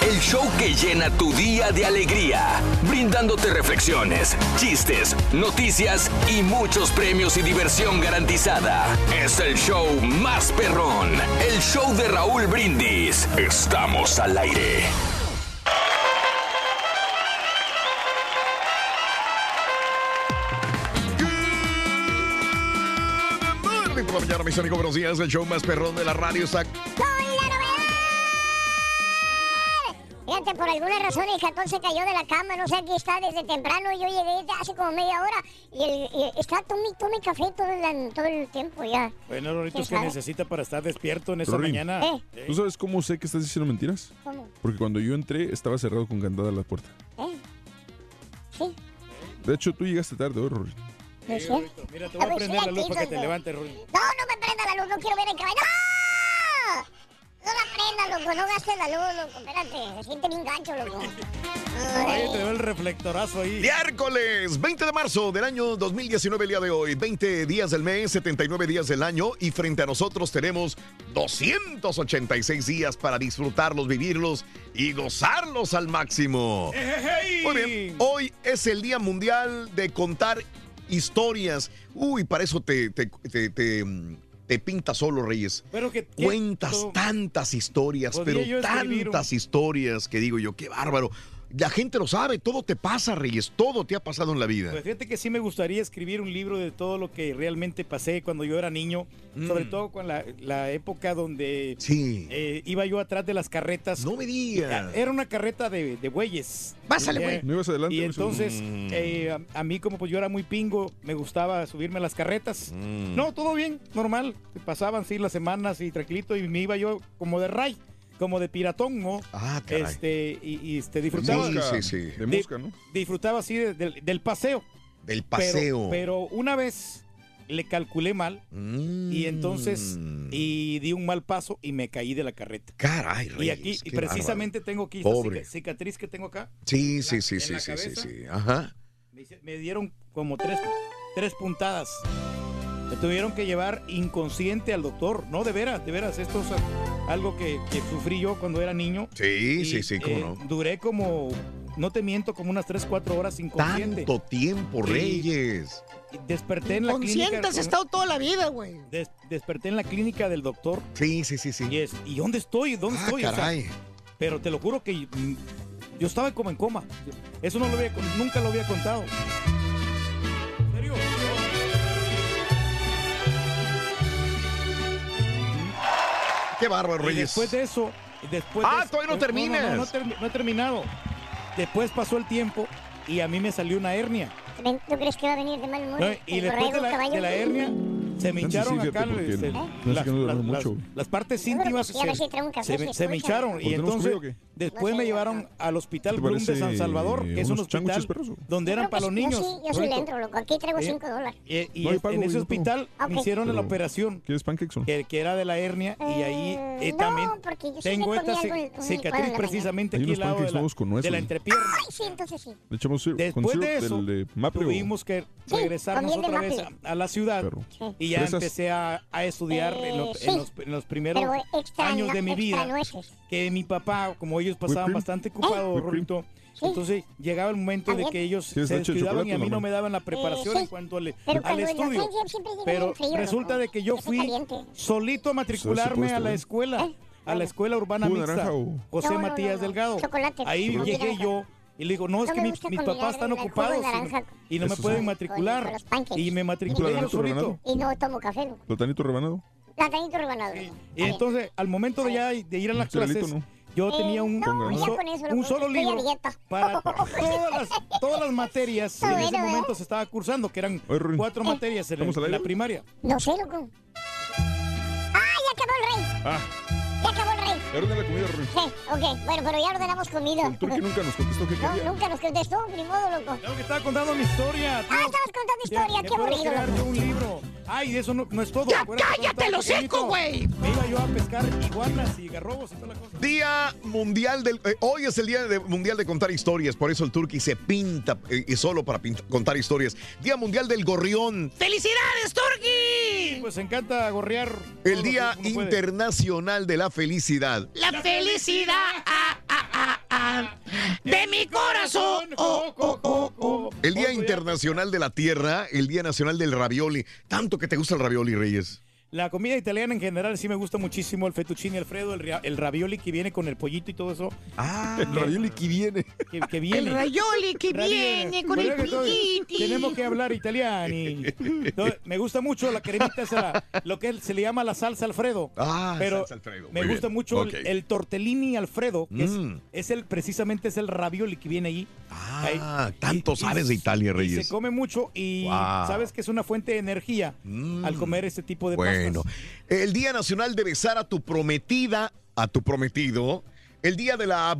El show que llena tu día de alegría, brindándote reflexiones, chistes, noticias y muchos premios y diversión garantizada. Es el show más perrón, el show de Raúl Brindis. Estamos al aire. Buenos días. El show más perrón de la radio está Fíjate, por alguna razón el cartón se cayó de la cama, no sé, aquí está desde temprano yo llegué hace como media hora y, el, y está tome, tome café todo el, todo el tiempo ya. Bueno, Rorito, es que necesita para estar despierto en esta Rorín. mañana. Eh. ¿Tú sabes cómo sé que estás diciendo mentiras? ¿Cómo? Porque cuando yo entré estaba cerrado con candada la puerta. ¿Eh? Sí, De hecho, tú llegaste tarde hoy, Rory. ¿no Sí, cierto? Mira, te voy a ver, prender sí, la luz para que te levantes. No, no me prenda la luz, no quiero ver el caballo. ¡No! No la prenda, loco, no gastes la luz, loco, espérate, se siente bien gancho, loco. Ay. Oye, te veo el reflectorazo ahí. Miércoles 20 de marzo del año 2019, el día de hoy. 20 días del mes, 79 días del año. Y frente a nosotros tenemos 286 días para disfrutarlos, vivirlos y gozarlos al máximo. Muy bien. Hoy es el Día Mundial de Contar Historias. Uy, para eso te, te, te, te, te pinta solo, Reyes. Pero que Cuentas tantas historias, pero un- tantas historias que digo yo, qué bárbaro. La gente lo sabe, todo te pasa, Reyes, todo te ha pasado en la vida. Pues fíjate que sí me gustaría escribir un libro de todo lo que realmente pasé cuando yo era niño, sobre Mm. todo con la, la época donde Sí. eh, iba yo atrás de las carretas. No me digas. Era una carreta de, de bueyes. Pásale, Eh, güey. ¿No ibas adelante? Y entonces, Mm. eh, a, a mí como pues yo era muy pingo, me gustaba subirme a las carretas. Mm. No, todo bien, normal. Pasaban sí las semanas y tranquilito y me iba yo como de ray, como de piratón, ¿no? Ah, caray. Este, y, y, este, De disfrutaba, Sí, mosca, sí, sí. De mosca, ¿no? disfrutaba así de- del- del paseo. Del paseo. Pero, una vez le calculé mal Mm. y entonces y di un mal paso y me caí de la carreta. Caray, Reyes. y aquí, y precisamente tengo aquí esta Pobre. cica- cicatriz que tengo acá. Sí, sí, la- sí, en sí, la sí, sí, cabeza. sí. Ajá. Me, me dieron como tres, tres puntadas. Me tuvieron que llevar inconsciente al doctor. No, de veras, de veras. Esto es algo que, que sufrí yo cuando era niño. Sí, Y, sí, sí, cómo eh, no. Duré como, no te miento, como unas 3, 4 horas inconsciente. Tanto tiempo. Reyes. Y Desperté en la Consciente clínica. has estado toda la vida, güey. des- desperté en la clínica del doctor. Sí, sí, sí, sí. Y es, ¿y dónde estoy? ¿Dónde Ah, estoy? O sea, caray. pero te lo juro que yo estaba como en coma. Eso no lo había, nunca lo había contado. Qué bárbaro, Y Reyes. después de eso, después Ah, de- todavía no No, terminas. No, no, no termi- no he terminado. Después pasó el tiempo y a mí me salió una hernia. Ven, ¿Tú crees que va a venir de mal humor? ¿no? el Y después de la, de la hernia se me hincharon sí, acá no- las, partes íntimas sí, si café, se, me- se me escucha. hincharon y ¿Por qué no hemos entonces? Después me llevaron al Hospital ¿Te Bloom de San Salvador, que es un hospital donde eran pues, para los niños. yo sí loco. Aquí traigo Eh, 5 dólares. Eh, y No pago, en ese hospital me hicieron la operación ¿Quieres pancakes que, que era de la hernia y ahí Eh, eh, también tengo esta cicatriz precisamente Hay aquí unos al lado de la, ¿eh? entrepierna. Después de eso, tuvimos que Sí, regresarnos de otra vez a, la ciudad y ya Fresas. empecé a, a estudiar en, lo- Eh, en sí. los, en los primeros extra, años de mi vida. nueces. Que mi papá, como ellos pasaban bastante cream. Rorrito, entonces llegaba el momento de que ellos se ¿Quieres leche de descuidaban y a mí no me daban la preparación sí. en cuanto al, estudio. Pero frío, resulta loco. de que yo fui caliente. solito a matricularme a la ¿eh? escuela, ¿Eh? a la escuela urbana ¿Jugo de mixta, José Matías. Delgado. Chocolate. Ahí llegué yo y le digo, no, es No que mi- mis papás están ocupados y- naranja y, no me pueden sí. matricular. Y me matriculé yo solito. rebanado? Y no tomo café, loco. ¿Platanito rebanado? Platanito rebanado. Y entonces, al momento de ya de ir a las clases, ¿no? yo Eh, tenía un, no, un so- un solo libro para todas las, todas las materias que en ese ¿eh? momento se estaba cursando, que eran Oye, cuatro materias en, ¿Estamos al en la primaria. No sé, loco. ¡Ah, ya acabó el rey! Ah, ¡Ya acabó el rey! Ya ordena la comida, Ruin. Sí, ok. Bueno, pero ya ordenamos comida. El turqui nunca nos contestó qué No, quería. nunca nos contestó, ni modo, loco. Tengo que estaba contando mi historia. Ah, estabas contando historia, qué aburrido, loco. yo un libro. Ay, eso no, no es todo. ¡Ya cállate los seco, pequeñito, güey! Me iba yo a pescar iguanas y garrobos y toda la cosa. Día Mundial del... eh, hoy es el Día de- Mundial de Contar Historias, por eso el Turqui se pinta eh, y solo para pint- contar historias. Día Mundial del Gorrión, ¡Felicidades, Turkey! Pues encanta gorrear. el lo Día. Internacional de la Felicidad. La felicidad ah, ah, ah, de mi corazón. Oh, oh, oh. El Día Internacional de la Tierra, el Día Nacional del Ravioli. Tanto que te gusta el ravioli, Reyes. La comida italiana en general sí me gusta muchísimo. El fettuccine alfredo, el, el ravioli que viene con el pollito y todo eso. Ah, El ravioli que viene. Que, que viene. El rayoli que Ravioli. viene con el piquiti. Tenemos que hablar italiano. Entonces, me gusta mucho la cremita, esa, lo que se le llama la salsa Alfredo. Ah, pero salsa Alfredo. me Muy gusta bien. mucho el- tortellini Alfredo, que Mm. es, el precisamente es el ravioli que viene ahí. Ah, Ahí. tanto Y- y- sabes de Italia, y Reyes. se come mucho y Wow. sabes que es una fuente de energía Mm. al comer este tipo de Bueno, pastas. el Día Nacional de besar a tu prometida, a tu prometido. El día de la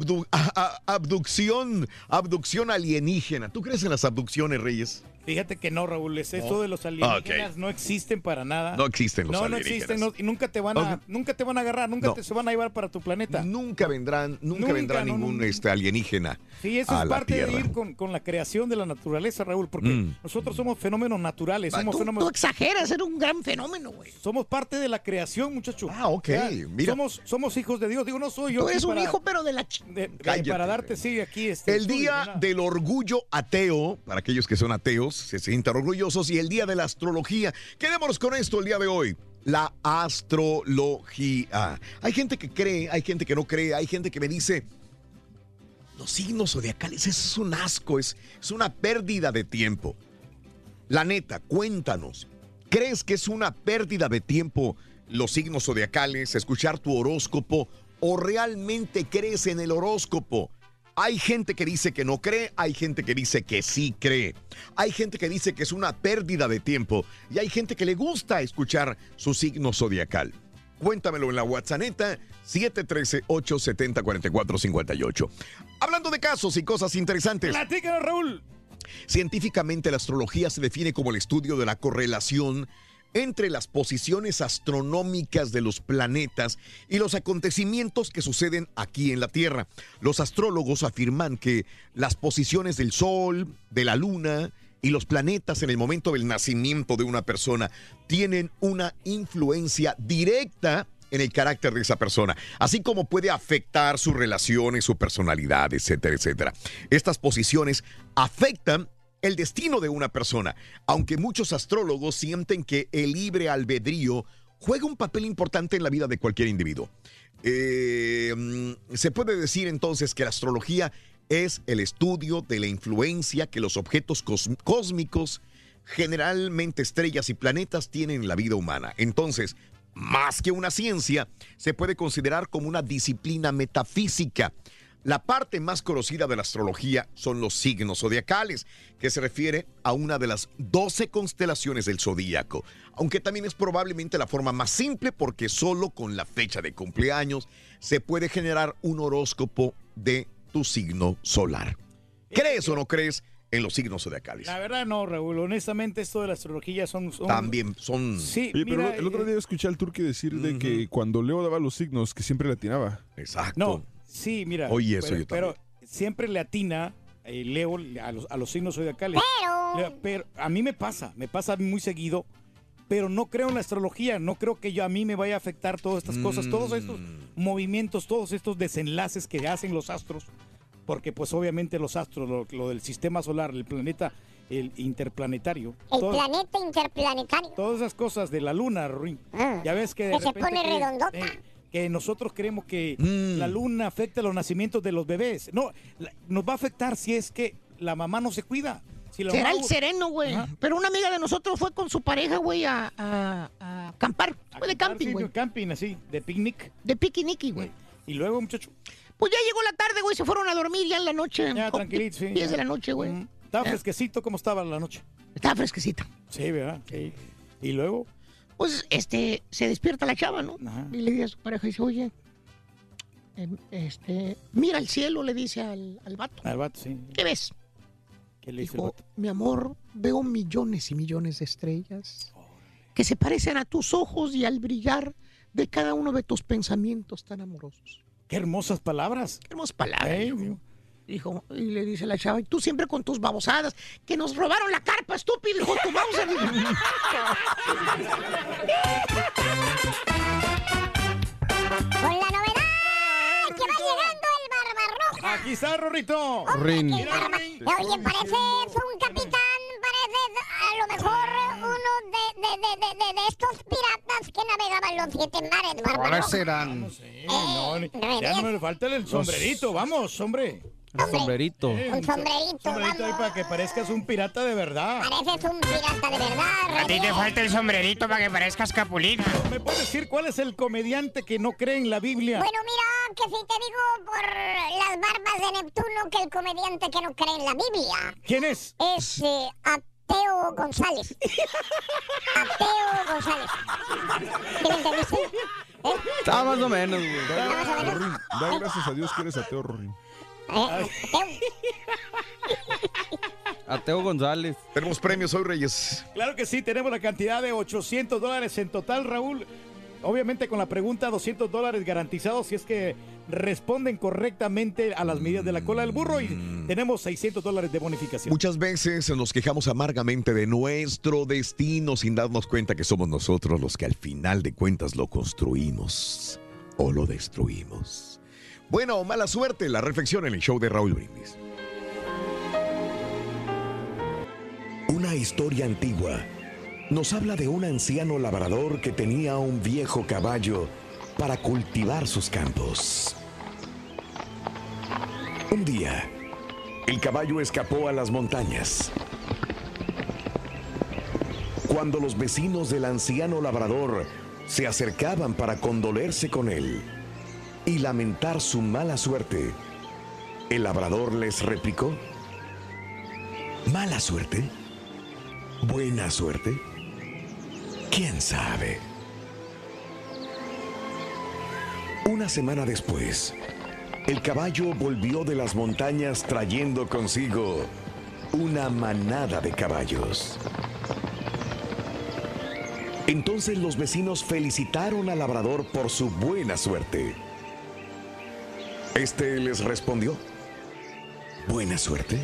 abducción, abducción alienígena. ¿Tú crees en las abducciones, Reyes? Fíjate que no, Raúl, es eso de los alienígenas no existen para nada. No existen los no, no alienígenas. existen no- y nunca te van a, nunca te van a agarrar, nunca No. te se van a llevar para tu planeta. Nunca vendrán, nunca, Nunca, vendrá no, ningún no. este, alienígena Sí, eso a es parte de ir con, con la creación de la naturaleza, Raúl, porque Mm. nosotros somos fenómenos naturales, somos Tú, exageras, era un gran fenómeno, güey. somos parte de la creación, muchacho. Ah, ok, mira. Somos, somos hijos de Dios. Digo, no soy yo. Tú eres un hijo, pero de la ch... de- para darte, sí, aquí este. El estudio, día del orgullo ateo, para aquellos que son ateos, se sientan orgullosos, y el día de la astrología. Quedémonos con esto el día de hoy. La astrología. Hay gente que cree, hay gente que no cree, hay gente que me dice, los signos zodiacales, eso es un asco, es, es una pérdida de tiempo. La neta, cuéntanos, ¿crees que es una pérdida de tiempo los signos zodiacales, escuchar tu horóscopo o realmente crees en el horóscopo? Hay gente que dice que no cree, hay gente que dice que sí cree. Hay gente que dice que es una pérdida de tiempo y hay gente que le gusta escuchar su signo zodiacal. Cuéntamelo en la WhatsApp 713-870-4458. Hablando de casos y cosas interesantes. Platícanos, Raúl. Científicamente, la astrología se define como el estudio de la correlación entre las posiciones astronómicas de los planetas y los acontecimientos que suceden aquí en la Tierra. Los astrólogos afirman que las posiciones del Sol, de la Luna y los planetas en el momento del nacimiento de una persona tienen una influencia directa en el carácter de esa persona, así como puede afectar sus relaciones, su personalidad, etcétera, etcétera. Estas posiciones afectan el destino de una persona, aunque muchos astrólogos sienten que el libre albedrío juega un papel importante en la vida de cualquier individuo. Eh, mm, se puede decir entonces que la astrología es el estudio de la influencia que los objetos cos- cósmicos, generalmente estrellas y planetas, tienen en la vida humana. Entonces, más que una ciencia, se puede considerar como una disciplina metafísica. La parte más conocida de la astrología son los signos zodiacales, que se refiere a una de las 12 constelaciones del zodíaco, aunque también es probablemente la forma más simple porque solo con la fecha de cumpleaños se puede generar un horóscopo de tu signo solar. ¿Crees o no crees en los signos zodiacales? La verdad no, Raúl. Honestamente, esto de la astrología son... son- También son... Sí, Oye, pero el otro eh, día escuché al turque decir de que cuando Leo daba los signos, que siempre le atinaba. Exacto. No, sí, mira. Oye, eso pero, yo pero siempre le atina, eh, Leo, a los, a los signos zodiacales. Pero- pero a mí me pasa, me pasa muy seguido, pero no creo en la astrología, no creo que yo a mí me vaya a afectar todas estas cosas, todos estos Mm. movimientos, todos estos desenlaces que hacen los astros, porque pues obviamente los astros, lo, lo del sistema solar, el planeta, el interplanetario, El todo- planeta interplanetario. todas esas cosas de la luna, Ruin. Ah. Ya ves que de Que se pone que- redondota. eh, que nosotros creemos que Mm. la luna afecta los nacimientos de los bebés. No, la- nos va a afectar si es que la mamá no se cuida. Si la Será mamá- el sereno, güey. Pero una amiga de nosotros fue con su pareja, güey, a, a- a acampar. A Fue de camping, sí, güey. de camping, así, de picnic. De piquiniqui, güey. Y luego, muchacho, Pues ya llegó la tarde, güey, se fueron a dormir ya en la noche. ya tranquilito, sí. 10 ya. de la noche, güey. Mm, Estaba fresquecito, ¿cómo estaba la noche? Estaba fresquecita. Sí, ¿verdad? Sí. Y luego, Pues, este, se despierta la chava, ¿no? Ajá. Y le dice a su pareja, dice, oye, em, este, mira el cielo, le dice al, al vato. al vato, sí. ¿Qué ves? ¿Qué le dice el Dijo, vato? mi amor, veo millones y millones de estrellas que se parecen a tus ojos y al brillar de cada uno de tus pensamientos tan amorosos. Qué hermosas palabras. Qué hermosas palabras. Dijo. Dijo, y le dice la chava, y tú siempre con tus babosadas, que nos robaron la carpa, estúpido, hijo, tu Mauser. Con la novedad que va llegando el Barbarroja. Aquí está, Rorrito. Rin. Oye, parece un capitán, parece a lo mejor uno de, de, de, de, de- de estos piratas que navegaban los siete mares, Barbarroja. serán? No, ni- ya no me falta el sombrerito, vamos, hombre. Sombrerito. Eh, Un sombrerito, sombrerito ahí para que parezcas un pirata de verdad. Pareces un pirata de verdad, A ti te falta el sombrerito para que parezcas capulina. ¿Me puedes decir cuál es el comediante que no cree en la Biblia? Bueno, mira, que si te digo por las barbas de Neptuno que el comediante que no cree en la Biblia ¿Quién es? es eh, Ateo González. Ateo González. ¿Sí me entendiste? ¿Eh? Está más o menos, güey. Vamos a ver. Rorín, da gracias a Dios que eres ateo, Rorín. Ateo. Ateo González. Tenemos premios hoy, Reyes. Claro que sí, tenemos la cantidad de 800 dólares en total, Raúl. Obviamente con la pregunta 200 dólares garantizados si es que responden correctamente a las medidas de la cola del burro y tenemos 600 dólares de bonificación. Muchas veces nos quejamos amargamente de nuestro destino sin darnos cuenta que somos nosotros los que al final de cuentas lo construimos o lo destruimos. Buena o mala suerte, la reflexión en el show de Raúl Brindis. Una historia antigua nos habla de un anciano labrador que tenía un viejo caballo para cultivar sus campos. Un día, el caballo escapó a las montañas. Cuando los vecinos del anciano labrador se acercaban para condolerse con él y lamentar su mala suerte, el labrador les replicó, ¿Mala suerte? ¿Buena suerte? ¿Quién sabe? Una semana después, el caballo volvió de las montañas trayendo consigo una manada de caballos. Entonces los vecinos felicitaron al labrador por su buena suerte. Este les respondió, ¿buena suerte?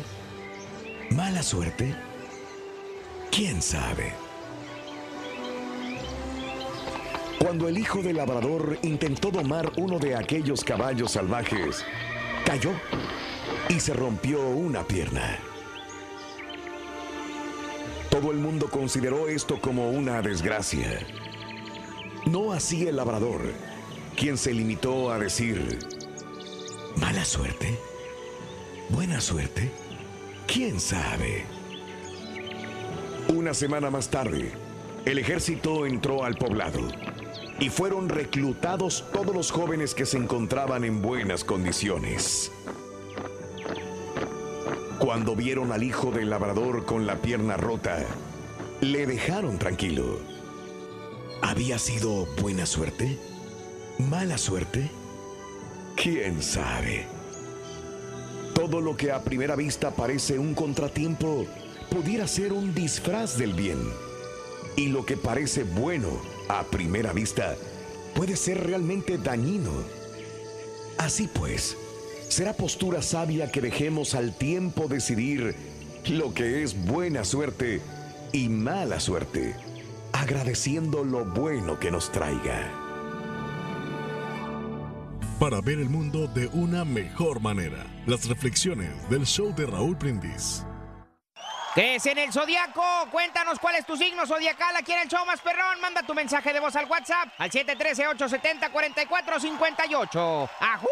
¿Mala suerte? ¿Quién sabe? Cuando el hijo del labrador intentó domar uno de aquellos caballos salvajes, cayó y se rompió una pierna. Todo el mundo consideró esto como una desgracia. No así el labrador, quien se limitó a decir, ¿mala suerte? ¿Buena suerte? ¿Quién sabe? Una semana más tarde, el ejército entró al poblado. y fueron reclutados todos los jóvenes que se encontraban en buenas condiciones. Cuando vieron al hijo del labrador con la pierna rota, le dejaron tranquilo. ¿Había sido buena suerte? ¿Mala suerte? ¿Quién sabe? Todo lo que a primera vista parece un contratiempo pudiera ser un disfraz del bien. Y lo que parece bueno a primera vista puede ser realmente dañino. Así pues, será postura sabia que dejemos al tiempo decidir lo que es buena suerte y mala suerte, agradeciendo lo bueno que nos traiga. Para ver el mundo de una mejor manera, las reflexiones del show de Raúl Brindis. ¿Qué es en el Zodiaco? Cuéntanos cuál es tu signo zodiacal aquí en el show más perrón. Manda tu mensaje de voz al WhatsApp al 713-870-4458. ¡Ajú!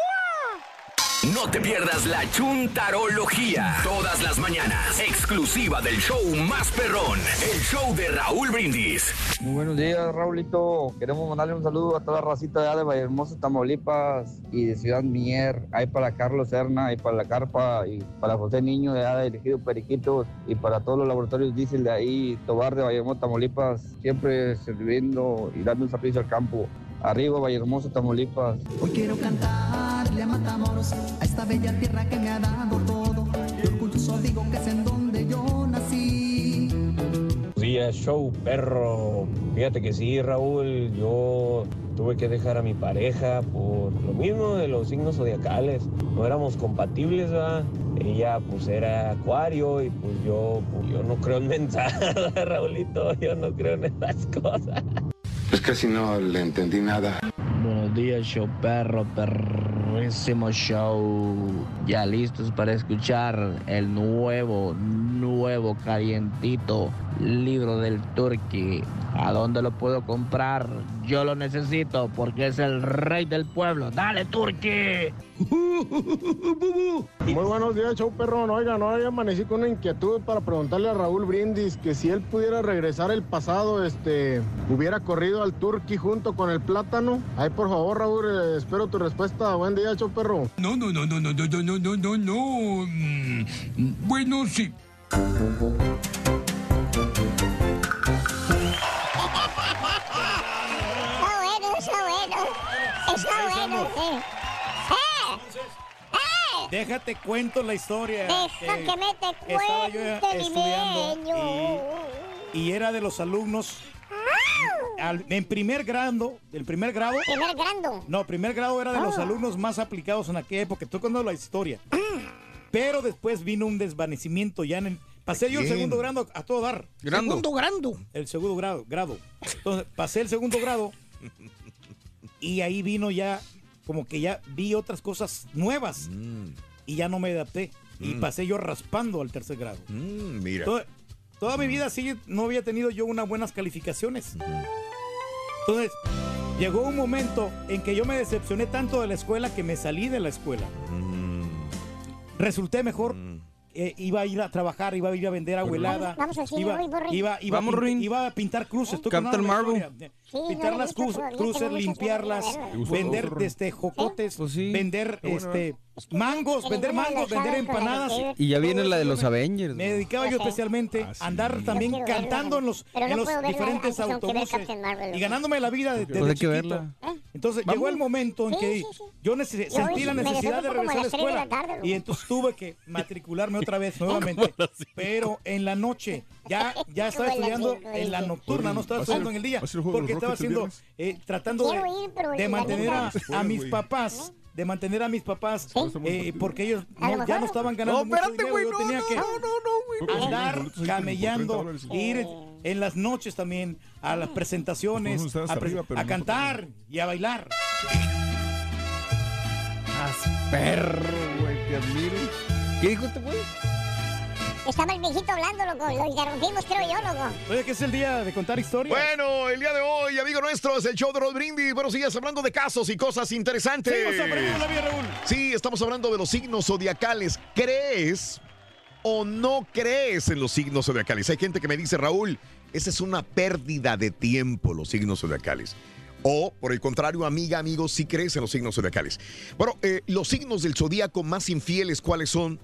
No te pierdas la chuntarología. Todas las mañanas. Exclusiva del show más perrón. El show de Raúl Brindis. Muy buenos días, Raulito. Queremos mandarle un saludo a toda la racita de allá de Vallehermoso, Tamaulipas y de Ciudad Mier. Ahí para Carlos Serna y para la Carpa y para José Niño de de Elegido Periquitos y para todos los laboratorios Diesel de ahí, Tobar de Vallehermoso, Tamaulipas. Siempre sirviendo y dando un servicio al campo. Arriba, Vallehermoso, Tamaulipas. Hoy quiero cantarle a Matamoros, a esta bella tierra que me ha dado todo. Y orgulloso digo que es en donde yo nací. Días, show perro. Fíjate que sí, Raúl, yo tuve que dejar a mi pareja por lo mismo de los signos zodiacales. No éramos compatibles, ¿verdad? Ella pues era acuario y pues yo, pues, yo no creo en mensajes, Raulito, yo no creo en esas cosas. Pues casi no le entendí nada. Buenos días, yo perro, perro perrísimo show. Ya listos para escuchar el nuevo, nuevo, calientito libro del Turqui. ¿A dónde lo puedo comprar? Yo lo necesito porque es el rey del pueblo. ¡Dale, Turqui! Muy buenos días, show perrón. Oigan, hoy amanecí con una inquietud para preguntarle a Raúl Brindis que si él pudiera regresar el pasado, este, hubiera corrido al Turqui junto con el plátano. Ahí, por favor, Raúl, eh, espero tu respuesta. Buen día, show perro. No, no, no, no, no, no, no, no, no, no, no. Mm, Bueno, sí. Está bueno, está bueno. Está bueno, sí. ¡Eh! ¡Eh! Déjate cuento la historia. Deja Eh, que me te mi estudiando meño. y era de los alumnos al- en primer grado, el primer grado. Primer grado. No, primer grado era de los Ah. alumnos más aplicados en aquella época. Estoy contando la historia. Pero después vino un desvanecimiento ya en el. Pasé yo el segundo grado a todo dar. Grando. Segundo grado. El segundo grado, grado. Entonces, pasé el segundo grado y ahí vino ya, como que ya vi otras cosas nuevas y ya no me adapté. Y Mm. pasé yo raspando al tercer grado. Mm, mira. Toda, toda mi vida sí no había tenido yo unas buenas calificaciones. Entonces, llegó un momento en que yo me decepcioné tanto de la escuela que me salí de la escuela. Resulté mejor. eh, iba a ir a trabajar, iba a ir a vender agua helada. Vamos- vamos al cine iba, Borre. iba, iba, Vamos, a iba pintar cruces. estoy Captain Marvel. historia. Sí, Pintarlas, no, cru crucer, limpiarlas, vender desde jocotes, pues vender este mangos, vender mangos, vender empanadas. Y ya viene la de los Avengers. Me dedicaba yo especialmente ah, a andar también cantando en los, en los diferentes autobuses y ganándome la vida desde pues chiquito. Entonces llegó el momento en que yo sentí la necesidad de regresar a la escuela y entonces tuve que matricularme otra vez nuevamente, pero en la noche ya, ya estaba estudiando en la nocturna, no estaba estudiando en el día, porque estaba haciendo, eh, tratando de, mantener a, mis papás de mantener a mis papás eh, porque ellos ya no estaban ganando no, espérate, mucho dinero. Wey, no, yo tenía que no, wey, andar camellando, ir en las noches también a las presentaciones, a, cantar y a bailar. Asperro, güey, te admiro. ¿Qué dijo este güey? Estaba el viejito hablando, loco. Lo interrumpimos, creo yo, loco. Oye, que es el día de contar historias. Bueno, el día de hoy, amigo nuestro, es el show de Rod Brindis. Bueno, sigues hablando de casos y cosas interesantes. Aprendiendo la vida, Raúl. Sí, estamos hablando de los signos zodiacales. ¿Crees o no crees en los signos zodiacales? Hay gente que me dice, Raúl, esa es una pérdida de tiempo, los signos zodiacales. O, por el contrario, amiga, amigo, si crees en los signos zodiacales. Bueno, eh, los signos del zodíaco más infieles, ¿cuáles son?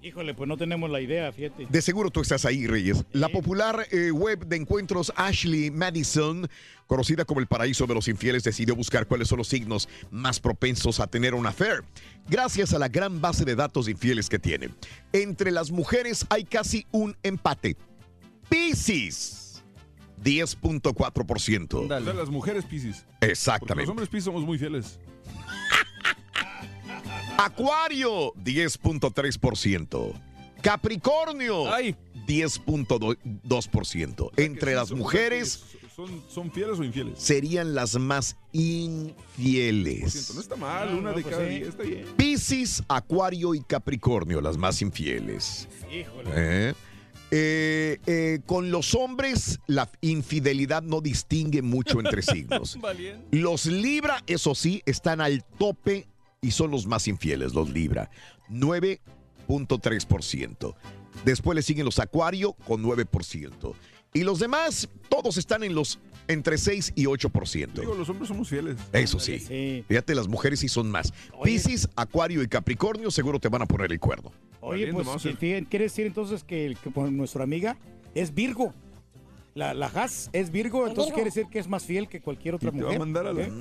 Híjole, pues no tenemos la idea, fíjate. De seguro tú estás ahí, Reyes. La popular eh, web de encuentros Ashley Madison, conocida como el paraíso de los infieles, decidió buscar cuáles son los signos más propensos a tener una affair, gracias a la gran base de datos de infieles que tiene. Entre las mujeres hay casi un empate. Piscis, 10.4%. O sea, las mujeres Piscis. Exactamente. Los hombres Piscis somos muy fieles. Acuario, 10.3%. Capricornio, 10.2%. Entre las mujeres ¿Son, ¿Son fieles o infieles? serían las más infieles. No está mal, una de pues cada sí. diez, está bien. Piscis, Acuario y Capricornio, las más infieles. Híjole. ¿Eh? Eh, eh, con los hombres, la infidelidad no distingue mucho entre signos. Los Libra, eso sí, están al tope y son los más infieles, los Libra. 9.3%. Después le siguen los Acuario con 9%. Y los demás, todos están en los entre 6 y 8%. Digo, los hombres somos fieles. Eso sí. Fíjate, las mujeres sí son más. Piscis, Acuario y Capricornio seguro te van a poner el cuerno. Oye, pues fíjate, quiere decir entonces que, el- que nuestra amiga es Virgo. La, la Haas es Virgo, entonces Virgo. quiere decir que es más fiel que cualquier otra te va a mujer. mandar a la- ¿eh?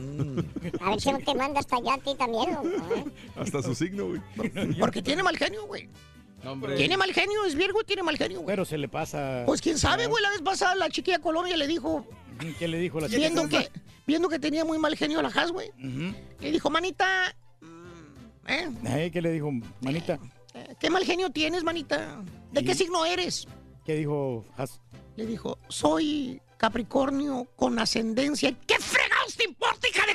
A ver si no te manda hasta allá a ti también, ¿eh? Hasta su signo, güey. Porque tiene mal genio, güey. hombre. Tiene mal genio, es Virgo tiene mal genio, güey. Pero se le pasa. Pues quién sabe, güey. La vez pasada la chiquilla Colombia le dijo, ¿Qué le dijo la chica? viendo que, viendo que tenía muy mal genio la Has, güey. Le dijo, manita, mm, ¿eh? Eh, ¿Qué le dijo, manita? ¿Qué mal genio tienes, manita? ¿De qué signo eres? ¿Qué dijo Haas? Le dijo, soy Capricornio con ascendencia. ¿Qué fregados te importa, hija de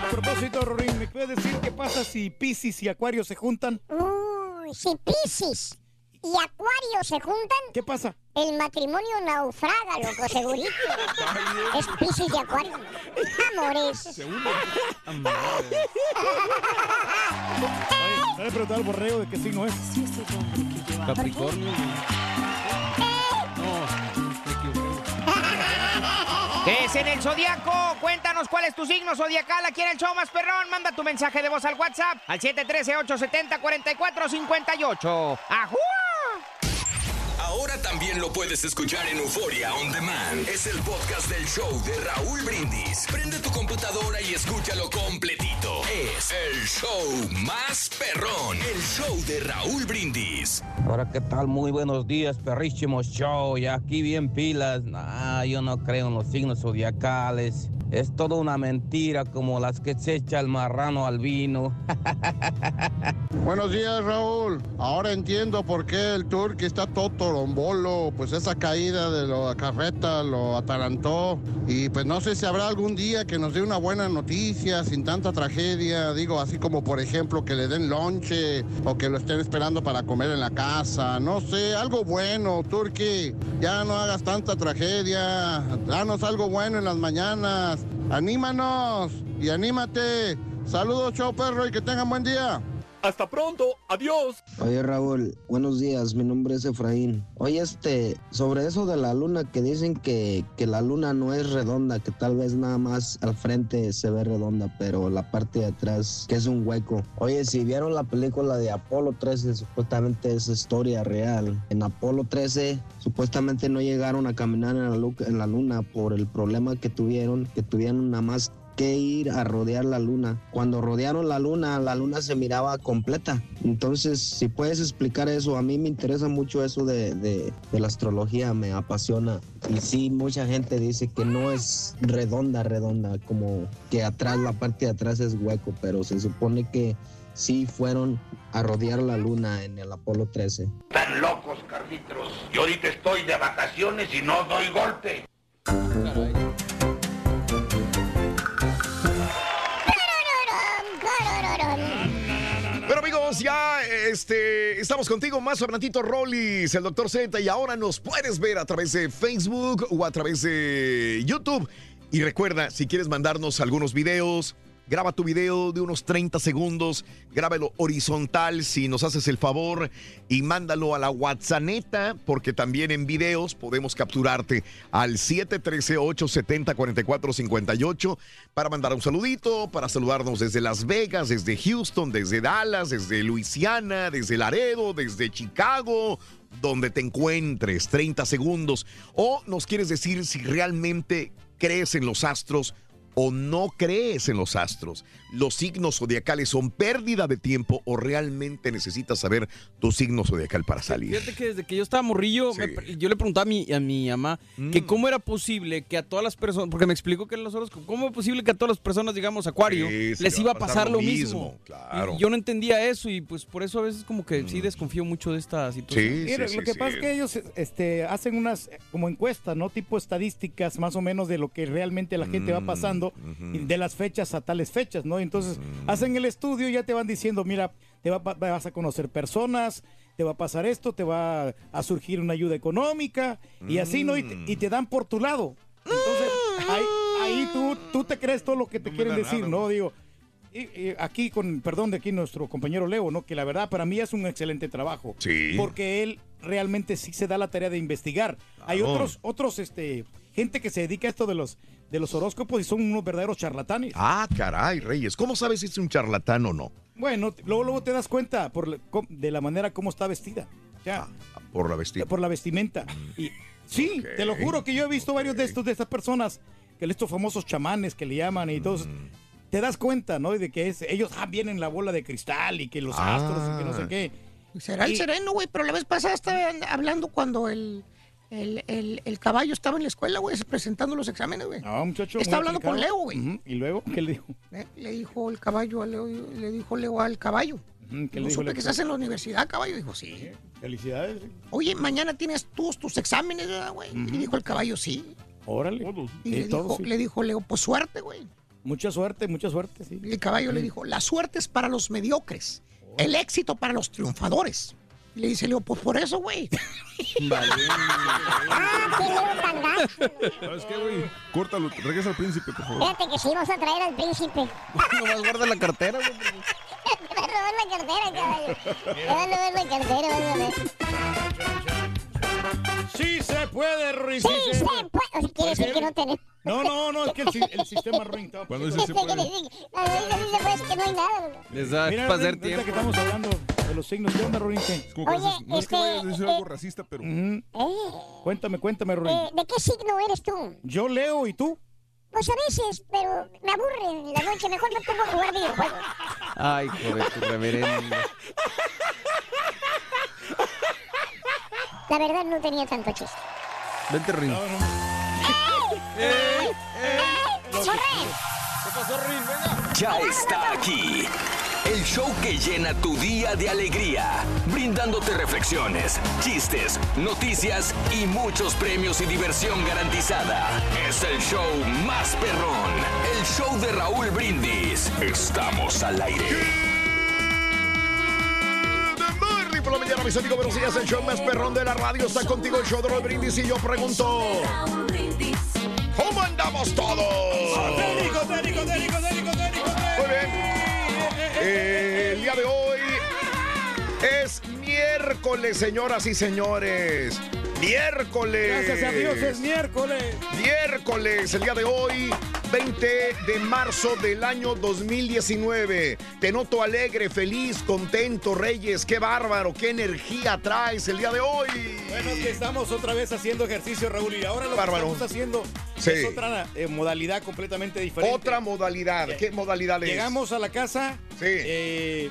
A propósito, Rorín, ¿me puedes decir qué pasa si Piscis y Acuario se juntan? Uy, si Piscis y Acuario se juntan, ¿Qué pasa? el matrimonio naufraga, loco, segurito. es Piscis y Acuario. Amores. Oye, ¿no le preguntado al borrego de qué signo es? Capricornio. ¿Qué es en el zodiaco? Cuéntanos cuál es tu signo zodiacal aquí en el show más perrón. Manda tu mensaje de voz al WhatsApp al 713-870-4458. ¡Ajú! Ahora también lo puedes escuchar en Euforia On Demand. Es el podcast del show de Raúl Brindis. Prende tu computadora y escúchalo completito. Es el show más perrón. El show de Raúl Brindis. Ahora, ¿qué tal? Muy buenos días, perrísimo show. Y aquí bien pilas. Nah, yo no creo en los signos zodiacales. Es toda una mentira como las que se echa el marrano al vino. Buenos días, Raúl. Ahora entiendo por qué el Turqui está todo torombolo. Pues esa caída de la carreta lo atalantó. Y pues no sé si habrá algún día que nos dé una buena noticia sin tanta tragedia. Digo, así como por ejemplo que le den lonche o que lo estén esperando para comer en la casa. No sé, algo bueno, Turqui. Ya no hagas tanta tragedia. Danos algo bueno en las mañanas. Anímanos y anímate. Saludos, show perro, y que tengan buen día. Hasta pronto, adiós. Oye Raúl, buenos días, mi nombre es Efraín. Oye, este, sobre eso de la luna, que dicen que, que la luna no es redonda, que tal vez nada más al frente se ve redonda, pero la parte de atrás que es un hueco. Oye, si vieron la película de Apolo 13, supuestamente es historia real. En Apolo 13, supuestamente no llegaron a caminar en la, en la luna por el problema que tuvieron, que tuvieron nada más que ir a rodear la luna. Cuando rodearon la luna, la luna se miraba completa. Entonces, si puedes explicar eso, a mí me interesa mucho eso de, de- de la astrología, me apasiona. Y sí, mucha gente dice que no es redonda, redonda, como que atrás, la parte de atrás es hueco, pero se supone que sí fueron a rodear la luna en el Apolo 13. Están locos, Carlitos. Yo ahorita estoy de vacaciones y no doy golpe. Ya este, estamos contigo más Fernandito Rollis, el doctor Z, y ahora nos puedes ver a través de Facebook o a través de YouTube. Y recuerda, si quieres mandarnos algunos videos, graba tu video de unos 30 segundos, grábalo horizontal si nos haces el favor y mándalo a la WhatsApp, porque también en videos podemos capturarte al 713-870-4458 para mandar un saludito, para saludarnos desde Las Vegas, desde Houston, desde Dallas, desde Luisiana, desde Laredo, desde Chicago, donde te encuentres, 30 segundos. O nos quieres decir si realmente crees en los astros o no crees en los astros. Los signos zodiacales son pérdida de tiempo o realmente necesitas saber tu signo zodiacal para salir. Fíjate que desde que yo estaba morrillo, me yo le preguntaba a mi, a mi mamá Mm. que cómo era posible que a todas las personas, porque me explicó que en los horóscopos, cómo es posible que a todas las personas, digamos, Acuario, Sí, les le iba a pasar lo mismo. claro. Y yo no entendía eso y pues por eso a veces como que sí desconfío mucho de esta situación. Mira, lo que pasa es que ellos este, hacen unas eh, como encuestas, ¿no? Tipo estadísticas más o menos de lo que realmente la gente va De las fechas a tales fechas, ¿no? Entonces hacen el estudio y ya te van diciendo, mira, te va- va- vas a conocer personas, te va a pasar esto, te va a surgir una ayuda económica y así, ¿no? Y te, y te dan por tu lado. Entonces ahí, ahí tú, tú te crees todo lo que te quieren decir, ¿no? Digo, y, y aquí con perdón de aquí nuestro compañero Leo, ¿no? Que la verdad para mí es un excelente trabajo. Sí. Porque él realmente sí se da la tarea de investigar. Hay otros otros este gente que se dedica a esto de los de los horóscopos y son unos verdaderos charlatanes. Ah, caray, Reyes. ¿Cómo sabes si es un charlatán o no? Bueno, luego luego te das cuenta por la- de la manera como está vestida. Ya, Por la vestida. por la vestimenta. Y sí, te lo juro que yo he visto varios de estos de estas personas que estos famosos chamanes que le llaman y todos te das cuenta, ¿no? De que es ellos ah, vienen la bola de cristal y que los Ah. astros y que no sé qué. Será el Y- sereno, güey, pero la vez pasada estaba hablando cuando el, el, el- el caballo estaba en la escuela, güey, presentando los exámenes, güey. No, muchacho. Estaba muy hablando con. Leo, güey. ¿Y luego qué le dijo? Eh, Le dijo el caballo a Leo, le dijo Leo al caballo. Ujú, ¿Qué le No dijo supe Leo? que estás en la universidad, caballo. Dijo, sí. Felicidades. Oye, mañana tienes todos tus exámenes, ¿verdad, güey. Y dijo el caballo, sí. Órale. Y Sí, le, todo, dijo, sí. le dijo Leo, pues suerte, güey. Mucha suerte, mucha suerte, sí. Y el caballo le dijo, la suerte es para los mediocres, el éxito para los triunfadores. Y le dice Leo, pues por eso, güey. Ah, qué Leo tan gacho. ¿Sabes qué, güey? Córtalo, regresa al príncipe, por favor. Fíjate que sí, vamos a traer al príncipe. Nomás guarda la cartera, güey. Me va a robar la cartera, caballo. Me va a robar la cartera, vas a ver. Sí se puede, Ruin. Sí se puede. O sea, quiere decir que no tenemos. No, no, no, es que el, el sistema Ruin está. Cuando Este quiere decir- La verdad sí se puede, es que no hay nada. Les da Mira, para hacer ahorita tiempo. que estamos hablando de los signos, ¿qué onda, Ruin? ¿Qué? Como que Oye, dices, no es que este, vayas a decir eh, algo racista, pero... Ujú. Eh, Cuéntame, cuéntame, Ruin. eh, ¿De qué signo eres tú? Yo leo y tú. Pues a veces, pero me aburre en la noche. Mejor me pongo a jugar videojuegos. Ay, joder, tu reverendo. La verdad no tenía tanto chiste. Vente, Rin. ¡Ey! ¡Corre! ¿Qué pasó, Rin? Venga. Ya está aquí. El show que llena tu día de alegría, brindándote reflexiones, chistes, noticias y muchos premios y diversión garantizada. Es el show más perrón, el show de Raúl Brindis. Estamos al aire. Por la mañana, mis amigos. Buenos días, el show más perrón de la radio. Está contigo el show de Raúl Brindis y yo pregunto... ¿Cómo andamos todos? Técnico, técnico, técnico, técnico, técnico. Muy bien. Eh, el día de hoy es miércoles, señoras y señores. Miércoles. Gracias a Dios es miércoles. Miércoles, el día de hoy, 20 de marzo del año 2019. Te noto alegre, feliz, contento, Reyes. Qué bárbaro, qué energía traes el día de hoy. Bueno, que estamos otra vez haciendo ejercicio, Raúl, y ahora lo Bárbaro. que estamos haciendo Sí. es otra eh, modalidad completamente diferente. Otra modalidad. ¿Qué modalidad es? Llegamos a la casa, Sí. eh,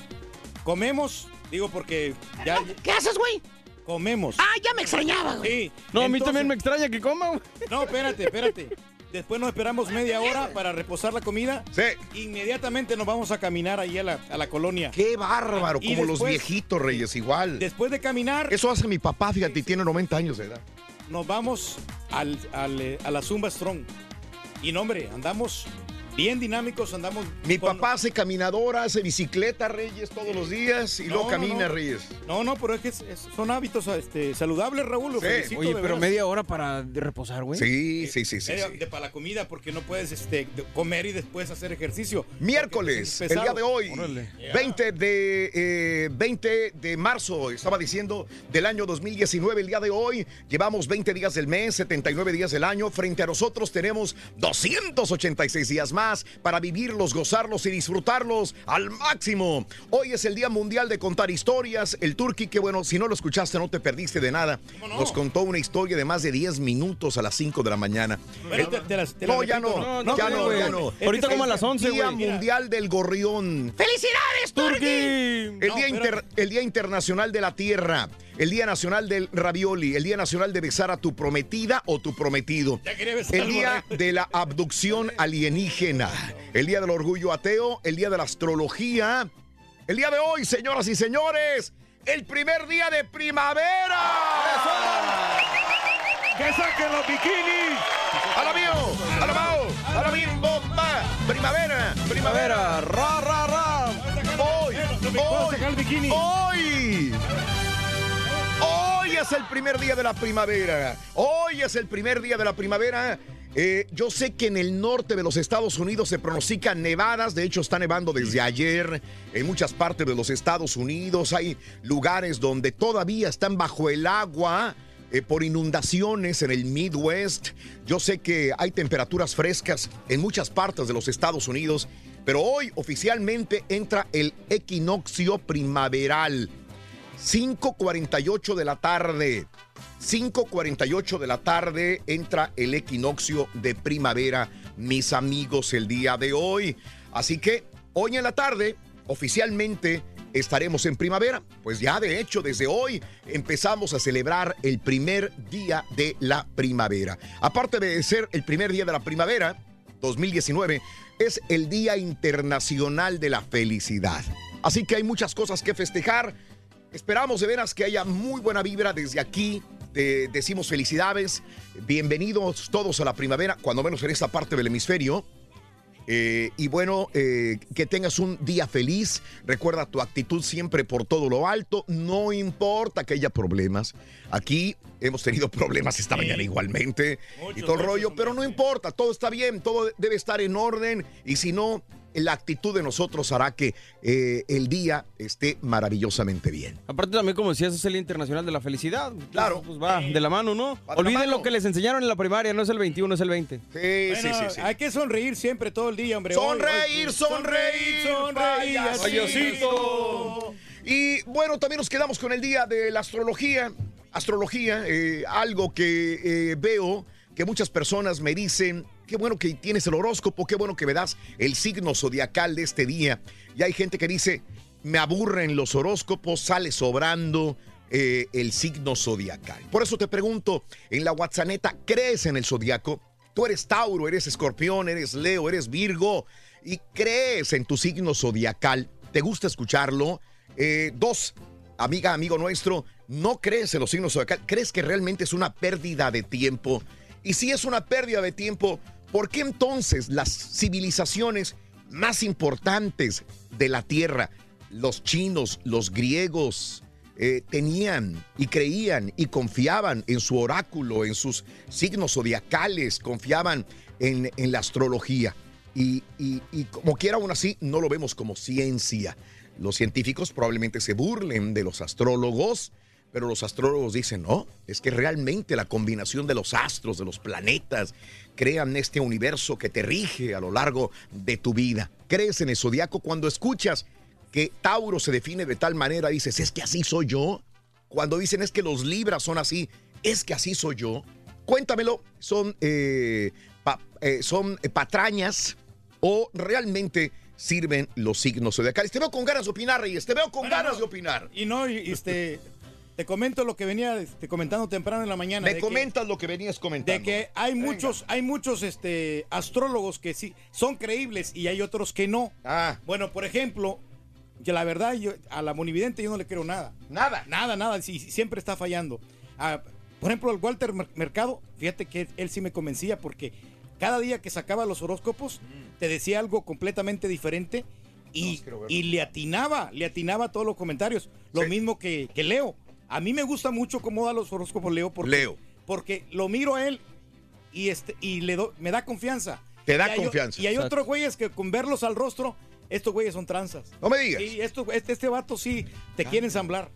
comemos, digo porque ya ¿Qué haces, güey? comemos. Ah, ya me extrañaba, güey. Sí. No, a mí entonces- también me extraña que coma, güey. No, espérate, espérate. Después nos esperamos media hora para reposar la comida. Sí. Inmediatamente nos vamos a caminar ahí a la, a la colonia. Qué bárbaro, Y como los después- viejitos, Reyes, igual. Después de caminar, Eso hace mi papá, fíjate, y tiene 90 años de edad. nos vamos al, al, eh, a la Zumba Strong. Y no, hombre, andamos bien dinámicos, andamos. Mi con- papá hace caminadora, hace bicicleta, Reyes, todos los días y luego No, camina, no. Reyes. No, no, pero es que es- es- son hábitos este, saludables, Raúl. lo Sí. felicito, Oye, pero veras. media hora para reposar, güey. Sí, sí, sí, sí. Media sí. de para la comida, porque no puedes este, comer y después hacer ejercicio. Miércoles, el día de hoy, Órale. 20 de, eh, 20 de marzo, estaba diciendo, del año 2019, el día de hoy, llevamos 20 días del mes, 79 días del año, frente a nosotros tenemos 286 días más para vivirlos, gozarlos y disfrutarlos al máximo. Hoy es el Día Mundial de Contar Historias, el Turqui, que bueno, si no lo escuchaste no te perdiste de nada, nos contó una historia de más de 10 minutos a las 5 de la mañana. Pero te- te las- te las No, ya repito, no, no, ya no, ya no. Ahorita como a las 11, Día. Mundial del Gorrión. ¡Felicidades, Turqui! El, No, día inter- el Día Internacional de la Tierra. El Día Nacional del Ravioli. El Día Nacional de besar a tu prometida o tu prometido. El Día de la Abducción Alienígena. El Día del Orgullo Ateo. El Día de la Astrología. El día de hoy, señoras y señores, el primer día de primavera. ¡Que saquen los bikinis! ¡A la mío! ¡A la mao! ¡A la bim, bomba! ¡Primavera! ¡Primavera! Ra, ra, ra. ¡Hoy! ¿Puedo ¡Hoy! sacar el bikini? ¡Hoy! Es el primer día de la primavera. Hoy es el primer día de la primavera. Eh, yo sé que en el norte de los Estados Unidos se pronostican nevadas. De hecho, está nevando desde ayer en muchas partes de los Estados Unidos. Hay lugares donde todavía están bajo el agua. eh, por inundaciones en el Midwest. Yo sé que hay temperaturas frescas en muchas partes de los Estados Unidos, pero hoy oficialmente entra el equinoccio primaveral. 5.48 de la tarde. 5.48 de la tarde entra el equinoccio de primavera, mis amigos, el día de hoy. Así que hoy en la tarde, oficialmente, estaremos en primavera. Pues ya de hecho, desde hoy empezamos a celebrar el primer día de la primavera. Aparte de ser el primer día de la primavera, 2019, es el Día Internacional de la Felicidad. Así que hay muchas cosas que festejar. Esperamos de veras que haya muy buena vibra desde aquí. Te decimos felicidades. Bienvenidos todos a la primavera, cuando menos en esta parte del hemisferio. Eh, y bueno, eh, que tengas un día feliz. Recuerda tu actitud siempre por todo lo alto. No importa que haya problemas. Aquí hemos tenido problemas esta mañana igualmente. y todo el rollo, pero no importa. Todo está bien. Todo debe estar en orden. Y si no, la actitud de nosotros hará que eh, el día esté maravillosamente bien. Aparte también, como decías, es el Día Internacional de la Felicidad. Entonces, Claro. Pues va de la mano, ¿no? Olviden mano. lo que les enseñaron en la primaria, no es el 21, es el 20. Sí, Bueno, sí, sí, sí. Hay que sonreír siempre, todo el día, hombre. Hoy- Sonreír, hoy- sonreír, sonreír, payasito. Y bueno, también nos quedamos con el día de la astrología. Astrología, eh, algo que eh, veo que muchas personas me dicen, qué bueno que tienes el horóscopo, qué bueno que me das el signo zodiacal de este día. Y hay gente que dice, me aburren los horóscopos, sale sobrando eh, el signo zodiacal. Por eso te pregunto, en la WhatsApp, ¿crees en el zodiaco? Tú eres Tauro, eres Escorpión, eres Leo, eres Virgo y crees en tu signo zodiacal. ¿Te gusta escucharlo? Eh, dos, amiga, amigo nuestro, ¿no crees en los signos zodiacales? ¿Crees que realmente es una pérdida de tiempo? Y si es una pérdida de tiempo, ¿por qué entonces las civilizaciones más importantes de la Tierra, los chinos, los griegos, eh, tenían y creían y confiaban en su oráculo, en sus signos zodiacales, confiaban en, la astrología. Y- y como quiera aún así, no lo vemos como ciencia. Los científicos probablemente se burlen de los astrólogos, pero los astrólogos dicen, no, es que realmente la combinación de los astros, de los planetas, crean este universo que te rige a lo largo de tu vida. Crees en el zodiaco cuando escuchas que Tauro se define de tal manera, dices, es que así soy yo. Cuando dicen es que los Libras son así, es que así soy yo. Cuéntamelo, son, eh, pa- eh, son eh, patrañas o realmente sirven los signos zodiacales. Te veo con ganas de opinar, Reyes, te veo con Bueno, ganas de opinar. Y no, este, te comento lo que venía este, comentando temprano en la mañana. Me de que- comentas lo que venías comentando. De que hay muchos, hay muchos este, astrólogos que sí son creíbles y hay otros que no. Ah. Bueno, por ejemplo, que la verdad, yo, a la monividente yo no le creo nada. Nada. Nada, nada. sí, siempre está fallando. Ah, por ejemplo, el Walter Mer- Mercado, fíjate que él sí me convencía porque cada día que sacaba los horóscopos, Mm. te decía algo completamente diferente y, y le atinaba, le atinaba a todos los comentarios. Lo mismo que, que Leo. A mí me gusta mucho cómo da los horóscopos Leo porque, Leo. porque lo miro a él y, este, y le do- me da confianza. Te da Y hay confianza. Y hay Exacto. otros güeyes que con verlos al rostro, estos güeyes son tranzas. No me digas. Esto, este, este vato sí te quieren ensamblar.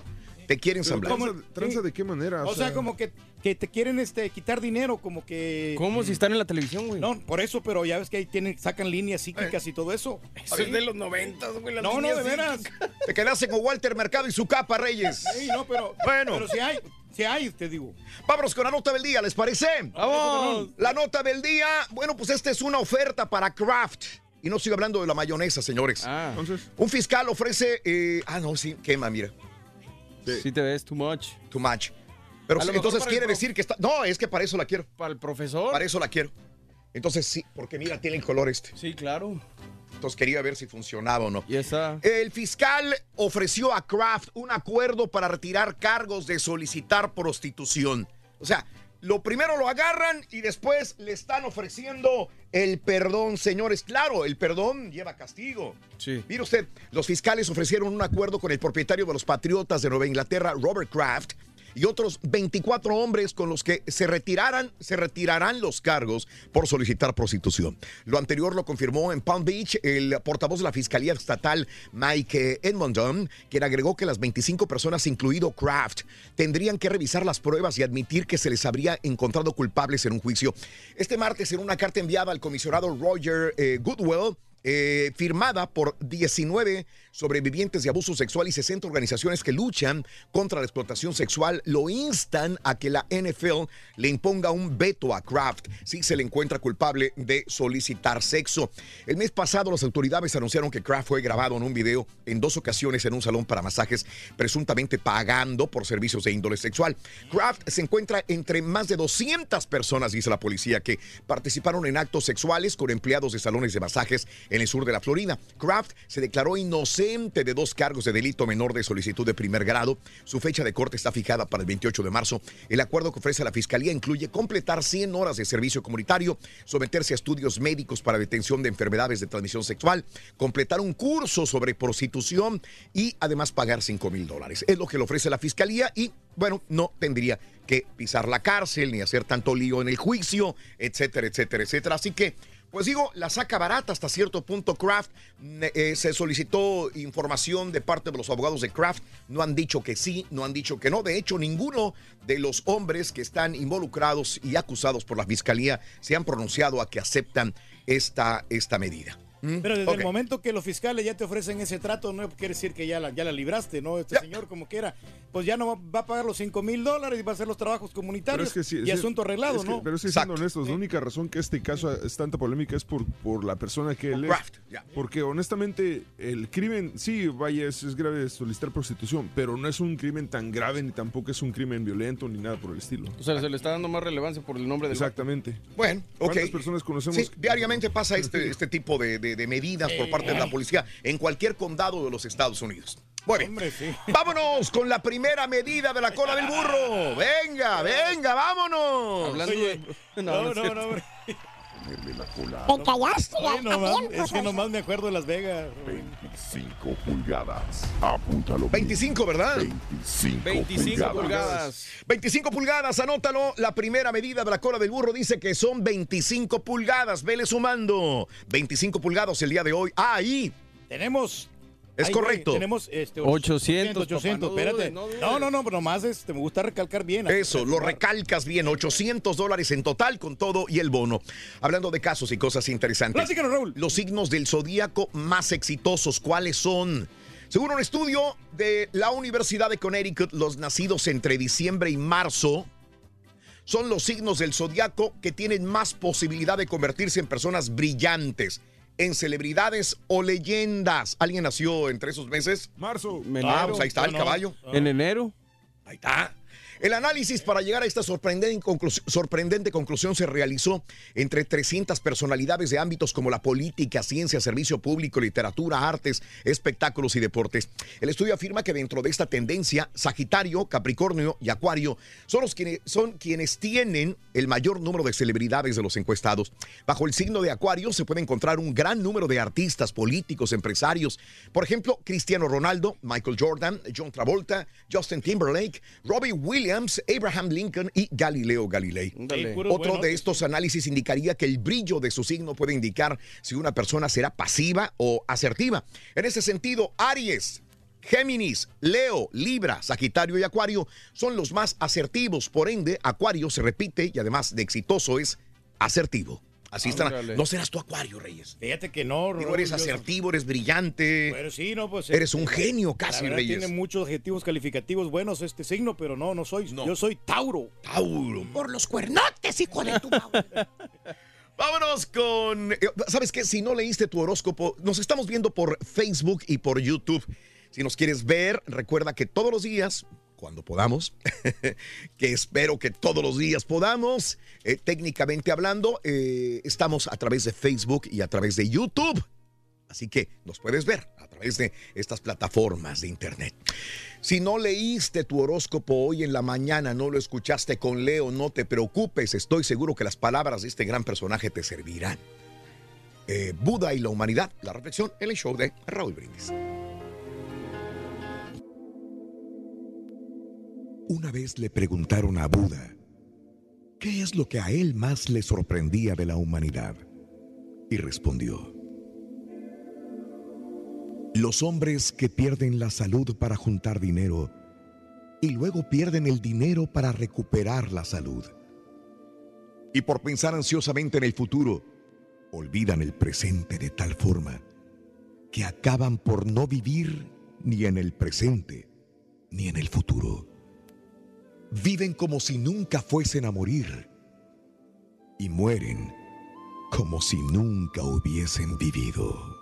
Te quieren ensamblar. ¿Tranza, de qué manera? O sea, como que, que te quieren este, quitar dinero, como que... ¿Cómo si están en la televisión, güey? No, por eso, pero ya ves que ahí tienen, sacan líneas psíquicas y todo eso. Eso es de los noventas, güey. las No, no, de veras. Te quedaste con Walter Mercado y su capa, Reyes. Sí, no, pero, Bueno. pero si hay, si hay, te digo. Vámonos con la nota del día, ¿les parece? ¡Vamos! La nota del día, bueno, pues esta es una oferta para Kraft. Y no estoy hablando de la mayonesa, señores. Entonces, Un fiscal ofrece. eh, ah, no, sí, quema, mira. Sí te ves too much. Too much. Pero entonces el quiere decir que está. No, es que para eso la quiero. ¿Para el profesor? Para eso la quiero. Entonces sí, porque mira, tiene el color este. Sí, claro. Entonces quería ver si funcionaba o no. Y esa. El fiscal ofreció a Kraft un acuerdo para retirar cargos de solicitar prostitución. O sea, lo primero lo agarran y después le están ofreciendo el perdón, señores. Claro, el perdón lleva castigo. Sí. Mire usted, los fiscales ofrecieron un acuerdo con el propietario de los Patriotas de Nueva Inglaterra, Robert Kraft, y otros 24 hombres con los que se retiraran, se retirarán los cargos por solicitar prostitución. Lo anterior lo confirmó en Palm Beach el portavoz de la Fiscalía Estatal, Mike Edmondon, quien agregó que las 25 personas, incluido Kraft, tendrían que revisar las pruebas y admitir que se les habría encontrado culpables en un juicio. Este martes, en una carta enviada al comisionado Roger eh, Goodwell, eh, firmada por 19 sobrevivientes de abuso sexual y 60 organizaciones que luchan contra la explotación sexual, lo instan a que la NFL le imponga un veto a Kraft si se le encuentra culpable de solicitar sexo. El mes pasado las autoridades anunciaron que Kraft fue grabado en un video en dos ocasiones en un salón para masajes, presuntamente pagando por servicios de índole sexual. Kraft se encuentra entre más de 200 personas, dice la policía, que participaron en actos sexuales con empleados de salones de masajes en el sur de la Florida. Kraft se declaró de dos cargos de delito menor de solicitud de primer grado. Su fecha de corte está fijada para el 28 de marzo. El acuerdo que ofrece la Fiscalía incluye completar 100 horas de servicio comunitario, someterse a estudios médicos para detención de enfermedades de transmisión sexual, completar un curso sobre prostitución y además pagar 5 mil dólares. Es lo que le ofrece la Fiscalía y, bueno, no tendría que pisar la cárcel ni hacer tanto lío en el juicio, etcétera, etcétera, etcétera. Así que pues digo, la saca barata hasta cierto punto Kraft. Eh, se solicitó información de parte de los abogados de Kraft. No han dicho que sí, no han dicho que no. De hecho, ninguno de los hombres que están involucrados y acusados por la fiscalía se han pronunciado a que aceptan esta, esta medida. ¿Mm? Pero desde el momento que los fiscales ya te ofrecen ese trato, no quiere decir que ya la, ya la libraste, ¿no? Este señor, como quiera, pues ya no va, va a pagar los 5 mil dólares y va a hacer los trabajos Pero comunitarios es que sí, y sí, asunto arreglado, es que- ¿no? Pero sí, siendo honestos, la única razón que este caso es tanta polémica es por, por la persona que él es. Porque honestamente, el crimen, sí, vaya, es, es grave solicitar prostitución, pero no es un crimen tan grave ni tampoco es un crimen violento ni nada por el estilo. O sea, se le está dando más relevancia por el nombre del Exactamente. Bueno, ok. ¿Cuántas personas conocemos? Sí, diariamente pasa este, este tipo de, de- de medidas por parte de la policía en cualquier condado de los Estados Unidos. Bien. Vámonos con la primera medida de la cola del burro. Venga, venga, vámonos. Hablando de- No, no, no, cierto. no, hombre. Te callaste Ay, a, no, a man, tiempo. es que nomás me acuerdo de Las Vegas. 25 pulgadas. Apúntalo. 25, ¿verdad? 25, 25 pulgadas. 25 pulgadas, anótalo. La primera medida de la cola del burro dice que son 25 pulgadas. Vele sumando. 25 pulgadas el día de hoy. Ah, ahí. Tenemos. Es Ay, güey, correcto. tenemos este, 800, 800, papá, no espérate. dudes, no dudes. No, no, pero nomás este, me gusta recalcar bien. Eso, lo recalcas bien. 800 dólares en total con todo y el bono. Hablando de casos y cosas interesantes. Platícanos, Raúl. Los signos del zodíaco más exitosos, ¿cuáles son? Según un estudio de la Universidad de Connecticut, los nacidos entre diciembre y marzo son los signos del zodiaco que tienen más posibilidad de convertirse en personas brillantes, en celebridades o leyendas. ¿Alguien nació entre esos meses? Marzo. Ah, pues ahí está el caballo. En enero. Ahí está. El análisis para llegar a esta sorprendente, conclus- sorprendente conclusión se realizó entre 300 personalidades de ámbitos como la política, ciencia, servicio público, literatura, artes, espectáculos y deportes. El estudio afirma que dentro de esta tendencia, Sagitario, Capricornio y Acuario son, los quienes, son quienes tienen el mayor número de celebridades de los encuestados. Bajo el signo de Acuario se puede encontrar un gran número de artistas, políticos, empresarios. Por ejemplo, Cristiano Ronaldo, Michael Jordan, John Travolta, Justin Timberlake, Robbie Williams, Abraham Lincoln y Galileo Galilei. Dale. Otro de estos análisis indicaría que el brillo de su signo puede indicar si una persona será pasiva o asertiva. En ese sentido, Aries, Géminis, Leo, Libra, Sagitario y Acuario son los más asertivos. Por ende, Acuario se repite y además de exitoso es asertivo. Así está. No serás tu Acuario, Reyes. Fíjate que no, Digo, eres asertivo, eres brillante. Pero sí, no, pues. Eres este, un genio la casi, verdad, Reyes. Tiene muchos adjetivos calificativos buenos este signo, pero no, no soy. Yo soy Tauro. Tauro. Por los cuernotes, hijo de tu madre. Vámonos con. eh, ¿Sabes qué? Si no leíste tu horóscopo, nos estamos viendo por Facebook y por YouTube. Si nos quieres ver, recuerda que todos los días, cuando podamos, que espero que todos los días podamos, eh, técnicamente hablando, eh, estamos a través de Facebook y a través de YouTube. Así que nos puedes ver a través de estas plataformas de internet. Si no leíste tu horóscopo hoy en la mañana, no lo escuchaste con Leo, no te preocupes, estoy seguro que las palabras de este gran personaje te servirán. Eh, Buda y la humanidad, la reflexión en el show de Raúl Brindis. Una vez le preguntaron a Buda, ¿qué es lo que a él más le sorprendía de la humanidad? Y respondió, los hombres que pierden la salud para juntar dinero y luego pierden el dinero para recuperar la salud. Y por pensar ansiosamente en el futuro, olvidan el presente de tal forma que acaban por no vivir ni en el presente ni en el futuro. Viven como si nunca fuesen a morir y mueren como si nunca hubiesen vivido.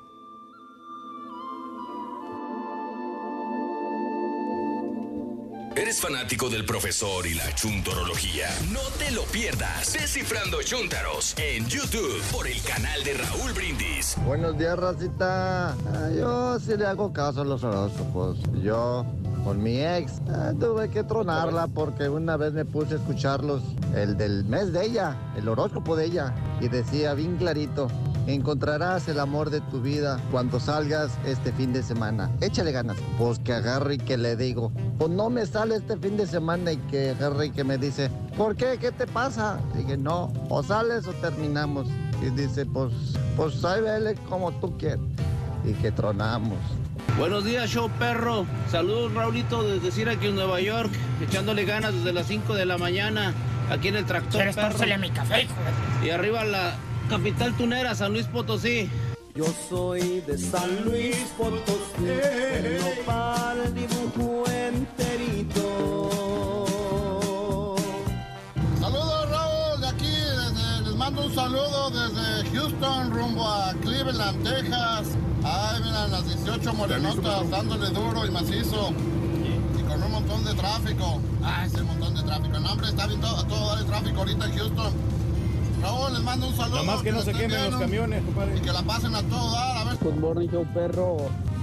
¿Eres fanático del profesor y la chuntorología? No te lo pierdas. Descifrando Chuntaros en YouTube por el canal de Raúl Brindis. Buenos días, racita. Ah, yo sí le hago caso a los horóscopos. Yo, con mi ex, ah, tuve que tronarla porque una vez me puse a escucharlos, el del mes de ella, el horóscopo de ella, y decía bien clarito. Encontrarás el amor de tu vida cuando salgas este fin de semana. Échale ganas. Pues que agarre y que le digo, pues no me sale este fin de semana y que agarre y que me dice, ¿por qué? ¿Qué te pasa? Dije, no, o sales o terminamos. Y dice, pues, pues ahí vele como tú quieras. Y que tronamos. Buenos días, show perro. Saludos, Raulito, desde Syracuse, Nueva York. Echándole ganas desde las 5 de la mañana aquí en el tractor. ¿Quieres a mi café, hijo Y arriba la capital tunera, San Luis Potosí. Yo soy de San Luis Potosí, el nopal dibujo enterito. Saludos Raúl, de aquí desde- les mando un saludo desde Houston rumbo a Cleveland, Texas. Ay, miran las 18 morenotas dándole duro y macizo. Y con un montón de tráfico. Ay, ese montón de tráfico. No, hombre, está bien todo, a todo dar el tráfico ahorita en Houston. Raúl, les mando un saludo. Nada más que no se quemen los camiones, compadre. Y que la pasen a todo dar, a ver. Good morning, show perro.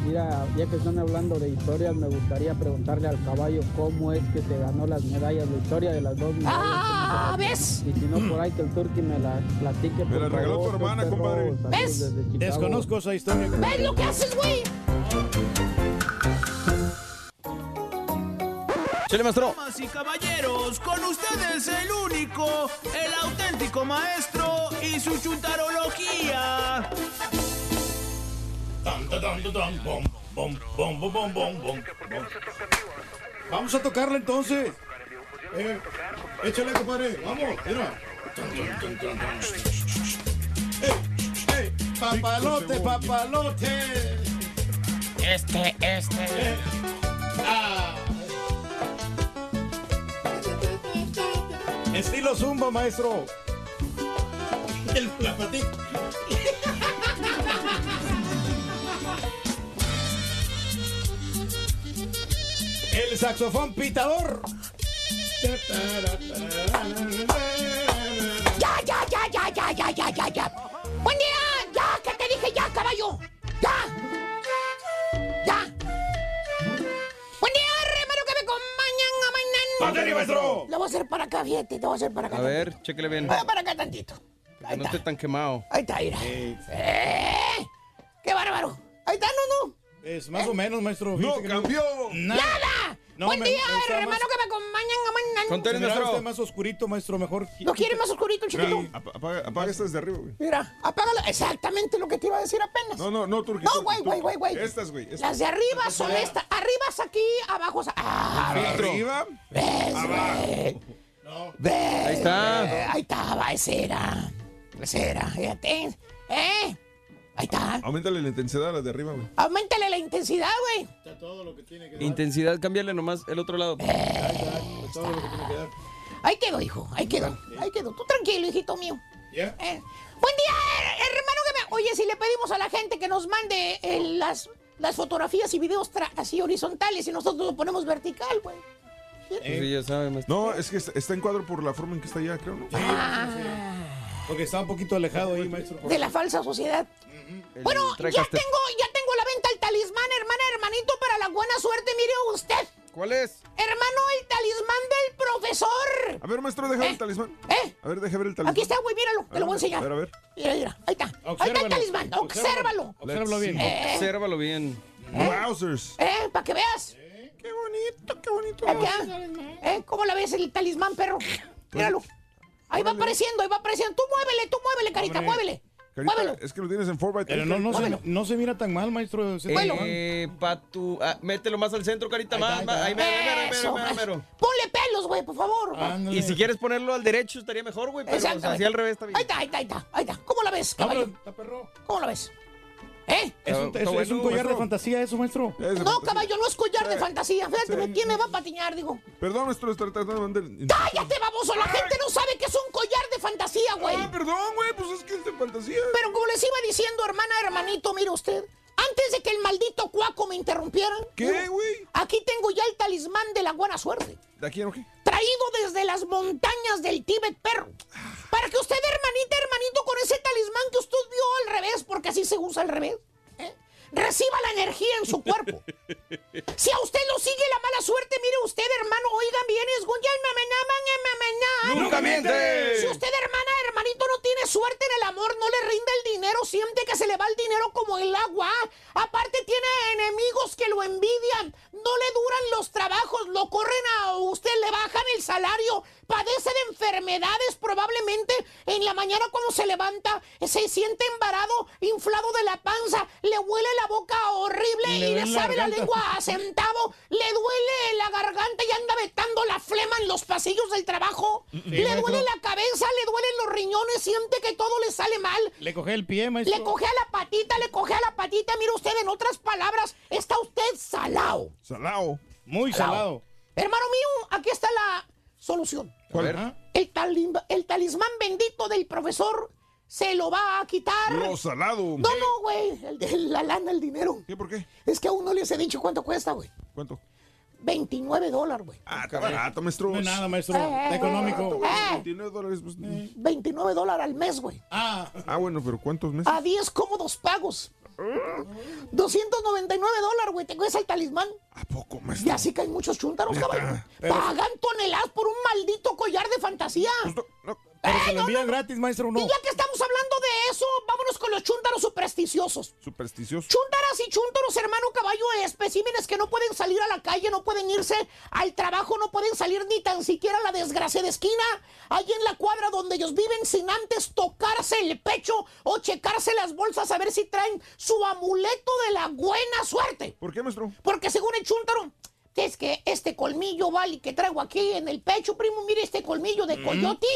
Mira, ya que están hablando de historias, me gustaría preguntarle al caballo cómo es que se ganó las medallas, la historia de las dos medallas. Ah, ¿ves? Y si no, por ahí que el Turqui me las platique. Me por la regaló tu hermana, compadre. ¿Ves? Desconozco esa historia. ¿Ves lo que haces, güey? Chile, maestro. Damas y caballeros, con ustedes el único, el auténtico maestro y su chuntarología. Vamos a tocarle entonces. Eh, échale, compadre. Vamos, mira. ¡Ey, ey! ¡Papalote, papalote! Este, este. Ah. Estilo zumba, maestro. El platito. El saxofón pitador. Ya, ya, ya, ya, ya, ya, ya, ya, ya. Buen día, ya, que te dije ya, caballo. Ya. Ya. A mañana. ¡Pásale, maestro! Lo voy a hacer para acá, fíjate, te voy a hacer para acá. A ver, chéquele bien. Voy para acá tantito. Que no esté tan quemado. Ahí está, mira. ¡Eh! ¡Qué bárbaro! Ahí está, no, no. Es más o menos, maestro. No, cambió. ¡Nada! No, Buen me- día, me hermano, más- que me acompañan a mañana. Se miraba usted más oscurito, maestro, mejor. ¿No quiere más oscurito, chiquito? Apa- Apaga, apaga esta desde arriba, güey. Mira, apágala. Exactamente lo que te iba a decir apenas. No, no, no, Turquito. No, güey, güey, güey, güey. Estas, güey. estas. Las de arriba son estas. Arriba es aquí, abajo es... Ah, Arriba. ¿Ves, güey? ¿Ves? Ahí está. Ahí estaba, ese era. Ese era, fíjate. ¿Eh? Ahí está. Aumentale la intensidad a las de arriba, güey. Aumentale la intensidad, güey. Intensidad, cambiarle nomás el otro lado. Ahí quedó, hijo. Ahí quedó. Ahí quedó. Tú tranquilo, hijito mío. Eh, Buen día, her- hermano que me... Oye, si le pedimos a la gente que nos mande eh, las, las fotografías y videos tra- así horizontales y nosotros lo ponemos vertical, güey. Pues sí, ya sabe, maestro. No, es que está está en cuadro por la forma en que está allá, creo, ¿no? Porque estaba un poquito alejado ahí, maestro. De la falsa sociedad. Bueno, ya Tracaste- tengo, ya tengo la venta el talismán, hermana, hermanito, para la buena suerte. Mire usted. ¿Cuál es? Hermano, el talismán del profesor. A ver, maestro, deja ver el talismán. ¿Eh? A ver, deja ver el talismán. Aquí está, güey, míralo. Te lo voy a enseñar. A ver, a ver. Mira, mira. Ahí está. Ahí está el talismán. Obsérvalo. Obsérvalo bien. Eh. Obsérvalo bien. Wowzers. ¿Eh? Para que veas. Qué bonito, qué bonito. ¿Eh? ¿Cómo la ves el talismán, perro? Míralo. Ahí va apareciendo, ahí va apareciendo. Tú muévele, tú muévele, carita, muévele. Carita, es que lo tienes en 4x3. Pero no, no, se, no se mira tan mal, maestro. Se- Eh, pa' tu... ah, mételo más al centro, carita. Más, más, ahí mero, ahí mero, ahí mero, mero. Ponle pelos, güey, por favor. Ándale. Y si quieres ponerlo al derecho estaría mejor, güey, pero o sea, así al revés está bien. Ahí está, ahí está, ahí está, ahí está. ¿Cómo la ves, caballo? está perro. ¿Cómo la ves? ¿Eh? Es un, Está es- es un bueno, collar de fantasía eso, maestro. Es No, fantasía. caballo, no es collar de Sí. fantasía. Fíjate, Sí. ¿quién me va a patiñar? Digo, Perdón, maestro, estoy tratando de mandar. cállate, baboso. La gente no sabe que es un collar de fantasía, güey. Ah, perdón, güey, pues es que es de fantasía. Pero como les iba diciendo, hermana, hermanito, mire usted. Antes de que el maldito cuaco me interrumpiera. ¿Qué, güey? Aquí tengo ya el talismán de la buena suerte. ¿De aquí o qué? Traído desde las montañas del Tíbet, perro. Para que usted, hermanita, hermanito, con ese talismán que usted vio al revés, porque así se usa al revés. Reciba la energía en su cuerpo. Si a usted lo sigue la mala suerte, mire usted, hermano, oigan bien, es ¡Nunca miente! Si usted, hermana, hermanito, no tiene suerte en el amor, no le rinde el dinero, siente que se le va el dinero como el agua. Aparte tiene enemigos que lo envidian, no le duran los trabajos, lo corren a usted, le bajan el salario, padece de enfermedades probablemente en la mañana cuando se levanta, se siente embarado, inflado de la panza, le huele la boca horrible Le y le la sabe la lengua a centavo, le duele la garganta y anda vetando la flema en los pasillos del trabajo, le maestro. duele la cabeza, le duelen los riñones, siente que todo le sale mal, Le coge el pie, maestro. le coge a la patita, le coge a la patita, mire usted, en otras palabras, está usted salado. Salao. Muy salado. Hermano mío, aquí está la solución. ¿Cuál? El, talim- el talismán bendito del profesor se lo va a quitar. Lo salado. No, no, güey. El de la lana, el dinero. ¿Qué, por qué? Es que aún no les he dicho cuánto cuesta, güey. ¿Cuánto? 29 dólares, güey. Ah, está barato, maestro. No es nada, maestro. Eh, Está económico. eh. 29 dólares. Pues, 29 dólares al mes, güey. Ah, Ah, bueno, pero ¿cuántos meses? A 10 cómodos pagos. 299 dólares, güey. Te cuesta el talismán. ¿A poco, Y maestro? así que hay muchos chúntaros, caballo. Pagan toneladas por un maldito collar de fantasía. Pues no, no. Pero Eh, se lo no, envían gratis, maestro, ¿no? Y ya que estamos hablando de eso, vámonos con los chúntaros supersticiosos. Supersticioso. Chúntaras y chúntaros, hermano caballo, especímenes que no pueden salir a la calle, no pueden irse al trabajo, no pueden salir ni tan siquiera a la desgracia de esquina, ahí en la cuadra donde ellos viven sin antes tocarse el pecho o checarse las bolsas a ver si traen su amuleto de la buena suerte. ¿Por qué, maestro? Porque según el chúntaro, es que este colmillo, vale, que traigo aquí en el pecho, primo, mire este colmillo de coyote.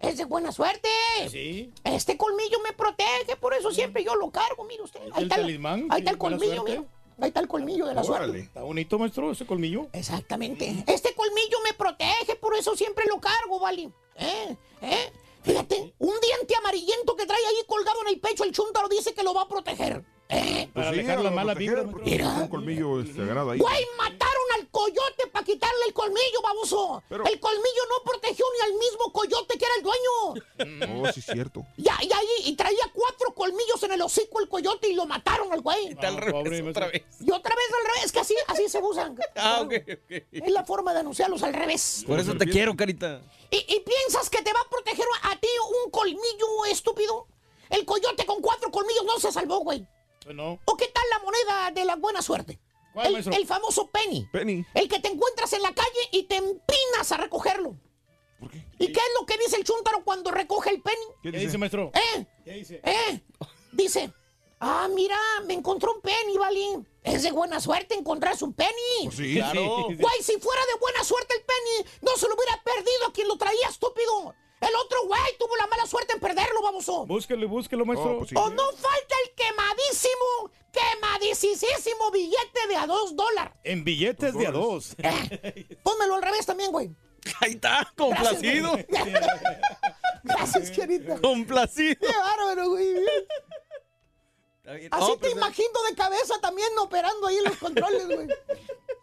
Es de buena suerte. Sí. Este colmillo me protege, por eso siempre yo lo cargo, mire usted. Ahí está, el- talismán? ahí está ¿Tiene el colmillo, mira. Ahí está el colmillo de la Órale. suerte. Está bonito, maestro, ese colmillo. Exactamente. Este colmillo me protege, por eso siempre lo cargo, vale. ¿Eh? ¿Eh? Fíjate, un diente amarillento que trae ahí colgado en el pecho, el chúntaro dice que lo va a proteger. ¿Eh? Para Pues sí, alejar a la lo mala proteger, vibra, porque maestro. tiene Un colmillo este, ahí. Güey, mataron al coyote para quitarle el colmillo, baboso. Pero- El colmillo no protegió ni al mismo coyote que era el dueño. Oh, sí, cierto. Ya, y ahí y traía cuatro colmillos en el hocico el coyote y lo mataron al güey. Está al revés otra vez. Y otra vez al revés, que así, así se usan. Ah, ok, ok. Es la forma de anunciarlos al revés. Por eso te quiero, carita. ¿Y, y piensas que te va a proteger a ti un colmillo estúpido? El coyote con cuatro colmillos no se salvó, güey. No. ¿O qué tal la moneda de la buena suerte? ¿Cuál, el, famoso penny. Penny. El que te encuentras en la calle y te empinas a recogerlo. ¿Y qué es lo que dice el chúntaro cuando recoge el penny? ¿Qué dice, maestro? ¿Eh? ¿Qué dice? ¿Eh? Dice, ah, mira, me encontró un penny, ¿vale? Es de buena suerte encontrarse un penny. Pues sí. Claro. Güey, si fuera de buena suerte el penny, no se lo hubiera perdido a quien lo traía, estúpido. El otro güey tuvo la mala suerte en perderlo, baboso. Búsquelo, búsquelo, maestro. Oh, pues sí. O no falta el quemadísimo, quemadísimo billete de a dos dólares. En billetes de a dos. Pónmelo al revés también, güey. Ahí está, complacido. Gracias, querida. Complacido. Qué bárbaro, güey. Así te pero- imagino de cabeza también operando ahí en los controles, güey.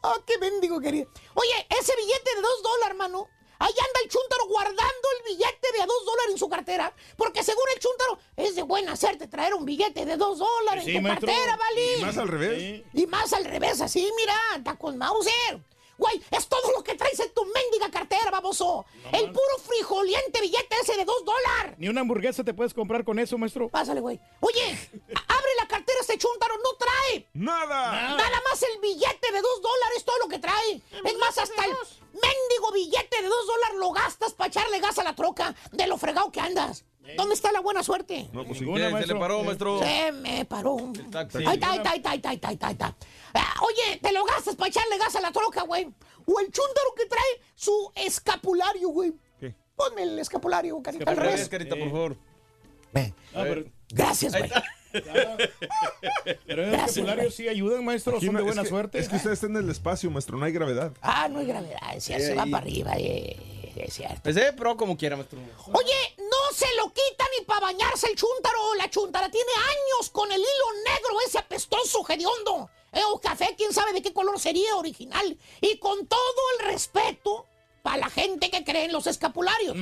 Ah, qué mendigo querido. Oye, ese billete de dos dólares, mano. Ahí anda el chúntaro guardando el billete de a dos dólares en su cartera. Porque según el chúntaro, es de buena hacerte traer un billete de dos dólares Sí, en tu maestro. cartera, ¿vale? Y más al revés. Y más al revés, así, mira, está con Mauser. Güey, es todo lo que traes en tu mendiga cartera, baboso. el puro frijoliente billete ese de dos dólares. Ni una hamburguesa te puedes comprar con eso, maestro. Pásale, güey. Oye, abre la cartera este chúntaro, no trae. Nada. Nada más el billete de dos dólares, todo lo que trae. Es más, hasta el mendigo billete de dos dólares lo gastas para echarle gas a la troca de lo fregado que andas. ¿Dónde está la buena suerte? No, pues. Ninguna, ¿Qué? Se le paró, maestro. Se me paró. taxi. Ahí está, ahí está, ahí está, ahí está, ahí está, ahí está, ahí está. Ah, oye, te lo gastas para echarle gas a la troca, güey. O el chúntaro que trae su escapulario, güey. ¿Qué? Ponme el escapulario, carita, al Al revés, carita, por favor. Ah, pero, Gracias, güey. pero los escapularios sí ayudan, maestro. Aquí Son no- de es buena que- suerte. Es que ustedes están en el espacio, maestro. No hay gravedad. Ah, no hay gravedad, es cierto, se va para arriba, eh, es cierto. Pues eh, pero como quiera, maestro. Oye, no se lo quita ni para bañarse el chúntaro o la chúntara. Tiene años con el hilo negro ese apestoso hediondo. Eh, o café, quién sabe de qué color sería original. Y con todo el respeto para la gente que cree en los escapularios.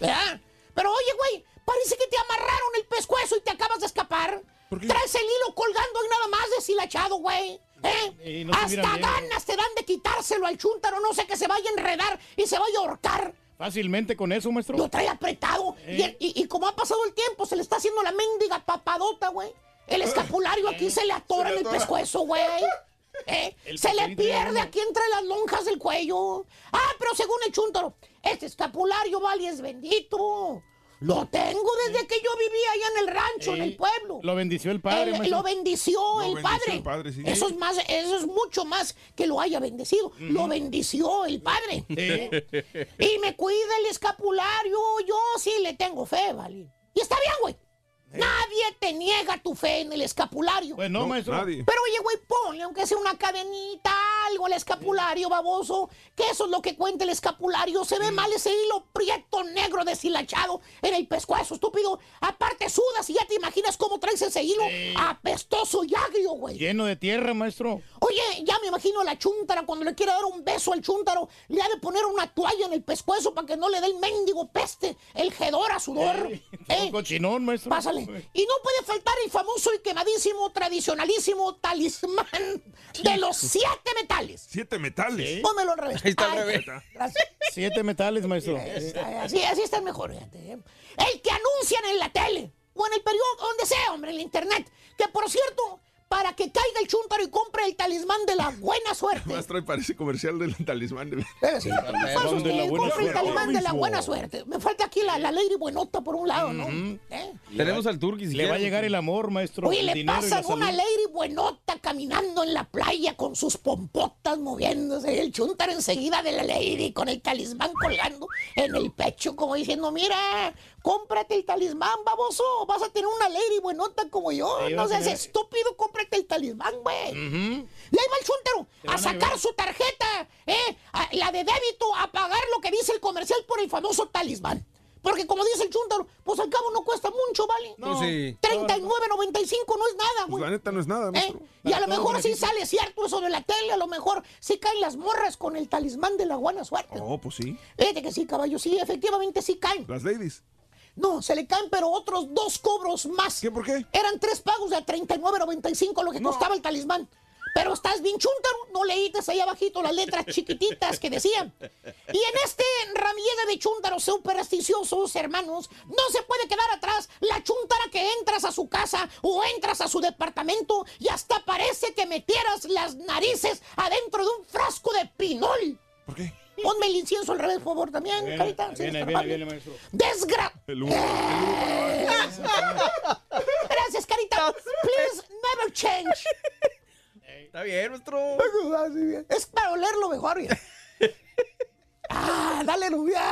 ¿Verdad? Pero oye, güey, parece que te amarraron el pescuezo y te acabas de escapar. Traes el hilo colgando y nada más deshilachado, güey. ¿Eh? No Hasta bien. ganas te dan de quitárselo al chúntaro, no sé que se vaya a enredar y se vaya a ahorcar. Fácilmente con eso, maestro. Lo trae apretado. Y, ¿Eh? y- y como ha pasado el tiempo, se le está haciendo la mendiga papadota, güey. El escapulario aquí se le atora en el pescuezo, güey. ¿Eh? Se le pierde aquí entre las lonjas del cuello. Ah, pero según el chúntaro, este escapulario, vale, es bendito. Lo tengo desde que yo vivía allá en el rancho, en el pueblo. Lo bendició el padre, lo bendició Lo el bendició padre. el padre, sí. Eso es más, eso es mucho más que lo haya bendecido. Lo bendició el padre. Y me cuida el escapulario. Yo sí le tengo fe, ¿vale? Y está bien, güey. Nadie te niega tu fe en el escapulario. Pues no, No, maestro. nadie. Pero oye, güey, ponle aunque sea una cadenita, algo al escapulario, baboso. Que eso es lo que cuenta el escapulario. Se ve mal ese hilo prieto, negro, deshilachado en el pescuezo, estúpido. Aparte sudas y ya te imaginas cómo traes ese hilo apestoso y agrio, güey. Lleno de tierra, maestro. Oye, ya me imagino a la chúntara cuando le quiere dar un beso al chúntaro, le ha de poner una toalla en el pescuezo para que no le dé el mendigo peste, el hedor a sudor. Todo ¿Eh? cochinón, maestro. Pásale. Y no puede faltar el famoso y quemadísimo, tradicionalísimo talismán de los siete metales. Siete metales. Pónmelo al revés. Ahí está al Ay, revés. gracias. Siete metales, maestro. Así, así está mejor. fíjate, ¿eh? El que anuncian en la tele o en el periódico, donde sea, hombre, en la internet. Que por cierto, para que caiga el chúntaro y compre el talismán de la buena suerte. Maestro, parece comercial del talismán. de- Eh, sí, pasa de la usted, buena compre el suerte. talismán de la buena suerte. Me falta aquí la, la Lady Buenota por un lado, ¿no? ¿Eh? Tenemos al Turqui. si Le va a llegar el amor, maestro. Oye, le dinero y la pasan una lady buenota caminando en la playa con sus pompotas moviéndose y el chúntaro enseguida de la lady con el talismán colgando en el pecho como diciendo, mira, cómprate el talismán, baboso, vas a tener una lady buenota como yo, Sí, no seas tener- estúpido, cómprate el talismán, güey. Y ahí va el chúntaro Te a sacar su tarjeta, ¿eh? A- la de débito, a pagar lo que dice el comercial por el famoso talismán. Porque como dice el chúntaro, pues al cabo no cuesta mucho, ¿vale? No. Pues sí. 39.95 no es nada, Pues güey. la neta no es nada, ¿Eh? Y a lo mejor sí sale cierto eso de la tele, a lo mejor sí caen las morras con el talismán de la buena suerte. Oh, pues sí. Fíjate que sí, caballo, sí, efectivamente sí caen. Las ladies. No, se le caen, pero otros dos cobros más. ¿Qué, por qué? Eran tres pagos de 39.95 lo que costaba el talismán. Pero estás bien chúntaro, no leíste ahí abajito las letras chiquititas que decían. Y en este ramillete de chúntaros supersticiosos, hermanos, no se puede quedar atrás la chúntara que entras a su casa o entras a su departamento y hasta parece que metieras las narices adentro de un frasco de pinol. ¿Por qué? Ponme el incienso al revés, por favor, también, Viene, carita. viene, viene, viene, maestro. Desgra... El humo. el Gracias, carita. Please never change. Está bien, maestro. Es para olerlo mejor. ya. Ah, dale rubiazo.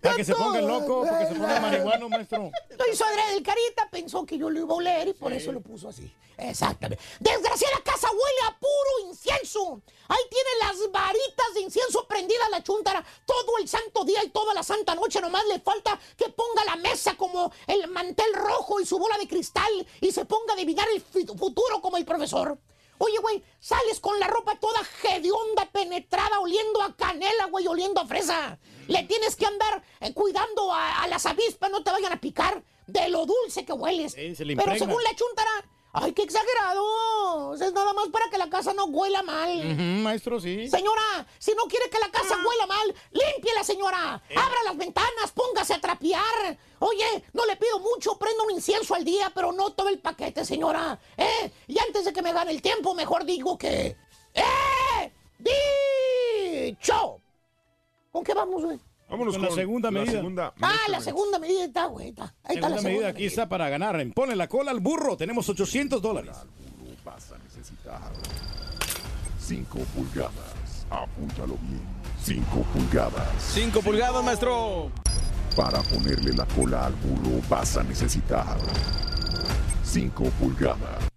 Para que se ponga loco, para que se ponga marihuano, maestro. Lo hizo adrede el carita, pensó que yo lo iba a oler y por eso lo puso así. Exactamente. Desgraciada casa huele a puro incienso. Ahí tiene las varitas de incienso prendidas la chuntara todo el santo día y toda la santa noche. Nomás le falta que ponga la mesa como el mantel rojo y su bola de cristal y se ponga a adivinar el futuro como el profesor. Oye, güey, sales con la ropa toda hedionda, penetrada, oliendo a canela, güey, oliendo a fresa. Le tienes que andar eh, cuidando a, a las avispas, no te vayan a picar de lo dulce que hueles. Se Pero según la chuntara, ¡ay, qué exagerado! Es nada más para que la casa no huela mal. Maestro, sí. Señora, si no quiere que la casa huela mal, límpiela, señora. Eh. Abra las ventanas, póngase a trapear. Oye, no le pido mucho, prenda un incienso al día, pero no todo el paquete, señora. ¿Eh? Y antes de que me gane el tiempo, mejor digo que... ¡Eh! ¡Dicho! ¿Con qué vamos, güey? Vámonos Con la segunda medida. segunda Ah, la segunda medida está, güey. está. Ahí está la Segunda segunda medida aquí está para ganar. Pone la cola al burro. Tenemos 800 dólares. Vas a necesitar 5 pulgadas. Apúntalo bien. 5 pulgadas. 5 pulgadas, maestro. Para ponerle la cola al burro vas a necesitar 5 pulgadas.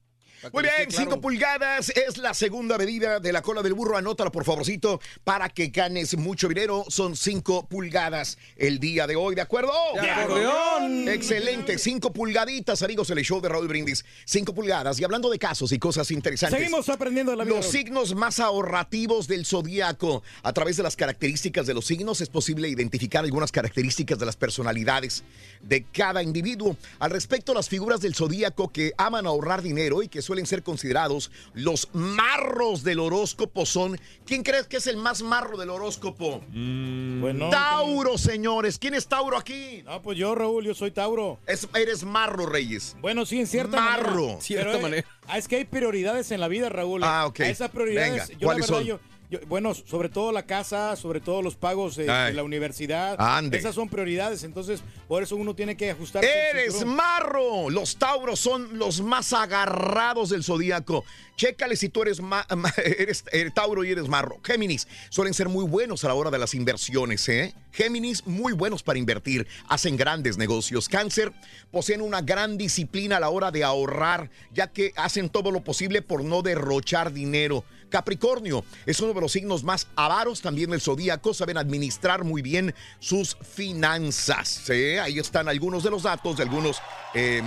Muy bien, 5 pulgadas es la segunda medida de la cola del burro. Anótala, por favorcito, para que ganes mucho dinero. Son 5 pulgadas el día de hoy, ¿de acuerdo? ¡De acordeón! Excelente, 5 pulgaditas, amigos, el show de Raúl Brindis. 5 pulgadas. Y hablando de casos y cosas interesantes. Seguimos aprendiendo de la vida. Los signos más ahorrativos del zodíaco. A través de las características de los signos es posible identificar algunas características de las personalidades de cada individuo. Al respecto, las figuras del zodíaco que aman ahorrar dinero y que suelen ser considerados los marros del horóscopo son. ¿Quién crees que es el más marro del horóscopo? Bueno, Tauro, señores. ¿Quién es Tauro aquí? No, pues yo, Raúl, yo soy Tauro. Es- eres marro, Reyes. Bueno, sí, en cierta Marro. manera. Cierta Pero, eh, manera. ah, es que hay prioridades en la vida, Raúl. Ah, ok. A esas prioridades, Venga, yo ¿cuáles la verdad, son? yo- yo- bueno, sobre todo la casa, sobre todo los pagos de, la universidad. Ande. Esas son prioridades, entonces por eso uno tiene que ajustarse. el Eres marro. Los tauros son los más agarrados del zodíaco. Chécale si tú eres, ma- eres eh, tauro y eres marro. Géminis suelen ser muy buenos a la hora de las inversiones. ¿eh? Géminis muy buenos para invertir. Hacen grandes negocios. Cáncer poseen una gran disciplina a la hora de ahorrar, ya que hacen todo lo posible por no derrochar dinero. Capricornio es uno de los signos más avaros también del zodíaco. Saben administrar muy bien sus finanzas. ¿eh? Ahí están algunos de los datos de algunos, eh,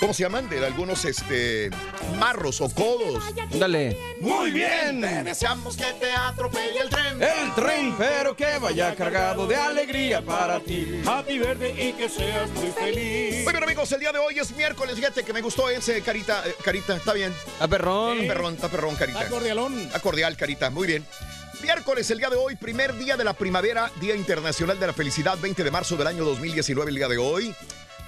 ¿cómo se llaman? De algunos este, marros o codos. Dale. Muy bien. Te deseamos que te atropelle el tren. El tren, pero que vaya cargado de alegría para ti. Happy verde y que seas muy feliz. Muy bien, amigos, el día de hoy es miércoles. Fíjate que me gustó ese, Carita. eh, carita, está bien. A perrón. Está perrón, está perrón, Carita. Está cordialón. Está cordial, Carita. Muy bien. Miércoles, el día de hoy, primer día de la primavera, Día Internacional de la Felicidad, 20 de marzo del año 2019, el día de hoy.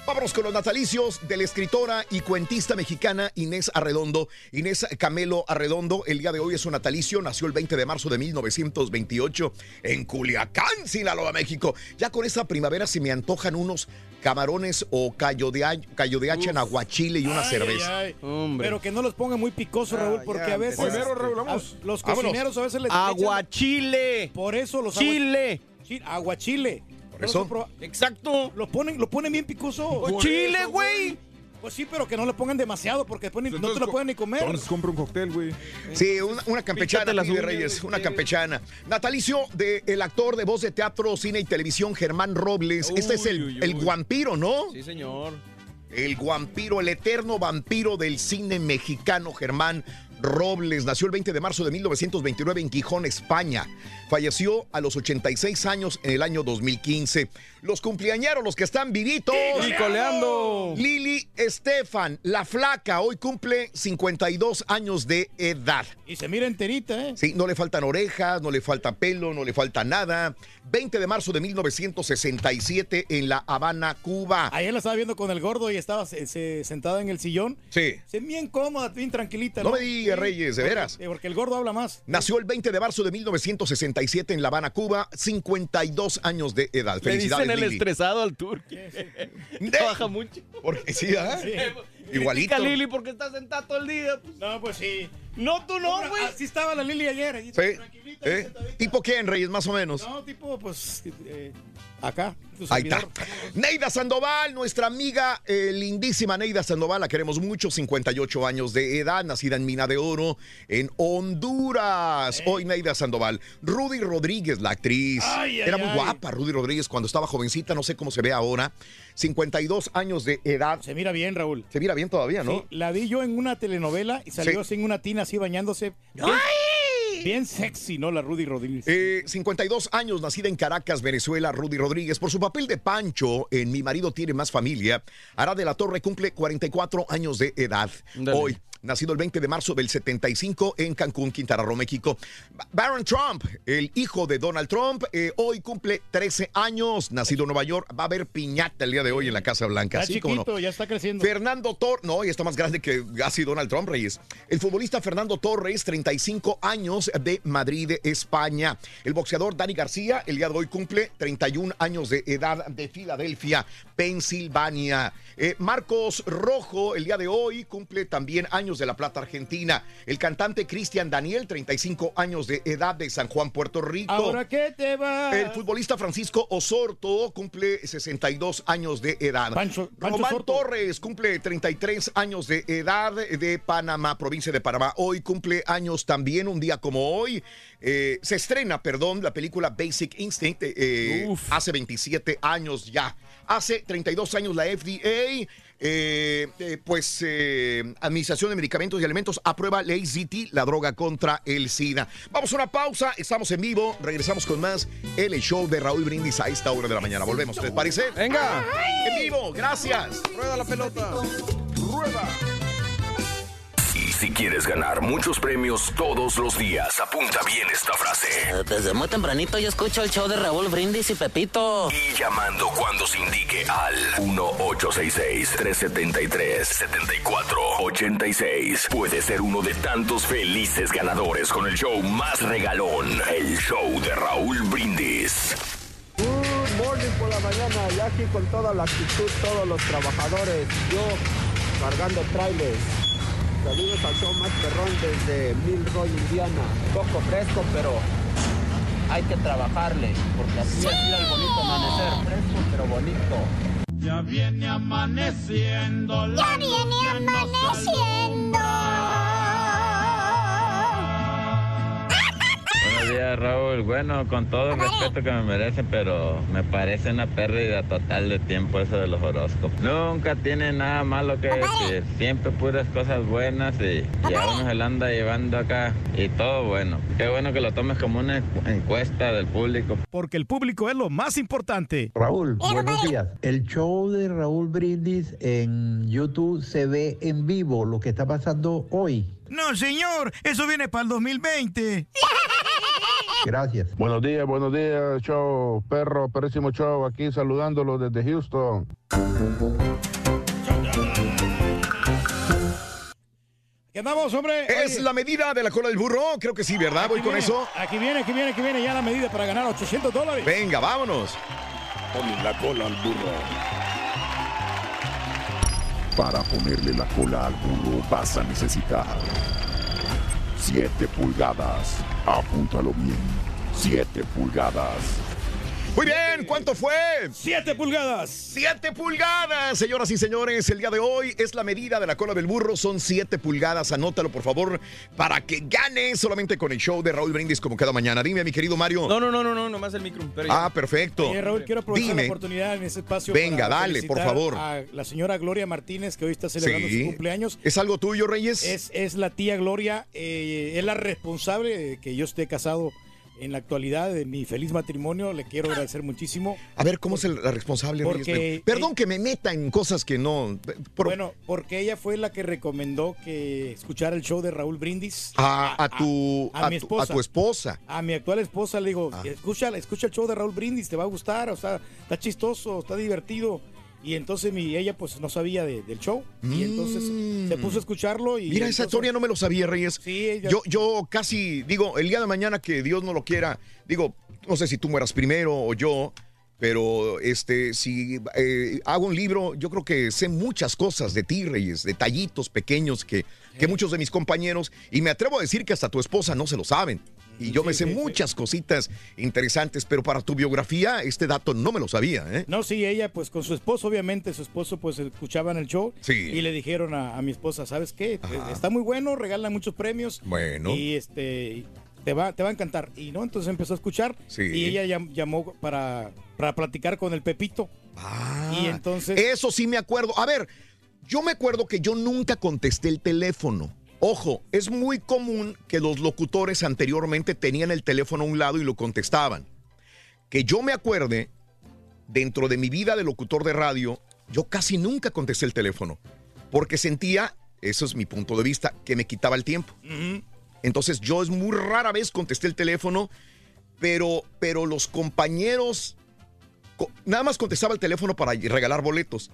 Vámonos con los natalicios de la escritora y cuentista mexicana Inés Arredondo. Inés Camelo Arredondo, el día de hoy es su natalicio, nació el 20 de marzo de 1928 en Culiacán, Sinaloa, México. Ya con esta primavera se me antojan unos camarones o callo de, callo de hacha en aguachile y una Ay, cerveza. ay, ay. Hombre. Pero que no los pongan muy picosos, Raúl, porque ya a veces. Primero, Raúl, vamos. a- Los Vámonos. cocineros a veces les. Aguachile. echan- Por eso los agua- Chile. Aguachile. Por eso. Pro- Exacto. Lo ponen, lo ponen bien picoso. Chile, güey. Pues sí, pero que no le pongan demasiado porque después ni- no te lo pueden ni comer. Entonces compra un cóctel, güey. Sí, una, una campechana, las uñas, Reyes, una campechana. Natalicio del actor de voz de teatro, cine y televisión, Germán Robles. este es el, Uy, uy, el uy. vampiro, ¿no? Sí, señor. El vampiro, el eterno vampiro del cine mexicano, Germán Robles. Nació el 20 de marzo de 1929 en Gijón, España. Falleció a los 86 años en el año 2015. Los cumpleañeros, los que están vivitos. Y coleando. Lili Estefan, la flaca, hoy cumple 52 años de edad. Y se mira enterita, ¿eh? Sí, no le faltan orejas, no le falta pelo, no le falta nada. 20 de marzo de 1967 en La Habana, Cuba. Ayer la estaba viendo con el gordo y estaba se- se- sentada en el sillón. Sí. Se bien cómoda, bien tranquilita. No me digas, Reyes, de veras. Porque el gordo habla más. Nació el 20 de marzo de 1967 en La Habana, Cuba, 52 años de edad. Le Felicidades, dicen el Lili. estresado al turqui. Trabaja mucho. Porque sí, ¿ah? Igualito. Critica a Lili porque está sentada todo el día. pues. No, pues sí. No, tú no, güey. Así estaba la Lili ayer. Sí. tranquilita, ¿Eh? ¿Tipo quién, Reyes, más o menos? No, tipo, pues, eh, acá. tu Ahí está. servidor. Neida Sandoval, nuestra amiga eh, lindísima Neida Sandoval, la queremos mucho, 58 años de edad, nacida en Mina de Oro, en Honduras. Hoy Neida Sandoval. Rudy Rodríguez, la actriz. Ay, ay, Era muy ay. guapa Rudy Rodríguez cuando estaba jovencita, no sé cómo se ve ahora. 52 años de edad. Se mira bien, Raúl. Se mira bien todavía, ¿no? Sí, la vi yo en una telenovela y salió Sí. así en una tina así bañándose. Bien, bien sexy, ¿no? La Rudy Rodríguez. Eh, 52 años, nacida en Caracas, Venezuela, Rudy Rodríguez. Por su papel de Pancho en Mi marido tiene más familia, Ara de la Torre cumple 44 años de edad. Dale. Hoy, nacido el 20 de marzo del 75 en Cancún, Quintana Roo, México. Ba- Barron Trump, el hijo de Donald Trump, eh, hoy cumple 13 años, nacido en Nueva York. Va a haber piñata el día de hoy en la Casa Blanca. Está ¿sí, cómo no? chiquito, ya está creciendo. Fernando Torres, no, y está más grande que casi Donald Trump, Reyes. El futbolista Fernando Torres, 35 años de Madrid, España. El boxeador Dani García, el día de hoy cumple 31 años de edad de Filadelfia, Pensilvania. Eh, Marcos Rojo, el día de hoy cumple también años de La Plata, Argentina. El cantante Cristian Daniel, 35 años de edad de San Juan, Puerto Rico. Ahora que te va. El futbolista Francisco Osorto cumple 62 años de edad. Pancho- Pancho Román. Torres cumple 33 años de edad de Panamá, provincia de Panamá. Hoy cumple años también, un día como hoy. Eh, se estrena, perdón, la película Basic Instinct eh, hace 27 años ya. Hace 32 años la FDA. Eh, eh, pues eh, Administración de Medicamentos y Alimentos aprueba ley ZT, la droga contra el SIDA. Vamos a una pausa, estamos en vivo, regresamos con más el show de Raúl Brindis a esta hora de la mañana. Volvemos, ¿les parece? Venga. En vivo, gracias. Rueda la pelota. Rueda. Si quieres ganar muchos premios todos los días, apunta bien esta frase. Desde muy tempranito yo escucho el show de Raúl Brindis y Pepito. Y llamando cuando se indique al 1-866-373-7486. Puede ser uno de tantos felices ganadores con el show más regalón, el show de Raúl Brindis. Good morning por la mañana, y aquí con toda la actitud, todos los trabajadores, yo cargando trailers. Saludos al show más perrón desde Milroy, Indiana. Poco fresco, pero hay que trabajarle, porque así es al bonito amanecer, fresco pero bonito. Ya viene amaneciendo. Ya viene amaneciendo. Días, Raúl. Bueno, con todo el respeto que me merecen, pero me parece una pérdida total de tiempo eso de los horóscopos. Nunca tiene nada malo que decir. Siempre puras cosas buenas y, y a uno se la anda llevando acá y todo bueno. Qué bueno que lo tomes como una encuesta del público. Porque el público es lo más importante. Raúl, buenos días. El show de Raúl Brindis en YouTube se ve en vivo lo que está pasando hoy. No, señor, eso viene para el 2020. Gracias. Buenos días, buenos días, show, perro, perrísimo show, aquí saludándolo desde Houston. ¿Qué andamos, hombre? ¿Es Oye, la medida de la cola del burro? Creo que sí, ¿verdad? Voy con eso. Aquí viene, aquí viene, aquí viene ya la medida para ganar 800 dólares. Venga, vámonos. Ponle la cola al burro. Para ponerle la cola al burro vas a necesitar 7 pulgadas. Apúntalo bien. 7 pulgadas. Muy bien, ¿cuánto fue? ¡Siete pulgadas! ¡Siete pulgadas! Señoras y señores, el día de hoy es la medida de la cola del burro, son siete pulgadas. Anótalo, por favor, para que gane solamente con el show de Raúl Brindis como cada mañana. Dime, mi querido Mario. No, no, no, no, no, nomás el micro. Ah, perfecto. Raúl, quiero aprovechar Dime. la oportunidad en ese espacio. Venga, para dale, por favor. A la señora Gloria Martínez, que hoy está celebrando Sí. su cumpleaños. ¿Es algo tuyo, Reyes? Es, es la tía Gloria, eh, es la responsable de que yo esté casado en la actualidad de mi feliz matrimonio. Le quiero agradecer muchísimo. A ver, ¿cómo es la responsable, Reyes? Porque- Perdón que me meta en cosas que no... por- Bueno, porque ella fue la que recomendó que escuchara el show de Raúl Brindis. a, a tu, a mi tu- esposa. a tu esposa. A mi actual esposa le digo, Ah. escucha, escucha el show de Raúl Brindis, te va a gustar, o sea, está chistoso, está divertido. Y entonces mi, ella pues no sabía de- del show. Y entonces se puso a escucharlo y... Mm. Mira, esa entonces- historia no me lo sabía, Reyes. Sí, ella- Yo, yo casi, digo, el día de mañana que Dios no lo quiera, digo, no sé si tú mueras primero o yo, pero este, si eh, hago un libro, yo creo que sé muchas cosas de ti, Reyes, detallitos pequeños que, que muchos de mis compañeros, y me atrevo a decir que hasta tu esposa no se lo saben. Y yo me sé muchas cositas interesantes, pero para tu biografía, este dato no me lo sabía, ¿eh? No, sí, ella pues con su esposo, obviamente, su esposo pues escuchaban el show Sí. y le dijeron a, a mi esposa, ¿sabes qué? Está muy bueno, regala muchos premios. Bueno. Y este te va, te va a encantar. Y no, entonces empezó a escuchar Sí. y ella llam- llamó para, para platicar con el Pepito. y entonces... Eso sí me acuerdo. A ver, yo me acuerdo que yo nunca contesté el teléfono. Ojo, es muy común que los locutores anteriormente tenían el teléfono a un lado y lo contestaban. Que yo me acuerde, dentro de mi vida de locutor de radio, yo casi nunca contesté el teléfono. Porque sentía, eso es mi punto de vista, que me quitaba el tiempo. Entonces yo es muy rara vez contesté el teléfono, pero, pero los compañeros, co- nada más contestaba el teléfono para regalar boletos.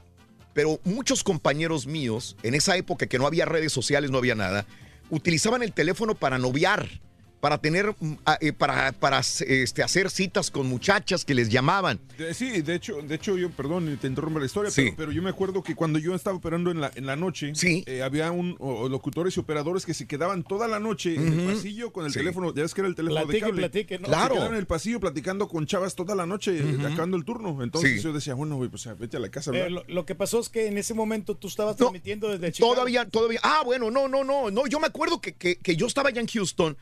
Pero muchos compañeros míos, en esa época que no había redes sociales, no había nada, utilizaban el teléfono para noviar, para tener, mm, eh, para, para este, hacer citas con muchachas que les llamaban. De- sí, de hecho, de hecho yo, perdón, te interrumpo la historia, Sí. pero, pero yo me acuerdo que cuando yo estaba operando en la, en la noche, eh, había un, o- locutores y operadores que se quedaban toda la noche en el pasillo con el Sí. teléfono, ya ves que era el teléfono Platique, de cable. platique, ¿no? Se Claro. quedaban en el pasillo platicando con chavas toda la noche, acabando el turno. Entonces Sí. yo decía, bueno, güey, pues vete a la casa. Pero ¿verdad? lo, lo que pasó es que en ese momento tú estabas transmitiendo desde Chicago. Todavía, todavía. Ah, bueno, no, no, no, no. Yo me acuerdo que, que- que yo estaba allá en Houston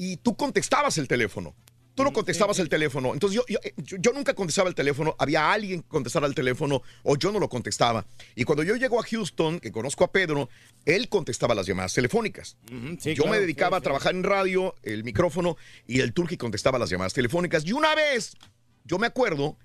y tú contestabas el teléfono. Tú no contestabas el teléfono. Entonces yo, yo, yo- yo nunca contestaba el teléfono. Había alguien que contestara el teléfono o yo no lo contestaba. Y cuando yo llego a Houston, que conozco a Pedro, él contestaba las llamadas telefónicas. sí, yo claro, me dedicaba sí, a trabajar en radio, el micrófono, y el turqui contestaba las llamadas telefónicas. Y una vez, yo me acuerdo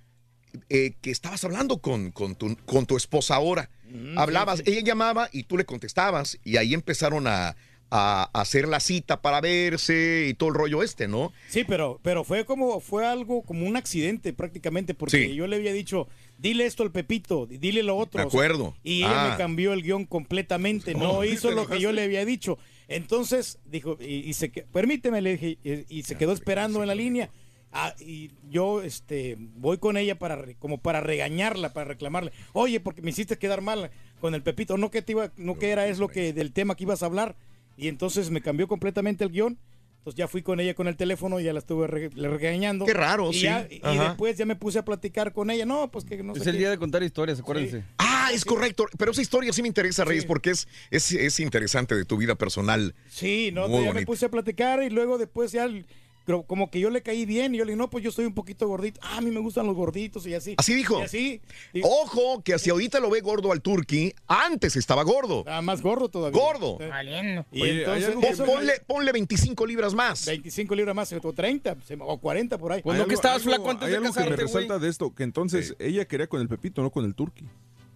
eh, que estabas hablando con, con tu, con tu esposa ahora. Hablabas, ella llamaba y tú le contestabas y ahí empezaron a, a hacer la cita para verse y todo el rollo este, ¿no? Sí, pero, pero fue como, fue algo como un accidente prácticamente, porque Sí. yo le había dicho, dile esto al Pepito, dile lo otro. De o sea, acuerdo. y ella Ah. me cambió el guion completamente, no hizo ¿te lo que yo le había dicho. Entonces, dijo, y, y se permíteme, le dije, y, y se quedó esperando en la línea. Ah, y yo este voy con ella para como para regañarla, para reclamarle, oye, porque me hiciste quedar mal con el Pepito, no que te iba, no que era es lo que del tema que ibas a hablar. Y entonces me cambió completamente el guion. Entonces ya fui con ella con el teléfono, ya la estuve re- le regañando. Qué raro, y sí. ya- y Ajá. después ya me puse a platicar con ella. No, pues que no sé Es el qué. día de contar historias, acuérdense. Ah, es correcto. Pero esa historia sí me interesa, Reyes, porque es, es, es interesante de tu vida personal. Sí, no, Muy ya me puse a platicar y luego después ya el- pero como que yo le caí bien y yo le dije, no, pues yo estoy un poquito gordito. Ah, a mí me gustan los gorditos y así. Así dijo. Y así. Ojo, que si ahorita lo ve gordo al turqui, antes estaba gordo. Ah, más gordo todavía. Gordo. Y Oye, entonces, que- eso- ponle, ponle 25 libras más. 25 libras más, o 30, se- o 40 por ahí. Hay algo- algo- hay algo que me resalta de esto, que entonces ella quería con el Pepito, no con el Turqui.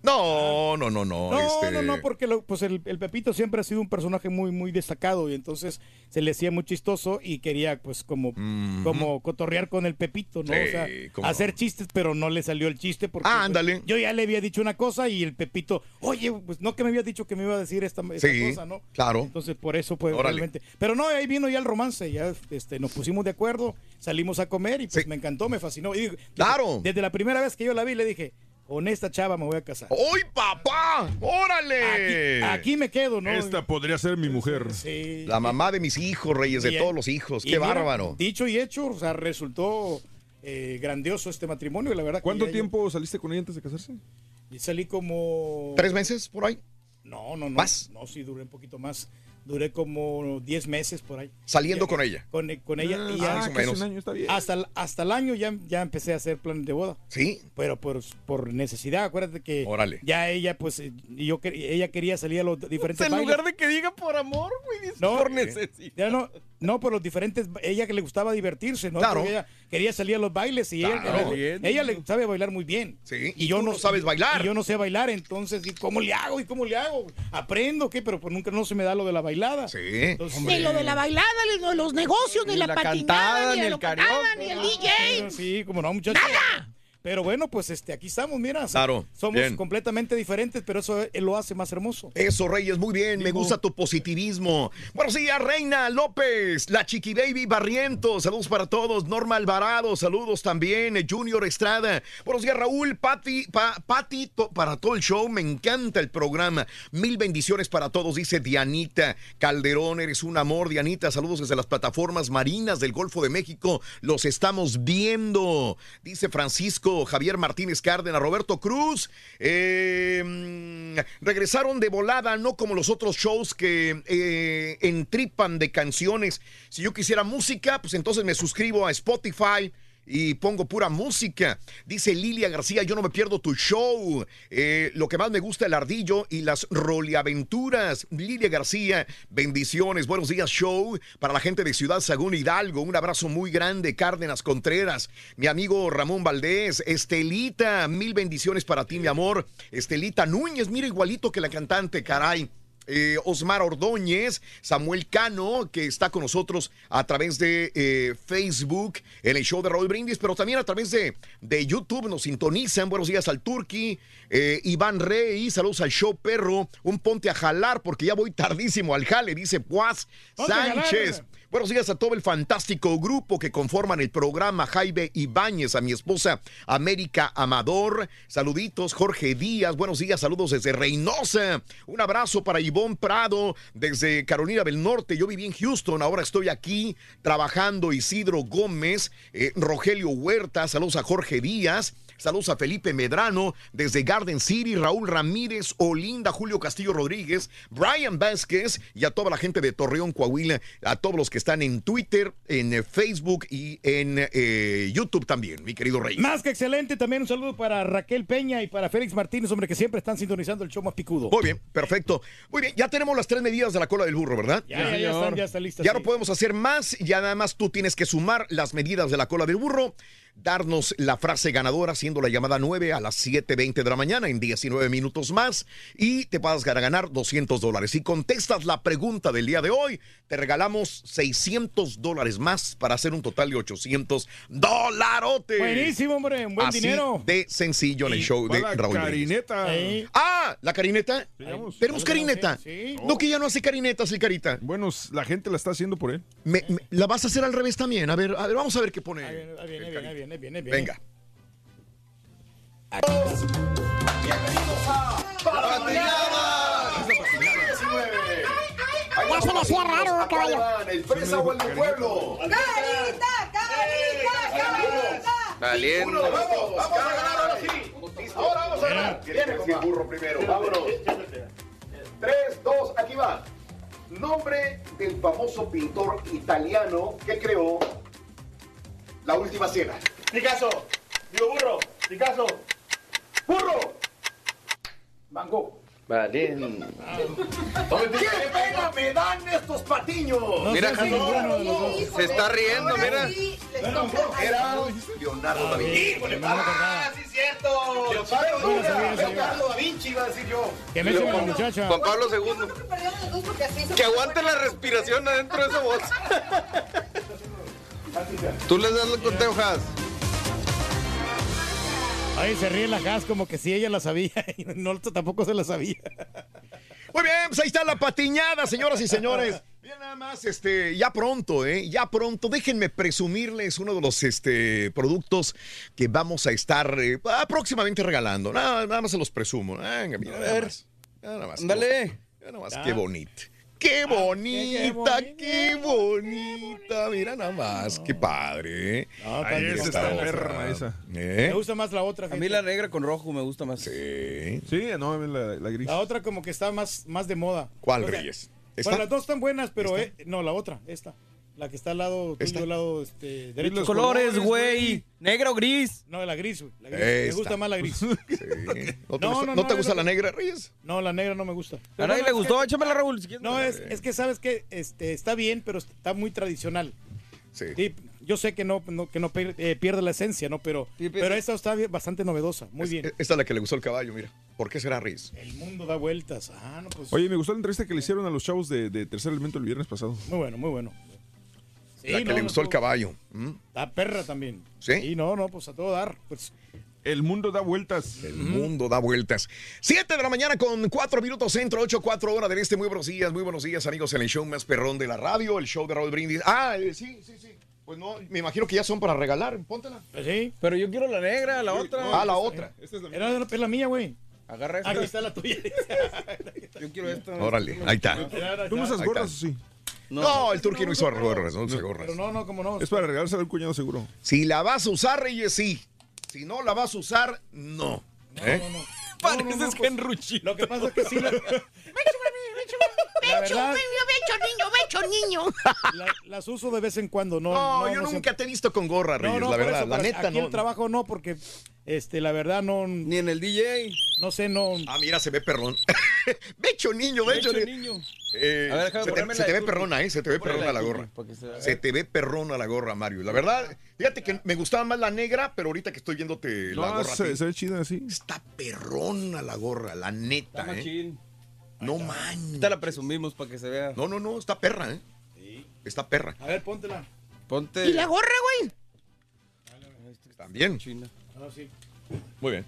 No, no, no, no. No, este- no, no, porque lo- pues el, el Pepito siempre ha sido un personaje muy, muy destacado y entonces se le hacía muy chistoso y quería pues como, como cotorrear con el Pepito, ¿no? Sí, o sea, hacer chistes, pero no le salió el chiste porque Ah, pues, yo ya le había dicho una cosa y el Pepito, oye, pues no que me había dicho que me iba a decir esta, esta Sí, cosa, ¿no? claro. Entonces por eso pues Órale. realmente. Pero no, ahí vino ya el romance, ya este, nos pusimos de acuerdo, salimos a comer y pues me encantó, me fascinó. Y, Claro. Desde la primera vez que yo la vi le dije, con esta chava me voy a casar. ¡Uy, papá! ¡Órale! Aquí, aquí me quedo, ¿no? Esta podría ser mi mujer. La mamá de mis hijos, Reyes, de Y- todos los hijos. ¡Qué mira, bárbaro! Dicho y hecho, o sea, resultó eh, grandioso este matrimonio, la verdad. que ¿Cuánto yo- tiempo saliste con ella antes de casarse? y salí como... ¿Tres meses por ahí? No, no, no. ¿Más? No, sí, duré un poquito más. Duré como 10 meses por ahí. Saliendo Ya- con ella. Con, con ella. Ah, y ya, más o menos. un año está bien. Hasta, el- hasta el año ya, ya empecé a hacer planes de boda. Sí. Pero por, por necesidad, acuérdate que Órale. ya ella, pues, eh, yo quer- ella quería salir a los diferentes en bailes. lugar de que diga por amor, güey, No, por eh, necesidad. ya no, no, por los diferentes, ella que le gustaba divertirse, ¿no? Claro. Porque ella quería salir a los bailes y ella, Claro. ella, ella le sabe bailar muy bien. Sí, Y, y yo tú no, no sabes bailar. Y yo no sé bailar, entonces, ¿y ¿cómo le hago? ¿Y cómo le hago? ¿Aprendo qué? Pero pues nunca no se me da lo de la bailada. Sí. Ni lo de la bailada, ni lo de los negocios, ni, Ni la, la patinada, cantada, ni, ni la el cantada, karaoke. ni el DJ. Sí, como no, muchachos. ¡Nada! Pero bueno, pues este, aquí estamos, mira. Claro, Somos bien. completamente diferentes, pero eso lo hace más hermoso. Eso, Reyes, muy bien. Me gusta tu positivismo. Buenos días, Reina López, la Chiqui Baby Barrientos. Saludos para todos. Norma Alvarado, saludos también. Junior Estrada. Buenos días, Raúl. Pati, pa- Pati, to- para todo el show. Me encanta el programa. Mil bendiciones para todos, dice Dianita Calderón. Eres un amor, Dianita. Saludos desde las plataformas marinas del Golfo de México. Los estamos viendo. Dice Francisco Javier Martínez Cárdenas, Roberto Cruz. Mm, regresaron de volada, no como los otros shows que eh, entripan de canciones. Si yo quisiera música, pues entonces me suscribo a Spotify. Y pongo pura música. Dice Lilia García, yo no me pierdo tu show. Eh, lo que más me gusta el ardillo y las roliaventuras. Lilia García, bendiciones. Buenos días, show. Para la gente de Ciudad Sagún Hidalgo, un abrazo muy grande. Cárdenas Contreras, mi amigo Ramón Valdés, Estelita, mil bendiciones para ti, mi amor. Estelita Núñez, mira igualito que la cantante, caray. Eh, Osmar Ordóñez, Samuel Cano, que está con nosotros a través de eh, Facebook en el show de Raúl Brindis, pero también a través de, de YouTube nos sintonizan. Buenos días al Turqui, eh, Iván Rey, saludos al show perro, un ponte a jalar porque ya voy tardísimo al jale, dice Puaz. Sánchez. Buenos días a todo el fantástico grupo que conforman el programa Jaime Ibáñez, a mi esposa América Amador. Saluditos, Jorge Díaz. Buenos días, saludos desde Reynosa. Un abrazo para Ivonne Prado desde Carolina del Norte. Yo viví en Houston, ahora estoy aquí trabajando. Isidro Gómez, eh, Rogelio Huerta. Saludos a Jorge Díaz. Saludos a Felipe Medrano desde Garden City, Raúl Ramírez, Olinda, Julio Castillo Rodríguez, Brian Vázquez y a toda la gente de Torreón, Coahuila, a todos los que están en Twitter, en eh, Facebook y en eh, YouTube también, mi querido Rey. Más que excelente, también un saludo para Raquel Peña y para Félix Martínez, hombre, que siempre están sintonizando el show más picudo. Muy bien, perfecto. Muy bien, ya tenemos las tres medidas de la cola del burro, ¿verdad? Ya, ya, ya están, ya están listas. Ya sí. no podemos hacer más, ya nada más tú tienes que sumar las medidas de la cola del burro, darnos la frase ganadora siendo la llamada 9 a las 7.20 de la mañana en 19 minutos más y te vas a ganar 200 dólares. Si contestas la pregunta del día de hoy, te regalamos 600 dólares más para hacer un total de 800 dolarotes. Buenísimo, hombre, un buen Así dinero. de sencillo en el show de va la Raúl. Carineta. Ey. Ah, la carineta. Tenemos carineta. Sí. No, que ya no hace carinetas el carita. Bueno, la gente la está haciendo por él. Me- me- la vas a hacer al revés también. A ver, a ver, vamos a ver qué pone. Ahí viene, ahí viene, ahí viene, viene, viene, viene. Venga. Ya se me hacía raro, caballo. ¿El fresa o el de pueblo? ¡Carita, carita, carita! Valiente. Vamos, vamos a ganar ahora sí. Ahora vamos a ganar. Tiene que el burro primero. Vámonos. Tres, dos, aquí va. Nombre del famoso pintor italiano que creó La Última Cena. Picasso. Digo burro. Picasso. ¡Burro! Van Gogh. Valiente. ¡Qué pena me dan estos patiños! No Mira, los dos. Se está riendo, mira. Era Leonardo da Vinci. ¡Híjole, papá! ¡Sí, es cierto! Leonardo da Vinci, iba a decir yo. Que me la muchacha. Juan Pablo II. Que aguante la respiración adentro de esa bolsa. Tú les das el conteo, Has. Ay, se ríe la Gas como que si ella la sabía y no tampoco se la sabía. Muy bien, pues ahí está la patiñada, señoras y señores. Bien, nada más, este, ya pronto, ¿eh? Ya pronto. Déjenme presumirles uno de los este, productos que vamos a estar eh, ah, próximamente regalando. Nada, nada más se los presumo. Venga, mira, A nada ver. más. Nada más. Ándale. Mira nada más, qué bonito. Qué bonita, qué bonita. Mira nada más, qué padre. No, Ay, tan- esa está perra, esa. ¿Eh? Me gusta más la otra. A mí la negra con rojo me gusta más. Sí. Sí, no, la, la gris. La otra como que está más, más de moda. ¿Cuál, O sea, Reyes? Bueno, ¿Esta? las dos están buenas, pero eh, no, la otra, esta. La que está al lado ¿Esta? tuyo, al lado este, derecho. Los colores, güey. Negro o gris. No, la gris, güey. la gris. Me Esta. gusta más la gris. Sí. ¿No te No, gusta, no, no te no, gusta la negra, Reyes? No, la negra no me gusta. A nadie le gustó. Échamela, Raúl. si quieres. No, es, es que sabes que este, está bien, pero está muy tradicional. Sí. Sí, yo sé que no, no- que no per- eh, pierde la esencia, ¿no? Pero, Sí, pero- pero esta está bien- bastante novedosa. Muy bien. Esta es la que le gustó el caballo, mira. ¿Por qué será Reyes? El mundo da vueltas. Ah, no, pues. Oye, me gustó la entrevista que le hicieron a los chavos de, de Tercer Elemento el viernes pasado. Muy bueno, muy bueno. Sí, la que no, le no, gustó el caballo. ¿Mm? Da perra también. ¿Sí? Y no, no, pues a todo dar. Pues El mundo da vueltas. El mundo da vueltas. Siete de la mañana con cuatro minutos centro, ocho, cuatro horas del este. Muy buenos días, muy buenos días, amigos, en el show más perrón de la radio, el show de Raúl Brindis. Ah, eh, sí, sí, sí. Pues no, me imagino que ya son para regalar. Póntela. Pues sí. Pero yo quiero la negra, la otra. Ah, la otra. Esta es la Era la, es la mía, güey. Agarra esta. Aquí está la tuya. Yo quiero esta. Órale, ahí está. ¿Tú no usas Ahí gorras o sí? No, el turqui no hizo gorras, no usa gorras. Pero no, no, como no. Es para regalársela al cuñado seguro. Si la vas a usar, Reyes, sí. Si no la vas a usar, no. ¿Eh? No, no. Pareces No, no, no, pues, Henruchi. Lo que pasa es que sí. La, verdad, Becho, niño. la- las uso de vez en cuando. No, No, no, yo no nunca siempre. te he visto con gorra, No, Reyes, no, la verdad. eso, la neta, aquí no. el trabajo no, porque este, la verdad no. Ni en el DJ. No sé, no. Ah, mira, se ve perrón. Becho niño, becho, Becho, niño. niño. Eh, A ver, déjame se te, se la te ve perrona, ¿eh? Se te ve Ponle perrona la gorra. Se te ve perrona la gorra, Mario. La verdad, fíjate que me gustaba más la negra, pero ahorita que estoy viéndote la No, gorra. a se, ve chida así. Está perrona la gorra, la neta, Está ¿eh? No man. Te la presumimos para que se vea. No, no, no, está perra, ¿eh? Está perra. A ver, póntela. Ponte. ¿Y la gorra, güey? También. China. Ah, sí. Muy bien.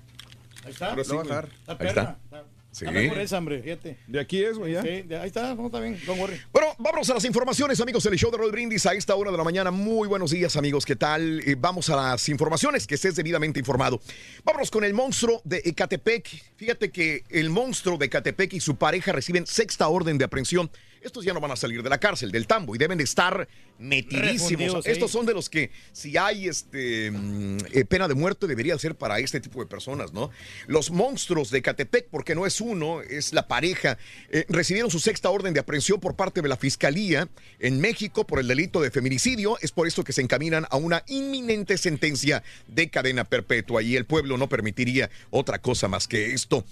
Ahí está. Ahora sí, güey. Está Ahí perra. está. Sí. Está mejor esa, hombre, fíjate. De aquí es, güey, ya. Sí, de- ahí está, no, está bien, don't worry. Bueno, vámonos a las informaciones, amigos, del show de Roll Brindis a esta hora de la mañana. Muy buenos días, amigos. ¿Qué tal? Eh, vamos a las informaciones, que estés debidamente informado. Vámonos con el monstruo de Ecatepec. Fíjate que el monstruo de Ecatepec y su pareja reciben sexta orden de aprehensión. Estos ya no van a salir de la cárcel, del tambo, y deben de estar metidísimos. Sí. Estos son de los que, si hay este mm, eh, pena de muerte, debería ser para este tipo de personas, ¿no? Los monstruos de Ecatepec, porque no es uno, es la pareja, eh, recibieron su sexta orden de aprehensión por parte de la Fiscalía en México por el delito de feminicidio. Es por esto que se encaminan a una inminente sentencia de cadena perpetua y el pueblo no permitiría otra cosa más que esto.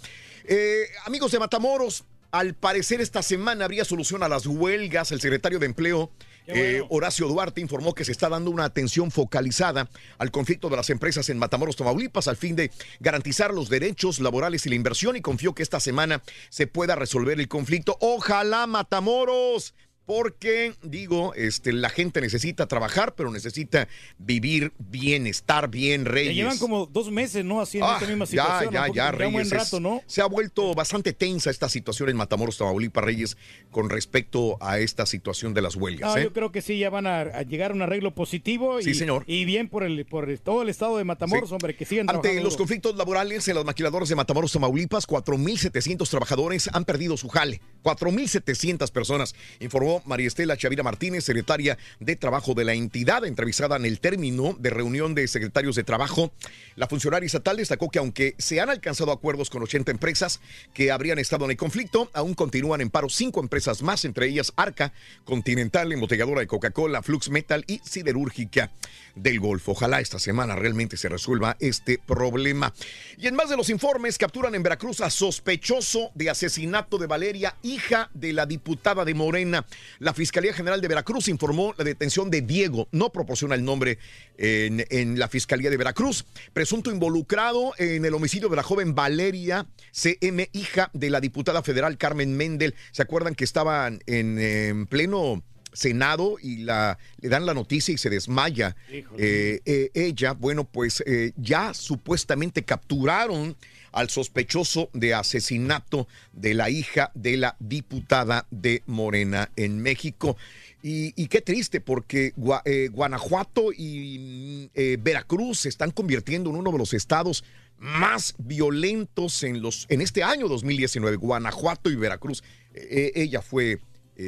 Eh, amigos de Matamoros, al parecer esta semana habría solución a las huelgas. El secretario de Empleo, eh, Horacio Duarte, informó que se está dando una atención focalizada al conflicto de las empresas en Matamoros, Tamaulipas, al fin de garantizar los derechos laborales y la inversión y confió que esta semana se pueda resolver el conflicto. Ojalá Matamoros porque digo, este, la gente necesita trabajar, pero necesita vivir bien, estar bien, Ya Reyes. llevan como dos meses, ¿no? En Ah, esta misma ya, situación. ya, ya, un buen Reyes. rato, es- ¿no? Se ha vuelto bastante tensa esta situación en Matamoros, Tamaulipas, Reyes, con respecto a esta situación de las huelgas. ¿eh? yo creo que sí, ya van a, a llegar a un arreglo positivo. Sí, y, señor. Y bien por el por el- todo el estado de Matamoros, Sí. hombre, que sigan Ante trabajando los conflictos laborales en las maquiladoras de Matamoros, Tamaulipas, 4.700 trabajadores han perdido su jale. 4.700 personas, informó María Estela Chavira Martínez, secretaria de Trabajo de la entidad, entrevistada en el término de reunión de secretarios de trabajo. La funcionaria estatal destacó que aunque se han alcanzado acuerdos con 80 empresas que habrían estado en el conflicto, aún continúan en paro cinco empresas más, entre ellas Arca, Continental, embotelladora de Coca-Cola, Flux Metal y Siderúrgica del Golfo. Ojalá esta semana realmente se resuelva este problema. Y en más de los informes, capturan en Veracruz a sospechoso de asesinato de Valeria, hija de la diputada de Morena. La Fiscalía General de Veracruz informó la detención de Diego, no proporciona el nombre en, en la Fiscalía de Veracruz, presunto involucrado en el homicidio de la joven Valeria CM, hija de la diputada federal Carmen Mendel. ¿Se acuerdan que estaban en, en pleno... Senado y la, le dan la noticia y se desmaya eh, eh, ella. Bueno, pues eh, ya supuestamente capturaron al sospechoso de asesinato de la hija de la diputada de Morena en México. Y, qué triste, porque eh, Guanajuato y eh, Veracruz se están convirtiendo en uno de los estados más violentos en, los, en este año 2019. Guanajuato y Veracruz. Eh, ella fue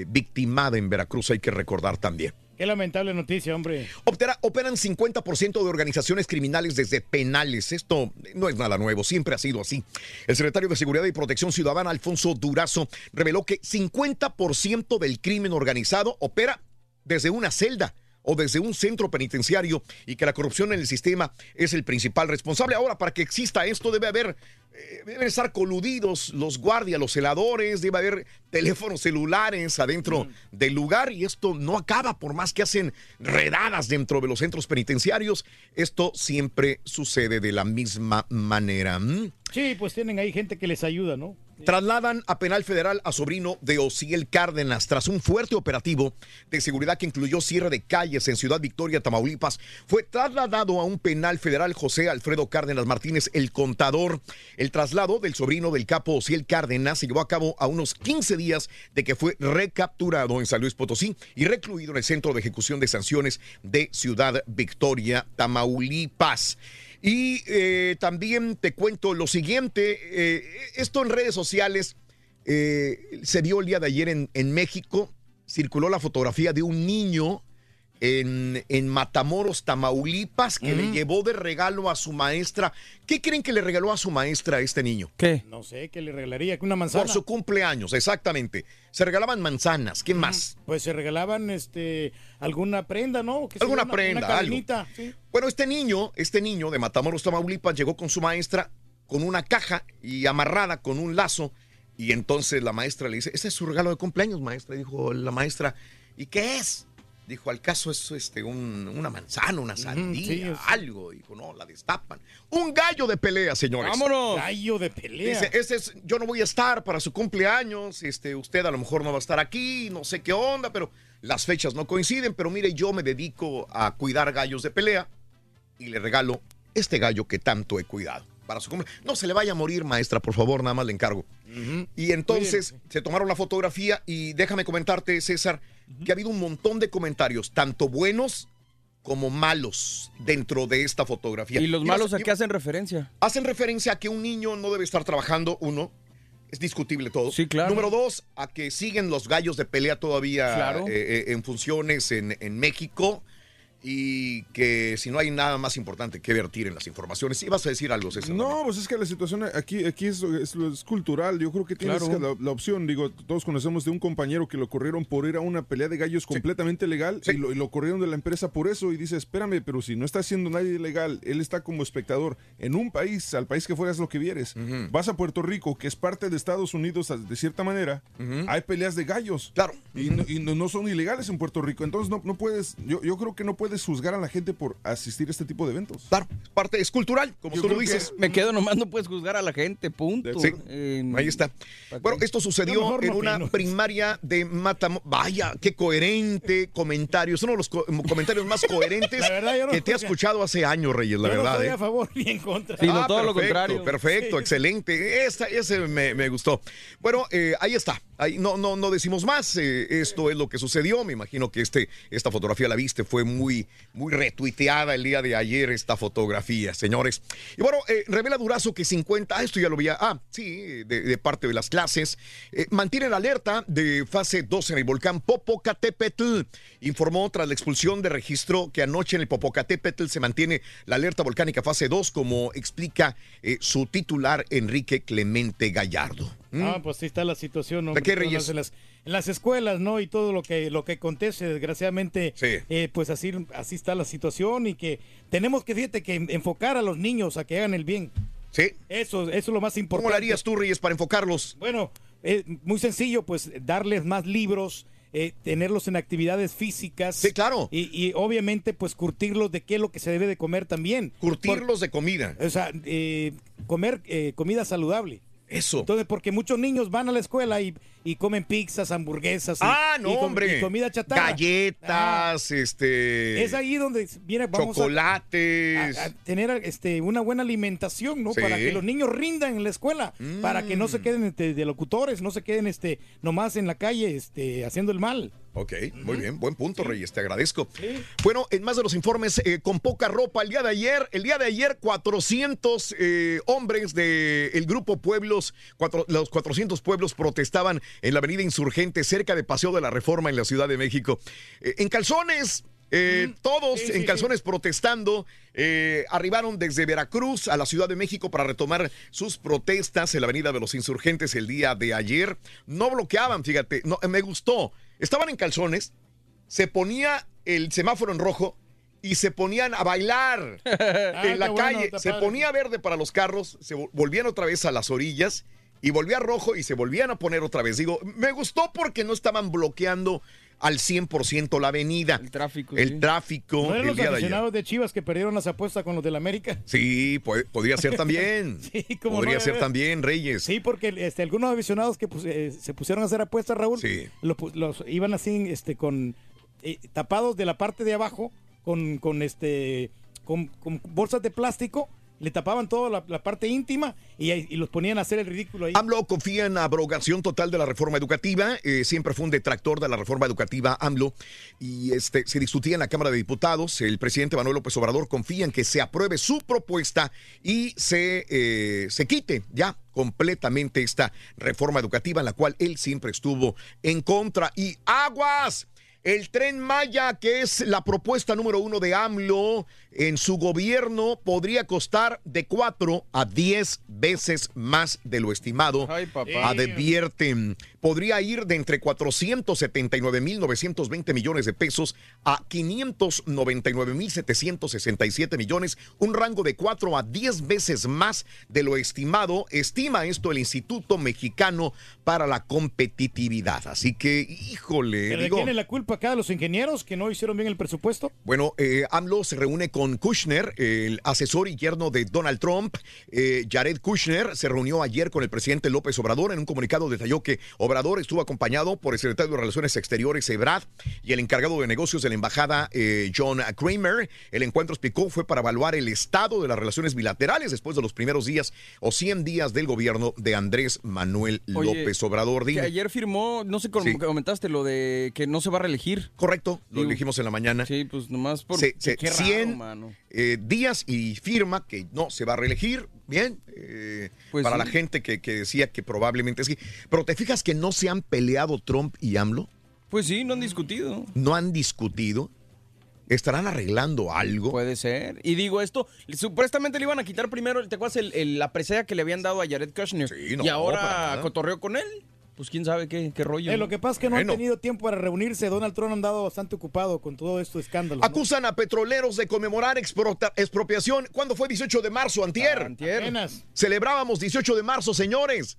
victimada en Veracruz, hay que recordar también. Qué lamentable noticia, hombre. Opera- operan 50% de organizaciones criminales desde penales. Esto no es nada nuevo, siempre ha sido así. El secretario de Seguridad y Protección Ciudadana, Alfonso Durazo, reveló que 50% del crimen organizado opera desde una celda o desde un centro penitenciario y que la corrupción en el sistema es el principal responsable. Ahora, para que exista esto, debe haber, eh, deben estar coludidos los guardias, los celadores, debe haber teléfonos celulares adentro del lugar y esto no acaba por más que hacen redadas dentro de los centros penitenciarios. Esto siempre sucede de la misma manera. ¿Mm? Sí, pues tienen ahí gente que les ayuda, ¿no? Trasladan a penal federal a sobrino de Ociel Cárdenas tras un fuerte operativo de seguridad que incluyó cierre de calles en Ciudad Victoria, Tamaulipas. Fue trasladado a un penal federal José Alfredo Cárdenas Martínez, el contador. El traslado del sobrino del capo Ociel Cárdenas se llevó a cabo a unos 15 días de que fue recapturado en San Luis Potosí y recluido en el Centro de Ejecución de Sanciones de Ciudad Victoria, Tamaulipas. Y eh, también te cuento lo siguiente, eh, esto en redes sociales eh, se vio el día de ayer en, en México, circuló la fotografía de un niño en, en Matamoros, Tamaulipas, que le llevó de regalo a su maestra. ¿Qué creen que le regaló a su maestra a este niño? ¿Qué? No sé, ¿qué le regalaría? ¿Una manzana? Por su cumpleaños, exactamente. Se regalaban manzanas, ¿qué más? Pues se regalaban este alguna prenda, ¿no? Alguna Una- prenda, una algo. sí. Bueno, este niño, este niño de Matamoros, Tamaulipas, llegó con su maestra con una caja y amarrada con un lazo. Y entonces la maestra le dice, ese es su regalo de cumpleaños, maestra. Dijo la maestra, ¿y qué es? Dijo, al caso es este, un- una manzana, una sandía, sí, algo. Dijo, no, la destapan. Un gallo de pelea, señores. ¡Vámonos! Gallo de pelea. Dice, ese es, yo no voy a estar para su cumpleaños, este, usted a lo mejor no va a estar aquí, no sé qué onda, pero las fechas no coinciden, pero mire, yo me dedico a cuidar gallos de pelea y le regalo este gallo que tanto he cuidado para su cumpleaños. No se le vaya a morir, maestra, por favor, nada más le encargo. Y entonces se tomaron la fotografía y déjame comentarte, César, que ha habido un montón de comentarios, tanto buenos como malos, dentro de esta fotografía. ¿Y los malos a qué hacen referencia? hacen referencia a que un niño no debe estar trabajando, uno, es discutible todo. Sí, claro. Número dos, a que siguen los gallos de pelea todavía Claro. eh, eh, en funciones en, en México y que si no hay nada más importante que vertir en las informaciones. ¿Ibas a decir algo, César? No, pues es que la situación aquí, aquí es, es- es cultural. Yo creo que tienes Claro. que la, la opción. Digo, todos conocemos de un compañero que lo corrieron por ir a una pelea de gallos completamente legal y, lo, y lo corrieron de la empresa por eso. Y dice, espérame, pero si no está haciendo nadie ilegal, él está como espectador en un país, al país que fueras lo que vieres. Vas a Puerto Rico, que es parte de Estados Unidos de cierta manera, hay peleas de gallos. Claro. Y, no, y no- no son ilegales en Puerto Rico. Entonces no, no puedes, yo, yo creo que no puedes juzgar a la gente por asistir a este tipo de eventos. Claro, parte es cultural, como Yo tú lo dices. Me quedo nomás, no puedes juzgar a la gente, punto. Sí, Eh, ahí está. Bueno, esto sucedió en no una opino. primaria de Matamoros. Vaya, qué coherente comentario. Es uno de los co- comentarios más coherentes verdad, no- que te he escuchado hace años, Reyes, la Yo no verdad. estoy ¿eh? a favor ni en contra. Ah, perfecto, Perfecto, excelente. Esta- ese me, me gustó. Bueno, eh, ahí está. No, no, no decimos más. eh, esto es lo que sucedió. Me imagino que este, esta fotografía la viste. Fue muy, muy retuiteada el día de ayer esta fotografía, señores. Y bueno, eh, revela Durazo que 50, ah, esto ya lo veía, ah, sí, de, de parte de las clases, eh, mantienen alerta de fase 2 en el volcán Popocatépetl. Informó tras la expulsión de registro que anoche en el Popocatépetl se mantiene la alerta volcánica fase 2, como explica eh, su titular Enrique Clemente Gallardo. ¿Mm? Ah, pues sí está la situación, ¿no? ¿De qué, Reyes? En las, en las escuelas, ¿no? Y todo lo que, lo que acontece, desgraciadamente, eh, pues así, así está la situación y que tenemos que, fíjate, que enfocar a los niños a que hagan el bien. Sí. Eso, eso es lo más importante. ¿Cómo lo harías tú, Reyes, para enfocarlos? Bueno, eh, muy sencillo, pues darles más libros, eh, tenerlos en actividades físicas. Sí, claro. Y, y obviamente, pues curtirlos de qué es lo que se debe de comer también. Curtirlos de comida. O sea, eh, comer comida saludable. Eso. Entonces, porque muchos niños van a la escuela y, y comen pizzas, hamburguesas. y- Ah, no, y com- hombre. y comida chatarra. Galletas, este. Es ahí donde viene, vamos Chocolates. a, a tener este, una buena alimentación, ¿no? Sí. Para que los niños rindan en la escuela, para que no se queden este, de locutores, no se queden este, nomás en la calle este, haciendo el mal. Ok, muy bien, buen punto, Reyes, te agradezco. Bueno, en más de los informes, eh, con poca ropa, el día de ayer, el día de ayer, 400 eh, hombres del grupo Pueblos, cuatro- los 400 pueblos protestaban en la avenida Insurgente, cerca de Paseo de la Reforma en la Ciudad de México. Eh, en calzones, eh, todos Sí, sí, en sí. calzones protestando, eh, arribaron desde Veracruz a la Ciudad de México para retomar sus protestas en la Avenida de los Insurgentes el día de ayer. No bloqueaban, fíjate, no, me gustó. Estaban en calzones, se ponía el semáforo en rojo y se ponían a bailar Ah, en la bueno, calle. se ponía verde para los carros, se vol- volvían otra vez a las orillas y volvía rojo y se volvían a poner otra vez. Digo, me gustó porque no estaban bloqueando al 100% la avenida. El tráfico. El tráfico ¿No eran el los día aficionados de Chivas que perdieron las apuestas con los del América? Sí, po- podría ser también. cómo podría no, ser también, Reyes. Sí, porque este, algunos aficionados que pus- eh, se pusieron a hacer apuestas, Raúl, pu- los iban así, este, con eh, tapados de la parte de abajo, con, con este, con, con bolsas de plástico, le tapaban toda la, parte íntima y los ponían a hacer el ridículo ahí. AMLO confía en la abrogación total de la reforma educativa. eh, siempre fue un detractor de la reforma educativa AMLO. Y este, se discutía en la Cámara de Diputados. El presidente Manuel López Obrador confía en que se apruebe su propuesta y se, eh, se quite ya completamente esta reforma educativa en la cual él siempre estuvo en contra. Y aguas. El tren Maya, que es la propuesta número uno de AMLO en su gobierno, podría costar de 4 a 10 veces más de lo estimado. papá. Advierten. Podría ir de entre 479.920 millones de pesos a 599.767 millones, un rango de 4 a 10 veces más de lo estimado. Estima esto el Instituto Mexicano para la Competitividad. Así que, híjole, ¿Pero ¿De digo, quién es la culpa acá? ¿De los ingenieros que no hicieron bien el presupuesto? bueno, eh, AMLO se reúne con Kushner, el asesor y yerno de Donald Trump. Eh, Jared Kushner se reunió ayer con el presidente López Obrador. En un comunicado detalló que Obrador estuvo acompañado por el secretario de Relaciones Exteriores, Ebrard, y el encargado de negocios de la embajada, eh, John Kramer. El encuentro, explicó, fue para evaluar el estado de las relaciones bilaterales después de los primeros días o 100 días del gobierno de Andrés Manuel Oye, López Obrador. Que Dime. ayer firmó, no sé cómo Sí. comentaste, lo de que no se va a reelegir. Correcto, lo dijimos en la mañana. Sí, pues nomás por... Se- se- qué raro, 100 mano. eh, días y firma que no se va a reelegir. Bien, eh, Pues para sí. la gente que, que decía que probablemente sí. Pero te fijas que no se han peleado Trump y AMLO, Pues sí, no han discutido. no han discutido, estarán arreglando algo. Puede ser. Y digo esto, supuestamente le iban a quitar primero, ¿te acuerdas el- el- la presea que le habían dado a Jared Kushner? no, y ahora cotorreó con él. Pues quién sabe qué, qué rollo. Eh, lo que pasa es que no Bueno. han tenido tiempo para reunirse. Donald Trump ha andado bastante ocupado con todo esto escándalo. ¿no? Acusan a petroleros de conmemorar expropiación. ¿Cuándo fue 18 de marzo? Antier. Apenas. Celebrábamos 18 de marzo, señores.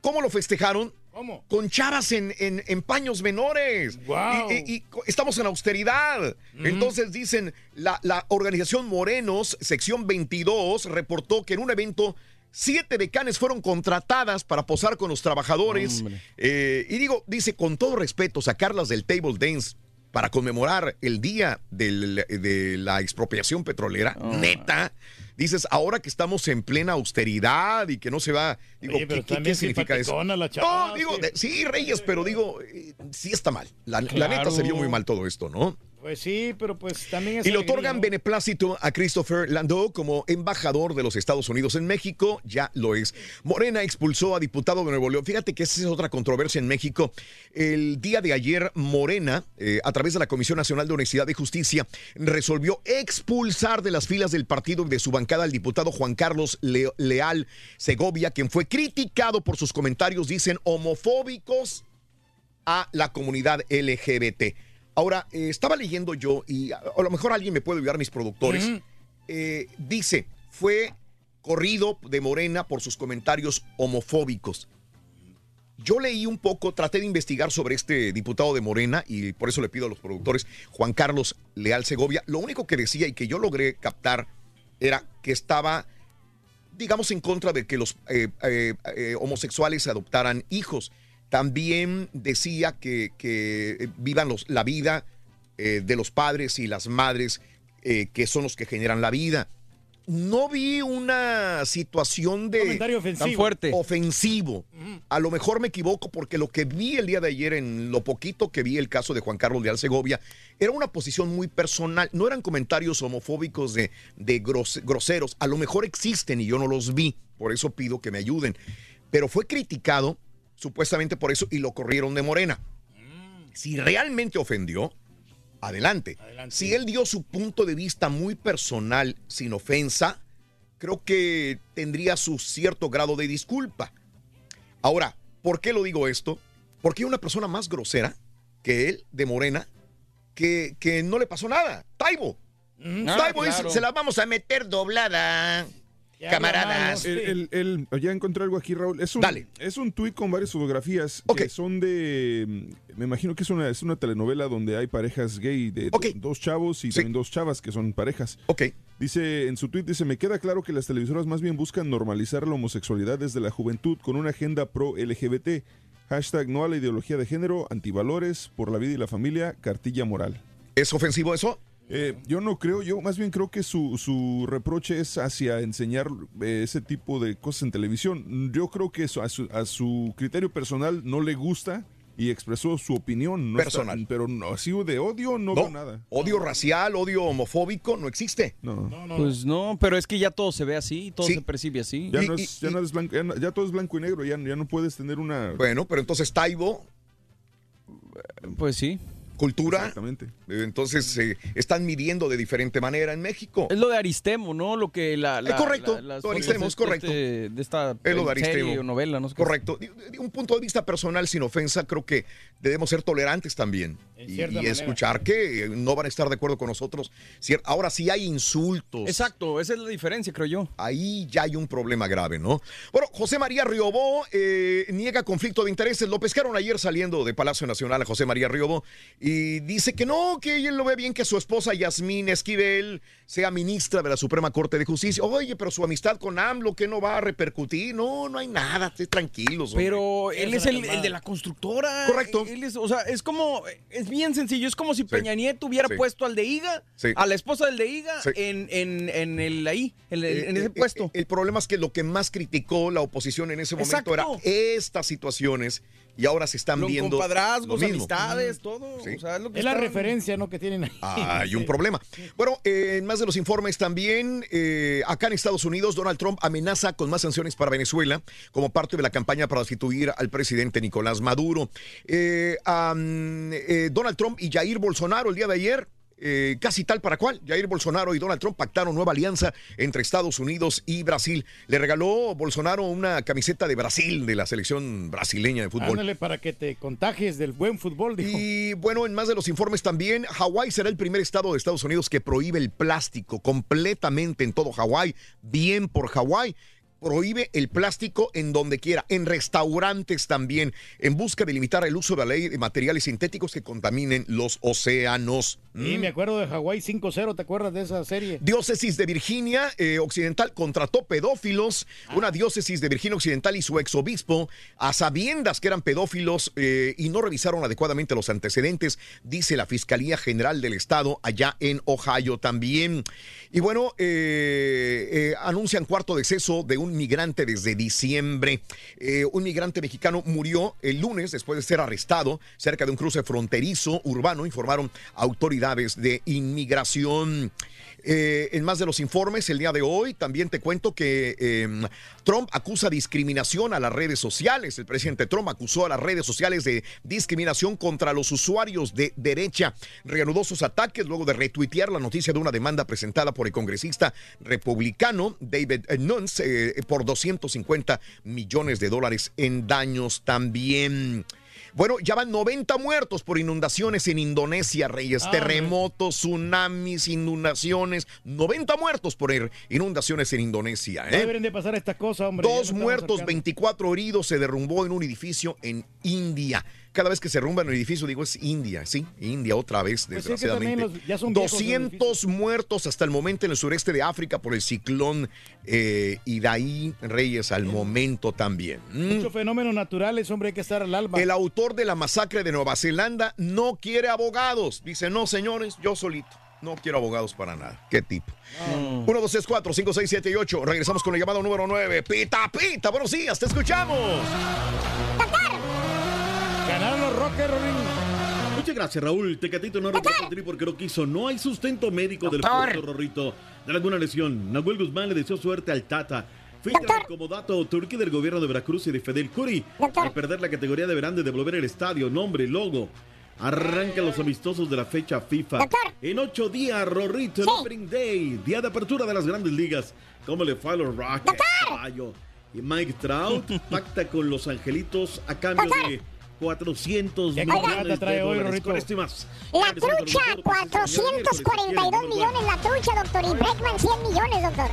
¿Cómo lo festejaron? ¿Cómo? Con chavas en, en- en paños menores. Guau. Y, y- y co- estamos en austeridad. Entonces dicen, la, la organización Morenos, sección 22, reportó que en un evento... Siete decanes fueron contratadas para posar con los trabajadores. Eh, y digo, dice, con todo respeto, sacarlas del table dance para conmemorar el día del- de la expropiación petrolera, Ah. neta. Dices, ahora que estamos en plena austeridad y que no se va. Digo, Oye, pero ¿qué, significa eso? simpaticona la chava, no, digo, sí. Reyes, pero digo, eh, sí está mal. La, la neta se vio muy mal todo esto, ¿no? Pues sí, pero pues también es Y le otorgan beneplácito a Christopher Landau como embajador de los Estados Unidos en México. Ya lo es. Morena expulsó a diputado de Nuevo León. Fíjate que esa es otra controversia en México. El día de ayer, Morena, eh, a través de la Comisión Nacional de Honestidad y Justicia, resolvió expulsar de las filas del partido y de su bancada al diputado Juan Carlos Le- Leal Segovia, quien fue criticado por sus comentarios, dicen, homofóbicos a la comunidad LGBT. Ahora, eh, estaba leyendo yo, y a, a lo mejor alguien me puede ayudar, mis productores. Eh, dice, fue corrido de Morena por sus comentarios homofóbicos. Yo leí un poco, traté de investigar sobre este diputado de Morena y por eso le pido a los productores, Juan Carlos Leal Segovia. Lo único que decía y que yo logré captar era que estaba, digamos, en contra de que los eh, eh, eh, homosexuales adoptaran hijos. También decía que, que vivan los- la vida eh, de los padres y las madres eh, que son los que generan la vida. No vi una situación de... Comentario ofensivo. Tan fuerte. Ofensivo. A lo mejor me equivoco porque lo que vi el día de ayer, en lo poquito que vi el caso de Juan Carlos Leal Segovia, era una posición muy personal. No eran comentarios homofóbicos de, de gros- groseros. A lo mejor existen y yo no los vi. Por eso pido que me ayuden. Pero fue criticado supuestamente por eso y lo corrieron de Morena. Si realmente ofendió, adelante. Si él dio su punto de vista muy personal, sin ofensa, creo que tendría su cierto grado de disculpa. Ahora, ¿por qué lo digo esto? Porque hay una persona más grosera que él, de Morena, que, que no le pasó nada. Taibo. Ah, Taibo dice, claro. se la vamos a meter doblada. Camaradas. El- el- el- ya encontré algo aquí, Raúl. Es un, Dale. Es un tuit con varias fotografías que son de. mm, Me imagino que es una, es una telenovela donde hay parejas gay de do- dos chavos y también dos chavas que son parejas. Dice en su tuit, dice, me queda claro que las televisoras más bien buscan normalizar la homosexualidad desde la juventud con una agenda pro LGBT. Hashtag no a la ideología de género, antivalores, por la vida y la familia, cartilla moral. ¿Es ofensivo eso? Eh, yo no creo, yo más bien creo que su, su reproche es hacia enseñar eh, ese tipo de cosas en televisión. Yo creo que eso, a, su, a su criterio personal no le gusta y expresó su opinión. No está- Personal. pero no, así de odio no, No, veo nada. odio racial, odio homofóbico, no existe. No. Pues no, pero es que ya todo se ve así, todo Sí. se percibe así. Ya, no es, ya, no es blanco, ya, no- ya todo es blanco y negro, ya, ya no puedes tener una... Bueno, pero entonces Taibo. Pues sí. Cultura. Exactamente. Entonces eh, están midiendo de diferente manera en México. Es lo de Aristemo, ¿no? Lo que la... la- Eh, correcto, la- las lo de Aristemo, es correcto. este- de esta Es lo de serie Aristemo. o novela, no sé. Correcto. De, de un punto de vista personal, sin ofensa, creo que debemos ser tolerantes también. Y, y escuchar que eh, no van a estar de acuerdo con nosotros. Ahora, si hay insultos. Exacto, esa es la diferencia, creo yo. Ahí ya hay un problema grave, ¿no? Bueno, José María Riobó eh, niega conflicto de intereses. Lo pescaron ayer saliendo de Palacio Nacional a José María Riobó y dice que no, que él lo ve bien que su esposa Yasmín Esquivel sea ministra de la Suprema Corte de Justicia. Oye, pero su amistad con AMLO, que no va a repercutir? No, no hay nada, tranquilos. hombre. Pero él es el, el de la constructora. Correcto. Él es, o sea, es como, es bien sencillo. Es como si Peña Nieto hubiera Sí. puesto al de Higa, Sí. a la esposa del de Higa, Sí. en, en, en el ahí, en, el- Eh, en ese eh, puesto. eh, El problema es que lo que más criticó la oposición en ese momento Exacto. era estas situaciones y ahora se están viendo. compadrazgos, lo mismo. amistades, todo. Sí. O sea, es lo que Es la referencia, ¿no? Que tienen ahí. Hay un problema. Bueno, eh, en más de los informes también, eh, acá en Estados Unidos, Donald Trump amenaza con más sanciones para Venezuela como parte de la campaña para destituir al presidente Nicolás Maduro. Eh, eh, Donald Trump y Jair Bolsonaro el día de ayer. Eh, casi tal para cual. Jair Bolsonaro y Donald Trump pactaron nueva alianza entre Estados Unidos y Brasil. Le regaló Bolsonaro una camiseta de Brasil, de la selección brasileña de fútbol. Ándale para que te contagies del buen fútbol, dijo. Y bueno, en más de los informes también, Hawái será el primer estado de Estados Unidos que prohíbe el plástico completamente en todo Hawái. Bien por Hawái. Prohíbe el plástico en donde quiera, en restaurantes también, en busca de limitar el uso de la ley de materiales sintéticos que contaminen los océanos. Sí, Mm. me acuerdo de Hawái 5-0, ¿te acuerdas de esa serie? Diócesis de Virginia eh, Occidental contrató pedófilos, una diócesis de Virginia Occidental y su exobispo, a sabiendas que eran pedófilos eh, y no revisaron adecuadamente los antecedentes, dice la Fiscalía General del Estado allá en Ohio también. Y bueno, eh, eh, anuncian cuarto deceso de un migrante desde diciembre. Eh, un migrante mexicano murió el lunes después de ser arrestado cerca de un cruce fronterizo urbano, informaron autoridades de inmigración. Eh, en más de los informes el día de hoy, también te cuento que eh, Trump acusa discriminación a las redes sociales. El presidente Trump acusó a las redes sociales de discriminación contra los usuarios de derecha. Reanudó sus ataques luego de retuitear la noticia de una demanda presentada por el congresista republicano David Nunes eh, por 250 millones de dólares en daños también. Bueno, ya van 90 muertos por inundaciones en Indonesia, Reyes. Ah, Terremotos, tsunamis, inundaciones. 90 muertos por inundaciones en Indonesia. No ¿eh? deberían de pasar estas cosas, hombre. Dos muertos, acercando. 24 heridos. Se derrumbó en un edificio en India. Cada vez que se derrumba en un edificio, digo, es India, ¿sí? India otra vez, Pues sí, desgraciadamente. los- ya son viejos los 200 muertos hasta el momento en el sureste de África por el ciclón eh, Idaí Reyes al momento también. Mm. Muchos fenómenos naturales, hombre, hay que estar al alma. El autor de la masacre de Nueva Zelanda no quiere abogados. Dice, no, señores, yo solito. No quiero abogados para nada. ¿Qué tipo? 1, 2, 3, 4, 5, 6, 7 y 8. Regresamos con la llamada número 9. Pita, pita. Buenos días, te escuchamos. Ganaron Rockers, Rolín. Muchas gracias, Raúl. Tecatito no reportó tri porque no quiso. No hay sustento médico del Doctor. puerto Rorrito de alguna lesión. Nahuel Guzmán le deseó suerte al Tata. Filtra el comodato turqui del gobierno de Veracruz y de Fidel Curi. Al perder la categoría deberán de devolver el estadio, nombre, logo. Arranca los amistosos de la fecha FIFA. En ocho días, Rorrito, el Opening Day, día de apertura de las grandes ligas. ¿Cómo le fue a los Rockets, caballo? Y Mike Trout pacta con los angelitos a cambio de 400 ¿Qué millones trae de hoy, dólares. Con esto y más. La trucha, 442 millones la trucha, doctor. Y Breckman, 100 millones, doctor.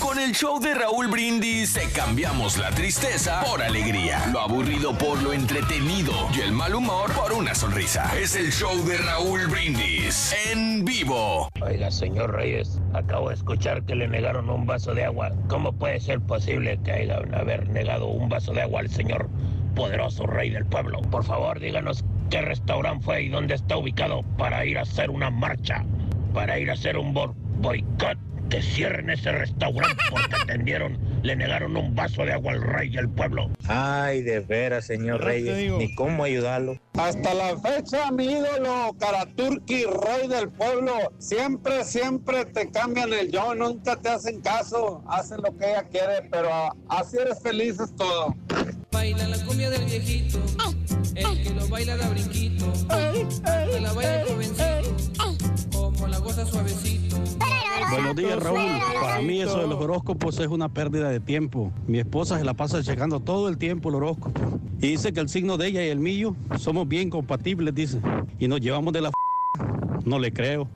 Con el show de Raúl Brindis te cambiamos la tristeza por alegría, lo aburrido por lo entretenido y el mal humor por una sonrisa. Es el show de Raúl Brindis en vivo. Oiga, señor Reyes, acabo de escuchar que le negaron un vaso de agua. ¿Cómo puede ser posible que hayan haber negado un vaso de agua al señor poderoso rey del pueblo? Por favor, díganos qué restaurante fue y dónde está ubicado para ir a hacer una marcha, para ir a hacer un bo- boicot. Que cierren ese restaurante porque atendieron, le negaron un vaso de agua al rey del pueblo. Ay, de veras, señor Reyes, ni cómo ayudarlo. Hasta la fecha, mi ídolo, Karaturki, rey del pueblo, siempre, siempre te cambian el yo, nunca te hacen caso, hacen lo que ella quiere, pero así eres feliz es todo. Baila la cumbia del viejito, el que lo baila da brinquito, que la baila el jovencito, como la goza suavecito. Buenos días, Raúl. Para mí eso de los horóscopos es una pérdida de tiempo. Mi esposa se la pasa checando todo el tiempo el horóscopo. Y dice que el signo de ella y el mío somos bien compatibles, dice. Y nos llevamos de la... No le creo.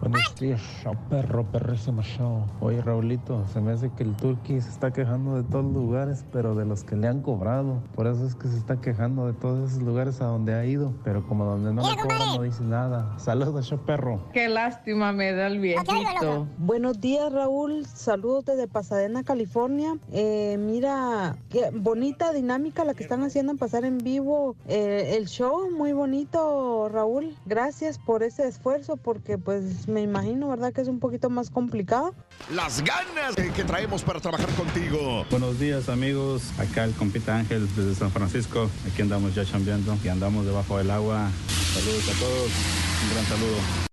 Buenos días, show perro, perrísimo show. Oye, Raulito, se me hace que el Turqui se está quejando de todos los lugares, pero de los que le han cobrado. Por eso es que se está quejando de todos esos lugares a donde ha ido. Pero como donde no le cobran, no dice nada. Saludos, show perro. Qué lástima me da el viejito. Buenos días, Raúl. Saludos desde Pasadena, California. Eh, mira, qué bonita dinámica la que están haciendo en pasar en vivo eh, el show. Muy bonito, Raúl. Gracias por ese esfuerzo, porque pues me imagino, ¿verdad? Que es un poquito más complicado. Las ganas que traemos para trabajar contigo. Buenos días, amigos. Acá el compita Ángel desde San Francisco. Aquí andamos ya chambeando y andamos debajo del agua. Saludos a todos. Un gran saludo.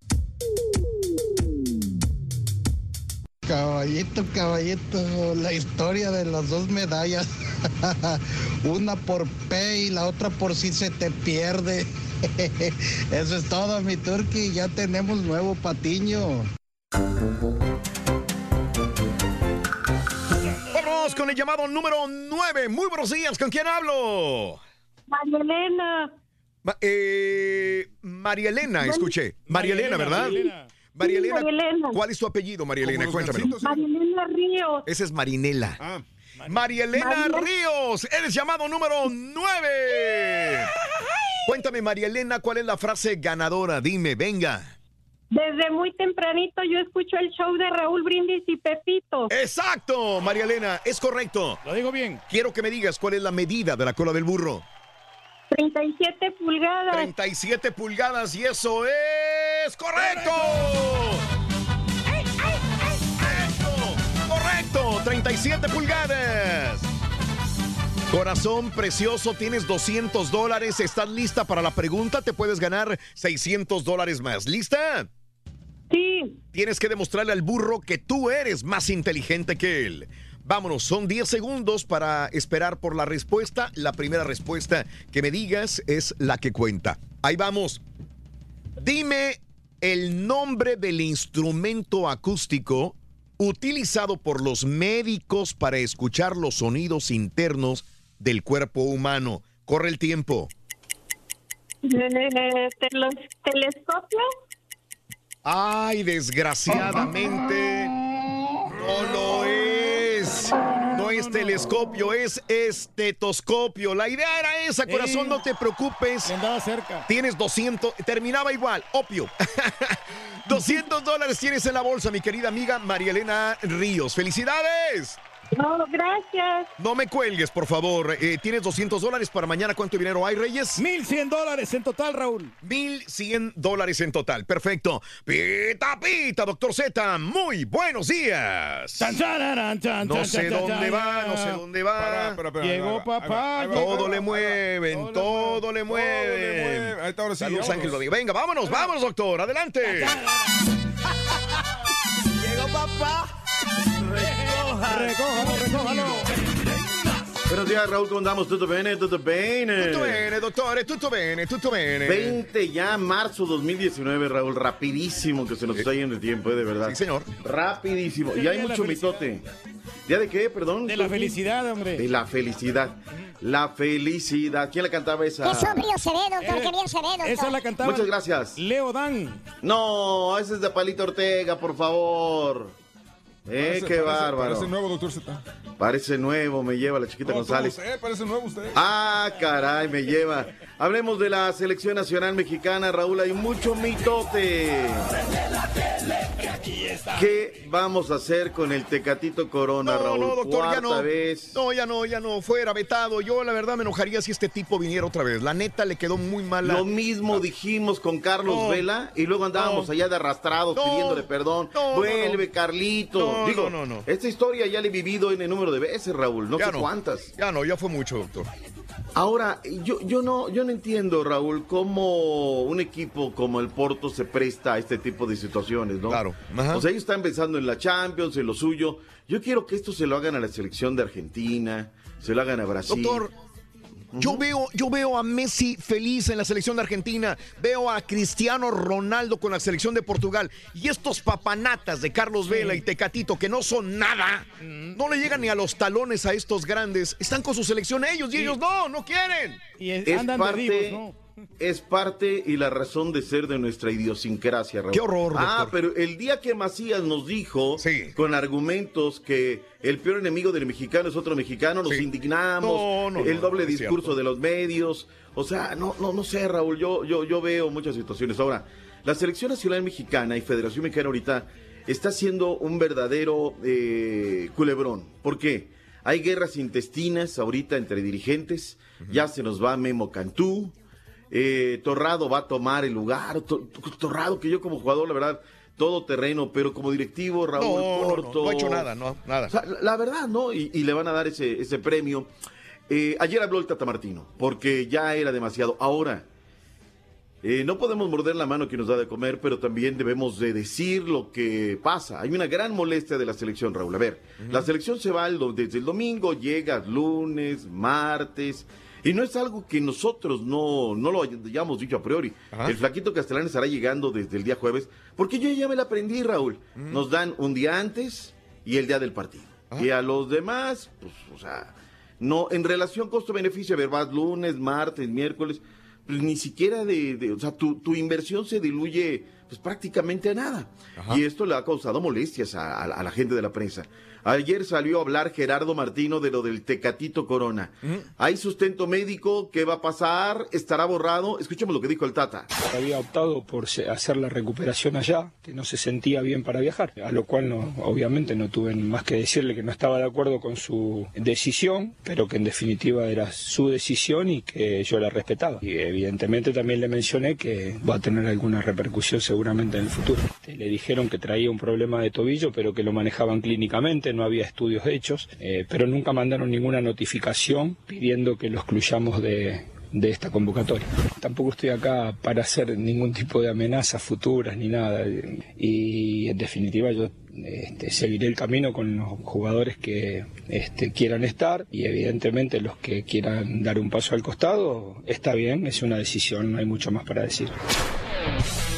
Caballito, caballito, la historia de las dos medallas. Una por P y la otra por si se te pierde. Eso es todo, mi turqui. Ya tenemos nuevo patiño. Vamos con el llamado número 9. Muy buenos días. ¿Con quién hablo? María Elena. Ma- eh, María Elena, escuché. María Elena, ¿verdad? María Elena. María Elena. ¿cuál es tu apellido, María Elena? Cuéntamelo. María Elena Ríos. Esa es Marinela. María Elena María- Ríos, eres llamado número 9. Cuéntame, María Elena, ¿cuál es la frase ganadora? Dime, venga. Desde muy tempranito yo escucho el show de Raúl Brindis y Pepito. Exacto, María Elena, es correcto. Lo digo bien. Quiero que me digas cuál es la medida de la cola del burro. 37 pulgadas. 37 pulgadas y eso es correcto. Correcto, 37 pulgadas. Corazón precioso, tienes 200 dólares. ¿Estás lista para la pregunta? Te puedes ganar 600 dólares más. ¿Lista? Sí. Tienes que demostrarle al burro que tú eres más inteligente que él. Vámonos, son 10 segundos para esperar por la respuesta. La primera respuesta que me digas es la que cuenta. Ahí vamos. Dime el nombre del instrumento acústico utilizado por los médicos para escuchar los sonidos internos del cuerpo humano. Corre el tiempo. Eh, telos- telescopio. Ay, desgraciadamente no lo es. No es telescopio, es estetoscopio. La idea era esa, corazón, no te preocupes. Andaba cerca. Tienes 200, terminaba igual, opio. 200 dólares tienes en la bolsa, mi querida amiga María Elena Ríos. ¡Felicidades! No, gracias. No me cuelgues, por favor. Eh, tienes 200 dólares para mañana. ¿Cuánto dinero hay, Reyes? 1100 dólares en total, Raúl. 1100 dólares en total. Perfecto. Pita, pita, doctor Z. Muy buenos días. Chan, chan, chan, No chan, sé chan, dónde chan, va, no sé dónde va. Llegó papá. Todo le mueven, todo le mueven. Ahí está, ahora sí, Saludos, vámonos. Ángel Rodríguez. Venga, vámonos, vámonos, doctor. Adelante. Llegó papá. Recoja Recójalo, recójalo. Buenos días, Raúl, ¿cómo andamos? ¿Tutto bene? ¿Tutto bene? Tutto bene, dottore, tutto bene, tutto bene. 20 ya, marzo 2019, Raúl. Rapidísimo que se nos está yendo el tiempo, eh, de verdad. Sí, señor. Rapidísimo. Y hay mucho mitote. ¿Día de qué, perdón? De la felicidad, hombre. De la felicidad. La felicidad. ¿Quién la cantaba esa? Qué sobrio se ve, doctor, Eh, qué bien se ve, doctor. Esa la cantaba Muchas gracias. Leo Dan. No, ese es de Palito Ortega, por favor. Eh, Parece- qué parece- bárbaro. Parece nuevo, doctor Z. Parece nuevo, me lleva la chiquita No, González. ¿cómo sé? Parece nuevo usted. Ah, caray, me lleva. Hablemos de la selección nacional mexicana, Raúl. Hay mucho mitote. ¿Qué vamos a hacer con el Tecatito Corona, No, Raúl? no, doctor, ya no. vez. No, ya no, ya no. Fuera vetado. Yo, la verdad, me enojaría si este tipo viniera otra vez. La neta le quedó muy mala. Lo mismo dijimos con Carlos. Vela y luego andábamos allá de arrastrados pidiéndole perdón. Vuelve, no. No, Digo, no, no, no. esta historia ya la he vivido en el número de veces, Raúl. No Ya sé no. cuántas. Ya no, ya fue mucho, doctor. Ahora, yo, yo no, yo no entiendo, Raúl, cómo un equipo como el Porto se presta a este tipo de situaciones, ¿no? Claro. Ajá. O sea, ellos están pensando en la Champions, en lo suyo. Yo quiero que esto se lo hagan a la selección de Argentina, se lo hagan a Brasil. Doctor, yo veo, yo veo a Messi feliz en la selección de Argentina, veo a Cristiano Ronaldo con la selección de Portugal. Y estos papanatas de Carlos Vela y Tecatito que no son nada, no le llegan ni a los talones a estos grandes, están con su selección ellos y ellos no, no quieren. Y es- es andan parte, de divos, ¿no? Es parte y la razón de ser de nuestra idiosincrasia, Raúl. Qué horror, Ah, doctor. pero el día que Macías nos dijo, Sí. con argumentos, que el peor enemigo del mexicano es otro mexicano, nos Sí. indignamos, No, no, el no, doble no discurso de los medios. O sea, no, no, no sé, Raúl, yo, yo, yo veo muchas situaciones. Ahora, la selección nacional mexicana y Federación Mexicana ahorita está siendo un verdadero eh, culebrón. ¿Por qué? Hay guerras intestinas ahorita entre dirigentes, ya se nos va Memo Cantú, eh, Torrado va a tomar el lugar, To- Torrado que yo como jugador, la verdad, todo terreno, pero como directivo, Raúl No, no, no, ha hecho nada, no, nada. O sea, la, la verdad, ¿no? Y, y le van a dar ese, ese premio. Eh, ayer habló el Tata Martino, porque ya era demasiado. Ahora, eh, no podemos morder la mano que nos da de comer, pero también debemos de decir lo que pasa. Hay una gran molestia de la selección, Raúl. A ver, la selección se va el desde el domingo, llega lunes, martes, y no es algo que nosotros no, no lo hayamos dicho a priori. Ajá. El flaquito Castellán estará llegando desde el día jueves, porque yo ya me la aprendí, Raúl. Nos dan un día antes y el día del partido. Y a los demás, pues, o sea, no, en relación costo-beneficio, a ver, vas lunes, martes, miércoles, pues ni siquiera de, de- o sea, tu, tu inversión se diluye pues prácticamente a nada. Y esto le ha causado molestias a, a- a la gente de la prensa. Ayer salió a hablar Gerardo Martino de lo del Tecatito Corona. Hay sustento médico, ¿qué va a pasar? ¿Estará borrado? Escuchemos lo que dijo el Tata. Había optado por hacer la recuperación allá, que no se sentía bien para viajar, a lo cual no, obviamente no tuve más que decirle que no estaba de acuerdo con su decisión, pero que en definitiva era su decisión y que yo la respetaba. Y evidentemente también le mencioné que va a tener alguna repercusión seguramente en el futuro. Le dijeron que traía un problema de tobillo, pero que lo manejaban clínicamente, no había estudios hechos, eh, pero nunca mandaron ninguna notificación pidiendo que lo excluyamos de, de esta convocatoria. Tampoco estoy acá para hacer ningún tipo de amenazas futuras ni nada. Y en definitiva yo este, seguiré el camino con los jugadores que este, quieran estar y evidentemente los que quieran dar un paso al costado está bien, es una decisión, no hay mucho más para decir.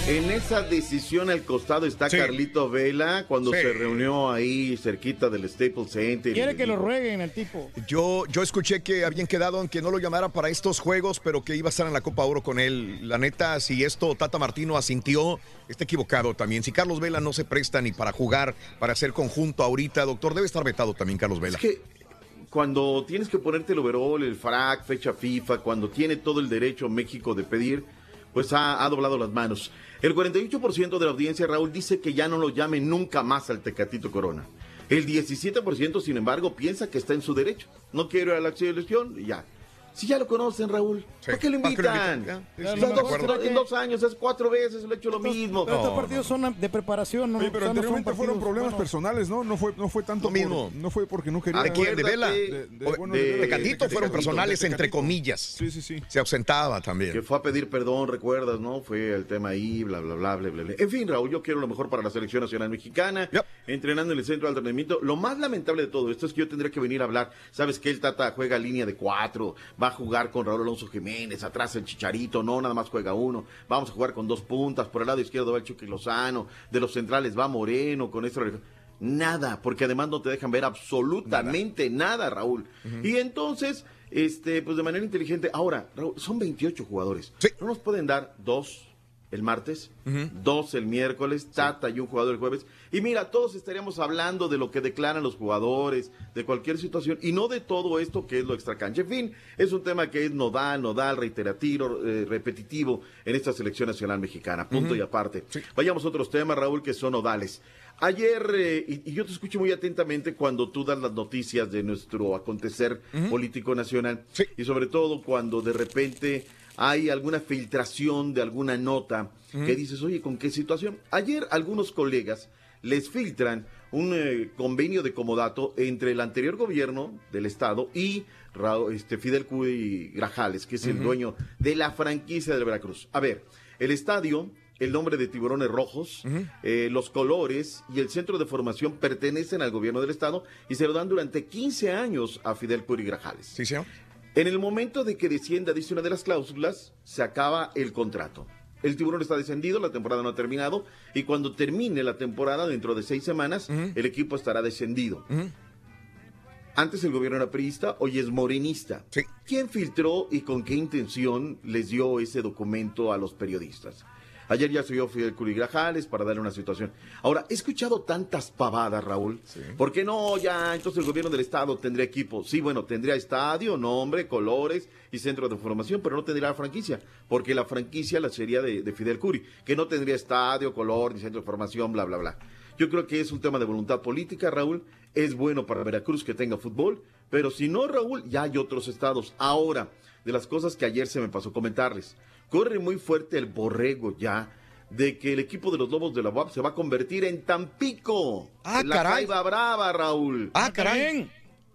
En esa decisión al costado está Carlito Vela cuando Sí. se reunió ahí cerquita del Staples Center. Quiere que lo rueguen al tipo. Yo, yo escuché que habían quedado en que no lo llamaran para estos juegos, pero que iba a estar en la Copa Oro con él. La neta, si esto Tata Martino asintió, está equivocado también. Si Carlos Vela no se presta ni para jugar, para hacer conjunto ahorita, doctor, debe estar vetado también Carlos Vela. Es que cuando tienes que ponerte el overall, el frac, fecha FIFA, cuando tiene todo el derecho México de pedir, pues ha, ha doblado las manos. El 48% de la audiencia, Raúl, dice que ya no lo llame nunca más al Tecatito Corona. El 17%, sin embargo, piensa que está en su derecho. No quiero ir a la selección y ya. Si ya lo conocen, Raúl, ¿para qué lo ¿para qué lo invitan? sí, dos- en dos años, es cuatro veces, lo he hecho lo mismo. Pero estos partidos son de preparación, ¿no? Oye, pero O sea, anteriormente fueron partidos, problemas bueno, personales, ¿no? No fue, no fue tanto Lo mismo. por- no fue porque no quería. ¿De quién? ¿De Vela? De, de- O- bueno, de, Vela, Tecatito fueron personales, entre comillas. Sí, sí, sí. Se ausentaba también. Que fue a pedir perdón, recuerdas, ¿no? Fue el tema ahí, bla, bla, bla, bla, bla. En fin, Raúl, yo quiero lo mejor para la selección nacional mexicana, entrenando en el centro de entrenamiento. Lo más lamentable de todo esto es que yo tendría que venir a hablar. ¿Sabes qué? El Tata juega línea de cuatro, va a jugar con Raúl Alonso Jiménez, atrás el Chicharito, no, nada más juega uno. Vamos a jugar con dos puntas, por el lado izquierdo va el Chucky Lozano, de los centrales va Moreno, con esto... Nada, porque además no te dejan ver absolutamente nada, Raúl. Y entonces, este, pues de manera inteligente, ahora, Raúl, son 28 jugadores. No nos pueden dar dos el martes, dos el miércoles, Tata y un jugador el jueves. Y mira, todos estaríamos hablando de lo que declaran los jugadores, de cualquier situación, y no de todo esto que es lo extracancha. En fin, es un tema que es nodal, nodal, reiterativo, eh, repetitivo en esta selección nacional mexicana. Punto y aparte. Vayamos a otros temas, Raúl, que son nodales. Ayer, eh, y, y yo te escucho muy atentamente cuando tú das las noticias de nuestro acontecer político nacional, y sobre todo cuando de repente hay alguna filtración de alguna nota que dices, oye, ¿con qué situación? Ayer algunos colegas les filtran un eh, convenio de comodato entre el anterior gobierno del estado y este, Fidel Cuy Grajales, que es el dueño de la franquicia del Veracruz. A ver, el estadio, el nombre de Tiburones Rojos, eh, los colores y el centro de formación pertenecen al gobierno del estado y se lo dan durante 15 años a Fidel Cuy Grajales. Sí, señor. En el momento de que descienda, dice una de las cláusulas, se acaba el contrato. El tiburón está descendido, la temporada no ha terminado, y cuando termine la temporada, dentro de seis semanas, el equipo estará descendido. Antes el gobierno era priista, hoy es morenista. ¿Quién filtró y con qué intención les dio ese documento a los periodistas? Ayer ya subió Fidel Curigrajales para darle una situación. Ahora, he escuchado tantas pavadas, Raúl. ¿Por qué no? Ya, entonces el gobierno del estado tendría equipo. Sí, bueno, tendría estadio, nombre, colores y centro de formación, pero no tendría la franquicia, porque la franquicia la sería de, de Fidel Curi, que no tendría estadio, color, ni centro de formación, bla, bla, bla. Yo creo que es un tema de voluntad política, Raúl. Es bueno para Veracruz que tenga fútbol, pero si no, Raúl, ya hay otros estados. Ahora, de las cosas que ayer se me pasó comentarles, corre muy fuerte el borrego ya de que el equipo de los Lobos de la UAP se va a convertir en Tampico. Ah, En la caray. Jaiba brava, Raúl. Ah, caray.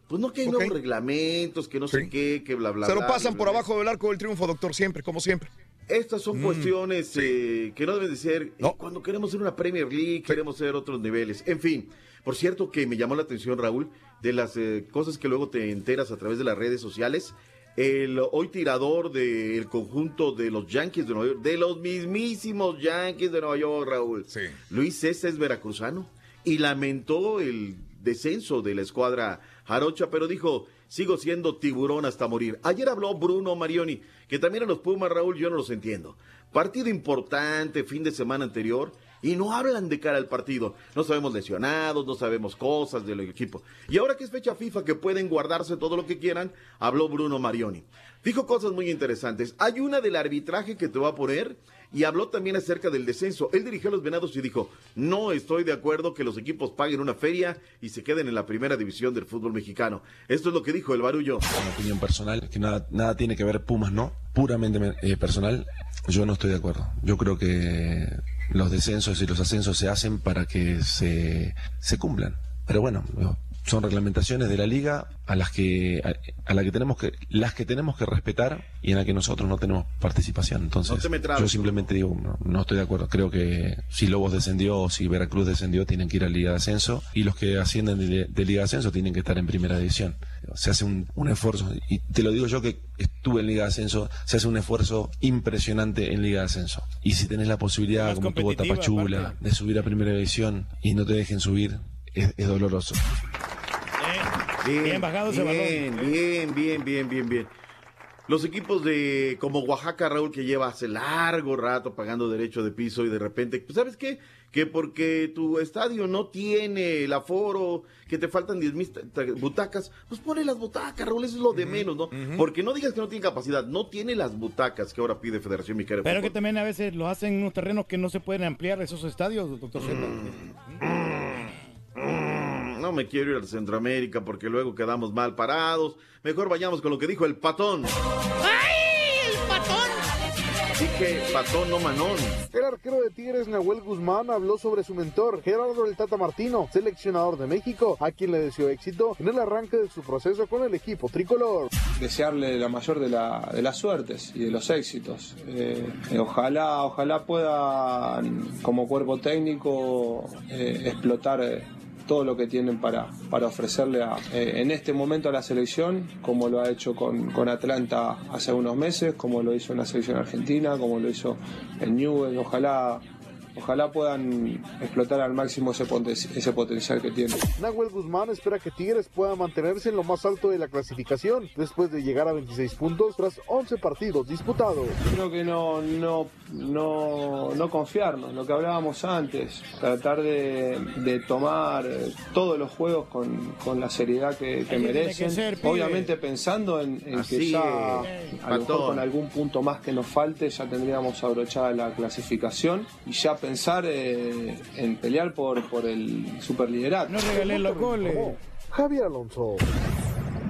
Pues no que hay nuevos reglamentos, que no sé qué, que bla, bla, Se lo bla, pasan bla, por abajo del arco del triunfo, doctor, siempre, como siempre. Estas son Mm, cuestiones eh, que no deben de ser eh, cuando queremos ser una Premier League, queremos ser otros niveles. En fin, por cierto que me llamó la atención, Raúl, de las eh, cosas que luego te enteras a través de las redes sociales. El hoy tirador del conjunto de los Yankees de Nueva York, de los mismísimos Yankees de Nueva York, Raúl. Luis César es veracruzano y lamentó el descenso de la escuadra jarocha, pero dijo, sigo siendo tiburón hasta morir. Ayer habló Bruno Marioni, que también a los Pumas, Raúl, yo no los entiendo. Partido importante, fin de semana anterior, y no hablan de cara al partido. No sabemos lesionados, no sabemos cosas del equipo. Y ahora que es fecha FIFA, que pueden guardarse todo lo que quieran, habló Bruno Marioni. Dijo cosas muy interesantes. Hay una del arbitraje que te va a poner y habló también acerca del descenso. Él dirigió a los Venados y dijo, no estoy de acuerdo que los equipos paguen una feria y se queden en la primera división del fútbol mexicano. Esto es lo que dijo el barullo. Una opinión personal, que nada, tiene que ver Pumas, ¿no? Puramente eh, personal, yo no estoy de acuerdo. Yo creo que los descensos y los ascensos se hacen para que se, se cumplan. Pero bueno, son reglamentaciones de la liga a las que a, a la que tenemos que las que tenemos que respetar y en la que nosotros no tenemos participación. Entonces, No yo simplemente digo, no, no estoy de acuerdo. Creo que si Lobos descendió o si Veracruz descendió, tienen que ir a Liga de Ascenso y los que ascienden de, de Liga de Ascenso tienen que estar en Primera División. Se hace un, un esfuerzo, y te lo digo yo que estuve en Liga de Ascenso, se hace un esfuerzo impresionante en Liga de Ascenso. Y si tenés la posibilidad, Más como tuvo Tapachula, aparte. de subir a Primera División y no te dejen subir, es, es doloroso. Bien, bajado ese bien, Bien, bien, bien, bien, bien. Los equipos de como Oaxaca, Raúl, que lleva hace largo rato pagando derecho de piso y de repente, pues, ¿sabes qué? Que porque tu estadio no tiene el aforo, que te faltan 10 mil butacas, pues pone las butacas, Raúl, eso es lo de menos, ¿no? Porque no digas que no tiene capacidad, no tiene las butacas que ahora pide Federación Mexicana Pero que también a veces lo hacen en unos terrenos que no se pueden ampliar esos estadios, doctor Z. No, no me quiero ir a Centroamérica porque luego quedamos mal parados. Mejor vayamos con lo que dijo el patón. ¡Ay, el patón! Dije patón, no manón. El arquero de Tigres, Nahuel Guzmán, habló sobre su mentor, Gerardo El Tata Martino, seleccionador de México, a quien le deseó éxito en el arranque de su proceso con el equipo tricolor. Desearle la mayor de, la- de las suertes y de los éxitos. Eh, eh, ojalá, ojalá puedan, como cuerpo técnico, eh, explotar eh, todo lo que tienen para, para ofrecerle a- eh, en este momento a la selección, como lo ha hecho con, con Atlanta hace unos meses, como lo hizo en la selección argentina, como lo hizo en Newell. Ojalá, ojalá puedan explotar al máximo ese, poten- ese potencial que tienen. Nahuel Guzmán espera que Tigres pueda mantenerse en lo más alto de la clasificación después de llegar a 26 puntos tras 11 partidos disputados. Creo que no, no, no, no confiarnos, lo que hablábamos antes, tratar de, de tomar todos los juegos con, con la seriedad que, que Así tiene que merecen, ser, obviamente pensando en, en que ya a lo mejor con algún punto más que nos falte ya tendríamos abrochada la clasificación y ya pensar eh, en pelear por, por el superliderato. No regalé los goles. Javier Alonso.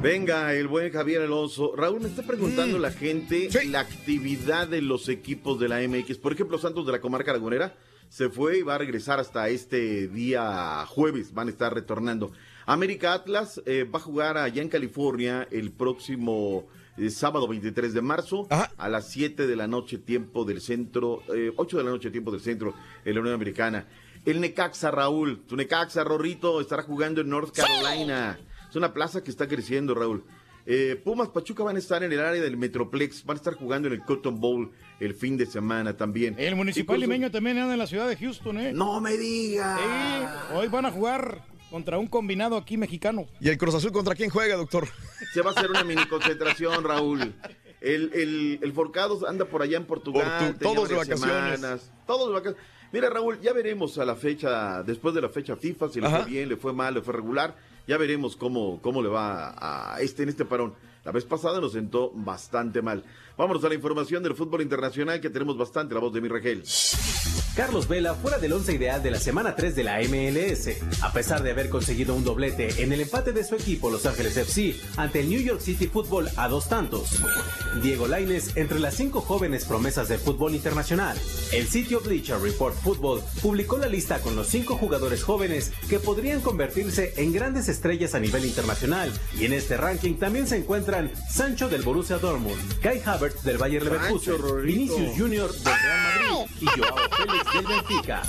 Venga, el buen Javier Alonso. Raúl, me está preguntando la gente la actividad de los equipos de la MX. Por ejemplo, Santos de la Comarca Lagunera se fue y va a regresar hasta este día jueves. Van a estar retornando. América Atlas eh, va a jugar allá en California el próximo eh, sábado 23 de marzo a las 7 de la noche, tiempo del centro, eh, 8 de la noche, tiempo del centro en la Unión Americana. El Necaxa, Raúl, tu Necaxa, Rorrito, estará jugando en North Carolina. Es una plaza que está creciendo, Raúl. Eh, Pumas Pachuca van a estar en el área del Metroplex, van a estar jugando en el Cotton Bowl el fin de semana también. El municipal Cruz- limeño también anda en la ciudad de Houston, ¿eh? No me digas. Sí, hoy van a jugar contra un combinado aquí mexicano. ¿Y el Cruz Azul contra quién juega, doctor? Se va a hacer una mini concentración, Raúl. El, el, el Forcados anda por allá en Portugal. Por tu- tenía todos de vacaciones. semanas, todos de vacaciones. Mira, Raúl, ya veremos a la fecha, después de la fecha FIFA, si le Ajá. fue bien, le fue mal, le fue regular. Ya veremos cómo, cómo le va a este en este parón. La vez pasada nos sentó bastante mal. Vámonos a la información del fútbol internacional que tenemos bastante. La voz de mi Regel. Carlos Vela fuera del once ideal de la semana 3 de la MLS, a pesar de haber conseguido un doblete en el empate de su equipo Los Ángeles FC ante el New York City Football a dos tantos. Diego Lainez entre las cinco jóvenes promesas del fútbol internacional. El sitio Bleacher Report Football publicó la lista con los cinco jugadores jóvenes que podrían convertirse en grandes estrellas a nivel internacional. Y en este ranking también se encuentran Sancho del Borussia Dortmund, Kai Havertz del Bayer Leverkusen. Vinicius Junior del Real Madrid y Joao Félix del Benfica.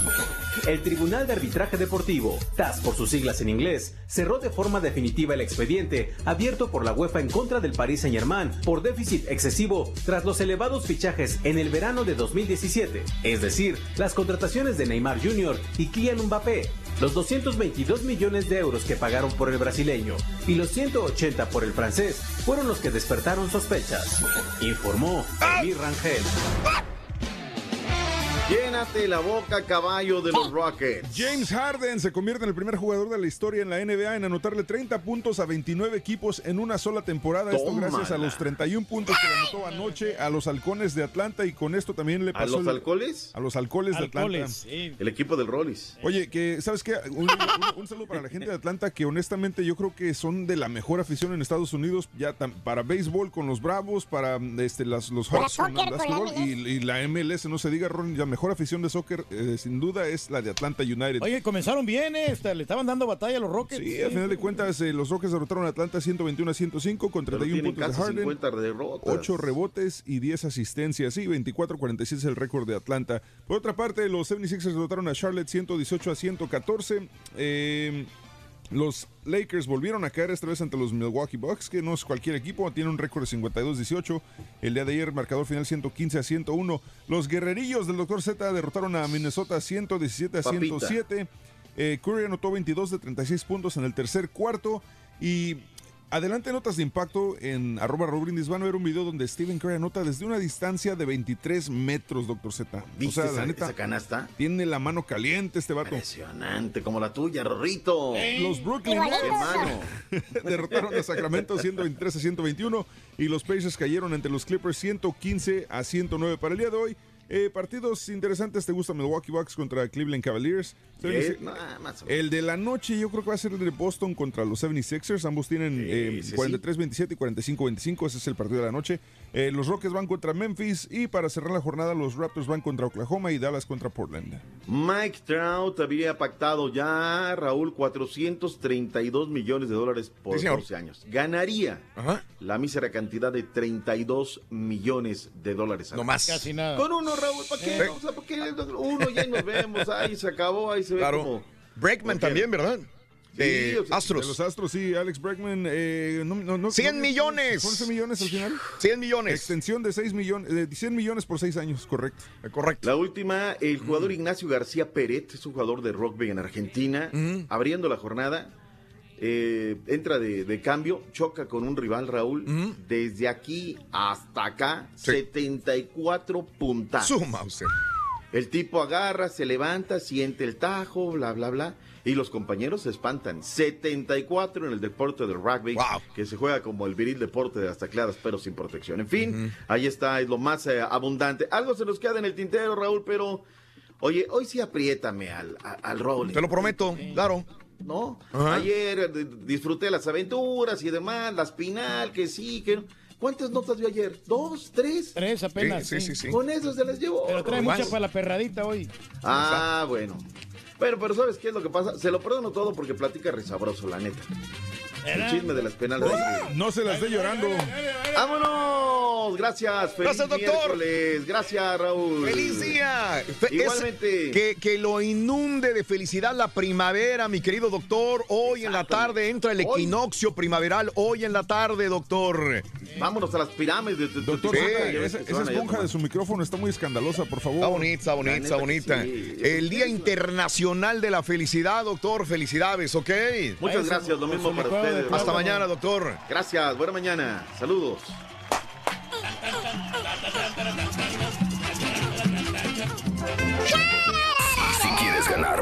El Tribunal de Arbitraje Deportivo, TAS por sus siglas en inglés, cerró de forma definitiva el expediente abierto por la UEFA en contra del Paris Saint-Germain por déficit excesivo tras los elevados fichajes en el verano de 2017, es decir, las contrataciones de Neymar Jr. y Kylian Mbappé, los 222 millones de euros que pagaron por el brasileño y los 180 por el francés fueron los que despertaron sospechas, informó Emir Rangel. Llénate la boca, caballo de los Rockets. James Harden se convierte en el primer jugador de la historia en la NBA en anotarle 30 puntos a 29 equipos en una sola temporada. Esto Tómala. gracias a los 31 puntos que le anotó anoche a los halcones de Atlanta y con esto también le ¿A pasó... los el- alcoholes? A los alcoholes de Atlanta. Sí. El equipo del Rollis. Oye, que, ¿sabes qué? Un, un- un saludo para la gente de Atlanta, que honestamente yo creo que son de la mejor afición en Estados Unidos, ya tam- para béisbol con los Bravos, para este, las, los Hawks con el con y, y la MLS, no se diga, Ron, la mejor afición de soccer eh, sin duda es la de Atlanta United. Oye, comenzaron bien, ¿eh? Hasta le estaban dando batalla a los Rockets. Sí, al final de cuentas, eh, los Rockets derrotaron a Atlanta 121 a 105 con Pero 31 tienen puntos de Harden. 50 derrotas. 8 rebotes y 10 asistencias. Sí, 24-46 es el récord de Atlanta. Por otra parte, los 76ers derrotaron a Charlotte 118 a 114. Eh, los Lakers volvieron a caer esta vez ante los Milwaukee Bucks, que no es cualquier equipo, tiene un récord de 52-18. El día de ayer, marcador final 115 a 101. Los guerrerillos del Dr. Z derrotaron a Minnesota 117 a Papita. 107. Eh, Curry anotó 22 de 36 puntos en el tercer cuarto. Y adelante notas de impacto en arroba Raúl Brindis. Van a ver un video donde Stephen Curry anota desde una distancia de 23 metros, doctor Z. O ¿Viste sea, esa, la neta, esa canasta? tiene la mano caliente este vato. Impresionante, como la tuya, Rorrito. Los Brooklyn. Nets derrotaron a Sacramento 123 a 121 y los Pacers cayeron ante los Clippers 115 a 109 para el día de hoy. Eh, partidos interesantes, ¿te gusta Milwaukee Bucks contra Cleveland Cavaliers? Eh, El de la noche yo creo que va a ser el de Boston contra los 76ers. Ambos tienen eh, sí, sí. 43-27 y 45-25. Ese es el partido de la noche. Eh, los Rockets van contra Memphis y para cerrar la jornada los Raptors van contra Oklahoma y Dallas contra Portland. Mike Trout había pactado ya, Raúl, 432 millones de dólares por Sí, señor. 12 años. Ganaría la mísera cantidad de 32 millones de dólares. al No más. Casi nada. Con uno, Raúl, ¿para qué? Sí. O sea, ¿por qué? Uno ya nos vemos, ahí se acabó, ahí se ve Claro. como... Breakman también, ¿verdad? De De Astros. los Astros, sí, Alex Bregman. Eh, no, no, no, 100 no- millones. 11 millones al final. 100 millones. Extensión de 6 millones, de 100 millones por 6 años, correcto. Correcto. La última, el jugador Ignacio García Peret, es un jugador de rugby en Argentina, abriendo la jornada, eh, entra de, de cambio, choca con un rival, Raúl, desde aquí hasta acá, 74 puntazos. Suma usted. El tipo agarra, se levanta, siente el tajo, bla, bla, bla. Y los compañeros se espantan. 74 en el deporte del rugby, que se juega como el viril deporte de las tacleadas, pero sin protección. En fin, ahí está, es lo más eh, abundante. Algo se nos queda en el tintero, Raúl, pero oye, hoy sí apriétame al, al Rolling. Te lo prometo, claro. ¿No? Ajá. Ayer eh, disfruté las aventuras y demás, la espinal, que sí, que no. ¿Cuántas notas dio ayer? ¿Dos? ¿Tres? Tres apenas. Sí, sí, sí, sí. Con eso se las llevó. Pero trae Más. mucha para la perradita hoy. Ah, bueno. Pero, pero ¿sabes qué es lo que pasa? Se lo perdono todo porque platica resabroso, la neta. El chisme de las penales. No se las dé llorando. ¡Vámonos! Gracias, feliz Gracias, doctor. miércoles. Gracias, Raúl. ¡Feliz día! Es- Igualmente. que, que lo inunde de felicidad la primavera, mi querido doctor. Hoy en la tarde entra el equinoccio primaveral. Hoy en la tarde, doctor. Vámonos a las pirámides de, Doctor, Sí, esa, esa esponja de su micrófono está muy escandalosa, por favor. Está bonita, está bonita, está bonita. El Día Internacional de la Felicidad, doctor. Felicidades, ¿ok? Muchas gracias, lo mismo para ustedes. Hasta mañana, doctor. Gracias, buena mañana. Saludos.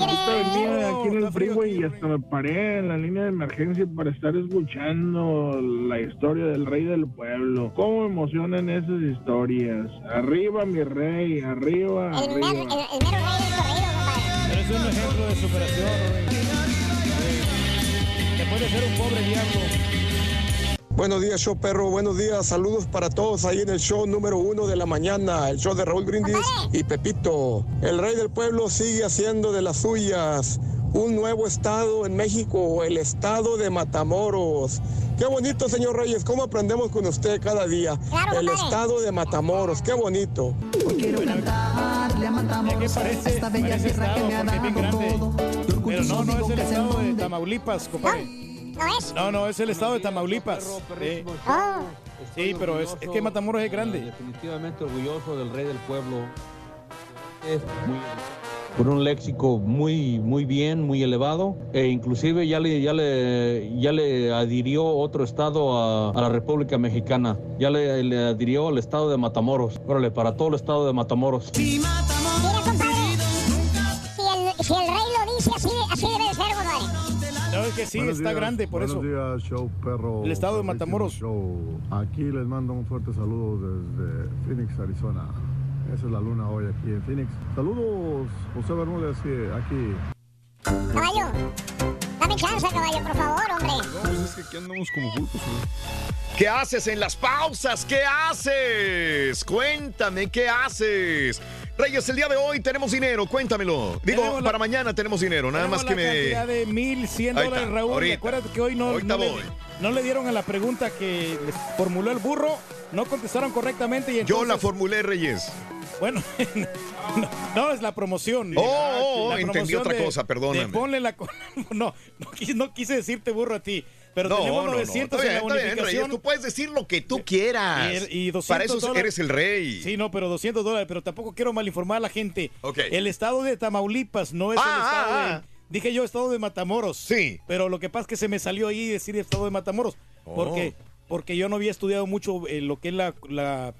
Ahorita venía aquí en el freeway y hasta me paré en la línea de emergencia para estar escuchando la historia del rey del pueblo. ¿Cómo emocionan esas historias? Arriba mi rey, arriba, El, mer- el, arriba. el mero rey del corrido, compadre. Pero es un ejemplo de superación. güey. Te puede ser un pobre diablo. Buenos días, show perro. Buenos días. Saludos para todos ahí en el show número uno de la mañana, el show de Raúl Brindis y Pepito. El rey del pueblo sigue haciendo de las suyas un nuevo estado en México, el estado de Matamoros. Qué bonito, señor Reyes. ¿Cómo aprendemos con usted cada día? el estado de Matamoros. Qué bonito. Quiero cantarle a Matamoros a esta bella tierra que me ha dado todo. Pero no, no es el estado de Tamaulipas, compadre. ¿No es? No, no, es el estado de Tamaulipas. Sí, Oh, Sí, pero es, es que Matamoros es grande. Definitivamente orgulloso del rey del pueblo. Es muy por un léxico muy muy bien, muy elevado e inclusive ya le ya le ya le adhirió otro estado a, a la República Mexicana. Ya le, le adhirió al estado de Matamoros. Órale, para todo el estado de Matamoros. si que sí, Buenos está días, grande, por eso. Buenos días, show perro. El estado de Matamoros. Show. Aquí les mando un fuerte saludo desde Phoenix, Arizona. Esa es la luna hoy aquí en Phoenix. Saludos, José Bermúdez, aquí. Caballo, dame chance, caballo, por favor, hombre. Pues es que aquí andamos como pulpos, ¿Qué haces en las pausas? ¿Qué haces? Cuéntame, ¿qué haces? Reyes, el día de hoy tenemos dinero, cuéntamelo. Digo, Tenemos la- para mañana tenemos dinero, nada más que la me... cantidad de 1100 Ahí dólares, está, Raúl. ahorita. Acuérdate que hoy no, no, le, no le dieron a la pregunta que les formuló el burro, no contestaron correctamente y Yo entonces... la formulé, Reyes. Bueno, no, no, es la promoción. Oh, oh, La entendí otra de- cosa, perdóname. de ponle la... No, no, quise, no quise decirte burro a ti, pero no, tenemos no, no, 900 está bien, en la está bien, bonificación. Reyes, tú puedes decir lo que tú quieras. Y, y 200 Para eso dólares. eres el rey. Sí, no, pero 200 dólares, pero tampoco quiero malinformar a la gente. Ok. El estado de Tamaulipas no es Ah, el estado ah, de... ah. Dije yo estado de Matamoros. Sí. Pero lo que pasa es que se me salió ahí decir estado de Matamoros. Porque, porque yo no había estudiado mucho eh, lo que es la, la,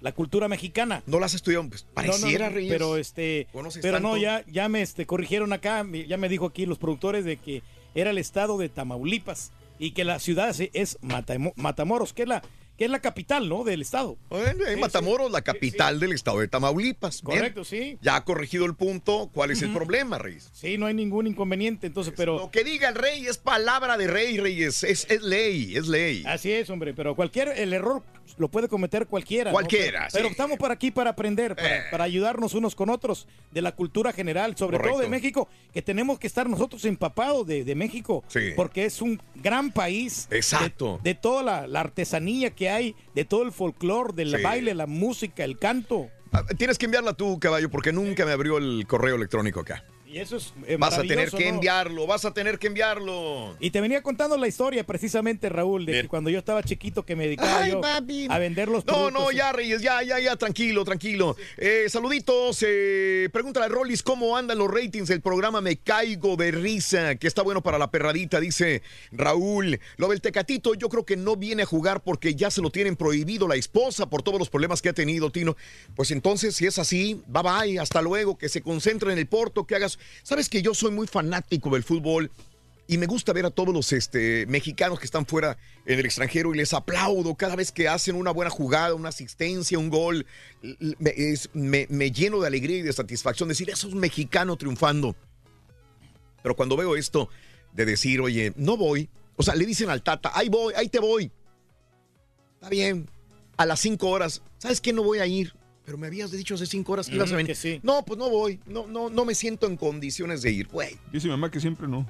la cultura mexicana. No las has estudiado, pues No, no, pareciera, no, Reyes. Pero este, pero no, ya, ya me este, corrigieron acá, ya me dijo aquí los productores de que era el estado de Tamaulipas y que la ciudad es- es Matamo- Matamoros, que es la, que es la capital, ¿no? Del estado. Bueno, en Matamoros, la capital del estado de Tamaulipas. Bien. Correcto, sí. Ya ha corregido el punto. ¿Cuál es el problema, Reyes? Sí, no hay ningún inconveniente, entonces, pero... Lo que diga el rey es palabra de rey, Reyes. Es, es ley, es ley. Así es, hombre, pero cualquier, el error lo puede cometer cualquiera. ¿no? Cualquiera, Pero, pero sí. estamos para aquí para aprender, para, para ayudarnos unos con otros de la cultura general, sobre todo de. México, que tenemos que estar nosotros empapados de, de México, Sí. porque es un gran país. Exacto. De, de toda la, la artesanía que hay, de todo el folclore, del Sí. baile, la música, el canto. Ah, Tienes que enviarla tú, caballo, porque nunca me abrió el correo electrónico acá. Y eso es eh, Vas a tener que ¿no? enviarlo, vas a tener que enviarlo. Y te venía contando la historia precisamente, Raúl, de que cuando yo estaba chiquito que me dedicaba Ay, yo papi. a vender los No, productos. no, ya, Reyes, ya, ya, ya, tranquilo, tranquilo. Eh, saluditos, eh, pregúntale a Rollis cómo andan los ratings del programa Me Caigo de Risa, que está bueno para la perradita, dice Raúl. Lo del Tecatito, yo creo que no viene a jugar porque ya se lo tienen prohibido la esposa por todos los problemas que ha tenido, Tino. Pues entonces, si es así, bye bye, hasta luego, que se concentre en el Porto, que hagas. Sabes que yo soy muy fanático del fútbol. Y me gusta ver a todos los este, mexicanos que están fuera en el extranjero y les aplaudo cada vez que hacen una buena jugada, una asistencia, un gol. Me, me- lleno de alegría y de satisfacción decir, eso es un mexicano triunfando. Pero cuando veo esto de decir, oye, no voy, o sea, le dicen al Tata, ahí voy, ahí te voy. Está bien, a las cinco horas, ¿sabes qué? No voy a ir. Pero me habías dicho hace cinco horas que ibas a venir. sí. No, pues no voy, no, no, no me siento en condiciones de ir, güey. Dice mi mamá que siempre no.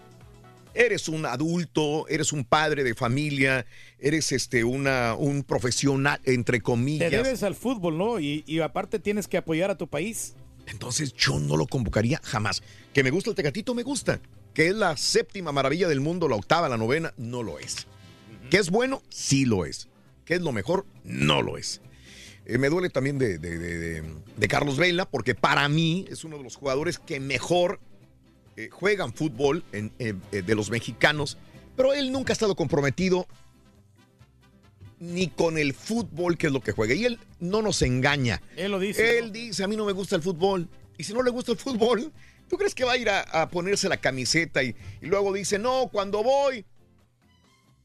Eres un adulto, eres un padre de familia, eres este una un profesional entre Te comillas. debes al fútbol, ¿no? Y, y aparte tienes que apoyar a tu país. Entonces yo no lo convocaría jamás. Que me gusta el Tecatito, me gusta. Que es la séptima maravilla del mundo, la octava, la novena, no lo es. Que es bueno, sí lo es. Que es lo mejor, no lo es. Eh, me duele también de, de- de- de- de Carlos Vela, porque para mí es uno de los jugadores que mejor eh, juegan fútbol en- eh, de los mexicanos, pero él nunca ha estado comprometido ni con el fútbol, que es lo que juega. Y él no nos engaña. Él lo dice. Él dice, a mí no me gusta el fútbol. Y si no le gusta el fútbol, ¿tú crees que va a ir a, a ponerse la camiseta y, y luego dice, no, cuando voy,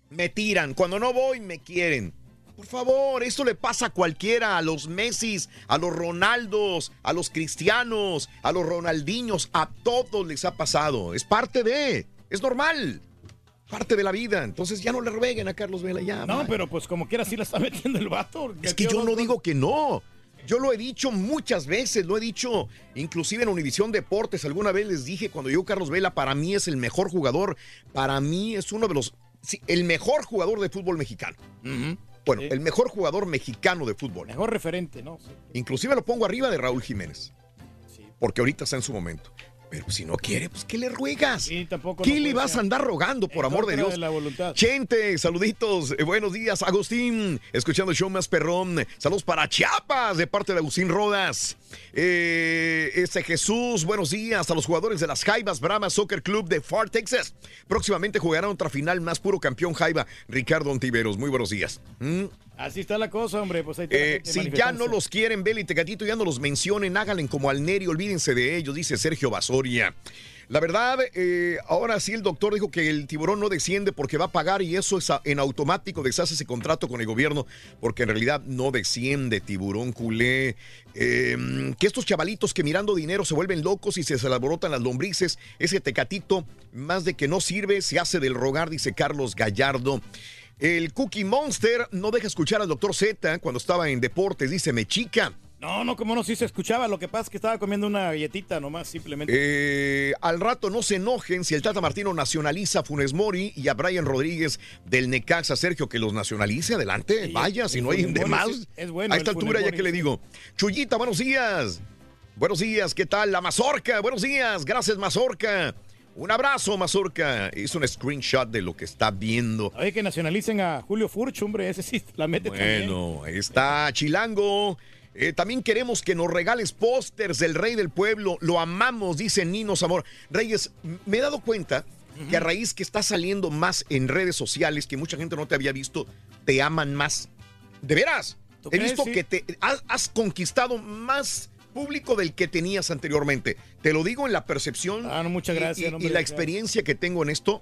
me tiran, cuando no voy, me quieren? Por favor, esto le pasa a cualquiera, a los Messis, a los Ronaldos, a los Cristianos, a los Ronaldiños, a todos les ha pasado. Es parte de, es normal, parte de la vida. Entonces ya no le rueguen a Carlos Vela, ya. No, pero pues como quiera sí la está metiendo el vato. Es que yo no digo que no. Yo lo he dicho muchas veces, lo he dicho inclusive en Univisión Deportes. Alguna vez les dije cuando yo Carlos Vela para mí es el mejor jugador, para mí es uno de los sí, el mejor jugador de fútbol mexicano. Bueno, el mejor jugador mexicano de fútbol. Mejor referente, ¿no? Inclusive lo pongo arriba de Raúl Jiménez. Porque ahorita está en su momento. Pero si no quiere, pues ¿qué le ruegas? Tampoco. ¿Qué le vas a andar rogando, por amor de Dios? de la voluntad. Chente, saluditos, eh, buenos días, Agustín, escuchando el show más perrón. Saludos para Chiapas, de parte de Agustín Rodas. Eh, este Jesús, buenos días a los jugadores de las Jaivas Brahma Soccer Club de Far Texas. Próximamente jugarán otra final más puro campeón Jaiba, Ricardo Ontiveros. Muy buenos días. ¿Mm? Así está la cosa, hombre. Pues ahí Eh, si ya no los quieren, Beli y Tecatito, ya no los mencionen, háganle como al Neri, olvídense de ellos, dice Sergio Basoria. La verdad, eh, ahora sí el doctor dijo que el tiburón no desciende porque va a pagar y eso es a- en automático, deshace ese contrato con el gobierno porque en realidad no desciende tiburón culé. Eh, que estos chavalitos que mirando dinero se vuelven locos y se, se alborotan las lombrices, ese tecatito más de que no sirve, se hace del rogar, dice Carlos Gallardo. El Cookie Monster no deja escuchar al doctor Z cuando estaba en deportes, dice Mechica. No, no, como no, sí se escuchaba. Lo que pasa es que estaba comiendo una galletita nomás, simplemente. Eh, al rato no se enojen si el Tata Martino nacionaliza a Funes Mori y a Brian Rodríguez del Necaxa, Sergio, que los nacionalice, adelante, vaya, si no hay Funes de Mori más. sí, es bueno a esta Funes altura, ya que le digo. Chuyita, buenos días. Buenos días, ¿qué tal? La Mazorca, buenos días, gracias Mazorca. Un abrazo, Mazorca. Hizo un screenshot de lo que está viendo. Oye, que nacionalicen a Julio Furch, hombre. Ese sí la mete. Bueno, está Chilango. Eh, también queremos que nos regales pósters del Rey del Pueblo. Lo amamos, dice Nino Zamor. Reyes, me he dado cuenta que a raíz que está saliendo más en redes sociales, que mucha gente no te había visto, te aman más. De veras. ¿Tú He crees? visto Sí. que te has, has conquistado más público del que tenías anteriormente. Te lo digo en la percepción Ah, no, muchas y- gracias, y, hombre, y la experiencia que tengo en esto,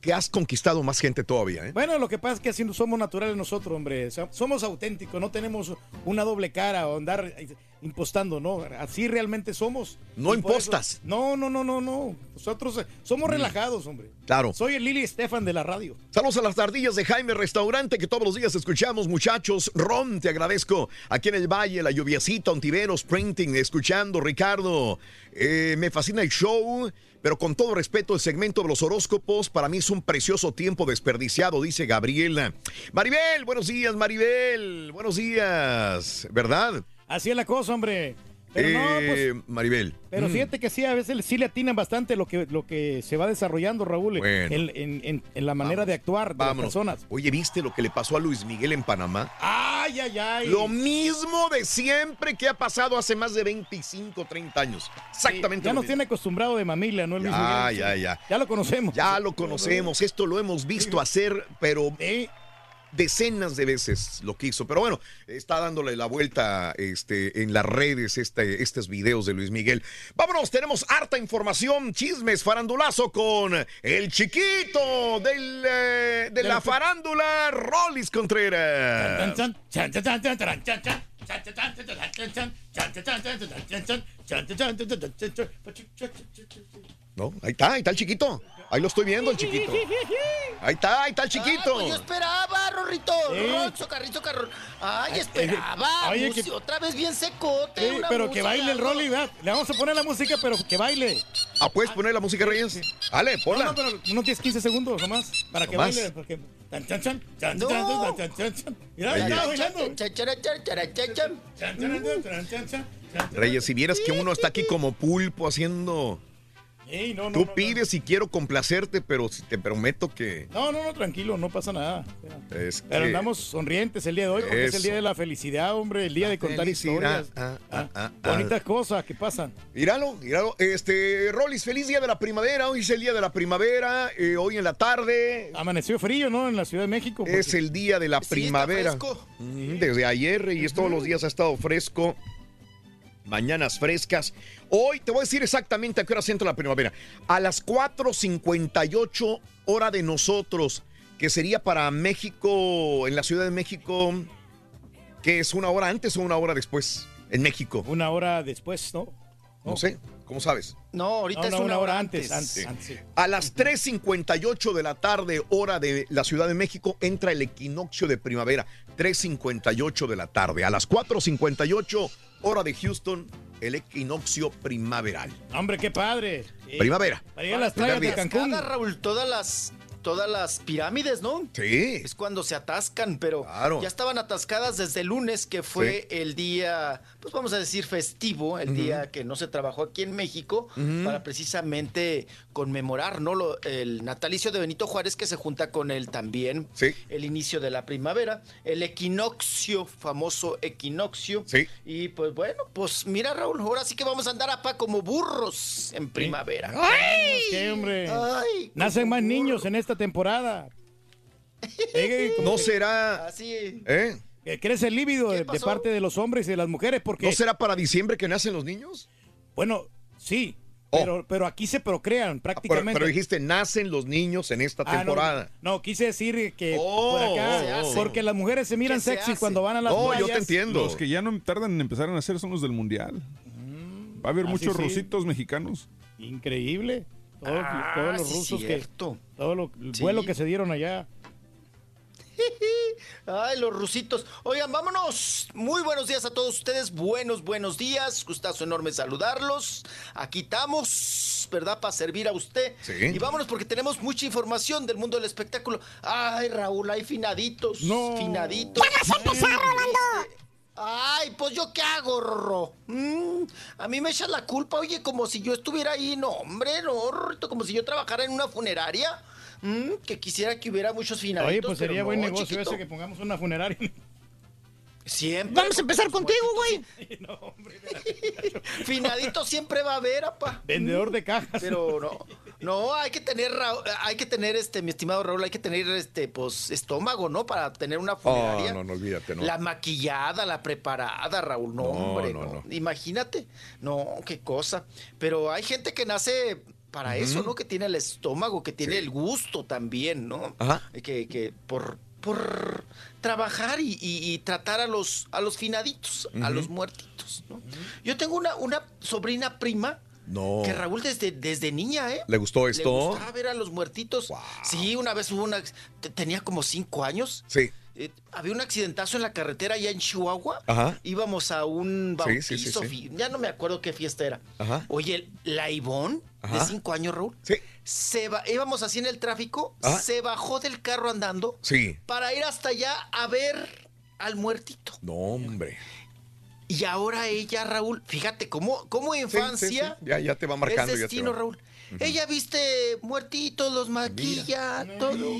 que has conquistado más gente todavía. ¿eh? Bueno, lo que pasa es que así somos naturales nosotros, hombre. Somos auténticos, no tenemos una doble cara o andar impostando, ¿no? Así realmente somos. No por eso- impostas. no, no, no, no, no. Nosotros somos relajados, hombre. Claro. Soy el Lili Estefan de la radio. Saludos a las tardillas de Jaime Restaurante que todos los días escuchamos, muchachos. Ron, te agradezco. Aquí en el Valle, la lluviacita, Ontiveros, Printing, escuchando. Ricardo, eh, me fascina el show, pero con todo respeto, el segmento de los horóscopos para mí es un precioso tiempo desperdiciado, dice Gabriela. Maribel, buenos días, Maribel. Buenos días, ¿verdad? Así es la cosa, hombre. Pero no, pues. Eh, Maribel. Pero mm, fíjate que sí, a veces sí le atinan bastante lo que, lo que se va desarrollando, Raúl, Bueno. en, en- en- en la manera de actuar de las vámonos. personas. Oye, ¿viste lo que le pasó a Luis Miguel en Panamá? Ay, ay, ay. Lo mismo de siempre que ha pasado hace más de 25, 30 años. Exactamente. Ya nos mismo. tiene acostumbrado de mamila, ¿no? El Luis Ya, Miguel? ya, ya. Ya lo conocemos. Ya lo conocemos, esto lo hemos visto hacer, pero decenas de veces lo que hizo. Pero bueno, está dándole la vuelta este, en las redes este, estos videos de Luis Miguel. Vámonos, tenemos harta información, chismes, farandulazo con el chiquito del, eh, de la farándula, Rollis Contreras. No, ahí está, ahí está el chiquito. Ahí lo estoy viendo, el chiquito. Ahí está, ahí está el chiquito. Pues yo esperaba, Rorrito. Sí. Ronzo, carrizo, carro. Ay, esperaba. oye, que- Otra vez bien secote. Sí, pero que baile el. Rolly, ¿verdad? Le vamos a poner la música, pero que baile. Ah, ¿puedes poner la música, Reyes? Dale, ponla. No, no, pero unos 10, 15 segundos nomás. Para que baile. Porque... Chan, chan, chan, No. chan, chan, chan, chan. Mira, está bailando. Cha, chara, chara, chara, cha, chan. Chan, chan, chan, chan, chan, chan, chan. Reyes, si vieras que uno está aquí como pulpo haciendo... No, no, Tú no, pides y quiero complacerte, pero si te prometo que... No, no, no, tranquilo, no pasa nada. Es Pero que- andamos sonrientes el día de hoy porque es el día de la felicidad, hombre, el día de contar Felicidad. historias. Ah, ah, ah, ah. Bonitas cosas que pasan. Míralo, míralo. Este, Rolis, feliz día de la primavera. Hoy es el día de la primavera. eh, hoy en la tarde. Amaneció frío, ¿no? En la Ciudad de México. porque- Es el día de la primavera. Mm, Desde ayer y es todos los días ha estado fresco. Mañanas frescas. Hoy te voy a decir exactamente a qué hora entra la primavera. A las 4.58 hora de nosotros, que sería para México, en la Ciudad de México, que es una hora antes o una hora después, en México. Una hora después, ¿no? No sé, ¿cómo sabes? No, ahorita No, es no, una, una hora hora antes. antes, antes, antes, sí. A las 3.58 de la tarde, hora de la Ciudad de México, entra el equinoccio de primavera. 3.58 de la tarde. A las 4.58, hora de Houston, el equinoccio primaveral. Hombre, qué padre. Sí. Primavera. Para ir a las playas de. Cancún. Raúl, todas las todas las pirámides, ¿no? Sí. Es cuando se atascan, pero Claro. ya estaban atascadas desde el lunes, que fue el día, pues vamos a decir festivo, el día que no se trabajó aquí en México, para precisamente conmemorar, ¿no? Lo- el natalicio de Benito Juárez, que se junta con el también Sí. el inicio de la primavera, el equinoccio, famoso equinoccio. Sí. Y pues bueno, pues mira, Raúl, ahora sí que vamos a andar a pa como burros en primavera. ¿Qué, hombre? Ay, Nacen más niños en esta temporada. Eh, No que- será. Así. ¿Eh? que crece el líbido de, parte de los hombres y de las mujeres porque... ¿No será para diciembre que nacen los niños? Bueno, sí, Oh. pero, pero aquí se procrean Ah, Pero, prácticamente. pero dijiste, nacen los niños en esta Ah, temporada. No, quise decir que Oh, por acá, porque las mujeres se miran ¿Qué se sexy cuando van a las No, yo playas. te entiendo. Los que ya no tardan en empezar a nacer son los del mundial. Va a haber Ah, muchos sí. rositos mexicanos. Increíble. Todos, Ah, todos los sí, rusos que... Todo lo, el Sí. vuelo que se dieron allá. Ay, los rusitos. Oigan, vámonos. Muy buenos días a todos ustedes. Buenos, buenos días. Gustazo enorme saludarlos. Aquí estamos, ¿verdad? Para servir a usted. Sí. Y vámonos porque tenemos mucha información del mundo del espectáculo. Ay, Raúl, hay finaditos. No. Finaditos. ¡Ya vas a empezar, Rolando! Ay, pues yo qué hago, Rorro. Mm, a mí me echas la culpa, oye, como si yo estuviera ahí. No, hombre, no, Rorrito, como si yo trabajara en una funeraria. Mm, que quisiera que hubiera muchos finaditos. Oye, pues sería buen no, negocio chiquito. ese que pongamos una funeraria. Siempre. Vamos a empezar contigo, güey. Finadito siempre va a haber, apa. Vendedor de cajas. Pero no. No, hay que tener, hay que tener, este, mi estimado Raúl, hay que tener, este, pues, estómago, ¿no? Para tener una funeraria. Oh, no, no, olvídate, no. La maquillada, la preparada, Raúl. No, No, hombre, no, no, no. Imagínate. No, qué cosa. Pero hay gente que nace para eso. ¿no? Que tiene el estómago, que tiene el gusto también, ¿no? Ajá. Que, que por, por trabajar y, y- y tratar a los, a los finaditos, a los muertitos, ¿no? Yo tengo una, una sobrina prima No. que Raúl desde, desde niña, ¿eh? ¿Le gustó esto? Le gustaba ver a los muertitos. Sí, una vez hubo una... te- Tenía como cinco años. Sí. Eh, había un accidentazo en la carretera allá en Chihuahua. Ajá. Íbamos a un bautizo. sí, sí, sí. Ya no me acuerdo qué fiesta era. Ajá. Oye, la Ivonne, de cinco años, Raúl. Sí. Se va, íbamos así en el tráfico, Ajá. se bajó del carro andando Sí. para ir hasta allá a ver al muertito. No, hombre. Y ahora ella, Raúl, fíjate cómo, cómo infancia sí, sí. Ya, ya te va marcando. es ya te destino. Raúl. Ella viste muertitos, los maquilla, todo.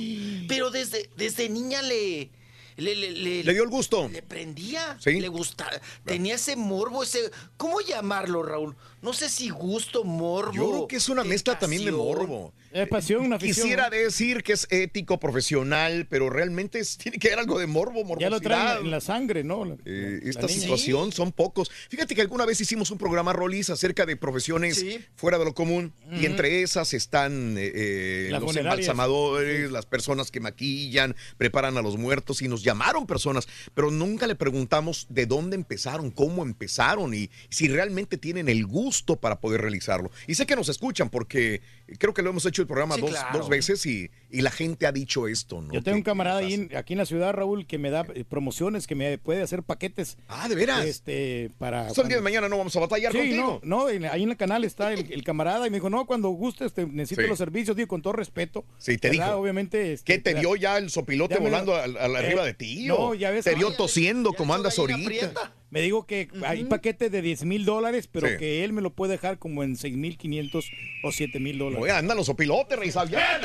Pero desde, desde niña le. Le, le, le- ¿Le dio el gusto? Le prendía. Sí. Le gustaba. Tenía ese morbo, ese. ¿Cómo llamarlo, Raúl? No sé si gusto, morbo. Yo creo que es una mezcla también de morbo. Es pasión, una afición. Quisiera decir que es ético, profesional, pero realmente es- tiene que haber algo de morbo, morbosidad. Ya lo traen en la sangre, ¿no? La- Eh, la esta niña. situación son pocos. Fíjate que alguna vez hicimos un programa, Rolis, acerca de profesiones Sí. fuera de lo común. Y entre esas están eh, eh, los embalsamadores, las personas que maquillan, preparan a los muertos. Y nos llamaron personas, pero nunca le preguntamos de dónde empezaron, cómo empezaron y si realmente tienen el gusto para poder realizarlo. Y sé que nos escuchan porque creo que lo hemos hecho el programa Sí, dos, claro. dos veces y, y la gente ha dicho esto, ¿no? Yo tengo un camarada ahí en- aquí en la ciudad, Raúl, que me da eh, promociones, que me puede hacer paquetes. Ah, ¿de veras? Este, para... El día de mañana no vamos a batallar Sí, contigo. no, no, en- ahí en el canal está el, el camarada y me dijo, no, cuando gustes, te necesito Sí. los servicios, digo, con todo respeto. Sí, te ¿verdad? dijo. Obviamente. este, ¿Qué te dio ya el sopilote Ya me- volando al, al- Eh, arriba de ti? no, ya ves- Te dio Ay, tosiendo como andas ahorita. Me digo que hay paquete de 10 mil dólares, pero Sí. que él me lo puede dejar como en 6 mil 500 o 7 mil dólares. Oye, andan los sopilotes, Rey Sabián.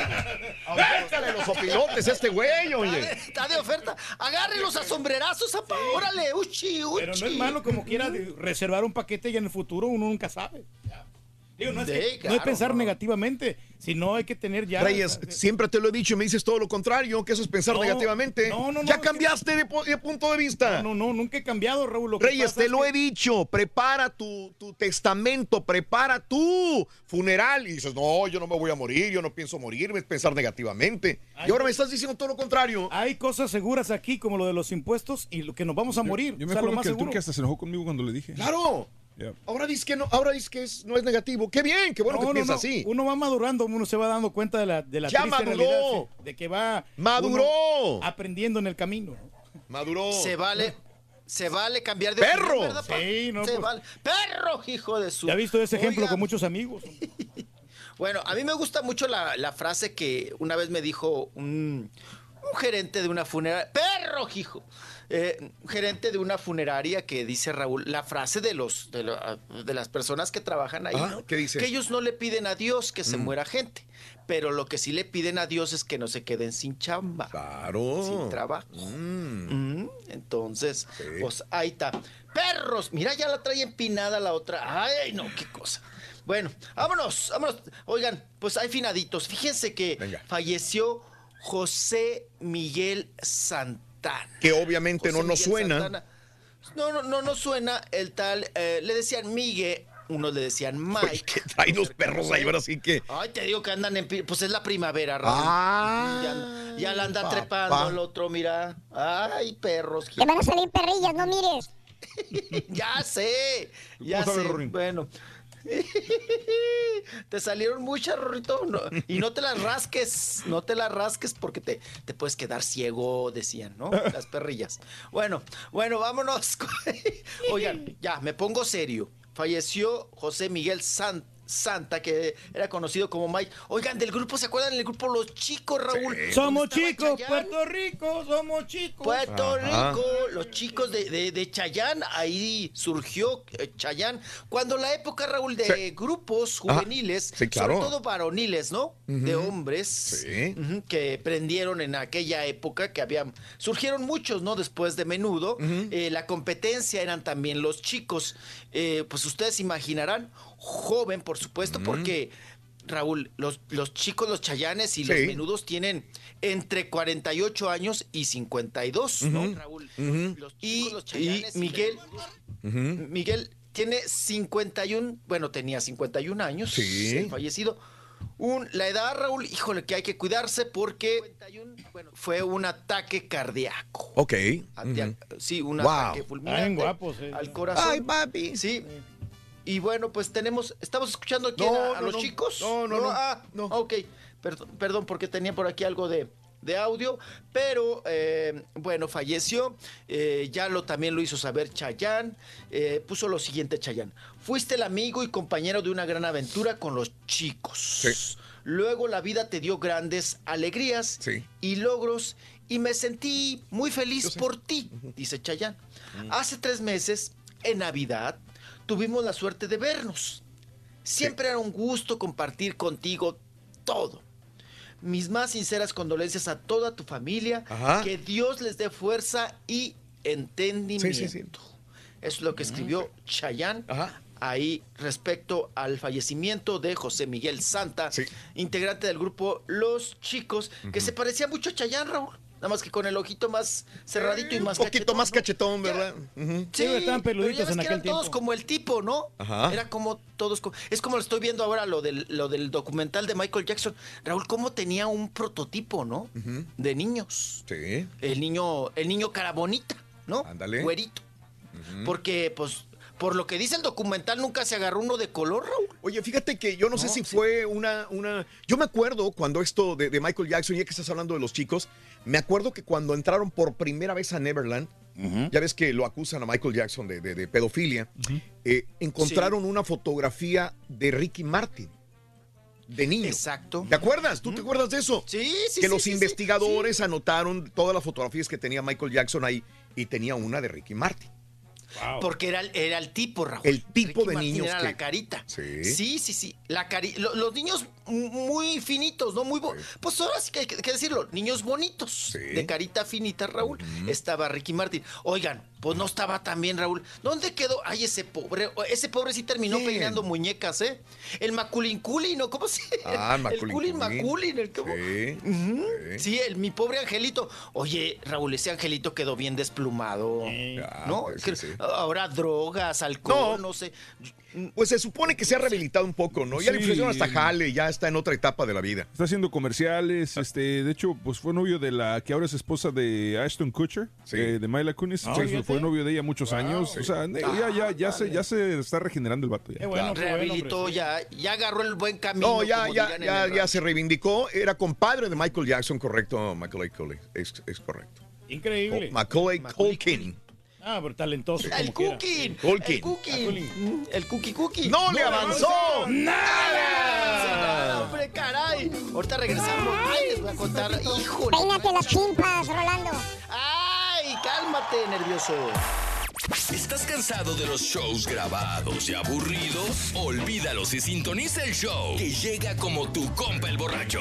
Véntale los sopilotes a este güey, oye. Está de oferta. Agárrenlos a sombrerazos, apa. Órale, uchi, uchi. Pero no es malo como quiera reservar un paquete y en el futuro uno nunca sabe. Digo, no es, que- Sí, no es claro, pensar no. negativamente, sino hay que tener ya... Reyes, siempre te lo he dicho y me dices todo lo contrario, que eso es pensar No, negativamente. no, no, no, ya cambiaste de, punto de vista. No, no, nunca he cambiado, Raúl. Lo que Reyes, pasa te lo que- he dicho, prepara tu, tu testamento, prepara tu funeral. Y dices, no, yo no me voy a morir, yo no pienso morirme, es pensar negativamente. y ahora me estás diciendo todo lo contrario. Hay cosas seguras aquí, como lo de los impuestos y lo que nos vamos a morir. Yo me sea, lo acuerdo más que el seguro. turque hasta se enojó conmigo cuando le dije. Claro. Ahora dices que no, ahora dices que es- no es negativo. Qué bien, qué bueno No, que no, así. Uno va madurando, uno se va dando cuenta de la, de la Ya triste maduró. realidad, de que va Maduró. aprendiendo en el camino. Maduró. Se vale. Se vale cambiar de ¡Perro! opinión. Sí, no, Se pues- vale. ¡Perro, hijo de su! Ya he visto ese ejemplo Oiga, con muchos amigos. Bueno, a mí me gusta mucho la, la frase que una vez me dijo un, un gerente de una funeraria. ¡Perro, hijo! Eh, gerente de una funeraria que dice Raúl, la frase de los de, las personas que trabajan ahí, Ah, ¿no? ¿qué dice? Que ellos no le piden a Dios que se Mm. muera gente, pero lo que sí le piden a Dios es que no se queden sin chamba. Claro. Sin trabajo. Mm. Mm, Entonces, pues ahí está. Perros, mira, ya la trae empinada la otra. Ay, no, qué cosa. Bueno, vámonos, vámonos. Oigan, pues hay finaditos. Fíjense que Venga. falleció José Miguel Santana. Que obviamente José no nos Miguel suena. Santana. No, no, no nos suena el tal. eh, le decían Miguel, unos le decían Mike. Que trae los perros ahí, ahora sí que. Ay, te digo que andan en... Pues es la primavera, Raúl. Ah, ya, ya la anda papá. trepando el otro, mira. Ay, perros. Te van a salir perrillas, no mires. ya sé, ya ¿Cómo sabe, sé. Rorín? Bueno. te salieron muchas, Rorrito. no- y no te las rasques, no te las rasques porque te, te puedes quedar ciego, decían, ¿no? Las perrillas. Bueno, bueno, vámonos. Oigan, ya, me pongo serio. Falleció José Miguel Sant- Santa, que era conocido como Mike. Oigan, del grupo, ¿se acuerdan del grupo Los Chicos, Raúl? Somos ¿Dónde estaba chicos, Chayanne? Puerto Rico, somos chicos. Puerto Ajá. Rico, los chicos de, de, de Chayán, ahí surgió eh, Chayán. Cuando la época, Raúl, de Sí. grupos juveniles, Sí, claro. sobre todo varoniles, ¿no? De hombres que prendieron en aquella época, que habían, surgieron muchos, ¿no? Después de menudo. Eh, la competencia eran también los chicos. Eh, pues ustedes imaginarán, joven, por supuesto, porque Raúl, los, los chicos, los chayanes y los menudos tienen entre 48 años y 52, ¿no, Raúl? Los chicos, los chayanes y Miguel, Miguel tiene 51, bueno, tenía 51 años, Sí. fallecido. Un, la edad, Raúl, híjole, que hay que cuidarse porque bueno, fue un ataque cardíaco. Ok. Sí, un Wow. ataque fulminante guapos, eh. al corazón. Ay, papi. Sí. Y bueno, pues tenemos, estamos escuchando aquí No, a, a no, los no. chicos. No, no, no. Ah, Ok, perdón, perdón porque tenía por aquí algo de, de audio, pero eh, bueno, falleció. eh, ya lo también lo hizo saber Chayán. eh, puso lo siguiente, Chayán. Fuiste el amigo y compañero de una gran aventura con los chicos. Luego la vida te dio grandes alegrías y logros y me sentí muy feliz por ti, dice Chayán. Hace tres meses, en Navidad, tuvimos la suerte de vernos. Siempre era un gusto compartir contigo todo. Mis más sinceras condolencias a toda tu familia. Ajá. Que Dios les dé fuerza y entendimiento. Sí, sí, sí. Es lo que escribió Chayán ahí respecto al fallecimiento de José Miguel Santa, integrante del grupo Los Chicos, que se parecía mucho a Chayán, Raúl. Nada más que con el ojito más cerradito y más Un poquito más cachetón, ¿verdad? Sí, estaban pero peluditos ya ves en que aquel eran todos tiempo. como el tipo, ¿no? Ajá. Era como todos. co- Es como lo estoy viendo ahora lo del, lo del documental de Michael Jackson. Raúl, cómo tenía un prototipo, ¿no? De niños. Sí. El niño, el niño cara bonita, ¿no? Ándale. Güerito. Porque, pues, por lo que dice el documental, nunca se agarró uno de color, Raúl. Oye, fíjate que yo no, sé si sí. fue una, una... Yo me acuerdo cuando esto de, de Michael Jackson, ya que estás hablando de los chicos, me acuerdo que cuando entraron por primera vez a Neverland, ya ves que lo acusan a Michael Jackson de, de- de pedofilia, eh, encontraron una fotografía de Ricky Martin. De niño. Exacto. ¿Te acuerdas? ¿Tú te acuerdas de eso? Sí, sí, Que sí, los sí, sí, investigadores anotaron todas las fotografías que tenía Michael Jackson ahí y tenía una de Ricky Martin. Porque era, el- era el tipo, Raúl. El tipo Ricky de Martin niños Era que- la carita. Sí. Sí, sí, sí. La cari lo- los niños muy finitos, ¿no? Muy bo- Pues ahora sí que hay que, decirlo. Niños bonitos. De carita finita, Raúl. Estaba Ricky Martin. Oigan, pues no estaba tan bien, Raúl. ¿Dónde quedó? Ay, ese pobre. Ese pobre sí terminó ¿Quién? peinando muñecas, ¿eh? El Maculin Culin, ¿no? ¿Cómo se Ah, El Maculin Culin Culin. Maculin. El, ¿cómo? Sí. Sí, el, mi pobre angelito. Oye, Raúl, ese angelito quedó bien desplumado. ¿No? pues, sí, sí. Ahora drogas, alcohol, no, sé. Pues se supone que se ha rehabilitado un poco, ¿no? Ya le Sí. ofrecieron hasta jale, ya está en otra etapa de la vida. Está haciendo comerciales, este, de hecho, pues fue novio de la que ahora es esposa de Ashton Kutcher, eh, de Myla Kunis, Ah, fue- novio de ella muchos años, o sea, ya, ya, ya se, ya se está regenerando el vato ya. Rehabilitó, ya, ya agarró el buen camino. No, ya, ya, ya, ya se reivindicó. Era compadre de Michael Jackson, correcto, Michael Culkin. Es, es correcto. Increíble. Oh, Macaulay Culkin. Ah, pero talentoso. El como cooking. El cooking. El cookie cookie. ¡No le avanzó! ¡Nada! ¡Hombre, caray! Ahorita regresamos. Ay, les voy a contar. ¡Híjole! Peínate las chimpas, Rolando. ¡Ay, cálmate, nervioso! ¿Estás cansado de los shows grabados y aburridos? Olvídalos y sintoniza el show que llega como tu compa el borracho.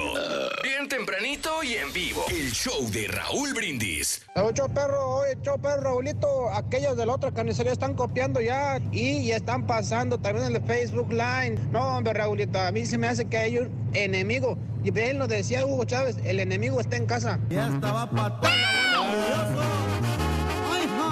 Bien tempranito y en vivo. El show de Raúl Brindis. Ocho perro, oye, ocho perro, Raulito, aquellos de la otra carnicería están copiando ya y ya están pasando también en el Facebook Line. No, hombre, Raulito, a mí se me hace que hay un enemigo. Y bien lo decía Hugo Chávez, el enemigo está en casa. Ya estaba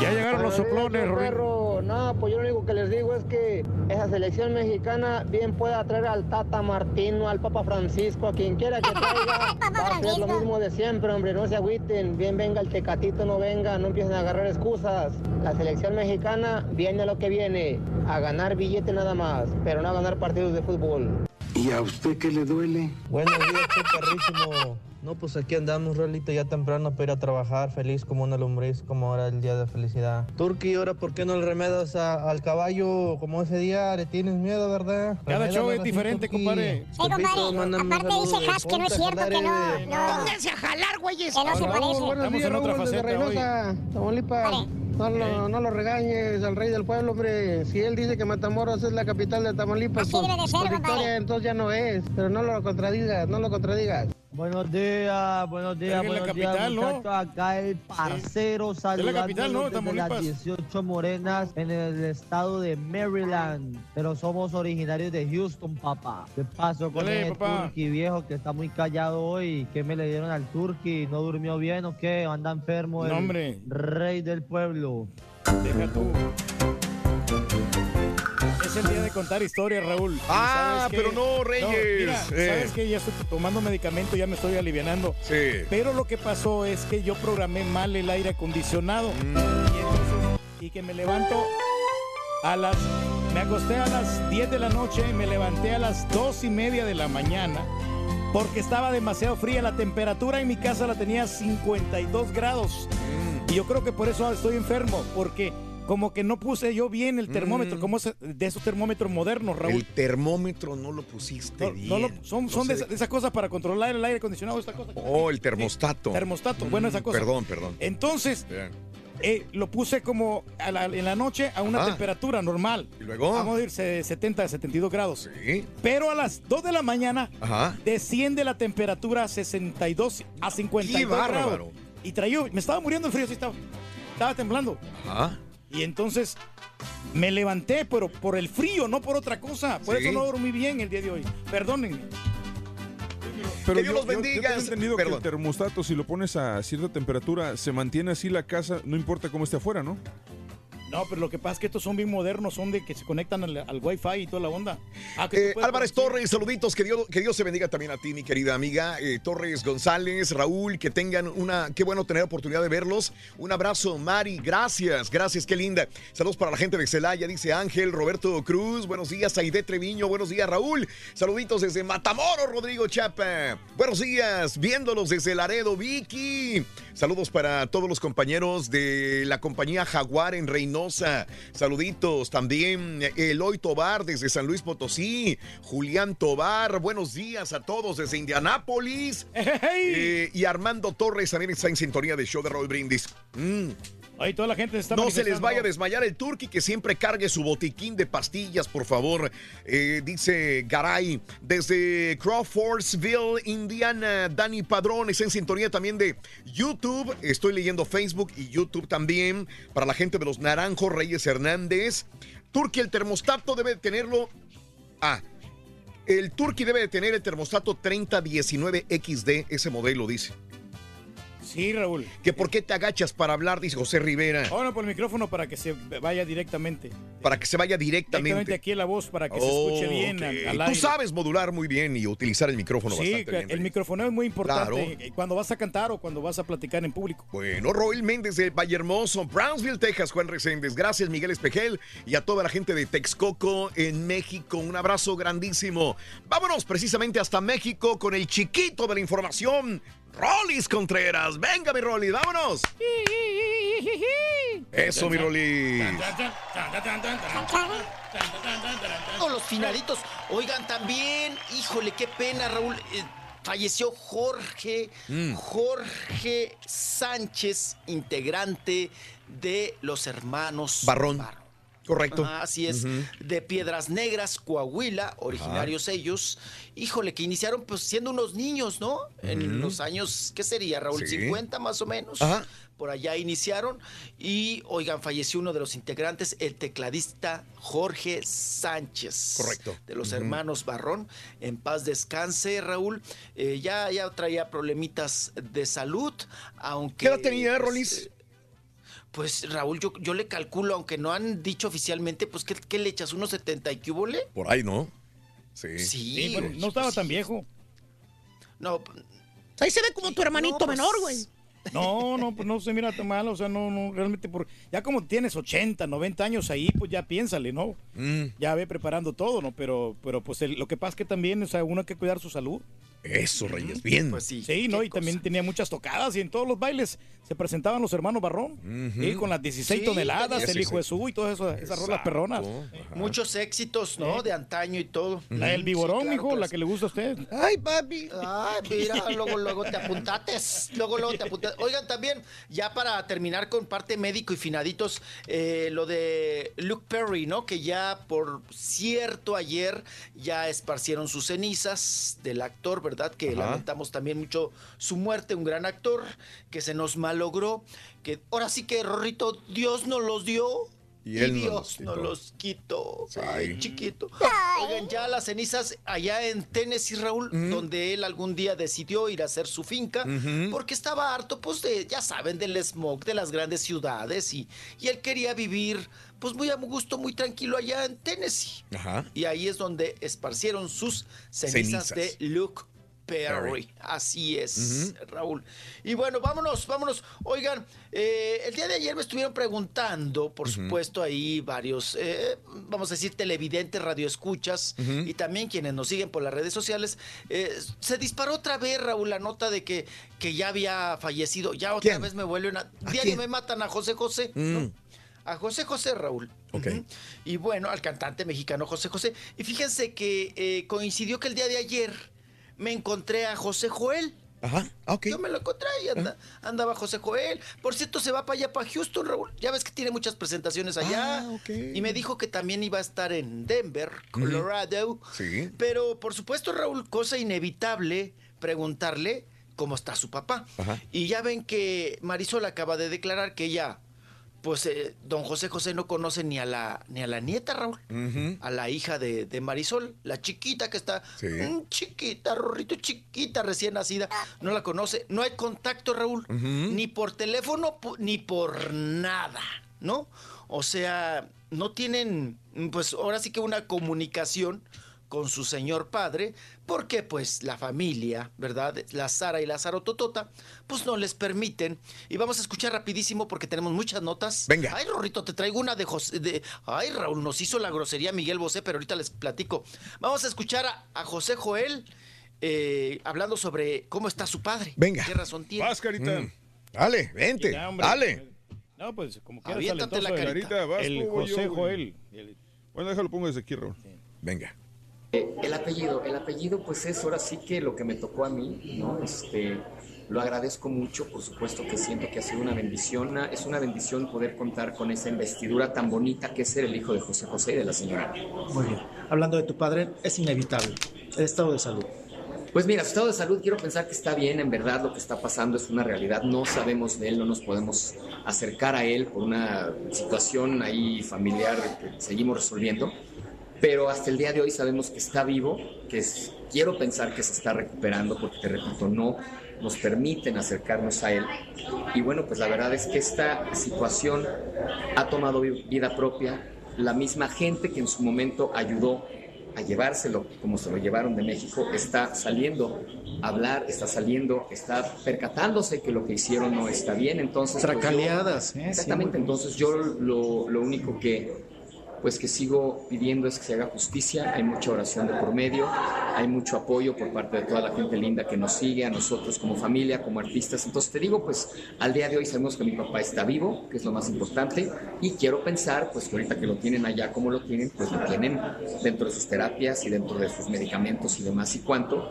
Ya llegaron los soplones, perro. No, pues yo lo único que les digo es que esa selección mexicana bien puede atraer al Tata Martino, al Papa Francisco, a quien quiera que traiga. Va a ser lo mismo de siempre, hombre, no se agüiten. Bien venga el tecatito, no venga, no empiecen a agarrar excusas. La selección mexicana viene lo que viene, a ganar billete nada más, pero no a ganar partidos de fútbol. ¿Y a usted qué le duele? Buenos días, qué perrísimo. No, pues aquí andamos, Rolito, ya temprano para ir a trabajar, feliz como una lombriz, como ahora el día de felicidad. Turki, ahora, ¿por qué no le remedas a- al caballo como ese día? Le tienes miedo, ¿verdad? Cada show es diferente, Turki. compadre. Sí, compadre. Aparte dice. Hash que no es cierto, que no, no. Pónganse a jalar, güeyes. Que no se parece. buenos Estamos días, en otra Raúl, faceta. Reynosa. No lo, no lo regañes al rey del pueblo, hombre. Si él dice que Matamoros es la capital de Tamaulipas, Así pues, debe de ser, victoria, entonces ya no es. Pero no lo contradigas, no lo contradigas. Buenos días, buenos días, en la buenos días, capital, ¿no? muchachos. Acá el parcero la capital, ¿no? saludándolos desde las Tamaulipas. 18 morenas en el estado de Maryland. Pero somos originarios de Houston, papá. ¿Qué pasó con el turqui viejo que está muy callado hoy? ¿Qué me le dieron al turqui? ¿No durmió bien o qué? ¿Anda enfermo el No, rey del pueblo? Deja tú. Es el día de contar historias, Raúl. Ah, pero no, Reyes. mira, Eh. ¿sabes que Ya estoy tomando medicamento, ya me estoy alivianando. Sí. Pero lo que pasó es que yo programé mal el aire acondicionado. Mm. Y, entonces- y que me levanto a las... Me acosté a las 10 de la noche y me levanté a las 2 y media de la mañana porque estaba demasiado fría. La temperatura en mi casa la tenía 52 grados. Mm. Y yo creo que por eso estoy enfermo, porque como que no puse yo bien el termómetro, como es de esos termómetros modernos, Raúl. Mm. El termómetro no lo pusiste No, bien. no lo- son son de, esa- de esas cosas para controlar el aire acondicionado, esta cosa. Oh, el termostato. Termostato, bueno, esa Mm, cosa. Perdón, perdón. Entonces, eh, lo puse como a la- en la noche a una temperatura normal. ¿Y luego? Vamos a decir de 70 a 72 grados. Sí. Pero a las 2 de la mañana Ajá. desciende la temperatura a 62 a 52 ¡Qué bárbaro! grados. Y traía, me estaba muriendo de frío, sí estaba. Estaba temblando. Ajá. Y entonces me levanté, pero por el frío, no por otra cosa. Por Sí. eso no dormí bien el día de hoy. Perdónenme. Pero Que Dios yo, los yo- yo bendiga. tengo entendido que el termostato, si lo pones a cierta temperatura, se mantiene así la casa, no importa cómo esté afuera, ¿no? No, pero lo que pasa es que estos son bien modernos, son de que se conectan al, al Wi-Fi y toda la onda. Ah, Eh, Álvarez Torres, saluditos, que Dios, que Dios se bendiga también a ti, mi querida amiga. Eh, Torres González, Raúl, que tengan una, qué bueno tener oportunidad de verlos. Un abrazo, Mari, gracias, gracias, qué linda. Saludos para la gente de Celaya, dice Ángel, Roberto Cruz, buenos días, Aide Treviño, buenos días, Raúl. Saluditos desde Matamoros, Rodrigo Chapa. Buenos días, viéndolos desde Laredo, Vicky. Saludos para todos los compañeros de la compañía Jaguar en Reynosa. Saluditos también Eloy Tobar desde San Luis Potosí. Julián Tobar, buenos días a todos desde Indianápolis. Eh, y Armando Torres también está en sintonía de show de Roll Brindis. Mm. Ahí toda la gente está No se les vaya a desmayar el turqui, que siempre cargue su botiquín de pastillas, por favor. Eh, dice Garay, desde Crawfordsville, Indiana. Dani Padrón está en sintonía también de YouTube. Estoy leyendo Facebook y YouTube también. Para la gente de los Naranjos, Reyes Hernández. Turqui, el termostato debe tenerlo. Ah. El Turqui debe de tener el termostato 3019XD, ese modelo, dice. Sí, Raúl. Que por qué te agachas para hablar, dice José Rivera. Ahora por el micrófono para que se vaya directamente. Para que se vaya Directamente directamente. aquí en la voz para que se escuche bien al, Ok. al Tú sabes modular muy bien y utilizar el micrófono Sí, bastante bien. el micrófono es muy importante Claro. cuando vas a cantar o cuando vas a platicar en público. Bueno, Roel Méndez de Valle Hermoso, Brownsville, Texas, Juan Reséndez. Gracias, Miguel Espejel, y a toda la gente de Texcoco en México. Un abrazo grandísimo. Vámonos precisamente hasta México con el chiquito de la información, Rolis Contreras. Venga, mi Rolis, vámonos. Eso, mi Rolis. Con los finalitos. Oigan, también, híjole, qué pena, Raúl. eh, falleció Jorge, Mm. Jorge Sánchez, integrante de los hermanos Barrón. Correcto. Así es. De Piedras Negras, Coahuila, originarios ellos. Híjole, que iniciaron pues siendo unos niños, ¿no? En los años, ¿qué sería, Raúl? Sí. 50 más o menos. Ajá. Por allá iniciaron. Y, oigan, falleció uno de los integrantes, el tecladista Jorge Sánchez. Correcto. De los hermanos Barrón. En paz descanse, Raúl. Eh, ya, ya traía problemitas de salud, aunque... ¿Qué edad tenía, pues, Rolis? eh, pues Raúl, yo, yo le calculo, aunque no han dicho oficialmente, pues ¿qué, qué le echas? ¿Unos 70 y qué hubo le? Por ahí, ¿no? Sí. Sí, Sí, bueno, no estaba tan viejo. No, Ahí se ve como tu hermanito No, pues, menor, güey. No, no, pues no se mira tan mal, o sea, no, no, realmente por... Ya como tienes 80, 90 años ahí, pues ya piénsale, ¿no? Mm, Ya ve preparando todo, ¿no? Pero, pero pues el- lo que pasa es que también, o sea, uno hay que cuidar su salud. Eso, Reyes, bien. pues sí. Sí, ¿no? Y también tenía muchas tocadas y en todos los bailes se presentaban los hermanos Barrón. Y con las 16 Sí, toneladas, el hijo de su y todas esas, esas rolas perronas. Ajá. Muchos éxitos, ¿no? De antaño y todo. La del Viborón, Sí, claro, mijo, la que le gusta a usted. Ay, papi. Ay, mira, luego, luego te apuntates. Luego, luego te apuntates. Oigan, también, ya para terminar con parte médico y finaditos, eh, lo de Luke Perry, ¿no? Que ya, por cierto, ayer ya esparcieron sus cenizas del actor, ¿verdad? Que Ajá. lamentamos también mucho su muerte, un gran actor que se nos malogró, que ahora sí que Rorrito, Dios nos los dio. Y Y, él nos Dios los nos los quitó. Ay. Ay, chiquito. Oigan, ya las cenizas allá en Tennessee, Raúl, donde él algún día decidió ir a hacer su finca, porque estaba harto, pues, de, ya saben, del smog de las grandes ciudades y, y él quería vivir, pues, muy a gusto, muy tranquilo allá en Tennessee. Ajá. Y ahí es donde esparcieron sus cenizas, Cenizas. de Luke Perry. Así es, Raúl. Y bueno, vámonos, vámonos. Oigan, eh, el día de ayer me estuvieron preguntando, por supuesto, ahí varios, eh, vamos a decir, televidentes, radioescuchas Ujú. y también quienes nos siguen por las redes sociales. eh, se disparó otra vez, Raúl, la nota de que, que ya había fallecido. Ya otra ¿Quién? vez me vuelven a. Diario quién? me matan a José José. Mm. ¿no? A José José Raúl. Ok. Ujú. Y bueno, al cantante mexicano José José. Y fíjense que eh, coincidió que el día de ayer me encontré a José Joel. Ajá, ah, ok. Yo me lo encontré y anda- andaba José Joel. Por cierto, se va para allá, para Houston, Raúl. Ya ves que tiene muchas presentaciones allá. Ah, ok. Y me dijo que también iba a estar en Denver, Colorado. Sí. Pero, por supuesto, Raúl, cosa inevitable preguntarle cómo está su papá. Ajá. Y ya ven que Marisol acaba de declarar que ella, pues, eh, don José José no conoce ni a la, ni a la nieta, Raúl. A la hija de, de Marisol, la chiquita que está, Sí. mm, chiquita, Rorrito, chiquita, recién nacida, no la conoce, no hay contacto, Raúl, ni por teléfono, ni por nada, ¿no? O sea, no tienen, pues ahora sí que una comunicación con su señor padre, porque pues la familia, ¿verdad? La Sara y la Totota, pues no les permiten. Y vamos a escuchar rapidísimo porque tenemos muchas notas. Venga. Ay, Rorrito, te traigo una de José. De... Ay, Raúl, nos hizo la grosería Miguel Bosé, pero ahorita les platico. Vamos a escuchar a, a José Joel eh, hablando sobre cómo está su padre. Venga. ¿Qué razón tiene? Vas, Carita. Mm. Dale, vente, Ya, dale. No, pues como que Aviéntate la carita. Vas El José yo. Joel. El- Bueno, déjalo pongo desde aquí, Raúl. Venga. Eh, El apellido, el apellido pues es ahora sí que lo que me tocó a mí, ¿no? Este, lo agradezco mucho, por supuesto que siento que ha sido una bendición, es una bendición poder contar con esa investidura tan bonita que es ser el hijo de José José y de la señora. Muy bien. Hablando de tu padre, es inevitable. El estado de salud. Pues mira, su estado de salud quiero pensar que está bien, en verdad lo que está pasando es una realidad, no sabemos de él, no nos podemos acercar a él por una situación ahí familiar que seguimos resolviendo, pero hasta el día de hoy sabemos que está vivo, que es- quiero pensar que se está recuperando, porque te repito, no nos permiten acercarnos a él. Y bueno, pues la verdad es que esta situación ha tomado vi- vida propia, la misma gente que en su momento ayudó a llevárselo como se lo llevaron de México, está saliendo a hablar, está saliendo, está percatándose que lo que hicieron no está bien, entonces... pues, yo- Tracaleadas, ¿eh? Exactamente, entonces yo lo, lo único que pues que sigo pidiendo es que se haga justicia, hay mucha oración de por medio, hay mucho apoyo por parte de toda la gente linda que nos sigue, a nosotros como familia, como artistas, entonces te digo, pues al día de hoy sabemos que mi papá está vivo, que es lo más importante, y quiero pensar, pues que ahorita que lo tienen allá como lo tienen, pues lo tienen dentro de sus terapias y dentro de sus medicamentos y demás y cuánto,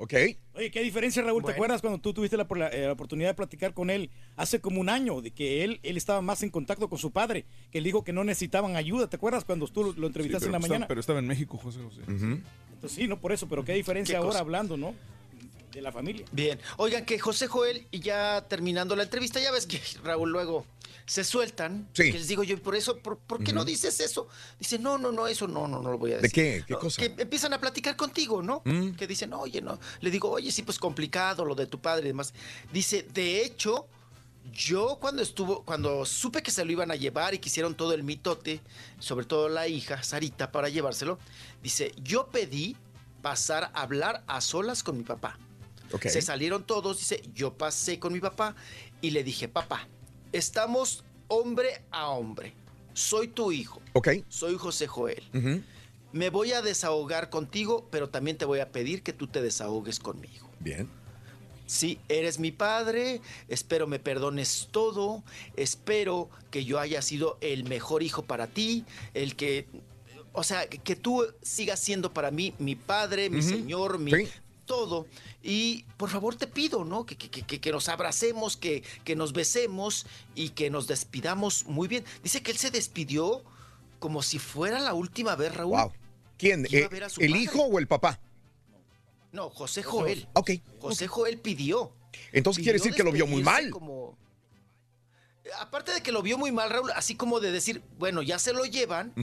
Ok. Oye, qué diferencia, Raúl. ¿Te acuerdas cuando tú tuviste la, la, eh, la oportunidad de platicar con él hace como un año? De que él, él estaba más en contacto con su padre, que él dijo que no necesitaban ayuda. ¿Te acuerdas cuando tú lo Sí, entrevistaste pero, en la estaba, mañana? pero estaba en México, José José. Entonces, sí, no por eso, pero qué diferencia ¿Qué ahora cosa? hablando, ¿no? De la familia. Bien. Oigan, que José Joel, y ya terminando la entrevista, ya ves que Raúl luego se sueltan. Sí. Que les digo yo, ¿y por eso, por, por qué no dices eso? Dice, no, no, no, eso no, no, no lo voy a ¿De decir. qué? ¿Qué No, cosa? Que empiezan a platicar contigo, ¿no? Mm. Que dicen, oye, no. Le digo, oye, sí, pues complicado lo de tu padre y demás. Dice, de hecho, yo cuando estuvo, cuando supe que se lo iban a llevar y que hicieron todo el mitote, sobre todo la hija, Sarita, para llevárselo, dice, yo pedí pasar a hablar a solas con mi papá. Ok. Se salieron todos, dice, yo pasé con mi papá y le dije, papá, estamos hombre a hombre. Soy tu hijo. Ok. Soy José Joel. Me voy a desahogar contigo, pero también te voy a pedir que tú te desahogues conmigo. Bien. Sí, eres mi padre, espero me perdones todo, espero que yo haya sido el mejor hijo para ti, el que, o sea, que- tú sigas siendo para mí mi padre, mi señor, mi Sí. todo. Y por favor te pido, ¿no? Que, que- que- que nos abracemos, que, que nos besemos y que nos despidamos muy bien. Dice que él se despidió como si fuera la última vez, Raúl. Wow. ¿Quién? Eh, ¿El padre. hijo o el papá? No, José Joel. Ok. José Joel pidió. Entonces quiere decir que lo vio muy mal. como- Aparte de que lo vio muy mal, Raúl, así como de decir, bueno, ya se lo llevan.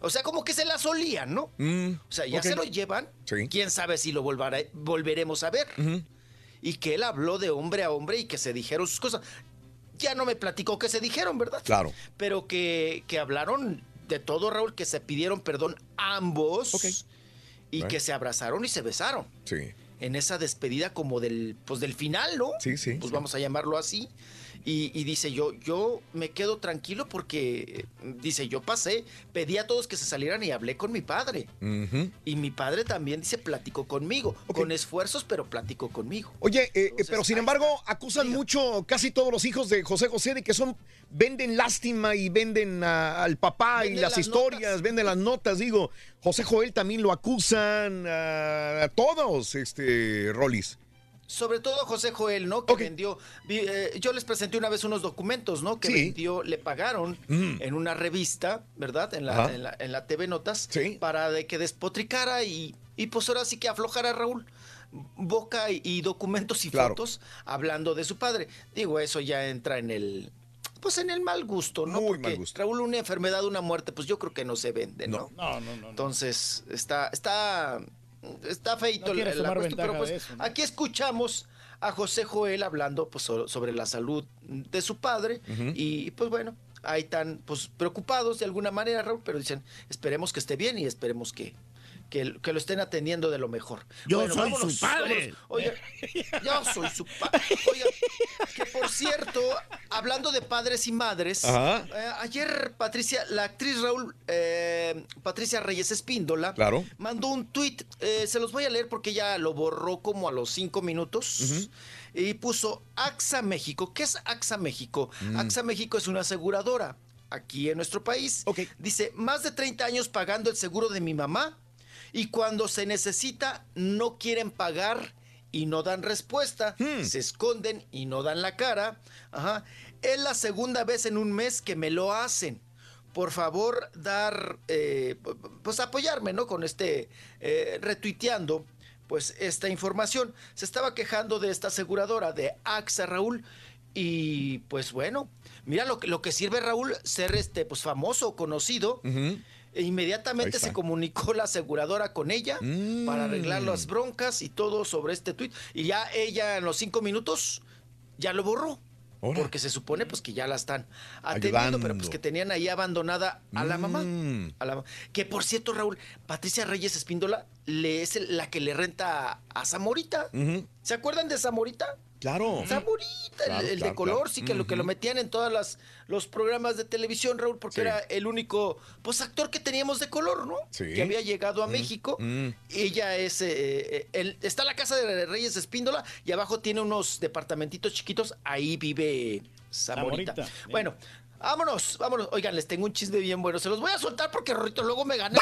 O sea, como que se la solían, ¿no? Mm, O sea, ya se lo llevan. Sí. Quién sabe si lo volveremos a ver. Y que él habló de hombre a hombre y que se dijeron sus cosas. Ya no me platicó que se dijeron, ¿verdad? Claro. Pero que, que hablaron de todo, Raúl, que se pidieron perdón ambos. Y que se abrazaron y se besaron. Sí. En esa despedida como del, pues del final, ¿no? Sí, sí. Pues sí. vamos a llamarlo así. Y, y dice yo, yo me quedo tranquilo porque, dice, yo pasé, pedí a todos que se salieran y hablé con mi padre. Y mi padre también dice, platicó conmigo, con esfuerzos, pero platicó conmigo. Oye, eh, eh, pero sin embargo, acusan mucho casi todos los hijos de José José de que son, venden lástima y venden a- al papá y las, las historias, venden las notas, digo. José Joel también lo acusan a, a todos, este, Rolis. Sobre todo José Joel, ¿no? Que vendió, vi- eh, yo les presenté una vez unos documentos, ¿no? Que Sí. vendió, le pagaron Mm. en una revista, ¿verdad? En la, en la, en la TV Notas, para de que despotricara y, y pues ahora sí que aflojara Raúl. Boca y, y documentos y Claro. fotos hablando de su padre. Digo, eso ya entra en el, pues en el mal gusto, ¿no? Muy Porque mal gusto. Raúl, una enfermedad, una muerte, pues yo creo que no se vende, ¿no? No, no, no. Entonces, está, está, está feito No el- la cuestión, pero pues de eso, ¿no? aquí escuchamos a José Joel hablando pues so- sobre la salud de su padre y pues bueno, ahí están pues preocupados de alguna manera, Raúl, pero dicen, esperemos que esté bien y esperemos que, que, que lo estén atendiendo de lo mejor. Yo Bueno, soy vámonos, su padre. Oiga, yo soy su padre. Oiga, que por cierto, hablando de padres y madres, eh, ayer Patricia, la actriz Raúl, eh, Patricia Reyes Espíndola, Claro. mandó un tuit, eh, se los voy a leer porque ella lo borró como a los cinco minutos. Y puso AXA México. ¿Qué es AXA México? Mm. AXA México es una aseguradora aquí en nuestro país. Dice, más de 30 años pagando el seguro de mi mamá y cuando se necesita no quieren pagar y no dan respuesta, se esconden y no dan la cara. Ajá. Es la segunda vez en un mes que me lo hacen. Por favor, dar, eh, pues apoyarme, ¿no? Con este, eh, retuiteando, pues esta información. Se estaba quejando de esta aseguradora, de AXA Raúl, y pues bueno, mira lo que, lo que sirve Raúl ser este, pues famoso, conocido. E inmediatamente se comunicó la aseguradora con ella para arreglar Mm. las broncas y todo sobre este tuit. Y ya ella en los cinco minutos ya lo borró. Porque se supone pues que ya la están atendiendo, pero pues que tenían ahí abandonada a la mamá. Mm. A la ma- que por cierto, Raúl, Patricia Reyes Espíndola le es la que le renta a, Zamorita. ¿Se acuerdan de Zamorita? Claro. Zamorita, el- Claro, el, de claro, color, claro. sí, que lo que lo metían en todas las los programas de televisión, Raúl, porque Sí. era el único pues actor que teníamos de color, ¿no? Sí. Que había llegado a México. Ella es eh, eh, el- está la casa de Reyes Espíndola y abajo tiene unos departamentitos chiquitos, ahí vive Zamorita. Zamorita, Bueno, vámonos, vámonos. Oigan, les tengo un chisme bien bueno. Se los voy a soltar porque Rorrito luego me gana.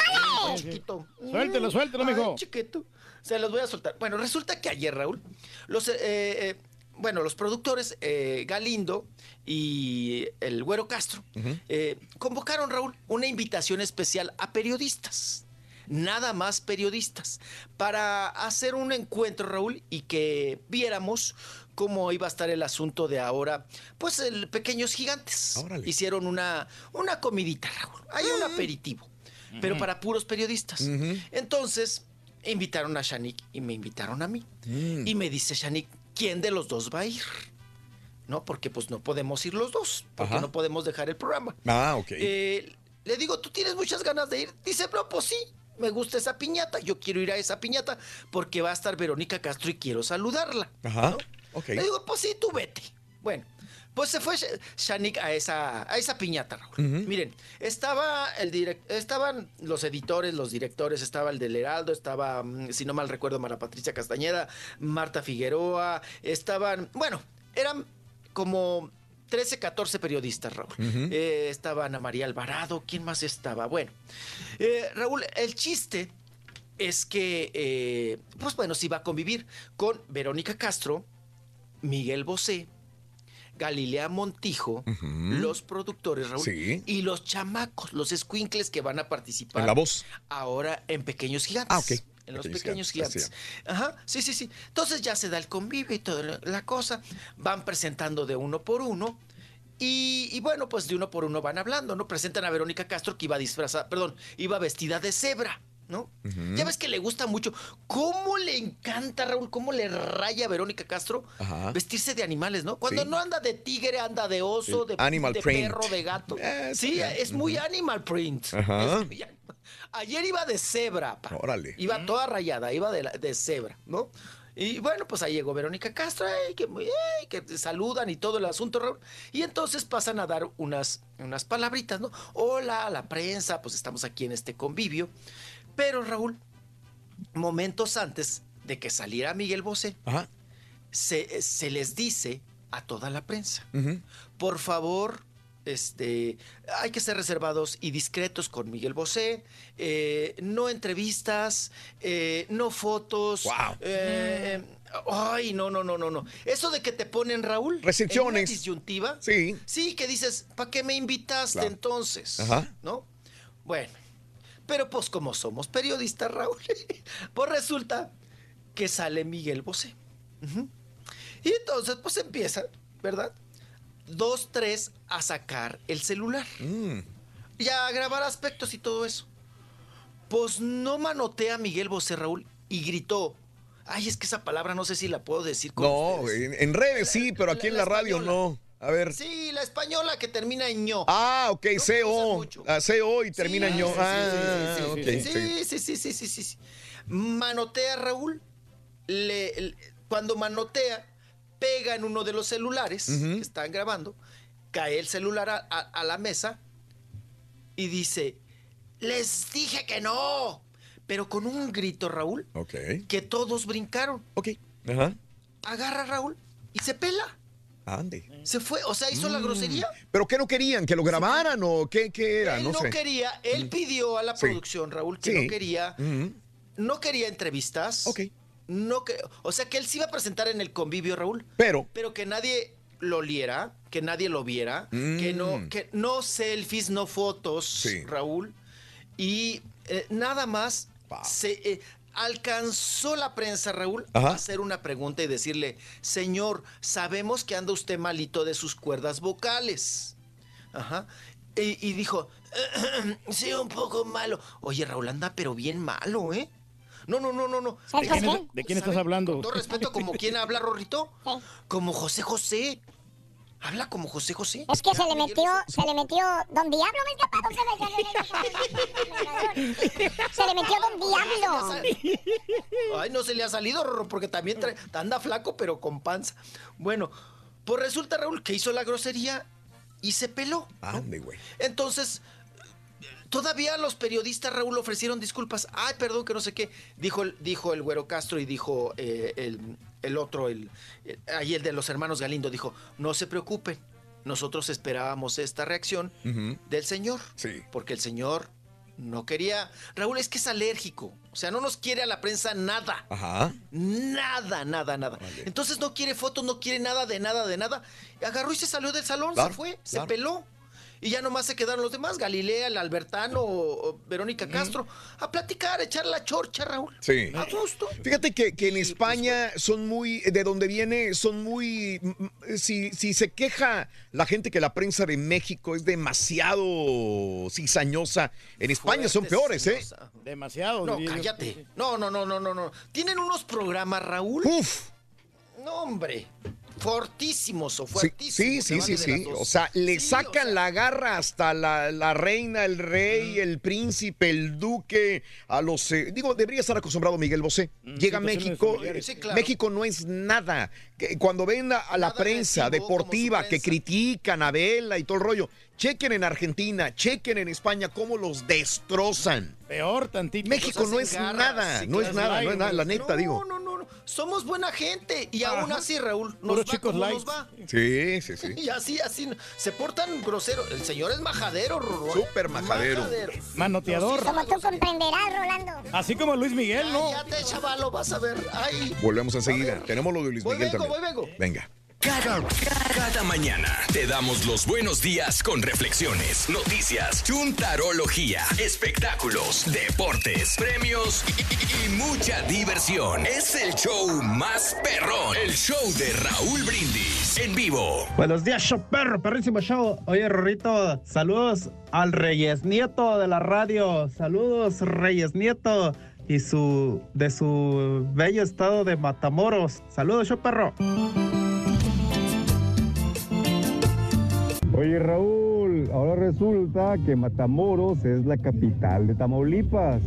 Chiquito. Suéltelo, suéltelo, mijo. Chiquito. Se los voy a soltar. Bueno, resulta que ayer, Raúl, los, eh, eh, bueno, los productores eh, Galindo y el Güero Castro eh, convocaron, Raúl, una invitación especial a periodistas. Nada más periodistas. Para hacer un encuentro, Raúl, y que viéramos cómo iba a estar el asunto de ahora. Pues el Pequeños Gigantes. Hicieron una, una comidita, Raúl. Hay un aperitivo. Pero para puros periodistas. Entonces, invitaron a Shanik y me invitaron a mí. Mm. Y me dice Shanik, ¿quién de los dos va a ir? ¿No? Porque pues no podemos ir los dos, porque Ajá. no podemos dejar el programa. Ah, ok. Eh, le digo, ¿tú tienes muchas ganas de ir? Dice, no, pues sí, me gusta esa piñata, yo quiero ir a esa piñata porque va a estar Verónica Castro y quiero saludarla. Ajá. Ok. Le digo, pues sí, tú vete. Bueno, pues se fue Sh- Shanik a esa, a esa piñata, Raúl. Miren, estaba el direct, estaban los editores, los directores, estaba el del Heraldo, estaba, mm, si no mal recuerdo, Mara Patricia Castañeda, Marta Figueroa, estaban, bueno, eran como 13, 14 periodistas, Raúl. Ujú. Eh, estaba Ana María Alvarado, ¿quién más estaba? Bueno, eh, Raúl, el chiste es que, eh, pues bueno, sí va a convivir con Verónica Castro, Miguel Bosé, Galilea Montijo, los productores, Raúl, Sí. y los chamacos, los squinkles que van a participar En La Voz. ahora en Pequeños Gigantes. Ah, ok. En los Pequeños gigantes, gigantes. Ajá, sí, sí, sí. Entonces ya se da el convivio y toda la- la cosa. Van presentando de uno por uno. Y, y bueno, pues de uno por uno van hablando, ¿no? Presentan a Verónica Castro que iba disfrazada, perdón, iba vestida de cebra, ¿no? Ya ves que le gusta mucho. ¿Cómo le encanta, Raúl? ¿Cómo le raya a Verónica Castro Ajá. vestirse de animales, ¿no? Cuando Sí. no anda de tigre, anda de oso, Sí. de, Animal de print. perro, de gato. Eh, sí, bien. es muy animal print. Ajá. Es Ayer iba de cebra, pa. Órale. Iba toda rayada, iba de, la- de cebra, ¿no? Y bueno, pues ahí llegó Verónica Castro, que, que te saludan y todo el asunto, Raúl. Y entonces pasan a dar unas, unas palabritas, ¿no? Hola, a la prensa, pues estamos aquí en este convivio. Pero, Raúl, momentos antes de que saliera Miguel Bosé, Ajá. se, se les dice a toda la prensa, por favor, este, hay que ser reservados y discretos con Miguel Bosé, eh, no entrevistas, eh, no fotos. Wow. eh, ay, no, no, no, no, no. Eso de que te ponen, Raúl, Restricciones. en una disyuntiva. Sí. Sí, que dices, ¿para qué me invitaste Claro. entonces? Ajá. ¿No? Bueno, pero pues como somos periodistas, Raúl, pues resulta que sale Miguel Bosé. Y entonces pues empieza, ¿verdad? Dos, tres a sacar el celular. Mm. Y a grabar aspectos y todo eso. Pues no manotea a Miguel Bosé, Raúl, y gritó. Ay, es que esa palabra no sé si la puedo decir con No, ustedes. en, en redes sí, pero aquí en la radio española. no. A ver. Sí, la española que termina en ño. Ah, ok, CO. Ah, CO y termina en Sí, yo. sí, sí, Ah, sí, sí, sí, sí. sí. Manotea a Raúl. Le, le- cuando manotea, pega en uno de los celulares que están grabando, cae el celular a, a- a la mesa y dice, les dije que no. Pero con un grito, Raúl, Ok. que todos brincaron. Ok. Ajá. Agarra a Raúl y se pela. Ande. Se fue, o sea, hizo la Mm. grosería. ¿Pero qué no querían? ¿Que lo grabaran o qué, qué era? Él No no, sé. quería, él pidió a la Sí. producción, Raúl, que Sí. no quería, Ujú. no quería entrevistas. Ok. No que, o sea que él se iba a presentar en el convivio, Raúl, Pero. pero que nadie lo oliera, que nadie lo viera, que no, Mm. que no selfies, no fotos. Raúl, y eh, nada más se eh, alcanzó la prensa, Raúl, Ajá. a hacer una pregunta y decirle, señor, sabemos que anda usted malito de sus cuerdas vocales. Ajá. Y, y dijo, sí, un poco malo. Oye, Raúl anda pero bien malo, ¿eh? No, no, no, no, no. ¿De quién, de quién estás hablando? Con todo respeto, como quién habla, Rorrito. Como José José. Habla como José José. Es que se le metió, se le metió Don Diablo, ¿ves capaz? Se le metió Don Diablo. Ay, no se le ha salido, Rorro, porque también trae- anda flaco, pero con panza. Bueno, pues resulta, Raúl, que hizo la grosería y se peló. Ande, güey. Entonces, todavía los periodistas, Raúl, ofrecieron disculpas. Ay, perdón, que no sé qué. Dijo el, dijo el güero Castro y dijo eh, el, el otro, el, eh, ahí el de los hermanos Galindo, dijo, no se preocupen, nosotros esperábamos esta reacción del señor. Sí. Porque el señor no quería... Raúl, es que es alérgico. O sea, no nos quiere a la prensa nada. Ajá. Nada, nada, nada. Entonces no quiere fotos, no quiere nada de nada, de nada. Agarró y se salió del salón, Claro, se fue, se peló. Y ya nomás se quedaron los demás, Galilea, el Albertano, o- o Verónica Castro, a platicar, a echar la chorcha, Raúl. Sí. A gusto. Fíjate que, que en España son muy, de donde viene, son muy, si, si se queja la gente que la prensa de México es demasiado cizañosa, en España son peores, ¿eh? cizañosa. Demasiado. No, cállate. No, no, no, no, no, no. Tienen unos programas, Raúl. Uf. No, hombre. Fortísimos o fuertísimos. sí, sí, sí, sí. O sea, le Sí, sacan o sea, la garra hasta la, la reina, el rey, el príncipe, el duque, a los... eh, digo, debería estar acostumbrado Miguel Bosé. Llega a México, familiares. Sí, claro. México no es nada. Que Cuando ven a, a la prensa deportiva que critican a Vela y todo el rollo, chequen en Argentina, chequen en España cómo los destrozan. Peor tantito. México no es nada, sí, no es nada, no es nada, la neta no, digo. No, no, Somos buena gente. Y aún Ajá. así, Raúl, nos Puros va chicos como nos va. Sí, sí, sí. Y así, así, se portan groseros. El señor es majadero, Rorro. Súper majadero. Manoteador. Como tú comprenderás, Rolando. Así como Luis Miguel, ¿no? Cállate, chavalo, vas a ver. Ay. Volvemos enseguida. Tenemos lo de Luis Voy Miguel vengo, también. voy vengo. Venga. Cada, cada mañana te damos los buenos días con reflexiones, noticias, chuntarología, espectáculos, deportes, premios y, mucha diversión. Es el show más perrón, el show de Raúl Brindis en vivo. Buenos días, show perro, perrísimo show. Oye, Rorrito, saludos al Reyes Nieto de la radio. Saludos, Reyes Nieto. Y su de su bello estado de Matamoros. Saludos, show perro. Oye Raúl, ahora resulta que Matamoros es la capital de Tamaulipas.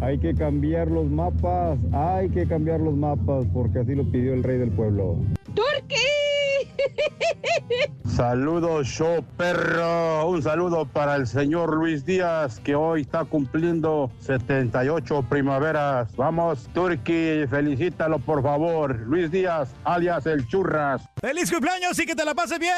Hay que cambiar los mapas, hay que cambiar los mapas porque así lo pidió el rey del pueblo. Saludos, show perro. Un saludo para el señor Luis Díaz, que hoy está cumpliendo 78 primaveras. Vamos, Turki, felicítalo por favor. Luis Díaz, alias el Churras. ¡Feliz cumpleaños y que te la pases bien!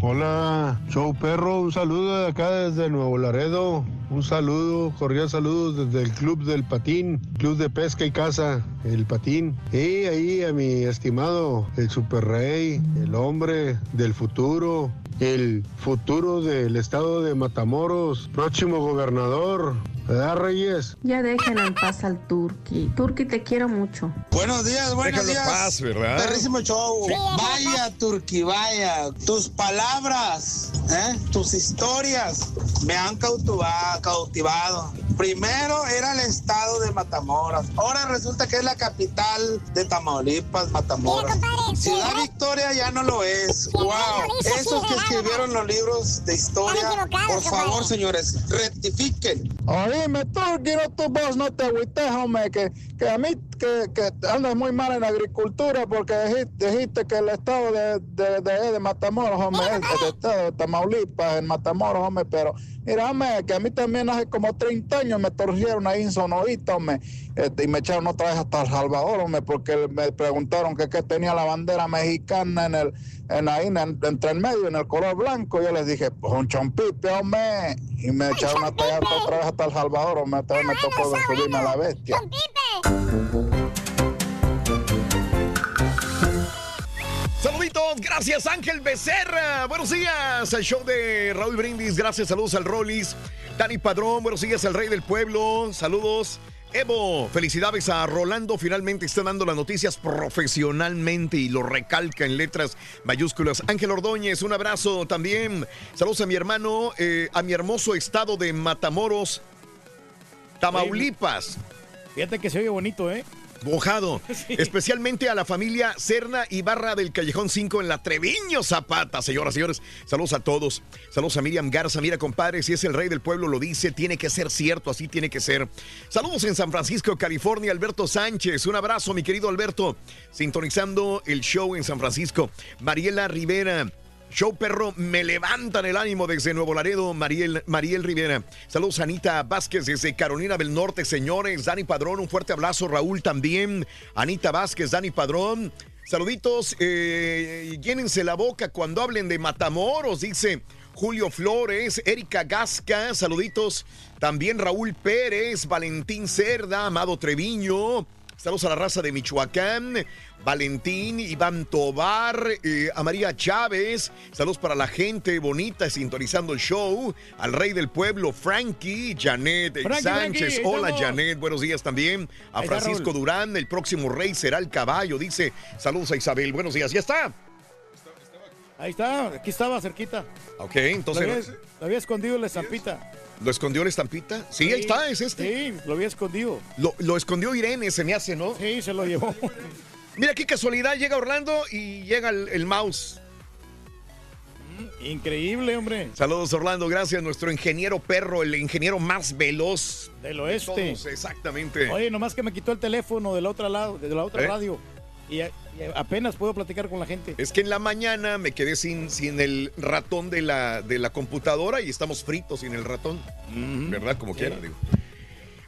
Hola, show perro, un saludo de acá desde Nuevo Laredo, un saludo, cordial saludos desde el Club del Patín, Club de Pesca y Caza, el Patín. Y ahí a mi estimado, el Super Rey, el hombre del futuro, el futuro del estado de Matamoros, próximo gobernador, ¿verdad Reyes? Ya déjenlo en paz al Turqui. Turqui, te quiero mucho. Buenos días, buenos Déjalo en días. paz, ¿verdad? Perrísimo show. Sí. Vaya, Turqui, vaya. Tus palabras, ¿eh? tus historias me han cautiva- cautivado. Primero era el estado de Matamoros. Ahora resulta que es la capital de Tamaulipas, Matamoros. Ciudad Victoria ya no lo es. Wow. Esos que escribieron los libros de historia, por favor, señores, rectifiquen. Oíme, tú, quiero tu voz, no te agüites, hombre, que, que a mí que, que andas muy mal en la agricultura porque dijiste, dijiste que el estado de, de, de, de Matamoros, hombre, es el estado de Tamaulipas, en Matamoros, hombre, pero mira, hombre, que a mí también hace como 30 años me torcieron ahí en Sonorita, hombre, este, y me echaron otra vez hasta El Salvador, hombre, porque me preguntaron que qué tenía la bandera mexicana en el, en ahí, en, entre el medio, en el color blanco, yo les dije, pues un chompipe, hombre, y me echaron hasta otra vez hasta El Salvador, vez me tocó subirme a la bestia. Gracias Ángel Becerra. Buenos días al show de Raúl Brindis. Gracias, saludos al Rollis. Dani Padrón, buenos días al Rey del Pueblo. Saludos. Evo, felicidades a Rolando. Finalmente está dando las noticias profesionalmente y lo recalca en letras mayúsculas. Ángel Ordóñez, un abrazo también. Saludos a mi hermano, eh, a mi hermoso estado de Matamoros, Tamaulipas. Fíjate que se oye bonito, ¿eh? Mojado. Especialmente a la familia Serna Ibarra del Callejón 5 en la Treviño Zapata, señoras y señores. Saludos a todos. Saludos a Miriam Garza. Mira, compadre, si es el rey del pueblo, lo dice, tiene que ser cierto, así tiene que ser. Saludos en San Francisco, California, Alberto Sánchez. Un abrazo, mi querido Alberto. Sintonizando el show en San Francisco. Mariela Rivera. Show perro, me levantan el ánimo desde Nuevo Laredo, Mariel, Mariel Rivera. Saludos Anita Vázquez desde Carolina del Norte, señores. Dani Padrón, un fuerte abrazo. Raúl también. Anita Vázquez, Dani Padrón. Saluditos, eh, llénense la boca cuando hablen de Matamoros, dice Julio Flores, Erika Gasca, saluditos. También Raúl Pérez, Valentín Cerda, Amado Treviño. Saludos a la raza de Michoacán. Valentín, Iván Tobar, eh, a María Chávez. Saludos para la gente bonita sintonizando el show. Al rey del pueblo, Frankie, Janet Frankie, Sánchez. Frankie, Hola. Janet. Buenos días también. A está, Francisco Raúl. Durán. El próximo rey será el caballo. Dice, saludos a Isabel. Buenos días. Ya está. Ahí está, aquí estaba cerquita. Ok, Lo había, entonces, lo había escondido en la estampita. ¿Lo escondió la estampita? Sí, ahí está, es este. Sí, lo había escondido. Lo, lo escondió Irene, se me hace, ¿no? Sí, se lo llevó. Mira qué casualidad, llega Orlando y llega el, el mouse. Increíble, hombre. Saludos Orlando, gracias. Nuestro ingeniero perro, el ingeniero más veloz. Del oeste. todos, exactamente. Oye, nomás que me quitó el teléfono del otro lado, de la otra ¿Eh? radio. Y apenas puedo platicar con la gente. Es que en la mañana me quedé sin, sin el ratón de la, de la computadora y estamos fritos sin el ratón. ¿Verdad? Como quiera, digo.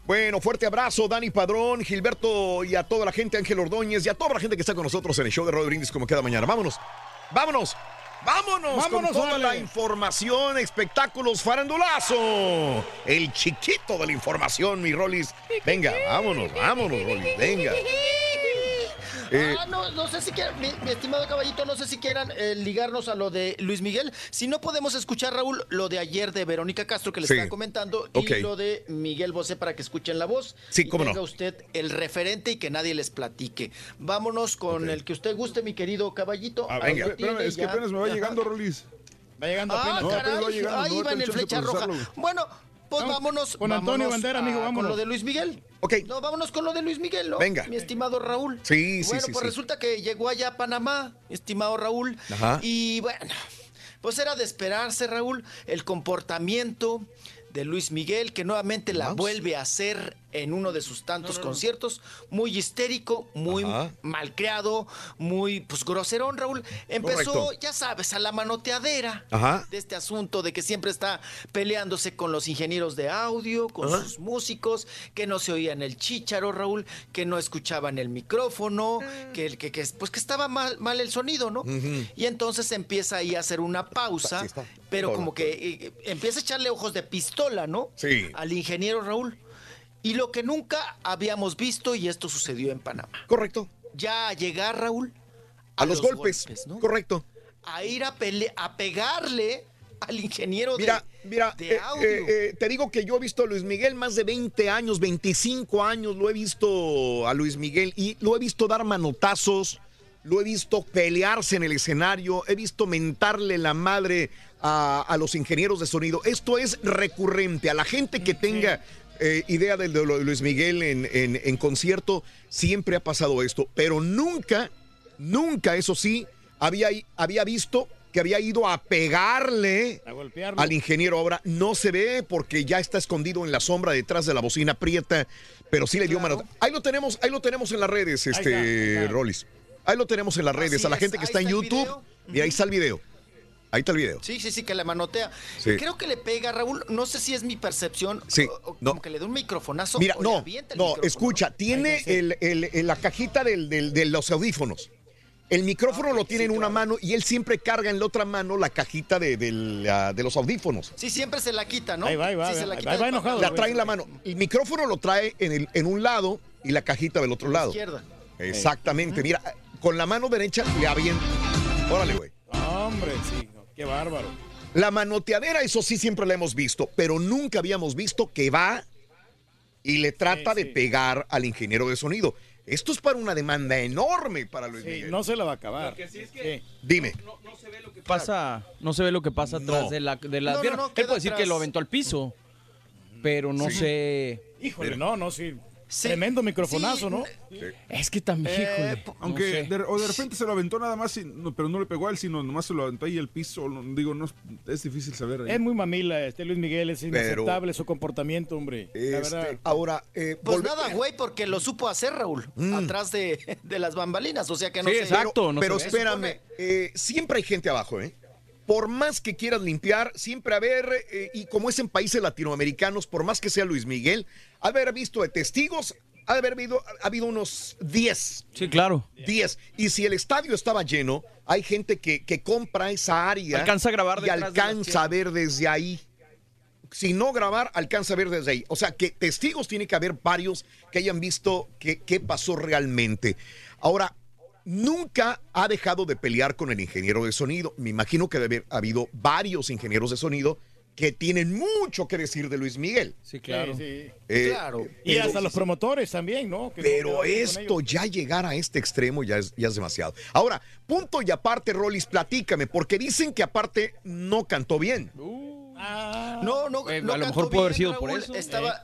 Bueno, fuerte abrazo, Dani Padrón, Gilberto y a toda la gente, Ángel Ordóñez y a toda la gente que está con nosotros en el show de Rodo Brindis como cada mañana. Vámonos, vámonos, vámonos, Vámonos, con toda la información, espectáculos, farandulazo. El chiquito de la información, mi Rolis. Venga, vámonos, vámonos, Rolis, venga. Eh, Ah, no, no sé si quieran, mi, mi estimado caballito, no sé si quieran eh, ligarnos a lo de Luis Miguel. Si no podemos escuchar, Raúl, lo de ayer de Verónica Castro que les Sí. estaba comentando y lo de Miguel Bosé para que escuchen la voz. Sí, y cómo no. tenga usted el referente y que nadie les platique. Vámonos con el que usted guste, mi querido caballito. Ah, Ahí venga. lo Espérame, tiene es que apenas me va llegando, Rolis. Va llegando Ah, apenas. No, apenas va llegando, ahí no va en el flecha roja. Bueno, pues vámonos. con Antonio vámonos Bandera, Con lo de Luis Miguel. Ok. No, vámonos con lo de Luis Miguel, ¿no? Venga. Mi estimado Raúl. Sí, sí, Bueno, sí, pues sí. resulta que llegó allá a Panamá, mi estimado Raúl. Ajá. Y bueno, pues era de esperarse, Raúl, el comportamiento de Luis Miguel, que nuevamente la Vamos. vuelve a hacer en uno de sus tantos conciertos, muy histérico, muy Ajá. malcriado, muy pues groserón, Raúl. Empezó, Correcto. ya sabes, a la manoteadera Ajá. de este asunto de que siempre está peleándose con los ingenieros de audio, con Ajá. sus músicos, que no se oían el chícharo, Raúl, que no escuchaban el micrófono, que, el- que, que- pues que estaba mal, mal el sonido, ¿no? Y entonces empieza ahí a hacer una pausa, Sí, está. pero como que eh, empieza a echarle ojos de pistola, ¿no? Sí. Al ingeniero Raúl. Y lo que nunca habíamos visto, y esto sucedió en Panamá. Correcto. Ya a llegar, Raúl, A, los, golpes. ¿no? Correcto. a ir a, pele- a pegarle al ingeniero Mira, de, mira, de eh, audio. eh, eh, te digo que yo he visto a Luis Miguel más de 20 años, 25 años, lo he visto a Luis Miguel y lo he visto dar manotazos, lo he visto pelearse en el escenario, he visto mentarle la madre a, a los ingenieros de sonido. Esto es recurrente. A la gente que tenga eh, idea de, lo de Luis Miguel en, en- en concierto, siempre ha pasado esto, pero nunca, nunca, eso sí, había, había visto que había ido a pegarle A al ingeniero ahora no se ve porque ya está escondido en la sombra detrás de la bocina prieta, pero sí le dio mano. Ahí lo tenemos, ahí lo tenemos en las redes, este ahí está. Rolis. Ahí lo tenemos en las redes. Así a la es, gente que está en YouTube, video. mira, ahí está el video. Ahí está el video. Sí, sí, sí, que le manotea. Sí. Creo que le pega, Raúl. No sé si es mi percepción. Sí, o- o no. Como que le da un microfonazo. Mira, o no, el no, escucha, tiene el- el- el- la cajita del- del- de los audífonos. El micrófono lo tiene en una mano y él siempre carga en la otra mano la cajita de, ah, los audífonos. Sí, siempre se la quita, ¿no? Ahí va, ahí va, Sí, se ahí la va, quita ahí va enojado. La trae en la mano. El micrófono lo trae en, el- en un lado y la cajita del otro lado. Izquierda. Exactamente. Mira, con la mano derecha le avienta. Órale, güey. Hombre, sí, qué bárbaro. La manoteadera, eso sí siempre la hemos visto, pero nunca habíamos visto que va y le trata de pegar al ingeniero de sonido. Esto es para una demanda enorme para Luis Sí, Miguel. no se la va a acabar. Dime. pasa, no se ve lo que pasa atrás No. de la de la No, no, pierna. no, Él puede decir que atrás. lo aventó al piso, pero no Sí. sé. Híjole, no, no, sí. Tremendo microfonazo, ¿no? Es que también, Eh, híjole. no Aunque sé. de, o de repente se lo aventó nada más, y- no, pero no le pegó a él, sino nomás se lo aventó ahí el piso. no- digo, no es, difícil saber. ahí. Es muy mamila este Luis Miguel, es Pero- inaceptable su comportamiento, hombre. La Este, verdad. ahora, eh, Pues nada, güey, porque lo supo hacer, Raúl. Mm. Atrás de, de las bambalinas. O sea que no Sí, sé. exacto. no pero ve. espérame, eh, siempre hay gente abajo, ¿eh? Por más que quieras limpiar, siempre haber, eh, y como es en países latinoamericanos, por más que sea Luis Miguel, haber visto de testigos, haber habido, ha habido unos 10. Sí, claro. 10. Y si el estadio estaba lleno, hay gente que, que compra esa área Alcanza a grabar y de alcanza a ver desde ahí. Si no grabar, alcanza a ver desde ahí. O sea que testigos tiene que haber varios que hayan visto qué pasó realmente. Ahora, nunca ha dejado de pelear con el ingeniero de sonido. Me imagino que debe haber habido varios ingenieros de sonido que tienen mucho que decir de Luis Miguel. Sí, claro. Sí, sí. Eh, Claro. Y pero- hasta los promotores también, ¿no? Que pero esto ya llegar a este extremo ya es, ya es demasiado. Ahora, punto y aparte, Rolis, platícame, porque dicen que aparte no cantó bien. Ah, No, no, Eh, no a lo mejor puede haber sido por eso. Estaba,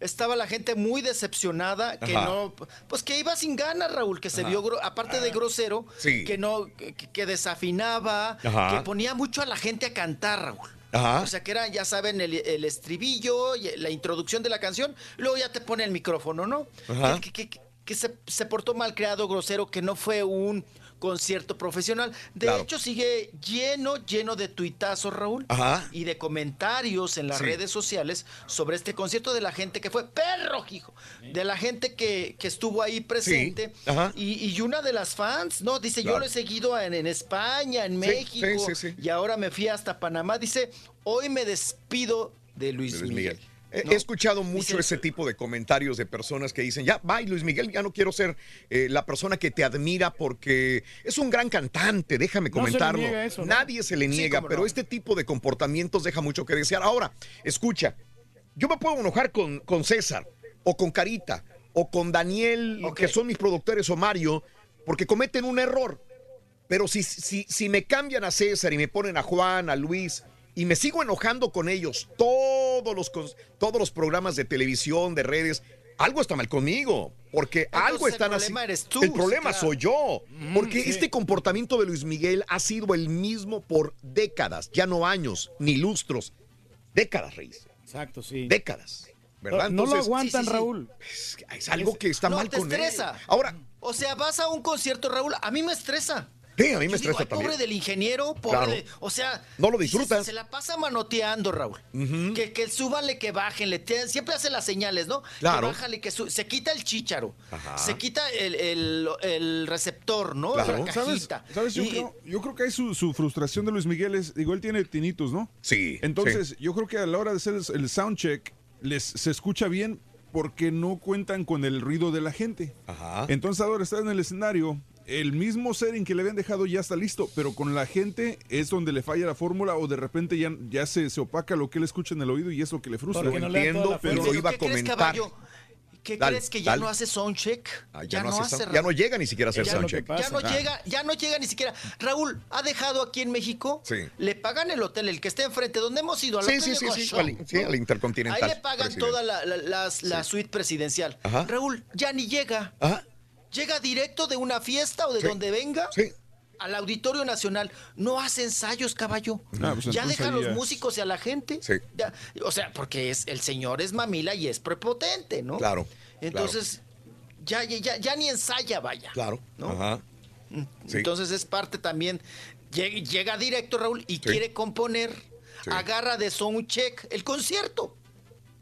estaba la gente muy decepcionada, que Ajá. no, pues que iba sin ganas, Raúl, que se vio, aparte de grosero, Sí. que no, que, que desafinaba, Ajá. que ponía mucho a la gente a cantar, Raúl. Ajá. O sea, que era, ya saben, el, el estribillo, y la introducción de la canción, luego ya te pone el micrófono, ¿no? Ajá. Que, que- que- que se, se portó mal creado, grosero, que no fue un concierto profesional. De Claro. hecho, sigue lleno, lleno de tuitazos, Raúl Ajá. y de comentarios en las Sí. redes sociales sobre este concierto de la gente que fue perro, hijo, de la gente que, que estuvo ahí presente. Ajá. Y, y una de las fans, ¿no? Dice, yo lo he seguido en, en España, en Sí, México, sí, sí, sí. y ahora me fui hasta Panamá. Dice, hoy me despido de Luis, De Luis Miguel. Miguel. He, ¿no? he escuchado mucho ese tipo de comentarios de personas que dicen, ya, bye Luis Miguel, ya no quiero ser eh, la persona que te admira porque es un gran cantante, déjame No se comentarlo. niega eso, ¿no? Nadie se le niega, pero no. este tipo de comportamientos deja mucho que desear. Ahora, escucha, yo me puedo enojar con, con César o con Carita o con Daniel, que son mis productores o Mario, porque cometen un error. Pero si, si, si me cambian a César y me ponen a Juan, a Luis, y me sigo enojando con ellos, todos los, todos los programas de televisión, de redes, algo está mal conmigo. Porque algo el están problema así. eres tú, el problema claro. soy yo. Porque sí. este comportamiento de Luis Miguel ha sido el mismo por décadas, ya no años, ni lustros. Décadas, Reyes. Exacto, sí. Décadas. ¿Verdad? No lo aguantan, sí, sí. Raúl. es, es algo que está no, mal te con él. estresa. Ahora, O sea, vas a un concierto, Raúl, a mí me estresa. Sí, a mí me digo, estresa "Ay, también. Pobre del ingeniero, pobre Claro. de- O sea. No lo disfrutas. Se, la pasa manoteando, Raúl. Ujú. Que, que súbanle, que bájenle. te- siempre hace las señales, ¿no? Claro. Que bájale, que su- se quita el chícharo. Ajá. Se quita el, el- el receptor, ¿no? Claro. La ¿Sabes? cajita. ¿Sabes? Yo, Y- creo, yo creo que hay su, su frustración de Luis Miguel es, digo, él tiene tinitos, ¿no? Sí. Entonces, yo creo que a la hora de hacer el, soundcheck, les, se escucha bien porque no cuentan con el ruido de la gente. Ajá. Entonces ahora está en el escenario, el mismo setting que le habían dejado ya está listo, pero con la gente es donde le falla la fórmula o de repente ya, ya se, se opaca lo que él escucha en el oído y es lo que le frustra. Porque toda entiendo, pero lo iba a ¿Qué crees, comentar. caballo? ¿Qué Dale, crees que ya dale. no hace soundcheck? Ah, ya, no hace sound- ya no llega ni siquiera a hacer Ya no- soundcheck. pasa. Ya no Ah. llega, ya no llega ni siquiera. Raúl, ¿ha dejado aquí en México? Sí. Le pagan el hotel, el que está enfrente, donde hemos ido, al Sí, hotel sí, de sí, sí, al, sí, ¿no? al Intercontinental. Ahí le pagan presidente. toda la, la- las- la suite presidencial. Ajá. Raúl, ya ni llega. Ajá. Llega directo de una fiesta o de Sí. donde venga. Sí. Al Auditorio Nacional. No hace ensayos, caballo. Pues ya deja a los músicos y a la gente. Sí. Ya, o sea, porque es el señor es mamila y es prepotente, ¿no? Claro, Entonces, ya, ya, ya, ya ni ensaya, vaya. Claro. ¿no? Ajá. Sí. Entonces es parte también. Llega, llega directo, Raúl, y quiere componer. Agarra de soundcheck el concierto.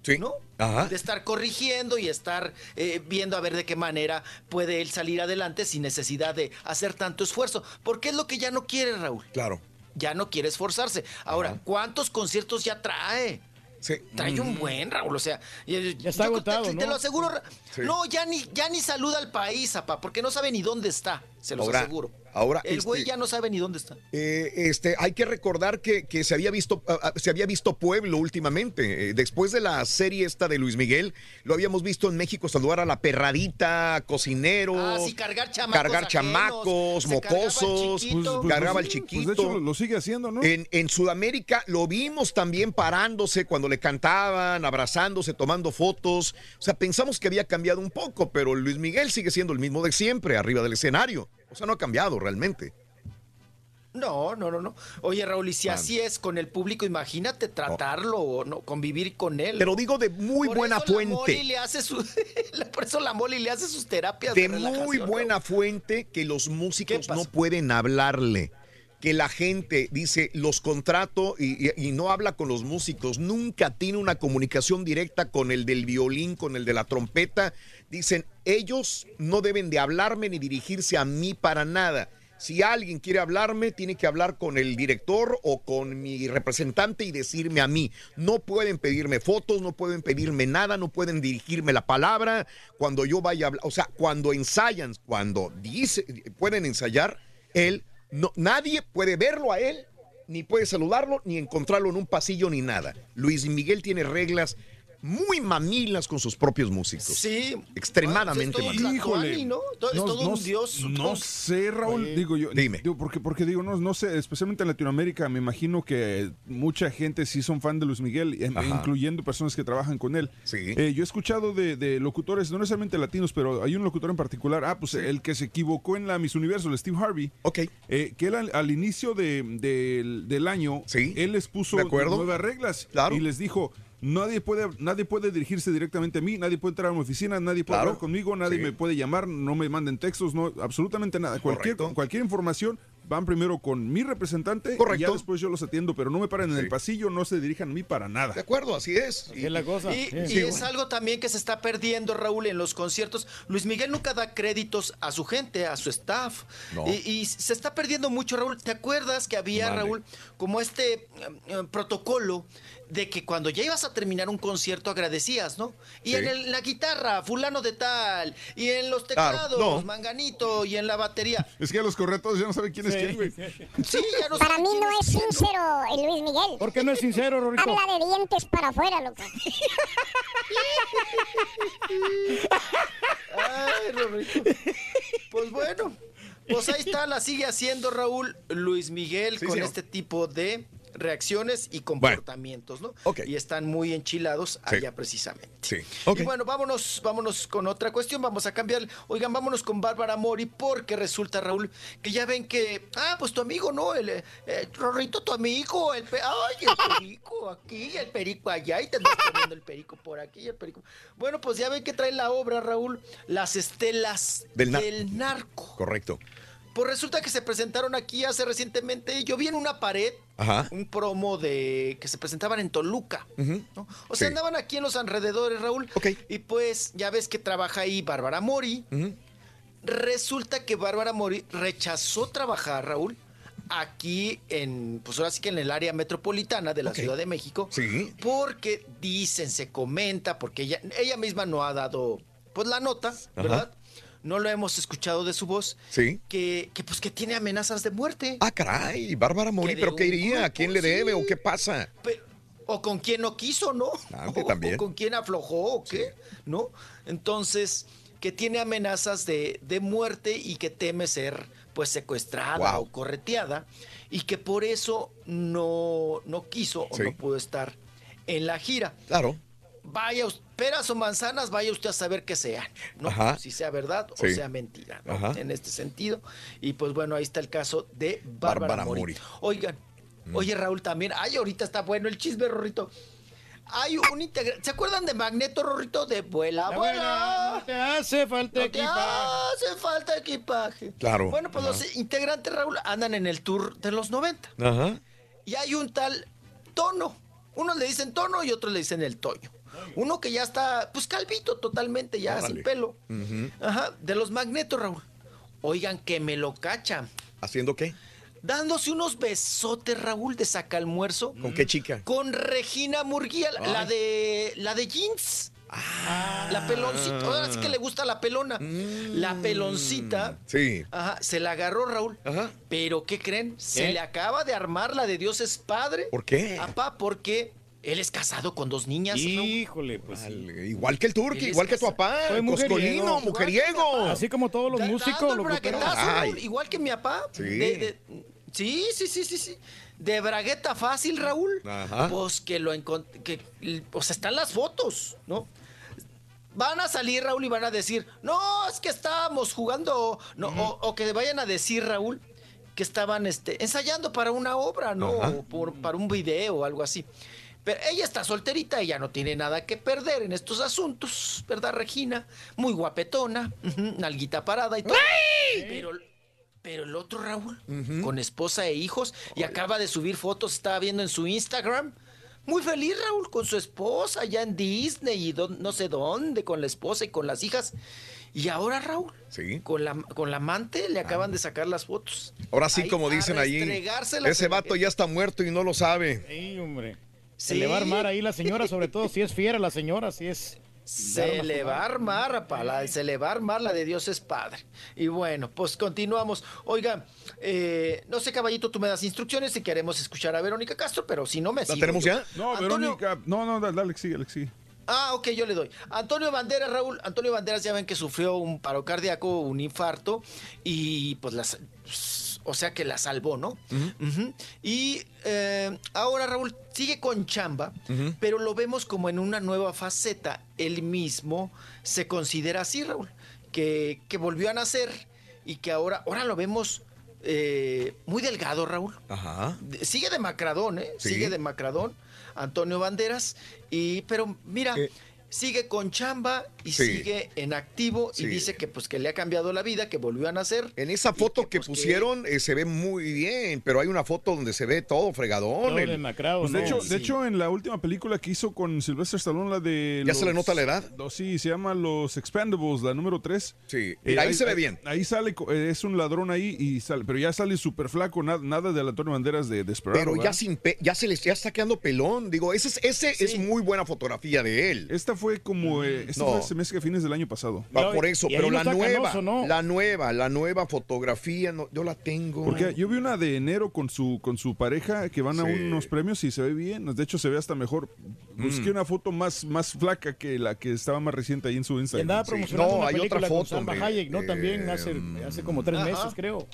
Sí. ¿No? Ajá. De estar corrigiendo y estar eh, viendo a ver de qué manera puede él salir adelante sin necesidad de hacer tanto esfuerzo. Porque es lo que ya no quiere, Raúl. Claro. Ya no quiere esforzarse. Ahora, ¿cuántos conciertos ya trae? Sí. Trae un buen, Raúl, o sea, ya está agotado, te, te ¿no? lo aseguro. Sí. No, ya ni, ya ni saluda al país, papá, porque no sabe ni dónde está, se los Ahora- aseguro. ahora, El güey este- ya no sabe ni dónde está. Eh, este, hay que recordar que, que se había visto ah, ah, se había visto Pueblo últimamente. Eh, después de la serie esta de Luis Miguel, lo habíamos visto en México saludar a la perradita, cocinero, Ah, sí, cargar chamacos cargar ajenos, chamacos, se cargaba el mocosos, chiquito. Pues- cargaba pues- pues chiquito. de hecho lo, lo sigue haciendo, ¿no? En, en Sudamérica lo vimos también parándose cuando le cantaban, abrazándose, tomando fotos. O sea, pensamos que había cambiado un poco, pero Luis Miguel sigue siendo el mismo de siempre, arriba del escenario. O sea, no ha cambiado realmente. No, no, no, no. Oye, Raúl, y si así es con el público, imagínate tratarlo o no, convivir con él. Pero digo de muy Por buena eso la fuente. Moli le hace su- por eso la Moli le hace sus terapias de de, muy buena fuente que los músicos ¿Qué no pueden hablarle. Que la gente dice, los contrato y, y- y no habla con los músicos, nunca tiene una comunicación directa con el del violín, con el de la trompeta. Dicen, ellos no deben de hablarme ni dirigirse a mí para nada. Si alguien quiere hablarme, tiene que hablar con el director o con mi representante y decirme a mí. No pueden pedirme fotos, no pueden pedirme nada, no pueden dirigirme la palabra cuando yo vaya a hablar. O sea, cuando ensayan, cuando dice, pueden ensayar, él, no, nadie puede verlo a él, ni puede saludarlo, ni encontrarlo en un pasillo, ni nada. Luis Miguel tiene reglas muy mamilas con sus propios músicos. Sí. Extremadamente Bueno, es todo un mamilas. Tlatoani, ¿no? To- es todo un dios. No sé, Raúl, digo yo. Dime. Digo, porque, porque digo, no, no sé, especialmente en Latinoamérica, me imagino que mucha gente sí son fan de Luis Miguel, Ajá. incluyendo personas que trabajan con él. Sí. Eh, yo he escuchado de, de locutores, no necesariamente latinos, pero hay un locutor en particular, ah, pues el que se equivocó en la Miss Universo, el Steve Harvey. Ok. eh, que él al, al inicio de- del- del año, él les puso nuevas reglas Claro. y les dijo, nadie puede, nadie puede dirigirse directamente a mí, nadie puede entrar a mi oficina, nadie puede Claro. hablar conmigo, nadie Sí. me puede llamar, no me manden textos, no, absolutamente nada. Cualquier, Correcto. cualquier información van primero con mi representante y Correcto. ya después yo los atiendo, pero no me paren en Sí. el pasillo, no se dirijan a mí para nada. De acuerdo, así es. Así es la cosa. Y, Sí. y Sí, es bueno. algo también que se está perdiendo, Raúl, en los conciertos. Luis Miguel nunca da créditos a su gente, a su staff. No. Y, y se está perdiendo mucho, Raúl. ¿Te acuerdas que había, Vale. Raúl, como este eh, eh, protocolo de que cuando ya ibas a terminar un concierto agradecías, ¿no? Y Sí. en el- la guitarra, fulano de tal, y en los Claro, teclados, no. manganito, y en la batería. Es que a los corretos ya no saben quién es quién, güey. Sí, ya no Para mí no es sincero el Luis Miguel. ¿Por qué no es sincero, Rorrito? Habla de dientes para afuera, loco. Ay, Rorrito. Pues bueno, pues ahí está, la sigue haciendo Raúl Luis Miguel Sí, con señor. este tipo de reacciones y comportamientos, ¿no? Ok. Y están muy enchilados Sí. allá precisamente. Sí. Y bueno, vámonos, vámonos con otra cuestión, vamos a cambiar. Oigan, vámonos con Bárbara Mori, porque resulta, Raúl, que ya ven que, ah, pues tu amigo, ¿no? El eh, eh, Rorrito, tu amigo, el pe- ay, el perico aquí, el perico allá, y te andas poniendo el perico por aquí, y el perico. Bueno, pues ya ven que trae la obra, Raúl, Las Estelas Del del, nar- Narco. Correcto. Pues resulta que se presentaron aquí hace recientemente, yo vi en una pared Ajá. un promo de que se presentaban en Toluca. O sea, Sí. andaban aquí en los alrededores, Raúl. Y pues ya ves que trabaja ahí Bárbara Mori. Resulta que Bárbara Mori rechazó trabajar, Raúl, aquí en, pues ahora sí que en el área metropolitana de la. Ciudad de México. Sí. Porque dicen, se comenta, porque ella, ella misma no ha dado, pues la nota, ¿verdad? No lo hemos escuchado de su voz. Sí. Que, que pues que tiene amenazas de muerte. Ah, caray, Bárbara Mori, ¿pero qué iría? ¿A quién le debe sí. o qué pasa? o con quién no quiso, ¿no? Ah, o, también. o con quién aflojó o qué, ¿no? Entonces, que tiene amenazas de, de muerte y que teme ser pues secuestrada Wow. o correteada y que por eso no, no quiso o no pudo estar en la gira. Claro. Vaya, peras o manzanas, vaya usted a saber qué sean, ¿no? Ajá. Si sea verdad o sea mentira, ¿no? Ajá. En este sentido. Y pues bueno, ahí está el caso de Bárbara, Bárbara Mori. Mori. Mm. Oigan, oye Raúl también, ay, ahorita está bueno el chisme, Rorrito. Hay un integrante, ¿se acuerdan de Magneto, Rorrito? De vuela, La vuela. vuela, no te hace falta No te equipaje. hace falta equipaje. Claro. Bueno, pues Ajá. los integrantes, Raúl, andan en el tour de los 90. Ajá. Y hay un tal Tono. Unos le dicen Tono y otros le dicen el Toño. Uno que ya está, pues calvito totalmente, ya Órale. sin pelo. Ajá, de los magnetos, Raúl. Oigan, que me lo cachan. ¿Haciendo qué? Dándose unos besotes, Raúl, de saca almuerzo. ¿Con qué chica? Con Regina Murguía, la- de la de jeans. La peloncita. Ahora sí que le gusta la pelona. La peloncita. Sí. Ajá, se la agarró Raúl. Pero ¿qué creen? Se ¿Qué? le acaba de armar la de Dios es padre. ¿Por qué? Papá, porque él es casado con dos niñas. Híjole, pues. Igual que el es igual que tu papá. Soy Coscolino, mujeriego. Así como todos los Da- músicos. Raúl, igual que mi papá. Sí. De- de- sí, sí, sí, sí, sí. De bragueta fácil, Raúl. Ajá. Pues que lo encontré. Que, o sea, están las fotos, ¿no? Van a salir, Raúl, y van a decir, no, es que estábamos jugando. No, o, o que vayan a decir, Raúl, que estaban este, ensayando para una obra, ¿no? O por- para un video o algo así. Pero ella está solterita, ella no tiene nada que perder en estos asuntos, ¿verdad, Regina? Muy guapetona, nalguita parada y todo. Pero, pero el otro Raúl, con esposa e hijos, y acaba de subir fotos, estaba viendo en su Instagram. Muy feliz Raúl con su esposa, allá en Disney y don- no sé dónde, con la esposa y con las hijas. Y ahora Raúl, Sí. con la, con la amante, le acaban de sacar las fotos. Ahora sí, Ahí, como dicen ahí, restregárselas ese vato ya está muerto y no lo sabe. Sí, hombre. Se Sí. le va a armar ahí la señora, sobre todo si es fiera la señora, si es... Se le va a armar, se le va a armar la de Dios es Padre. Y bueno, pues continuamos. Oiga, eh, no sé, caballito, tú me das instrucciones si queremos escuchar a Verónica Castro, pero si no me ¿La sigo tenemos yo. ya? No, Antonio- Verónica. No, no, dale, dale, sigue, Alex, sigue. Ah, ok, yo le doy. Antonio Banderas, Raúl. Antonio Banderas ya ven que sufrió un paro cardíaco, un infarto, y pues las. O sea que la salvó, ¿no? Y eh, ahora Raúl sigue con chamba, pero lo vemos como en una nueva faceta. Él mismo se considera así, Raúl, que, que volvió a nacer y que ahora, ahora lo vemos eh, muy delgado, Raúl. Ajá. Sigue de Macradón, ¿eh? Sí. Sigue de Macradón, Antonio Banderas. Y, pero mira, sigue con chamba y Sí. sigue en activo Sí. y dice que pues que le ha cambiado la vida, que volvió a nacer. En esa foto que, pusieron eh, se ve muy bien, pero hay una foto donde se ve todo fregadón. el- Pues de, hecho, de hecho, en la última película que hizo con Sylvester Stallone, la de. ¿Ya se le nota la edad? Sí, se llama Los Expendables, la número 3. Sí, mira, ahí se ve bien. Ahí sale, co- eh, es un ladrón ahí, y sale, pero ya sale súper flaco, nada, nada de Antonio Banderas de Desperado. Pero ya sin pe- ya se les ya está quedando pelón. Digo, ese es, ese es muy buena fotografía de él. Esta fue como. eh, esta No. fue, se me hace que a fines del año pasado. Va por eso, pero la nueva, la nueva, la nueva fotografía, no, yo la tengo. Porque yo vi una de enero con su con su pareja que van a unos premios y se ve bien. De hecho, se ve hasta mejor. Busqué Mm. una foto más, más flaca que la que estaba más reciente ahí en su Y Instagram. andaba promocionando No, una hay otra con foto, Salma hombre. Hayek, ¿no? También Eh, hace, hace como tres Ajá. meses, creo.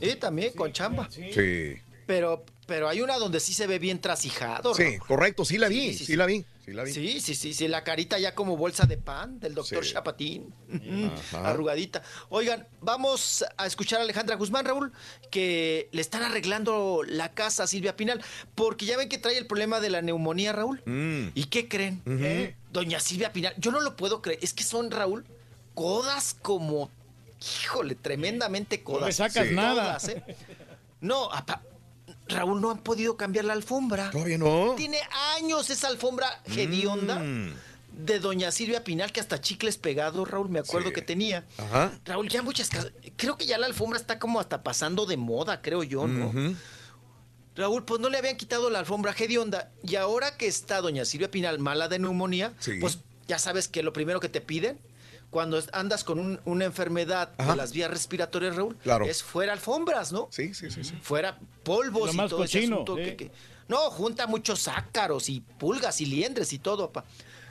Y también con chamba. Sí. Pero, pero hay una donde sí se ve bien trasijado. Sí, correcto, sí la vi, sí, la vi, sí la vi. Sí, sí, sí, sí, la carita ya como bolsa de pan del doctor Sí. Chapatín. Ajá. Arrugadita. Oigan, vamos a escuchar a Alejandra Guzmán, Raúl, que le están arreglando la casa a Silvia Pinal, porque ya ven que trae el problema de la neumonía, Raúl. Mm. ¿Y qué creen? Eh, Doña Silvia Pinal, yo no lo puedo creer, es que son, Raúl, codas como, híjole, tremendamente codas. le sacas nada. ¿eh? No, apa- Raúl, no han podido cambiar la alfombra. ¿Todavía no? Tiene años esa alfombra hedionda Mm. de doña Silvia Pinal, que hasta chicles pegados, Raúl, me acuerdo que tenía. Ajá. Raúl, ya muchas casas. Creo que ya la alfombra está como hasta pasando de moda, creo yo, ¿no? Raúl, pues no le habían quitado la alfombra hedionda. Y ahora que está doña Silvia Pinal mala de neumonía, Sí. pues ya sabes que lo primero que te piden cuando andas con un- una enfermedad Ajá. de las vías respiratorias, Raúl, Claro. es fuera alfombras, ¿no? Sí, sí, sí, sí. Fuera polvos Lo y todo ese cochino, asunto sí. que- que- No, junta muchos ácaros y pulgas y liendres y todo, pa.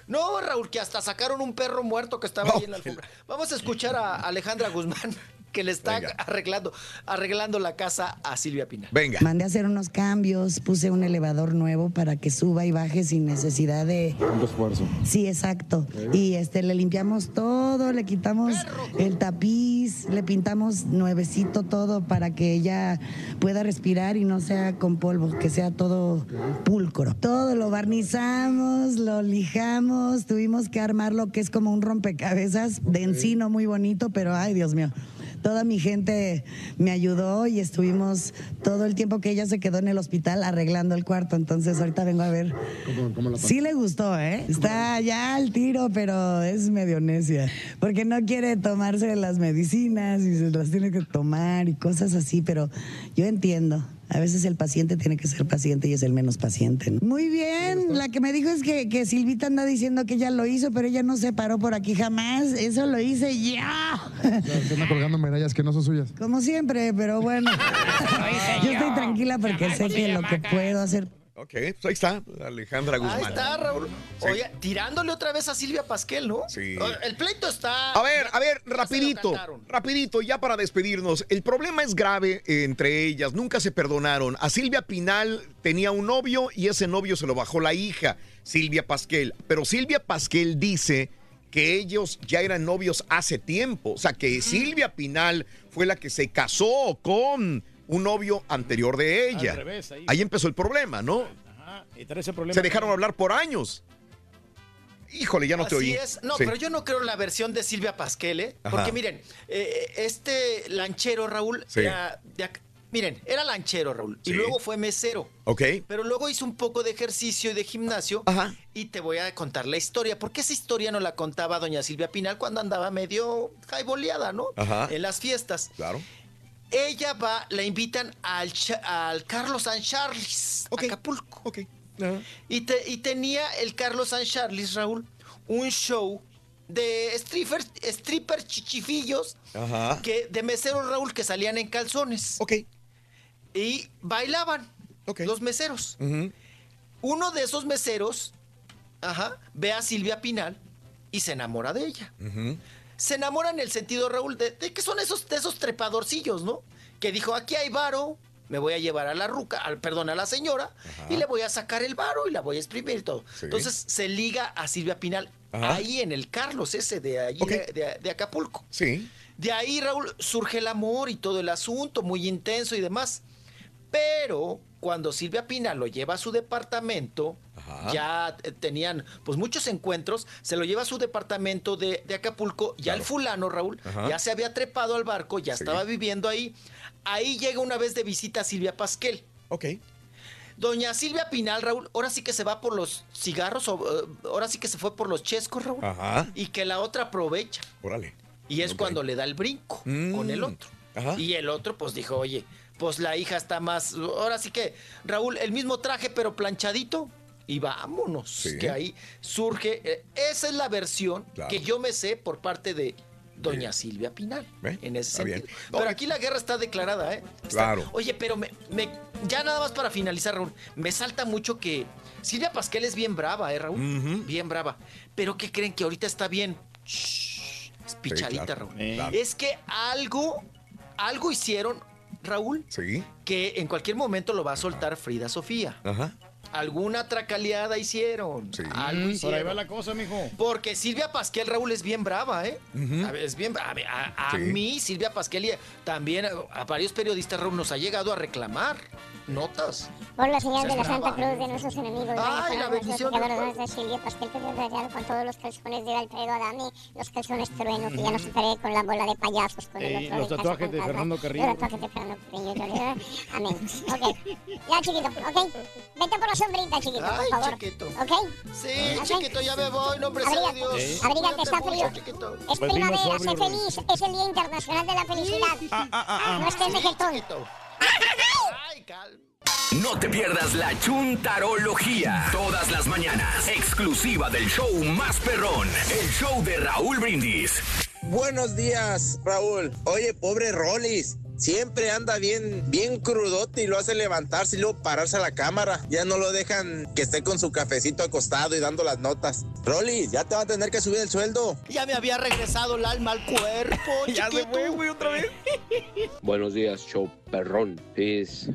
No, Raúl, que hasta sacaron un perro muerto que estaba ahí en la alfombra. Vamos a escuchar a Alejandra Guzmán, que le está arreglando, arreglando la casa a Silvia Pinal. Venga. Mandé a hacer unos cambios, puse un elevador nuevo para que suba y baje sin necesidad de... Un esfuerzo. Sí, exacto. Y este le limpiamos todo, le quitamos el tapiz, le pintamos nuevecito todo para que ella pueda respirar y no sea con polvo, que sea todo pulcro. Todo lo barnizamos, lo lijamos, tuvimos que armar lo que es como un rompecabezas de encino muy bonito, pero ay, Dios mío. Toda mi gente me ayudó y estuvimos todo el tiempo que ella se quedó en el hospital arreglando el cuarto. Entonces ahorita vengo a ver ¿Cómo, cómo la Sí le gustó, ¿eh? Está ya al tiro, pero es medio necia. Porque no quiere tomarse las medicinas y se las tiene que tomar y cosas así, pero yo entiendo. A veces el paciente tiene que ser paciente y es el menos paciente. ¿no? Muy bien, la que me dijo es que, que Silvita anda diciendo que ella lo hizo, pero ella no se paró por aquí jamás. Eso lo hice ya. Se anda colgando medallas que no son suyas. Como siempre, pero bueno. yo estoy tranquila porque sé que lo que puedo hacer Ok, pues ahí está, Alejandra Guzmán. Ahí está, Raúl. Sí. Oye, tirándole otra vez a Silvia Pasquel, ¿no? Sí. El pleito está. A ver, a ver, rapidito, rapidito, ya para despedirnos. El problema es grave entre ellas, nunca se perdonaron. A Silvia Pinal tenía un novio y ese novio se lo bajó la hija, Silvia Pasquel. Pero Silvia Pasquel dice que ellos ya eran novios hace tiempo. O sea, que Silvia Pinal fue la que se casó con un novio anterior de ella. Al revés, ahí. ahí empezó el problema, ¿no? Ajá, y trae ese problema. Se dejaron hablar por años. Híjole, ya no te Así oí. es. No, Sí. pero yo no creo la versión de Silvia Pasquel, ¿eh? Ajá. Porque miren, eh, este lanchero, Raúl, Sí. era de miren, era lanchero, Raúl, y luego fue mesero. Ok. Pero luego hizo un poco de ejercicio y de gimnasio. Y te voy a contar la historia. Porque esa historia no la contaba doña Silvia Pinal cuando andaba medio jaiboleada, ¿no? Ajá. En las fiestas. Claro. Ella va, la invitan al, al Carlos San Charles, Acapulco. Y, te- y tenía el Carlos San Charles, Raúl, un show de stripper, stripper chichifillos que, de meseros, Raúl, que salían en calzones. Ok. Y bailaban los meseros. Uno de esos meseros, ajá, ve a Silvia Pinal y se enamora de ella. Se enamora en el sentido, Raúl, de, de que son esos, de esos trepadorcillos, ¿no? Que dijo, aquí hay varo, me voy a llevar a la ruca, al, perdón, a la señora, y le voy a sacar el varo y la voy a exprimir y todo. Sí. Entonces se liga a Silvia Pinal Ajá. ahí en el Carlos ese de allí de, de- de Acapulco. Sí. De ahí, Raúl, surge el amor y todo el asunto, muy intenso y demás. Pero cuando Silvia Pinal lo lleva a su departamento, ya eh, tenían pues muchos encuentros, se lo lleva a su departamento de, de Acapulco, ya el fulano, Raúl, Ajá. ya se había trepado al barco, ya estaba viviendo ahí. Ahí llega una vez de visita Silvia Pasquel. Ok. Doña Silvia Pinal, Raúl, ahora sí que se va por los cigarros, o, eh, ahora sí que se fue por los chescos, Raúl. Ajá. Y que la otra aprovecha. Órale. Y es cuando le da el brinco con el otro. Y el otro pues dijo, oye, pues la hija está más... Ahora sí que, Raúl, el mismo traje pero planchadito. Y vámonos, Sí. que ahí surge... eh, esa es la versión Claro. que yo me sé por parte de doña Silvia Pinal. ¿Ve? En ese sentido. Pero aquí la guerra está declarada, ¿eh? Está- Claro. Oye, pero me, me- ya nada más para finalizar, Raúl, me salta mucho que Silvia Pasquel es bien brava, ¿eh, Raúl? Bien brava. Pero ¿qué creen que ahorita está bien? Shh, es pichadita, claro, Raúl. claro. Es que algo, algo hicieron, Raúl, Sí. que en cualquier momento lo va a soltar Frida Sofía. Ajá. Alguna tracaleada hicieron. Algo Por hicieron. ahí va la cosa, mijo. Porque Silvia Pasquel, Raúl, es bien brava, ¿eh? A ver, es bien brava. A, a- a Sí. mí, Silvia Pasquel, y también a, a varios periodistas, Raúl, nos ha llegado a reclamar notas. Por la señal Se de la. Santa Cruz de nuestros enemigos. Ay, la bendición de Silvia Pastel, que desgraciado con todos los calzones de Alfredo Adame, los calzones trueno, que ya no superé con la bola de payasos. Con el otro los tatuajes de. Fernando Carrillo. Los tatuajes de Fernando Carrillo. Amén. Ok. Ya, chiquito, ok. Vete por la sombrita, chiquito, por Ay, favor. chiquito. Ok. Sí, Ok. chiquito, ya me voy, nombre sea de Dios. abrígate, está frío. chiquito. Es primavera, sé feliz. Es el Día Internacional de la Felicidad. No estés vegetón. No te pierdas la chuntarología. Todas las mañanas. Exclusiva del show más perrón. El show de Raúl Brindis. Buenos días, Raúl. Oye, pobre Rollis. Siempre anda bien, bien crudote y lo hace levantarse y luego pararse a la cámara. Ya no lo dejan que esté con su cafecito acostado y dando las notas. Rollis, ya te va a tener que subir el sueldo. Ya me había regresado el alma al cuerpo, Ya se fue, güey, otra vez. Buenos días, show perrón. Es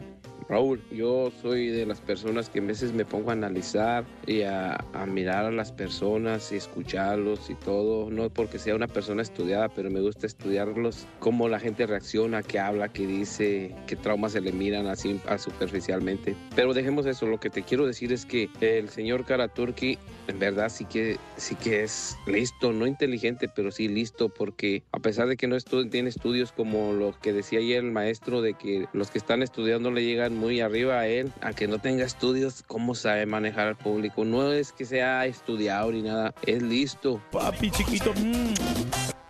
Raúl, yo soy de las personas que a veces me pongo a analizar y a, a mirar a las personas y escucharlos y todo. No porque sea una persona estudiada, pero me gusta estudiarlos, cómo la gente reacciona, qué habla, qué dice, qué traumas se le miran así a superficialmente. Pero dejemos eso, lo que te quiero decir es que el señor Karaturki en verdad sí que, sí que es listo, no inteligente, pero sí listo, porque a pesar de que no estu- tiene estudios como lo que decía ayer el maestro, de que los que están estudiando le llegan muy arriba a él, a que no tenga estudios, ¿cómo sabe manejar al público? No es que sea estudiado ni nada, es listo. Papi chiquito.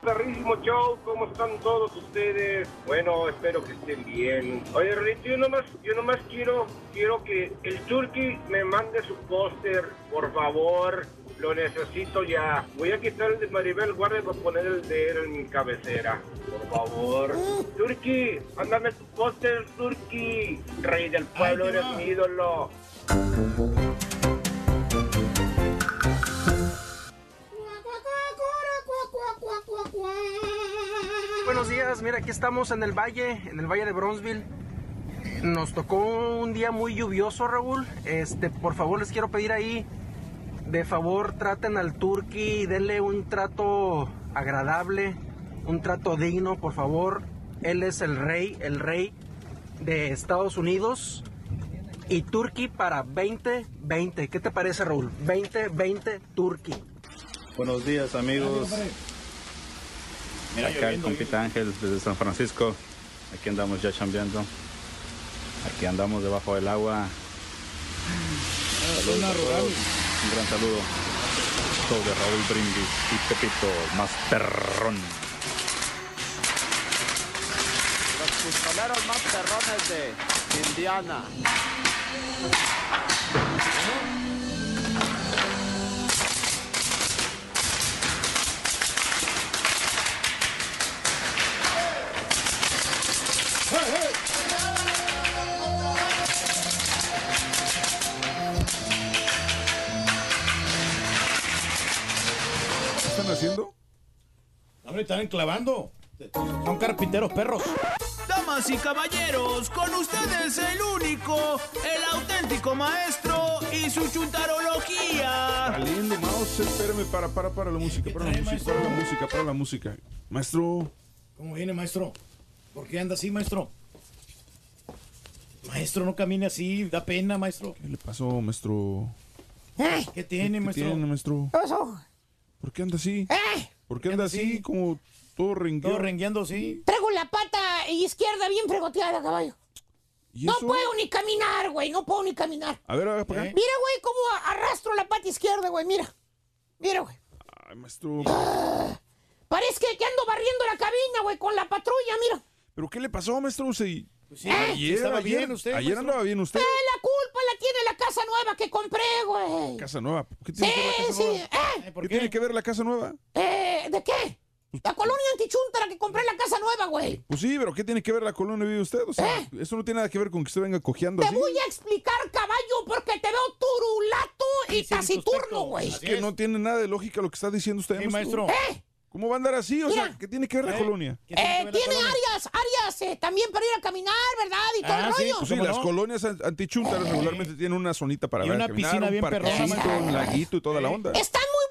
Perrísimo show, ¿cómo están todos ustedes? Bueno, espero que estén bien. Oye, Rolito, yo nomás, yo nomás quiero, quiero que el Turkey me mande su póster, por favor. Lo necesito ya. Voy a quitar el de Maribel Guardia para poner el de él en mi cabecera. Por favor. Turkey, mándame tu póster, Turkey. Rey del pueblo, eres mi ídolo. Buenos días, mira, aquí estamos en el valle, en el valle de Bronzeville. Nos tocó un día muy lluvioso, Raúl. Este, por favor, les quiero pedir ahí, de favor, traten al turqui, denle un trato agradable, un trato digno, por favor. Él es el rey, el rey de Estados Unidos. Y Turqui para 2020. ¿Qué te parece, Raúl? 2020 Turqui. Buenos días amigos. Mira, Acá el compita Ángel desde San Francisco. Aquí andamos ya chambeando. Aquí andamos debajo del agua. Saludos Un gran saludo. Show de Raúl Brindis y Pepito, perrón. Los pistoleros más perrones de Indiana. ¿Qué están haciendo? Hombre, están enclavando. Son carpinteros perros. Damas y caballeros, con ustedes el único, el auténtico maestro y su chuntarología. Saliendo, mouse, espérame, para, para, para la música, para la música, para la música, para la música. Maestro, ¿Cómo viene, maestro? ¿Por qué anda así, maestro? Maestro, no camine así, da pena, maestro. ¿qué le pasó, maestro? ¿Qué tiene, ¿Qué maestro? tiene, maestro? ¿Qué pasó? ¿Por qué anda así? ¿Eh? ¿Por qué anda así como todo rengueado? Todo rengueando, sí. Traigo la pata izquierda bien fregoteada, caballo. ¿Y No eso? puedo ni caminar, güey. No puedo ni caminar. A ver, a ver, para ¿Eh? acá. Mira, güey, cómo arrastro la pata izquierda, güey. Mira. Mira, güey. Ay, maestro. Parece que, que ando barriendo la cabina, güey, con la patrulla, mira. ¿Pero qué le pasó, maestro? Si... sí, ayer, sí estaba ayer, bien usted, ayer maestro. andaba bien usted. Eh, la culpa la tiene la casa nueva que compré, güey. Casa nueva. ¿Qué Sí, tiene que ver la casa sí. nueva? ¿Eh? ¿Qué, tiene que ver la casa nueva? Eh, ¿De qué? La colonia antichuntara que compré en la casa nueva, güey. Pues sí, pero ¿qué tiene que ver la colonia vive usted? O sea, eso no tiene nada que ver con que usted venga cojeando ¿Eh? Te así. voy a explicar, caballo, porque te veo turulato y taciturno, güey. Es que no tiene nada de lógica lo que está diciendo usted, Sí, maestro. ¿Eh? ¿Cómo va a andar así? O sea, Mira. ¿qué tiene que ver la ¿Eh? colonia? ¿Qué tiene que Eh, tiene colonia? áreas, áreas eh, también para ir a caminar, ¿verdad? Y todo Ah, el sí, rollo. Pues sí, ¿Cómo las no? colonias an- antichuntaras regularmente tienen una zonita para Y ver a una caminar, piscina un bien parquecito, un laguito y toda la onda. Están muy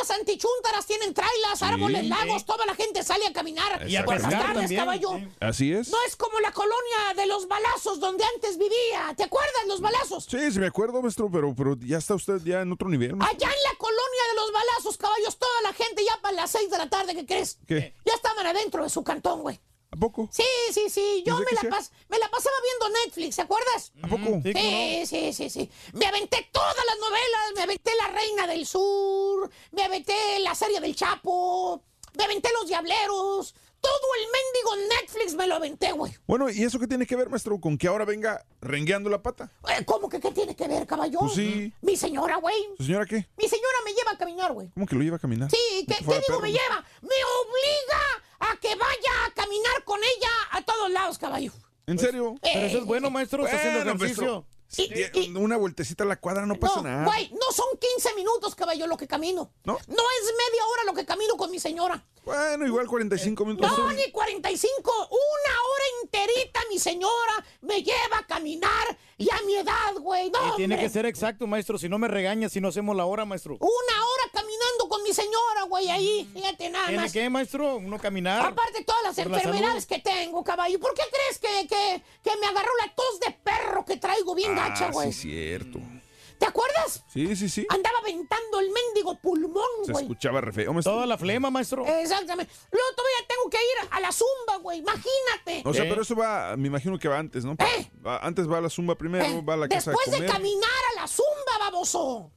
las antichúntaras, tienen trailas, árboles, lagos, toda la gente sale a caminar Y a pescar caballo. sí. Así es. No es como la colonia de los balazos donde antes vivía. ¿Te acuerdas los balazos? Sí, sí me acuerdo, maestro, pero, pero ya está usted ya en otro nivel. maestro. Allá en la colonia de los balazos, caballos, toda la gente ya para las 6 de la tarde, ¿qué crees? ¿Qué? Ya estaban adentro de su cantón, güey. ¿A poco? Sí, sí, sí. Yo ¿Desde me la, pas- me la pasaba viendo Netflix, ¿te acuerdas? ¿A poco? Sí, ¿cómo Sí, sí, sí, sí. Me aventé todas las novelas, me aventé La Reina del Sur, me aventé la serie del Chapo, me aventé Los Diableros, todo el mendigo Netflix me lo aventé, güey. Bueno, ¿y eso qué tiene que ver, maestro, con que ahora venga rengueando la pata? Eh, ¿Cómo que qué tiene que ver, caballo? Pues sí. Mi señora, güey. ¿Su señora qué? Mi señora me lleva a caminar, güey. ¿Cómo que lo lleva a caminar? Sí, ¿qué, que qué digo perro. me lleva? Me obliga a que vaya a caminar con ella a todos lados, caballo. ¿En serio? Pero eso es bueno, maestro. Está haciendo ejercicio. Sí, una vueltecita a la cuadra no pasa no, nada. güey, no son 15 minutos, caballo, lo que camino. ¿No? No es media hora lo que camino con mi señora. Bueno, igual 45 minutos. No, son. ni 45, una hora enterita mi señora me lleva a caminar y a mi edad, güey. No, Y tiene hombre. que ser exacto, maestro. Si no me regaña si no hacemos la hora, maestro. Una hora caminando con mi señora, güey, ahí. Fíjate nada ¿Tiene más. qué, maestro? Uno caminar. Aparte de todas las la enfermedades que tengo, caballo. ¿Por qué crees que, que, que me agarró la tos de perro que traigo bien gacha, Ah, güey? sí, cierto. ¿Te acuerdas? Sí, sí, sí. Andaba aventando el mendigo pulmón, Se güey. escuchaba re feo, maestro. Toda la flema, maestro. Exactamente. Luego todavía tengo que ir a la zumba, güey. Imagínate. O sea, Eh. pero eso va, me imagino que va antes, ¿no? Va- antes va a la zumba primero, Eh, va a la casa Después a de comer. caminar a la zumba, baboso.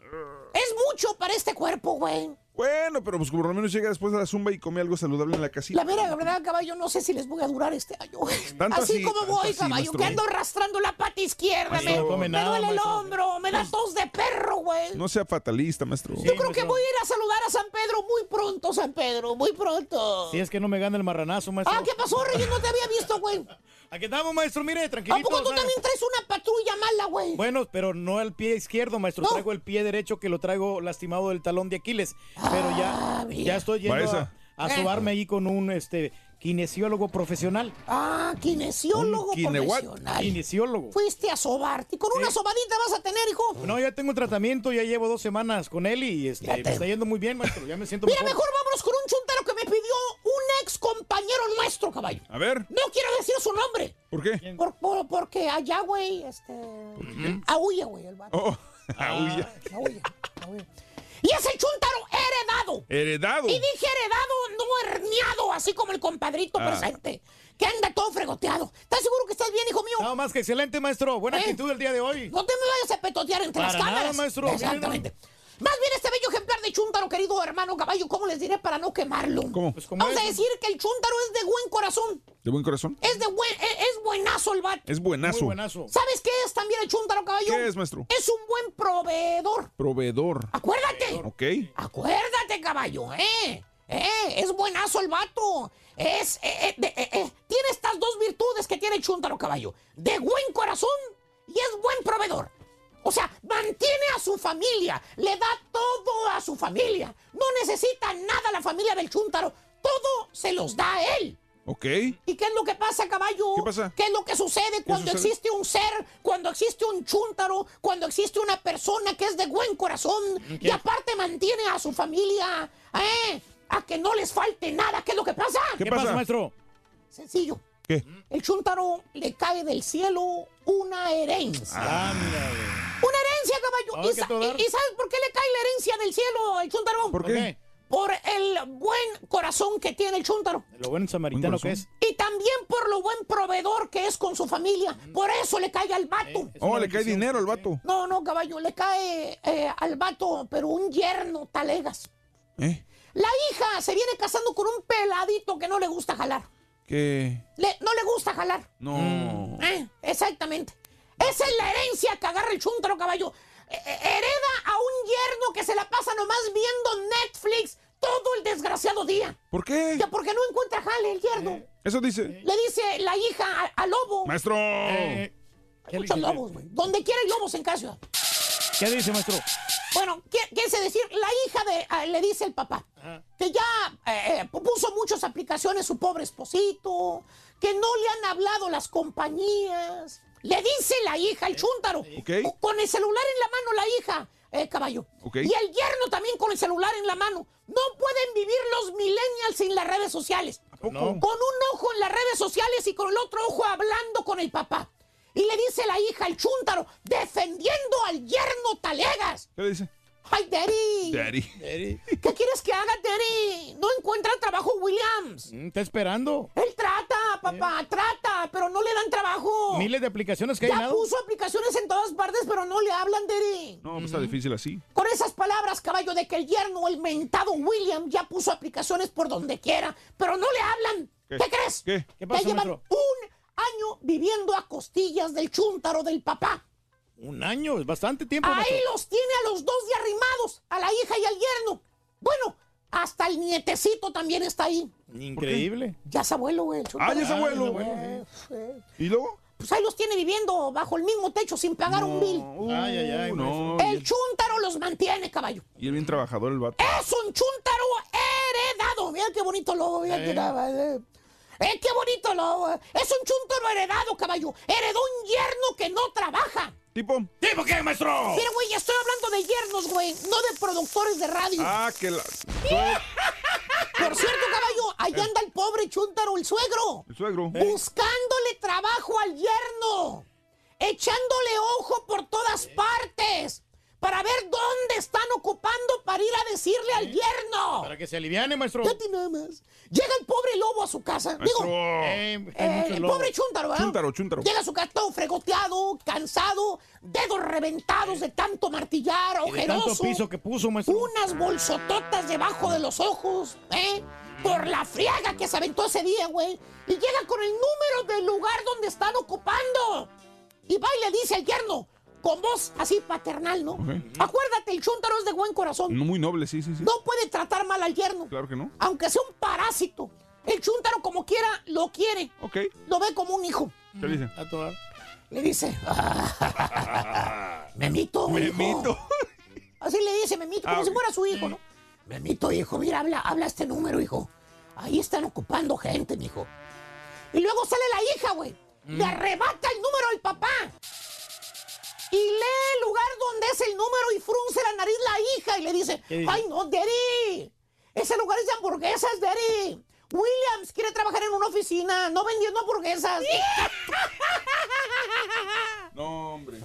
Es mucho para este cuerpo, güey. Bueno, pero pues por lo menos llega después de la zumba y come algo saludable en la casita. La verdad, caballo, no sé si les voy a durar este año. Tanto Así así, como tanto voy, así, caballo, que ando arrastrando la pata izquierda. Maestro, me no come me nada, duele el maestro. hombro, me da tos de perro, güey. No sea fatalista, maestro. Yo creo que voy a ir a saludar a San Pedro muy pronto, San Pedro, muy pronto. Si es que no me gana el marranazo, maestro. Ah, ¿qué pasó, Reyes? No te había visto, güey. Aquí estamos, maestro. Mire, ¿A tranquilito. poco tú también traes una patrulla mala, güey? Bueno, pero no el pie izquierdo, maestro. No. Traigo el pie derecho que lo traigo lastimado del talón de Aquiles. Pero ya, Ah, ya estoy yendo a, a Eh. sobarme ahí con un este kinesiólogo profesional. Ah, kinesiólogo ¿Un kine profesional. Kinesiólogo. Fuiste a sobarte. Con una sobadita vas a tener, hijo. No, ya tengo tratamiento, ya llevo dos semanas con él y este, me está yendo muy bien, maestro. Ya me siento Mira, mejor. mejor vámonos con un chuntaro que me pidió un ex compañero nuestro, caballo. A ver, No quiero decir su nombre. ¿por qué? Por, por- porque allá, güey, este. Aúlla, güey, el vato. Oh, aulla. Aúlla, aúlla. Y es el chuntaro heredado. Heredado. Y dije heredado, no herniado, así como el compadrito Ah. presente. Que anda todo fregoteado. ¿Estás seguro que estás bien, hijo mío? No, más que excelente, maestro. Buena ¿Eh? actitud el día de hoy. No te me vayas a petotear entre Para las nada, cámaras. maestro. Exactamente. Más bien este bello ejemplar de chúntaro, querido hermano caballo, ¿cómo les diré para no quemarlo? ¿Cómo? Pues como Vamos a decir que el chúntaro es de buen corazón. ¿De buen corazón? Es de buen, es, es buenazo el vato. Es buenazo. Muy buenazo. ¿Sabes qué es también el chúntaro, caballo? ¿Qué es, maestro? Es un buen proveedor. Proveedor. Acuérdate. Ok. Acuérdate, caballo, ¿eh? ¿Eh? Es buenazo el vato. Es, eh, eh, de- eh, eh, tiene estas dos virtudes que tiene el chúntaro, caballo. De buen corazón y es buen proveedor. O sea, mantiene a su familia, le da todo a su familia. No necesita nada la familia del chúntaro. Todo se los da a él. Ok. ¿Y qué es lo que pasa, caballo? ¿Qué pasa? ¿Qué es lo que sucede cuando sucede? existe un ser, cuando existe un chúntaro, cuando existe una persona que es de buen corazón y aparte mantiene a su familia, ¿eh? A que no les falte nada. ¿Qué es lo que pasa? ¿Qué ¿Qué pasa? maestro? Sencillo. ¿Qué? El chúntaro le cae del cielo una herencia. Ándale. Una herencia, caballo. Ay, ¿Y, ¿qué sa- y- sabes por qué le cae la herencia del cielo al chúntaro? ¿Por qué? Por el buen corazón que tiene el chúntaro. Lo buen samaritano que es. Y también por lo buen proveedor que es con su familia. Por eso le cae al vato. Oh, le cae dinero al vato. No, no, caballo, le cae eh, al vato, pero un yerno talegas. ¿Eh? La hija se viene casando con un peladito que no le gusta jalar. Que. Le- no le gusta jalar. No. Eh, exactamente. Esa es la herencia que agarra el chuntaro, caballo. Eh, eh, hereda a un yerno que se la pasa nomás viendo Netflix todo el desgraciado día. ¿Por qué? Que porque no encuentra jale el yerno. Eso dice. Le dice la hija a- al lobo. Maestro. Hay muchos lobos, güey. Donde quiera hay lobos en casa. ¿Qué dice, maestro? Bueno, ¿qué- ¿qué quiere decir? La hija de, ah, le dice el papá que ya eh, eh, puso muchas aplicaciones su pobre esposito, que no le han hablado las compañías. Le dice la hija, el chúntaro, con el celular en la mano la hija, eh, caballo. Y el yerno también con el celular en la mano. No pueden vivir los millennials sin las redes sociales. No. Con un ojo en las redes sociales y con el otro ojo hablando con el papá. Y le dice la hija, el chúntaro, defendiendo al yerno Talegas. ¿Qué le dice? ¡Ay, Daddy! Daddy. ¿Qué quieres que haga, Daddy? No encuentra trabajo, Williams. Mm, Está esperando. Él trata, papá, trata, pero no le dan trabajo. Miles de aplicaciones que hay Ya puso aplicaciones en todas partes, pero no le hablan, Daddy. No, pues está difícil así. Con esas palabras, caballo, de que el yerno, el mentado William, ya puso aplicaciones por donde quiera, pero no le hablan. ¿Qué? ¿Qué, crees? ¿Qué? ¿Qué Ya pasó, llevan un año viviendo a costillas del chúntaro del papá. Un año, es bastante tiempo. Ahí maestro. los tiene a los dos de arrimados, a la hija y al yerno. Bueno, hasta el nietecito también está ahí. Increíble. Ya es abuelo, güey. Ah, ya es abuelo. Eh, eh. ¿Y luego? Pues ahí los tiene viviendo bajo el mismo techo sin pagar un bill. Ay, ay, ay, Uh, no. El chúntaro los mantiene, caballo. Y el bien trabajador el vato. Es un chúntaro heredado. Mira qué bonito lobo. Mira qué nada, eh. Eh, qué bonito lobo. Es un chúntaro heredado, caballo. Heredó un yerno que no trabaja. ¿Tipo? ¿Tipo qué, maestro? Mira, güey, estoy hablando de yernos, güey, no de productores de radio. Ah, que la. Por cierto, caballo, ahí anda el pobre chúntaro, el suegro. El suegro. Buscándole trabajo al yerno. Echándole ojo por todas partes. Para ver dónde están ocupando para ir a decirle al yerno. Para que se aliviane, maestro. Fíjate nada más. Llega el pobre lobo a su casa. Maestro. Digo, Eh, eh, el pobre chúntaro, ¿verdad? Chúntaro, chúntaro. Llega a su casa todo fregoteado, cansado, dedos reventados de tanto martillar, de tanto ojeroso. piso que puso, maestro. Unas bolsototas debajo de los ojos, ¿eh? Por la friaga que se aventó ese día, güey. Y llega con el número del lugar donde están ocupando. Y va y le dice al yerno, con voz así paternal, ¿no? Acuérdate, el chúntaro es de buen corazón. No, muy noble, sí, sí, sí. No puede tratar mal al yerno. Claro que no. Aunque sea un parásito. El chúntaro, como quiera, lo quiere. Ok. Lo ve como un hijo. ¿Qué dice? A toda. Le dice, Memito, hijo". Memito. Así le dice Memito, como Ah, si fuera su hijo, ¿no? Memito, hijo, mira, habla, habla este número, hijo. Ahí están ocupando gente, mijo. Y luego sale la hija, güey. Mm. Le arrebata el número al papá. Y lee el lugar donde es el número y frunce la nariz la hija y le dice, ay no, Daddy, ese lugar es de hamburguesas, Daddy. Williams quiere trabajar en una oficina, no vendiendo hamburguesas. No, hombre.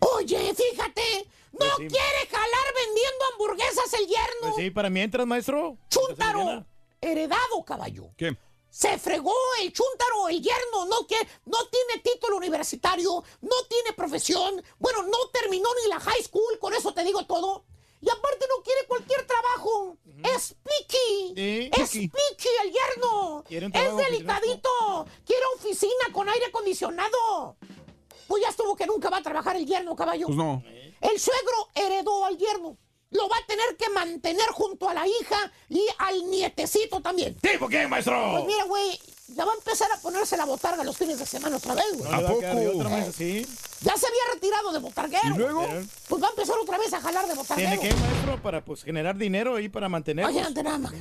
Oye, fíjate, no Pues sí. quiere jalar vendiendo hamburguesas el yerno. Pues sí, para mientras, maestro. Chúntaro, heredado, caballo. ¿Qué? Se fregó el chúntaro, el yerno, no, que, no tiene título universitario, no tiene profesión, bueno, no terminó ni la high school, con eso te digo todo. Y aparte no quiere cualquier trabajo. Es picky. Sí, es picky. picky el yerno. Es delicadito. Quiere oficina con aire acondicionado. Pues ya estuvo que nunca va a trabajar el yerno, caballo. Pues no. El suegro heredó al yerno. Lo va a tener que mantener junto a la hija y al nietecito también. ¿Tipo qué, maestro? Pues mira, güey, ya va a empezar a ponerse la botarga los fines de semana otra vez, güey. No le va a quedar de otra, maestro, sí. Ya se había retirado de botarguero. ¿Y luego? Pues va a empezar otra vez a jalar de botarguero. Tiene que, maestro, para pues generar dinero ahí para mantener. Imagínate nada más.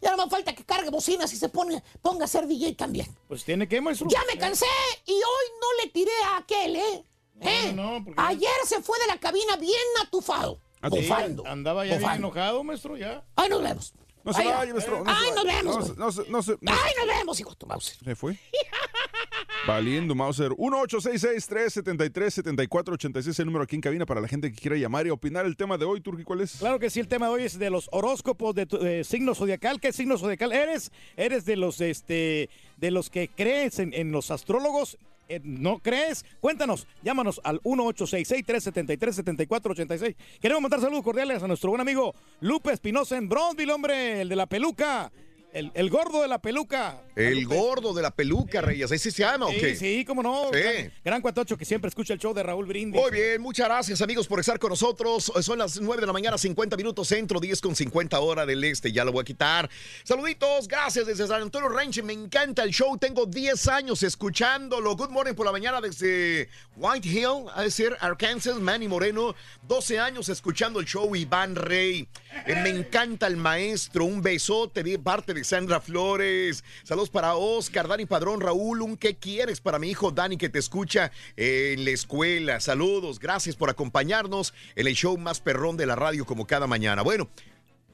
Ya no más falta que cargue bocinas y se pone, ponga a ser DJ también. Pues tiene que, maestro. Ya me cansé y hoy no le tiré a aquel, ¿eh? ¿Eh? no, porque- Ayer se fue de la cabina bien atufado. ¿Ah, sí? Bufando. Andaba ya bien enojado, maestro, ya. Ay, nos vemos. No se Ay, vaya, maestro. No Ay, nos vemos, No güey. se- No se. No se. no Ay, nos vemos, hijo de tu mouse. se- ¿Se fue? Valiendo, Mauser. 1-866-373-7486, el número aquí en cabina para la gente que quiera llamar y opinar el tema de hoy, Turki, ¿cuál es? Claro que sí, el tema de hoy es de los horóscopos de, tu, de signo zodiacal. ¿Qué signo zodiacal eres? ¿Eres de los este de los que crees en, en los astrólogos? Eh, ¿No crees? Cuéntanos, llámanos al 1866-373-7486. Queremos mandar saludos cordiales a nuestro buen amigo Lupe Espinosa en Bronzeville, hombre, el de la peluca. El, el gordo de la peluca. El gordo de la peluca, Reyes. ¿Ese se llama o Sí, qué? sí, cómo no. Sí. Gran, gran cuatocho que siempre escucha el show de Raúl Brindis. Muy bien, muchas gracias amigos por estar con nosotros. Son las 9 de la mañana, 50 minutos centro, 10 con 50 hora del este. Ya lo voy a quitar. Saluditos, gracias desde San Antonio Ranch. Me encanta el show. Tengo 10 años escuchándolo. Good morning por la mañana desde White Hill, a decir Arkansas, Manny Moreno. 12 años escuchando el show. Iván Rey. Eh, me encanta el maestro. Un besote de parte de Sandra Flores. Saludos para Oscar, Dani Padrón, Raúl. Un qué quieres para mi hijo Dani que te escucha en la escuela. Saludos, gracias por acompañarnos en el show más perrón de la radio como cada mañana. Bueno,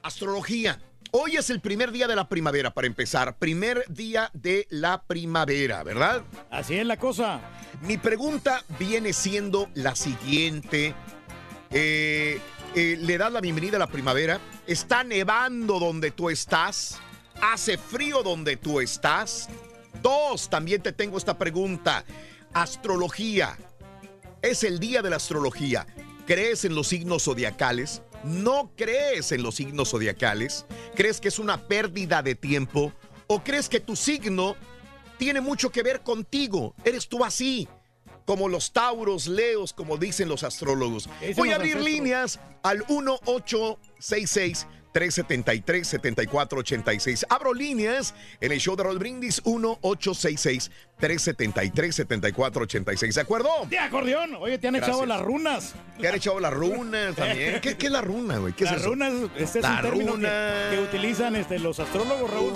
astrología. Hoy es el primer día de la primavera para empezar. Primer día de la primavera, ¿verdad? Así es la cosa. Mi pregunta viene siendo la siguiente. Eh, eh, ¿Le das la bienvenida a la primavera? ¿Está nevando donde tú estás? ¿Hace frío donde tú estás? Dos, también te tengo esta pregunta. Astrología. Es el día de la astrología. ¿Crees en los signos zodiacales? ¿No crees en los signos zodiacales? ¿Crees que es una pérdida de tiempo? ¿O crees que tu signo tiene mucho que ver contigo? ¿Eres tú así? Como los tauros, leos, como dicen los astrólogos. Voy a abrir líneas al 1866 373 7486. Abro líneas en el show de Roll Brindis 1866 373 7486. ¿De acuerdo? De acordeón. Oye, te han echado las runas. Te han echado las runas también. ¿Qué, qué es la runa, güey? ¿Qué es Las eso? runas, este es La un término que- runa. que, utilizan este, los astrólogos, Raúl.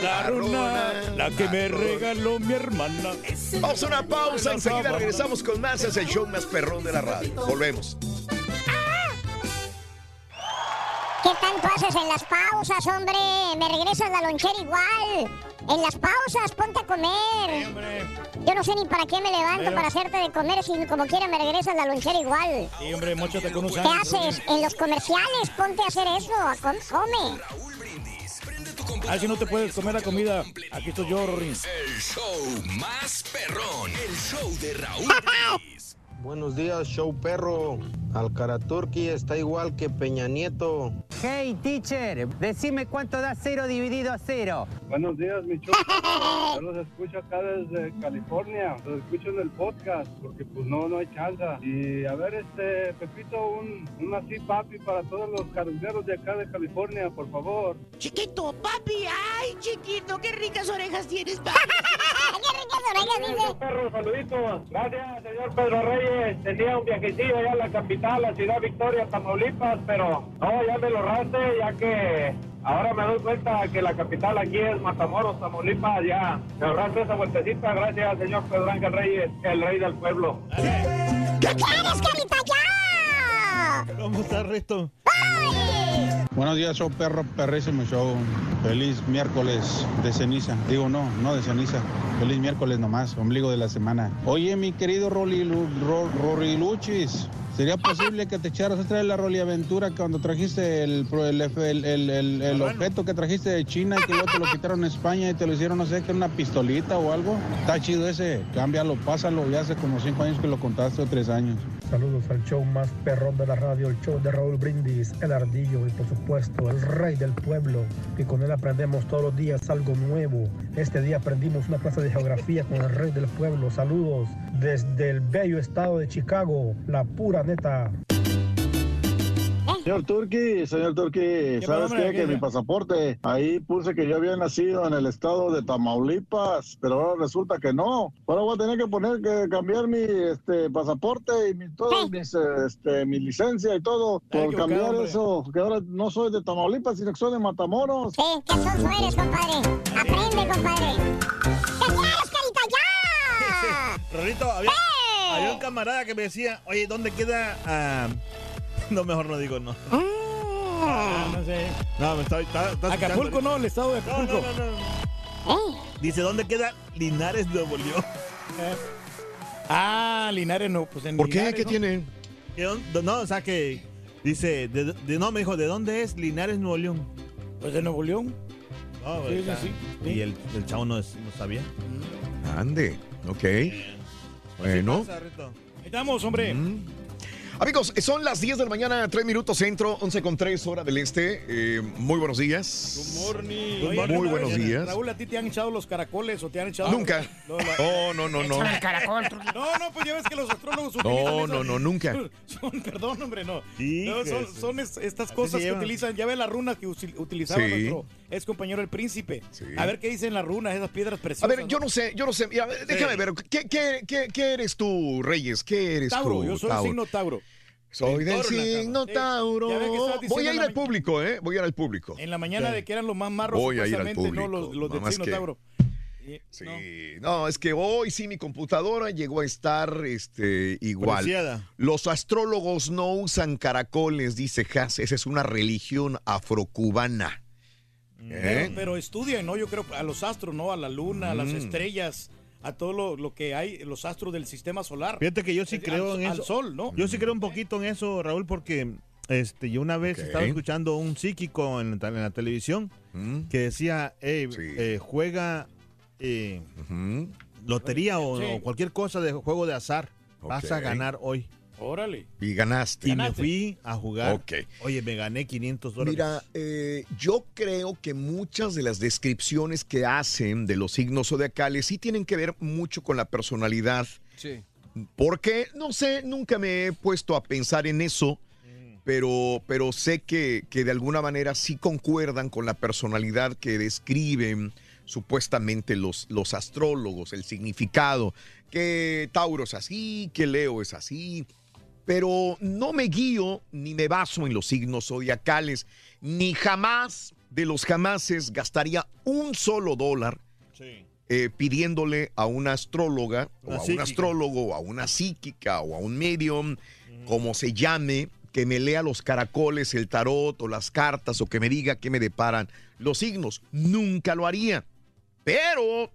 la la runa, runa, la que la me regaló mi hermana. Vamos a una pausa. Enseguida regresamos con más. Es el show más perrón de la radio. Volvemos. ¿Qué tanto haces en las pausas, hombre? Me regresas la lonchera igual. En las pausas, ponte a comer. Yo no sé ni para qué me levanto Pero- para hacerte de comer si como quiera me regresas la lonchera igual. Sí, hombre, mochate con un ¿Qué haces? En los comerciales, ponte a hacer eso. a com- Come. A ver si no te puedes comer la comida. Aquí estoy yo, Rory. El show más perrón. El show de Raúl Brindis. Buenos días, show perro. Alcaraturki está igual que Peña Nieto. Hey, teacher, decime cuánto da cero dividido a cero. Buenos días, mi chulo. Yo los escucho acá desde California. Los escucho en el podcast porque pues no, no hay chance. Y a ver, este, Pepito, un, un así papi para todos los carniceros de acá de California, por favor. Chiquito, papi, ay, chiquito, qué ricas orejas tienes, papi. Perro, saluditos. Gracias, señor Pedro Reyes. Tenía un viajecillo allá a la capital, la ciudad Victoria, Tamaulipas, pero no, ya me lo raste, ya que ahora me doy cuenta que la capital aquí es Matamoros, Tamaulipas, ya. Me ahorraste esa vueltecita, gracias, señor Pedro Ángel Reyes, el rey del pueblo. ¿Qué quieres, carita? ¡Ya! ¿Cómo está, Resto? Buenos días, show perro, perrísimo show. Feliz miércoles de ceniza. Digo, no, no de ceniza. Feliz miércoles nomás, ombligo de la semana. Oye, mi querido Roli, Lu- Ro- Roriluchis, ¿sería posible que te echaras otra vez la Roli Aventura cuando trajiste el, pro- el, el, el- el- el objeto que trajiste de China y que luego te lo quitaron en España y te lo hicieron, no sé, que una pistolita o algo? Está chido ese, cámbialo, pásalo. Ya hace como cinco años que lo contaste o tres años. Saludos al show más perrón de la radio, el show de Raúl Brindis, el ardillo y por supuesto el rey del pueblo, que con él aprendemos todos los días algo nuevo. Este día aprendimos una clase de geografía con el rey del pueblo. Saludos desde el bello estado de Chicago, la pura neta. Señor Turki, señor Turki, ¿sabes qué? ¿Qué Que mi pasaporte, ahí puse que yo había nacido en el estado de Tamaulipas, pero ahora resulta que no. Ahora voy a tener que poner que cambiar mi este pasaporte y mi, todo, mis, este, mi licencia y todo por cambiar hombre. eso, que ahora no soy de Tamaulipas, sino que soy de Matamoros. Sí, qué sonso eres, compadre. Aprende, compadre. ¿Qué quieres, carita? ¡Ya! Rorito, había, ¡Eh! había un camarada que me decía, oye, ¿dónde queda? ah, No, mejor no digo no. Ah, no sé. No, me está, está- está Acapulco, no, el estado de No, Acapulco. no, no, no. Dice, ¿dónde queda Linares, Nuevo León? Eh. Ah, Linares no, pues en ¿Por qué? Linares, ¿Qué ¿no? tiene? ¿Qué dónde- No, o sea que dice, de, de- no, me dijo, ¿de dónde es Linares, Nuevo León? Pues de Nuevo León. No, Sí, está- sí, sí. Y el, el chavo no, es- no sabía. Ande, ok. Así Bueno. pasa. Ahí estamos, hombre. Amigos, son las 10 de la mañana, 3 minutos centro, 11 con 3 hora del este. Eh, muy buenos días. Oye, Muy una buenos vez, días. Raúl, ¿a ti te han echado los caracoles o te han echado? Nunca. No, la- Oh, no, no, no. Échame el caracol. No, no, pues ya ves que los astrólogos utilizan No, esas- no, no, nunca. Son, perdón, hombre, no. No, son, sí. son es- estas cosas que utilizan. Ya ve las runas que usi- utilizaba Sí. nuestro ex compañero el príncipe. A ver qué dicen las runas, esas piedras A preciosas. ver, yo no sé, yo no sé. Mira, déjame ver. ¿Qué, qué, qué, qué eres tú, Reyes? ¿Qué eres Tauro, tú? yo soy Tauro? signo Tauro. Soy El del signo. Tauro. Voy a ir al público, ¿eh? Voy a ir al público. En la mañana de que eran los más marros, Voy a ir al supuestamente, no público, los, los del signo que- Tauro. Sí, no. es que hoy sí mi computadora llegó a estar este, igual. Preciada. Los astrólogos no usan caracoles, dice Haas. Esa es una religión afrocubana. ¿Eh? Pero, pero estudian, ¿no? Yo creo a los astros, ¿no? A la luna, a las estrellas, a todo lo, lo que hay, los astros del sistema solar. Fíjate que yo sí Al- creo en al eso. sol, ¿no? Yo sí creo un poquito en eso, Raúl, porque este, yo una vez estaba escuchando un psíquico en, la- en la televisión Mm. que decía, "Ey, eh, juega eh, lotería o, Sí. o cualquier cosa de juego de azar. Vas a ganar hoy. Órale. Y ganaste. Y me fui a jugar. Ok. Oye, me gané 500 dólares. Mira, eh, yo creo que muchas de las descripciones que hacen de los signos zodiacales sí tienen que ver mucho con la personalidad. Sí. Porque, no sé, nunca me he puesto a pensar en eso, pero, pero sé que, que de alguna manera sí concuerdan con la personalidad que describen supuestamente los, los astrólogos, el significado, que Tauro es así, que Leo es así, pero no me guío ni me baso en los signos zodiacales, ni jamás de los jamases gastaría un solo dólar eh, pidiéndole a una astróloga o a un astrólogo o a una psíquica o a un medium, como se llame, que me lea los caracoles, el tarot o las cartas o que me diga qué me deparan los signos. Nunca lo haría. Pero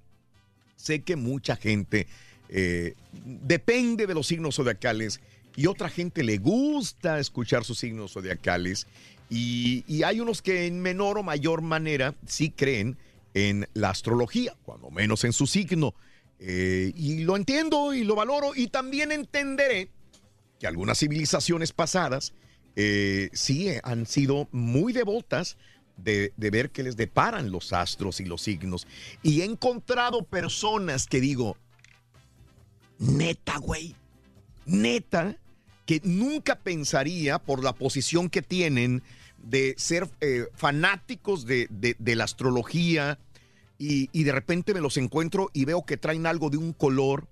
sé que mucha gente eh, depende de los signos zodiacales y otra gente le gusta escuchar sus signos zodiacales y, hay unos que en menor o mayor manera sí creen en la astrología, cuando menos en su signo. Eh, y lo entiendo y lo valoro y también entenderé que algunas civilizaciones pasadas eh, sí han sido muy devotas de, de ver qué les deparan los astros y los signos. Y he encontrado personas que digo, neta, güey, neta, que nunca pensaría por la posición que tienen de ser eh, fanáticos de, de- de la astrología y, y de repente me los encuentro y veo que traen algo de un color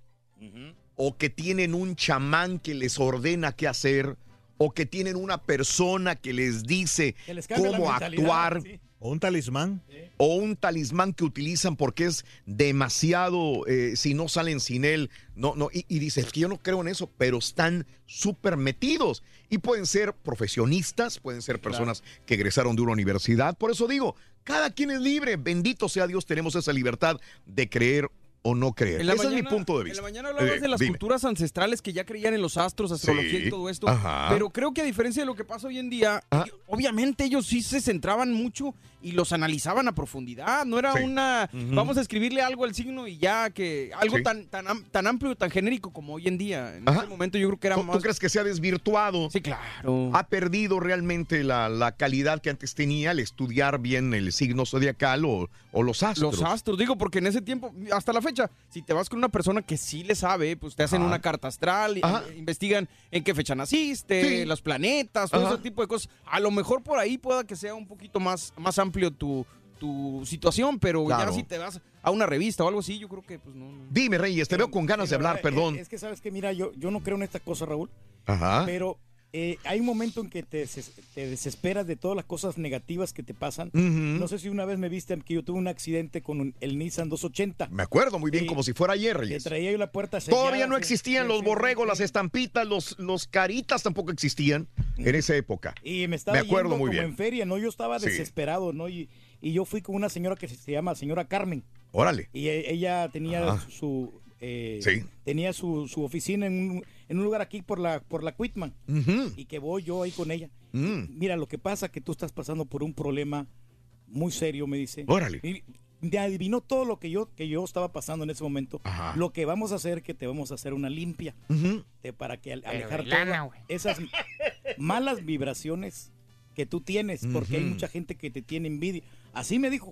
o que tienen un chamán que les ordena qué hacer o que tienen una persona que les dice Que les cómo actuar sí. O un talismán. o un talismán que utilizan porque es demasiado, eh, si no salen sin él, no, no, y, y dices que yo no creo en eso, pero están súper metidos. Y pueden ser profesionistas, pueden ser personas que egresaron de una universidad, por eso digo, cada quien es libre, bendito sea Dios, tenemos esa libertad de creer o no creer. Ese es mi punto de vista. En la mañana hablabas Eh, de las dime. culturas ancestrales que ya creían en los astros, astrología Sí, y todo esto. ajá. Pero creo que a diferencia de lo que pasa hoy en día, ellos- obviamente ellos sí se centraban mucho y los analizaban a profundidad. No era Sí. una, vamos a escribirle algo al signo y ya, que algo Sí. tan, tan, tan amplio, tan genérico como hoy en día. En Ajá. ese momento yo creo que era ¿Tú, más... tú crees que se ha desvirtuado? Sí, claro. ¿Ha perdido realmente la, la calidad que antes tenía al estudiar bien el signo zodiacal o, o los astros? Los astros, digo, porque en ese tiempo, hasta la fecha, si te vas con una persona que sí le sabe, pues te hacen Ajá. una carta astral, investigan en qué fecha naciste, Sí. los planetas, todo Ajá. ese tipo de cosas. A lo mejor por ahí pueda que sea un poquito más, más amplio tu, tu situación, pero Claro. ya si te vas a una revista o algo así, yo creo que pues no. no. Dime, Reyes, te veo con ganas de la hablar, verdad, perdón. Es, es que sabes que, mira, yo, yo no creo en esta cosa, Raúl. Ajá. Pero eh, hay un momento en que te, des- te desesperas de todas las cosas negativas que te pasan. No sé si una vez me viste que yo tuve un accidente con un- el Nissan 280. Me acuerdo muy bien, Sí. como si fuera ayer, Que Reyes. traía yo la puerta sellada. Todavía no existían sí, los sí, borregos, sí. las estampitas, los, los caritas tampoco existían en esa época. Y me estaba Me acuerdo yendo muy como bien. en feria, ¿no? Yo estaba desesperado, ¿no? Y, y yo fui con una señora que se, llama señora Carmen. Órale. Y e- ella tenía Ajá. su eh, Sí. tenía su, su oficina en un, en un lugar aquí por la, por la Quitman. Ujú. Y que voy yo ahí con ella. Mm. Mira, lo que pasa es que tú estás pasando por un problema muy serio, me dice. Órale. Y me adivinó todo lo que yo, que yo estaba pasando en ese momento. Ajá. Lo que vamos a hacer que te vamos a hacer una limpia. Ujú. de- para que alejar lana, esas malas vibraciones que tú tienes, porque hay Ujú. mucha gente que te tiene envidia. Así me dijo.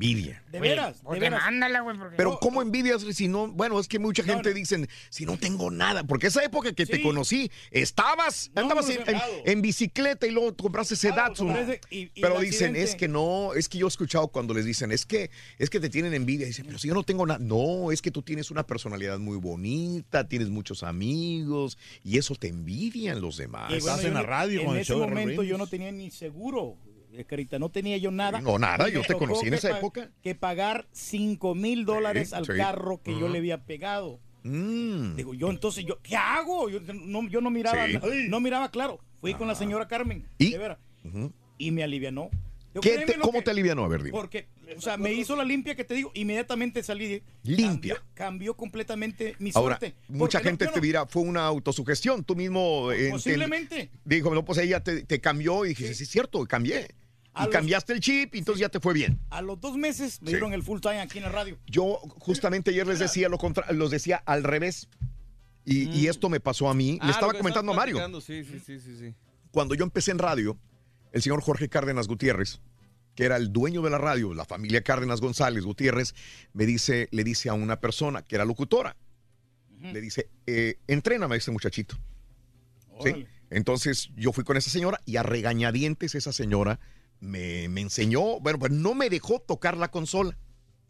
Envidia. De veras, de Pues veras. demándala, güey, porque... Pero ¿cómo envidias si no? Bueno, es que mucha gente no. dicen, si no tengo nada, porque esa época que te conocí, estabas, No, andabas en, en- en bicicleta y luego compraste ese Claro, Datsun. compré ese- y- y Pero dicen, accidente. es que no, es que yo he escuchado cuando les dicen, es que, es que te tienen envidia. Dicen, pero si yo no tengo nada. No, es que tú tienes una personalidad muy bonita, tienes muchos amigos y eso te envidian los demás. Y bueno, Estás en la radio En con el ese de momento yo no tenía ni seguro, Carita, no tenía yo nada. No, nada, yo te conocí en esa época. Que pagar 5 mil dólares Sí, al sí. carro que yo le había pegado. Mm. Digo, yo entonces, yo, ¿qué hago? Yo no, yo no miraba, Sí. no miraba claro. Fui con la señora Carmen, ¿Y? de veras, y me alivianó. Yo, ¿Qué créeme te- lo ¿Cómo que- te alivianó? A ver, dime. Porque, o sea, me hizo la limpia que te digo, inmediatamente salí. Limpia. Cambió, cambió completamente mi Ahora, suerte. mucha Porque gente te dirá, fue una autosugestión. Tú mismo. eh, Posiblemente. te- dijo, no, pues ella te, te cambió y dijiste, sí. es cierto, cambié. Y los- cambiaste el chip y entonces ya te fue bien. A los dos meses me Sí. dieron el full time aquí en la radio. Yo justamente ayer les decía lo contra, los decía al revés. Y, y esto me pasó a mí. Ah, Le estaba comentando a Mario. Sí, sí, sí, sí, sí. Cuando yo empecé en radio, el señor Jorge Cárdenas Gutiérrez, que era el dueño de la radio, la familia Cárdenas González Gutiérrez, me dice, le dice a una persona que era locutora, le dice, eh, entréname a ese muchachito. ¿Sí? Entonces yo fui con esa señora y a regañadientes esa señora me, me enseñó, bueno, pues no me dejó tocar la consola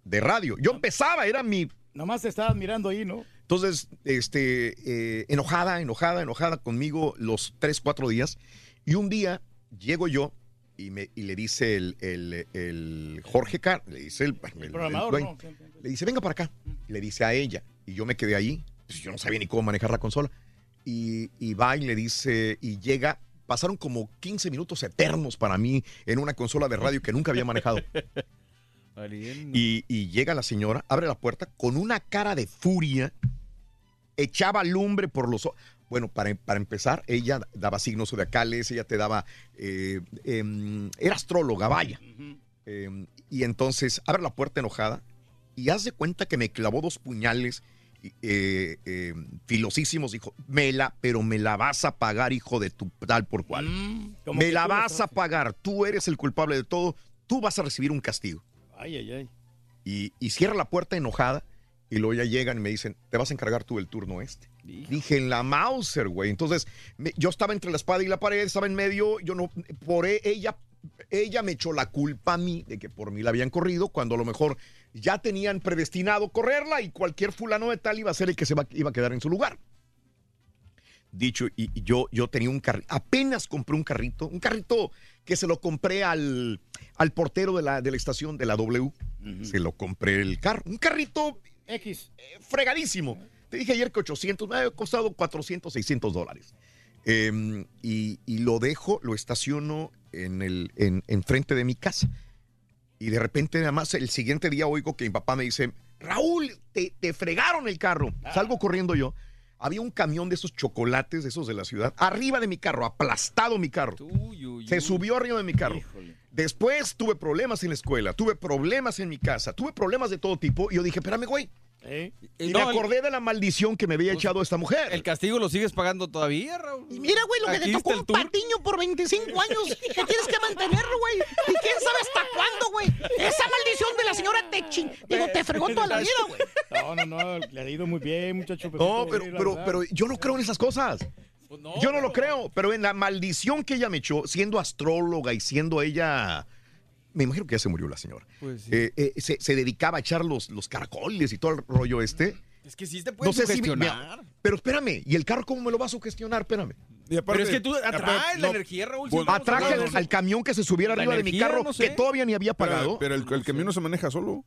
de radio. Yo empezaba, era mi... Nomás te estabas mirando ahí, ¿no? Entonces, este, eh, enojada, enojada, enojada conmigo los tres, cuatro días. Y un día llego yo y, me, y le dice el, el- el Jorge Car, le dice el, el- programador, ¿no? le dice, venga para acá. Le dice a ella. Y yo me quedé ahí. Pues yo no sabía ni cómo manejar la consola. Y, y va y le dice, y llega. Pasaron como 15 minutos eternos para mí en una consola de radio que nunca había manejado. Y, y llega la señora, abre la puerta con una cara de furia, echaba lumbre por los ojos. Bueno, para, para empezar, ella daba signos zodiacales, ella te daba. eh, em, era astróloga, vaya. Em, y entonces abre la puerta enojada y haz de cuenta que me clavó dos puñales eh, eh, filosísimos. Dijo, me la, pero me la vas a pagar, hijo de tu tal por cual. como me la vas a pagar. Tú eres el culpable de todo. Tú vas a recibir un castigo Ay, ay, ay. y, y cierra la puerta enojada y luego ya llegan y me dicen, te vas a encargar tú el turno este. Dije, en la Mauser, güey. Entonces, me- yo estaba entre la espada y la pared, estaba en medio, yo no, por e- ella, ella me echó la culpa a mí de que por mí la habían corrido, cuando a lo mejor ya tenían predestinado correrla y cualquier fulano de tal iba a ser el que se va- iba a quedar en su lugar. Dicho, y, y yo, yo tenía un carrito, apenas compré un carrito, un carrito que se lo compré al, al portero de la, de la estación de la W. Se lo compré el carro, un carrito X. eh, fregadísimo. Te dije ayer que 800, me ha costado 400, 600 dólares. Eh, y, y lo dejo, lo estaciono en el en, enfrente de mi casa. Y de repente, nada más, el siguiente día oigo que mi papá me dice, Raúl, te, te fregaron el carro. Salgo corriendo yo. Había un camión de esos chocolates, de esos de la ciudad, arriba de mi carro, aplastado mi carro. Se subió arriba de mi carro. Después tuve problemas en la escuela, tuve problemas en mi casa, tuve problemas de todo tipo. Y yo dije, espérame, güey. Y No, me el- acordé de la maldición que me había echado esta mujer. El castigo lo sigues pagando todavía, Raúl. Y mira, güey, lo que te tocó un tour. patiño por 25 años que tienes que mantenerlo, güey. Y quién sabe hasta cuándo, güey. Esa maldición de la señora te chin- digo, te fregó toda la vida, güey. No, no, no, le ha ido muy bien, muchacho. No, pero, pero, pero yo no creo en esas cosas. yo no lo creo, pero en la maldición que ella me echó, siendo astróloga y siendo ella. Me imagino que ya se murió la señora. Pues sí. Eh, eh, se, se dedicaba a echar los, los caracoles y todo el rollo este. Es que sí te puedes si sugestionar. pero espérame, ¿y el carro cómo me lo va a sugestionar? Espérame. Pero es que tú atraes la energía, Raúl. Atraje al, camión que se subiera arriba de mi carro no sé. que todavía ni había Pero- pagado. Pero, el, el camión no se maneja solo.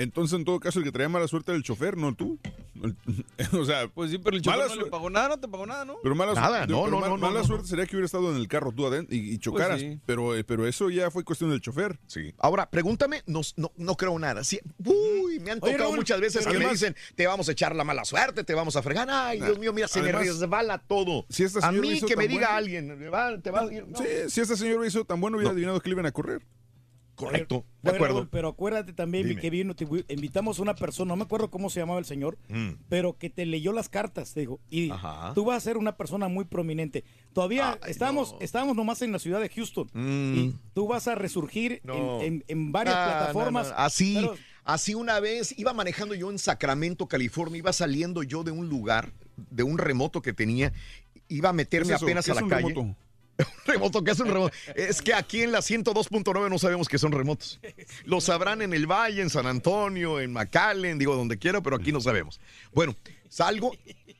Entonces, en todo caso, el que traía mala suerte era el chofer, no tú. O sea, Pues sí, pero el chofer no le pagó nada, no te pagó nada, ¿no? Pero mala, Nada, su- no, pero no, no, mala no, suerte sería que hubiera estado en el carro tú adentro y, y chocaras. sí. pero, eh, pero eso ya fue cuestión del chofer. Sí. Ahora, pregúntame, no, no, no creo nada. Sí, uy, me han tocado muchas veces que me dicen, te vamos a echar la mala suerte, te vamos a fregar. Ay, Dios mío, mira, se me resbala todo. Si esta a señora mí que me diga alguien, "Me va- te va a ir. No. Sí, si este señor hizo tan bueno, hubiera adivinado que le iban a correr. Correcto, de Oye, acuerdo. Raúl, pero acuérdate también Dime. que vino, te- invitamos a una persona, no me acuerdo cómo se llamaba el señor, Mm. pero que te leyó las cartas, te digo, y Ajá. tú vas a ser una persona muy prominente. Todavía estábamos, estábamos nomás en la ciudad de Houston Mm. y tú vas a resurgir No. en, en- en varias Ah, plataformas. no, no, Así, pero- así una vez iba manejando yo en Sacramento, California, iba saliendo yo de un lugar, de un remoto que tenía, iba a meterme apenas ¿Qué a la calle. remoto? Un remoto, ¿qué es un remoto? Es que aquí en la 102.9 no sabemos que son remotos. Lo sabrán en el Valle, en San Antonio, en McAllen, digo donde quiera, pero aquí no sabemos. Bueno, salgo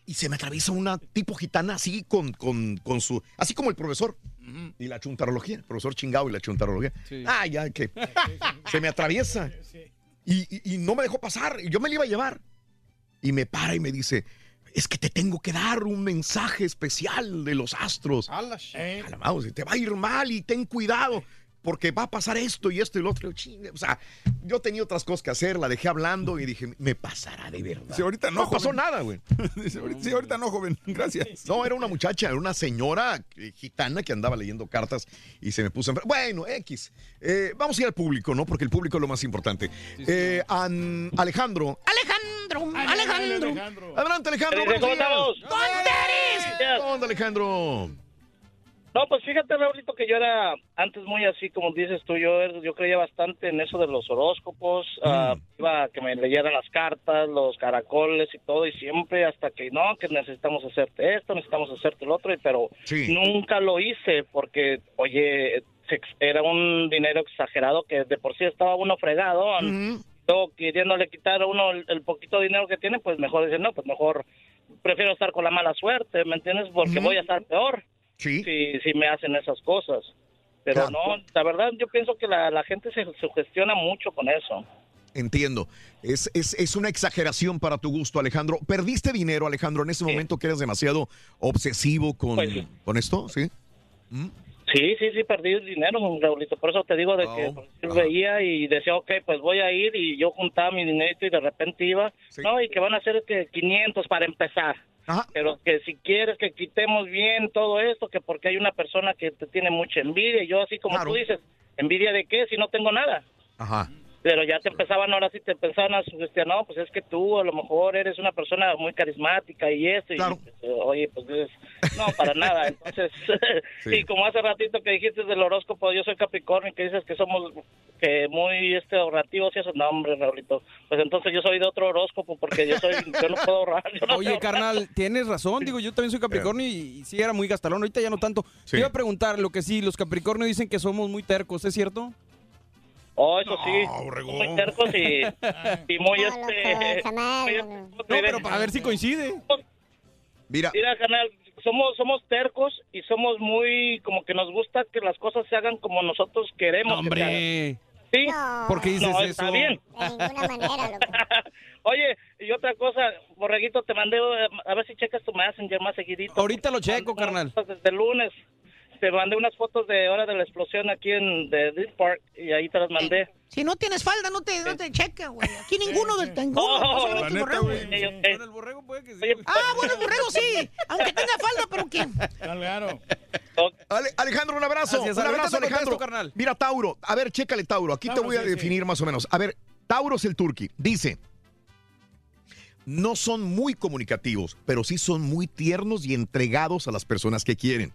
y se me atraviesa una tipo gitana así con, con, con su, así como el profesor y la chuntarología, el profesor chingado y la chuntarología. Sí. Ah, ya que se me atraviesa y, y- y no me dejó pasar. y Yo me la iba a llevar y me para y me dice, es que te tengo que dar un mensaje especial de los astros. A la sh- A la mouse, te va a ir mal y ten cuidado porque va a pasar esto y esto y lo otro. O sea, yo tenía otras cosas que hacer, la dejé hablando y dije, me pasará de verdad. Sí, ahorita no, No pasó nada, güey. Sí, ahorita no, joven. Gracias. No, era una muchacha, era una señora eh, gitana que andaba leyendo cartas y se me puso en... Bueno, X. Eh, vamos a ir al público, ¿no? Porque el público es lo más importante. Eh, An- Alejandro. Alejandro, Alejandro. Adelante, Alejandro. Eh, buenos ¿cómo días. estamos? ¿Qué onda, Alejandro? No, pues fíjate, Raulito, que yo era antes muy así, como dices tú, yo, er- yo creía bastante en eso de los horóscopos, ah, iba a que me leyeran las cartas, los caracoles y todo, y siempre hasta que no, que necesitamos hacerte esto, necesitamos hacerte el otro, y pero Sí. nunca lo hice porque, oye, era un dinero exagerado que de por sí estaba uno fregado, luego queriéndole quitar a uno el, el poquito dinero que tiene, pues mejor dice, no, pues mejor prefiero estar con la mala suerte, ¿me entiendes? Porque voy a estar peor Sí. si, si me hacen esas cosas. Pero Claro. no, la verdad yo pienso que la, la gente se sugestiona mucho con eso. Entiendo. Es, es, es una exageración para tu gusto, Alejandro. ¿Perdiste dinero, Alejandro, en ese momento que eras demasiado obsesivo con, Pues sí. con esto? ¿Sí? Sí, sí, sí, perdí dinero, Raulito. Por eso te digo de que Oh, decir, veía y decía, ok, pues voy a ir y yo juntaba mi dinero y de repente iba. No, y que van a ser que 500 para empezar. Pero que si quieres que quitemos bien todo esto, que porque hay una persona que te tiene mucha envidia. Y yo así como tú dices, ¿envidia de qué si no tengo nada? Ajá. Pero ya te empezaban, ahora sí te empezaban a sugestionar, no, pues es que tú a lo mejor eres una persona muy carismática y esto, y pues, oye, pues no, para nada. Entonces, y como hace ratito que dijiste del horóscopo, yo soy Capricornio, que dices que somos que muy este ahorrativos y eso, no, hombre, Raulito, pues entonces yo soy de otro horóscopo porque yo soy, yo no puedo ahorrar. no Oye, carnal, tienes razón. Digo, yo también soy Capricornio y, y sí era muy gastalón. Ahorita ya no tanto. Te iba a preguntar, lo que sí, los Capricornios dicen que somos muy tercos, ¿es cierto? Oh, eso sí, muy tercos y, y muy este... No, pero para ver si coincide. Mira. Mira, canal, somos somos tercos y somos muy como que nos gusta que las cosas se hagan como nosotros queremos. Hombre. Sí. ¿Por qué dices no, eso? Está bien. De ninguna manera, loco. Oye, y otra cosa, Borreguito, te mandé, eh, a ver si checas tu Messenger más seguidito. Ahorita lo checo, carnal. Desde el lunes. Te mandé unas fotos de hora de la explosión aquí en de Deer Park y ahí te las mandé. Si no tienes falda, no te, no te checa, güey. Aquí ninguno del ninguno. Oh, solamente la el neta, borrego. güey. Ah, bueno, el borrego sí. Aunque tenga falda, pero ¿quién? Claro. Ale- Alejandro, un abrazo. Gracias, un abrazo, te contesto, Alejandro. carnal. Mira, Tauro. A ver, chécale, Tauro. Aquí te Tauro, voy a sí, sí. definir más o menos. A ver, Tauro es el turqui. Dice, no son muy comunicativos, pero sí son muy tiernos y entregados a las personas que quieren.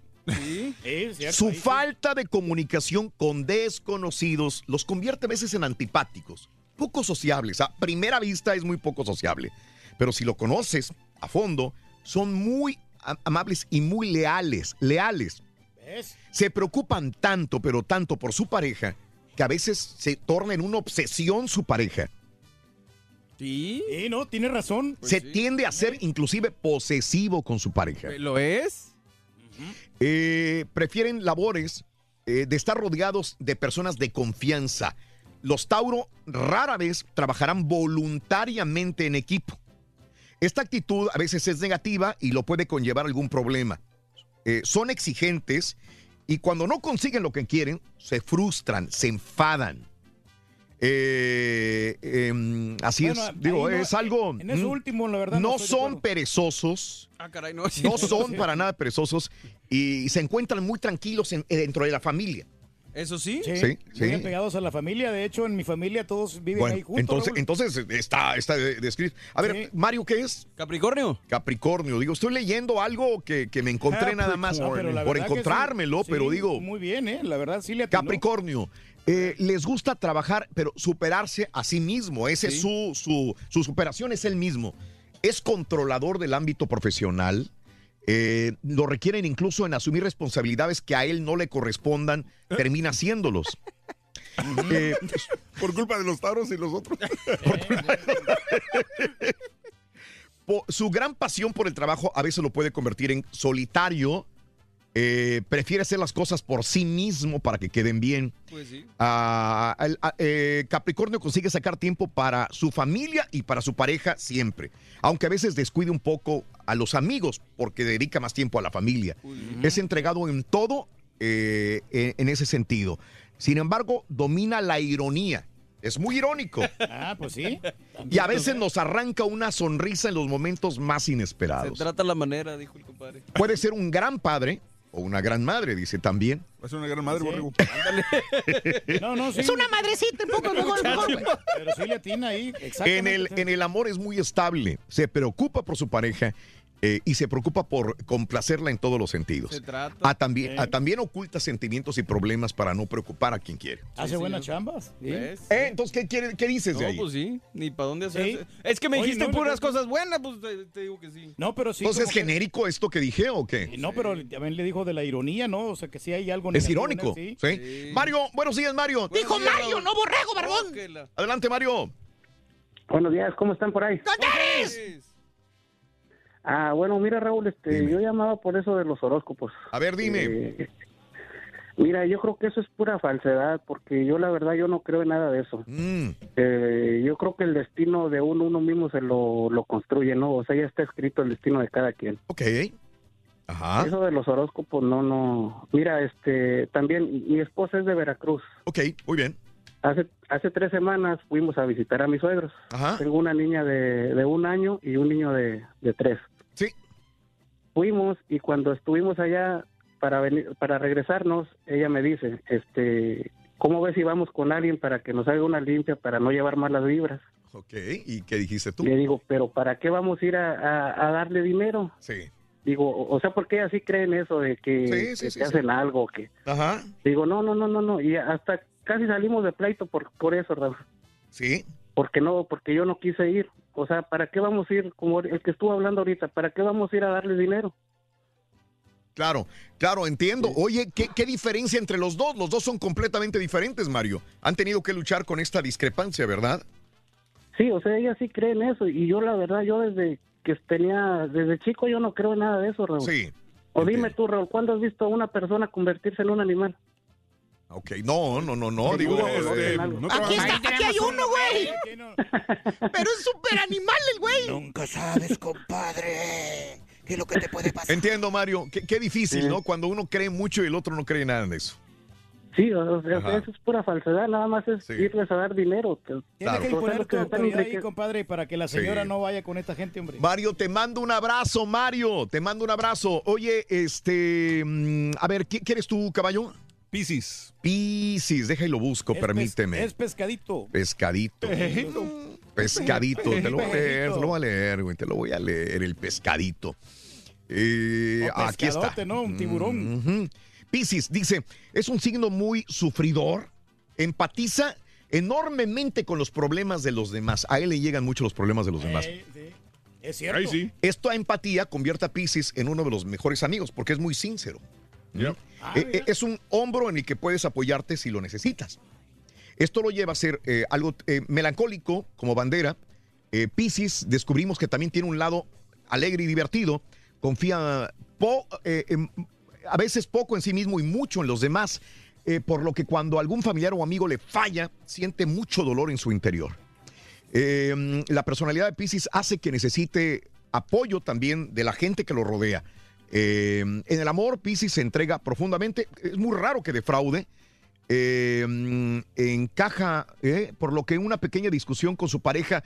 Su falta de comunicación con desconocidos los convierte a veces en antipáticos, poco sociables. A primera vista es muy poco sociable, pero si lo conoces a fondo, son muy amables y muy leales, leales. Se preocupan tanto, pero tanto por su pareja, que a veces se torna en una obsesión su pareja. Sí. no, tiene razón. se tiende a ser inclusive posesivo con su pareja. ¿Lo es? Eh, prefieren labores eh, de estar rodeados de personas de confianza. Los Tauro rara vez trabajarán voluntariamente en equipo. Esta actitud a veces es negativa y lo puede conllevar algún problema. Eh, son exigentes y cuando no consiguen lo que quieren, se frustran, se enfadan. Eh, em, así Bueno, es, digo, no- es algo. en eso último, la verdad, no son perezosos. Ah, caray, no. No son para nada perezosos y se encuentran muy tranquilos en- dentro de la familia. Eso sí. Sí, Sí, muy sí. apegados a la familia. De hecho, en mi familia todos viven ahí juntos. entonces, Raúl. entonces está, está de- descrito. A ver, Mario, ¿qué es? Capricornio. Capricornio. Digo, estoy leyendo algo que, que me encontré nada más No, por encontrármelo, Sí, pero digo, Muy bien, ¿eh? La verdad, sí le atinó. Capricornio. Eh, les gusta trabajar, pero superarse a sí mismo. Ese es su, su, su superación es el mismo. Es controlador del ámbito profesional. eh, lo requieren incluso en asumir responsabilidades que a él no le correspondan, termina haciéndolos. Eh, Por culpa de los taros y los otros. su gran pasión por el trabajo a veces lo puede convertir en solitario. Eh, prefiere hacer las cosas por sí mismo para que queden bien. Pues sí. Ah, el- ah, eh, Capricornio consigue sacar tiempo para su familia y para su pareja siempre, aunque a veces descuide un poco a los amigos porque dedica más tiempo a la familia. Es entregado en todo eh, en, en ese sentido. Sin embargo, domina la ironía. Es muy irónico. Ah, pues sí. Y a veces nos arranca una sonrisa en los momentos más Se inesperados. trata la manera, dijo el compadre. Puede ser un gran padre o una gran madre, dice también. Va a ser una gran madre, borrego. No, no, sí. Es una madrecita, un poco mejor, mejor, güey. Pero sí le atina ahí. En Exactamente. el, en el amor es muy estable, se preocupa por su pareja eh, y se preocupa por complacerla en todos los sentidos. Se trata. Ah, también, ah, también oculta sentimientos y problemas para no preocupar a quien quiere. Hace buenas chambas. Eh, entonces, ¿qué, quiere- qué dices de No, ahí? pues sí, ni para dónde Sí. hacerse. Es que me Oye, dijiste no, puras no, cosas buenas, pues te, te digo que sí. No, pero sí. Entonces, ¿es que- genérico esto que dije o qué? No, pero también le dijo de la ironía, ¿no? O sea, que sí hay algo Es él, irónico. sí. ¿sí? Mario, buenos días, Mario. Dijo Mario, no borrego, barbón. Adelante, Mario. Buenos días, ¿cómo están por ahí? Ah, bueno, mira Raúl, este, yo llamaba por eso de los horóscopos. A ver, dime. Eh, mira, yo creo que eso es pura falsedad, porque yo la verdad yo no creo en nada de eso. Mm, Eh, yo creo que el destino de uno, uno mismo se lo, lo construye, ¿no? O sea, ya está escrito el destino de cada quien. ok. Ajá. Eso de los horóscopos, no, no. Mira, este, también mi esposa es de Veracruz. Ok, muy bien. Hace, hace tres semanas fuimos a visitar a mis suegros. Ajá. Tengo una niña de, de un año y un niño de, de tres. Fuimos y cuando estuvimos allá para venir, para regresarnos, ella me dice, este, ¿cómo ves si vamos con alguien para que nos haga una limpia para no llevar malas vibras? Ok, ¿y qué dijiste tú? Le digo, pero ¿para qué vamos a ir a, a- a darle dinero? Sí. Digo, o sea, ¿por qué así creen eso de que, Sí, sí, que sí, te sí. hacen algo? que Ajá. Digo, no, no, no, no, no. Y hasta casi salimos de pleito por, por eso, Raúl. Sí. Porque no, porque yo no quise ir. O sea, ¿para qué vamos a ir, como el que estuvo hablando ahorita, ¿para qué vamos a ir a darle dinero? Claro, claro, entiendo. Oye, ¿qué, qué diferencia entre los dos? Los dos son completamente diferentes, Mario. Han tenido que luchar con esta discrepancia, ¿verdad? Sí, o sea, ella sí cree en eso. Y yo, la verdad, yo desde que tenía, desde chico, yo no creo en nada de eso, Raúl. Sí. O dime tú, Raúl, ¿cuándo has visto a una persona convertirse en un animal? Ok, no, no, no, no, Sí, digo, este, no, no, Aquí está, aquí hay uno, güey. Pero es súper animal el güey. Nunca sabes, compadre, qué es lo que te puede pasar. Entiendo, Mario. Qué, qué difícil, ¿no? Cuando uno cree mucho y el otro no cree nada en eso. Sí, o sea, Ajá. eso es pura falsedad, nada más es irles a dar dinero. que- Tiene o que imponer que tu están autoridad ahí, compadre, para que la señora Sí. no vaya con esta gente, hombre. Mario, te mando un abrazo, Mario. Te mando un abrazo. Oye, este. mm, A ver, ¿qué quieres tú, caballo? Piscis. Piscis, deja y lo busco, Es pes- permíteme. Es pescadito. Pescadito. Pescadito, te lo voy a leer, te lo voy a leer, güey, te lo voy a leer, el pescadito. Eh, O aquí está. pescadote, ¿no? Un tiburón. Ujú. Piscis dice, es un signo muy sufridor, empatiza enormemente con los problemas de los demás. A él le llegan mucho los problemas de los demás. Eh, sí. Es cierto. Esta empatía convierte a Piscis en uno de los mejores amigos porque es muy sincero. Ah, Eh, eh, es un hombro en el que puedes apoyarte si lo necesitas. Esto lo lleva a ser eh, algo eh, melancólico como bandera. Eh, Piscis descubrimos que también tiene un lado alegre y divertido. Confía po- en- a veces poco en sí mismo y mucho en los demás. por lo que cuando algún familiar o amigo le falla, siente mucho dolor en su interior. Eh, la personalidad de Pisces hace que necesite apoyo también de la gente que lo rodea. Eh, en el amor, Pisces se entrega profundamente. Es muy raro que defraude. eh, encaja, eh, por lo que una pequeña discusión con su pareja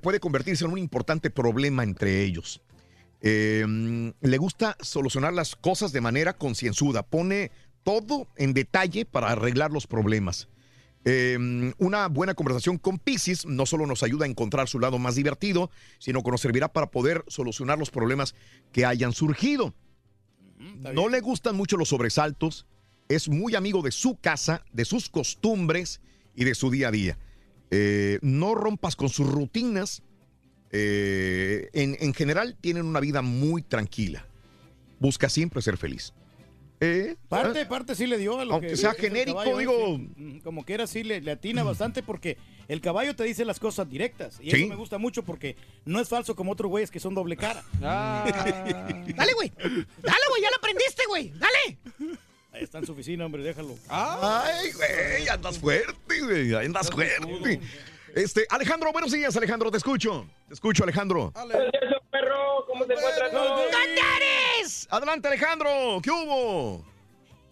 puede convertirse en un importante problema entre ellos. Le gusta solucionar las cosas de manera concienzuda, pone todo en detalle para arreglar los problemas. Eh, una buena conversación con Pisces no solo nos ayuda a encontrar su lado más divertido, sino que nos servirá para poder solucionar los problemas que hayan surgido. No le gustan mucho los sobresaltos, es muy amigo de su casa, de sus costumbres y de su día a día. Eh, no rompas con sus rutinas. Eh, en, en general tienen una vida muy tranquila. Busca siempre ser feliz. Eh, Parte, ¿eh? parte sí le dio a lo Aunque que sea genérico, caballo, digo- sí. Mm, Como que era así, le, le atina bastante porque el caballo te dice las cosas directas. Y Sí. eso me gusta mucho porque no es falso como otros güeyes que son doble cara. Dale, güey. Dale, güey, ya lo aprendiste, güey. Dale. Ahí está en su oficina, hombre, déjalo. Ay, güey, andas fuerte, güey, andas fuerte. Este, Alejandro, buenos días, Alejandro, te escucho. Te escucho, Alejandro. ¿Cómo se encuentran todos? Adelante, Alejandro, ¿qué hubo?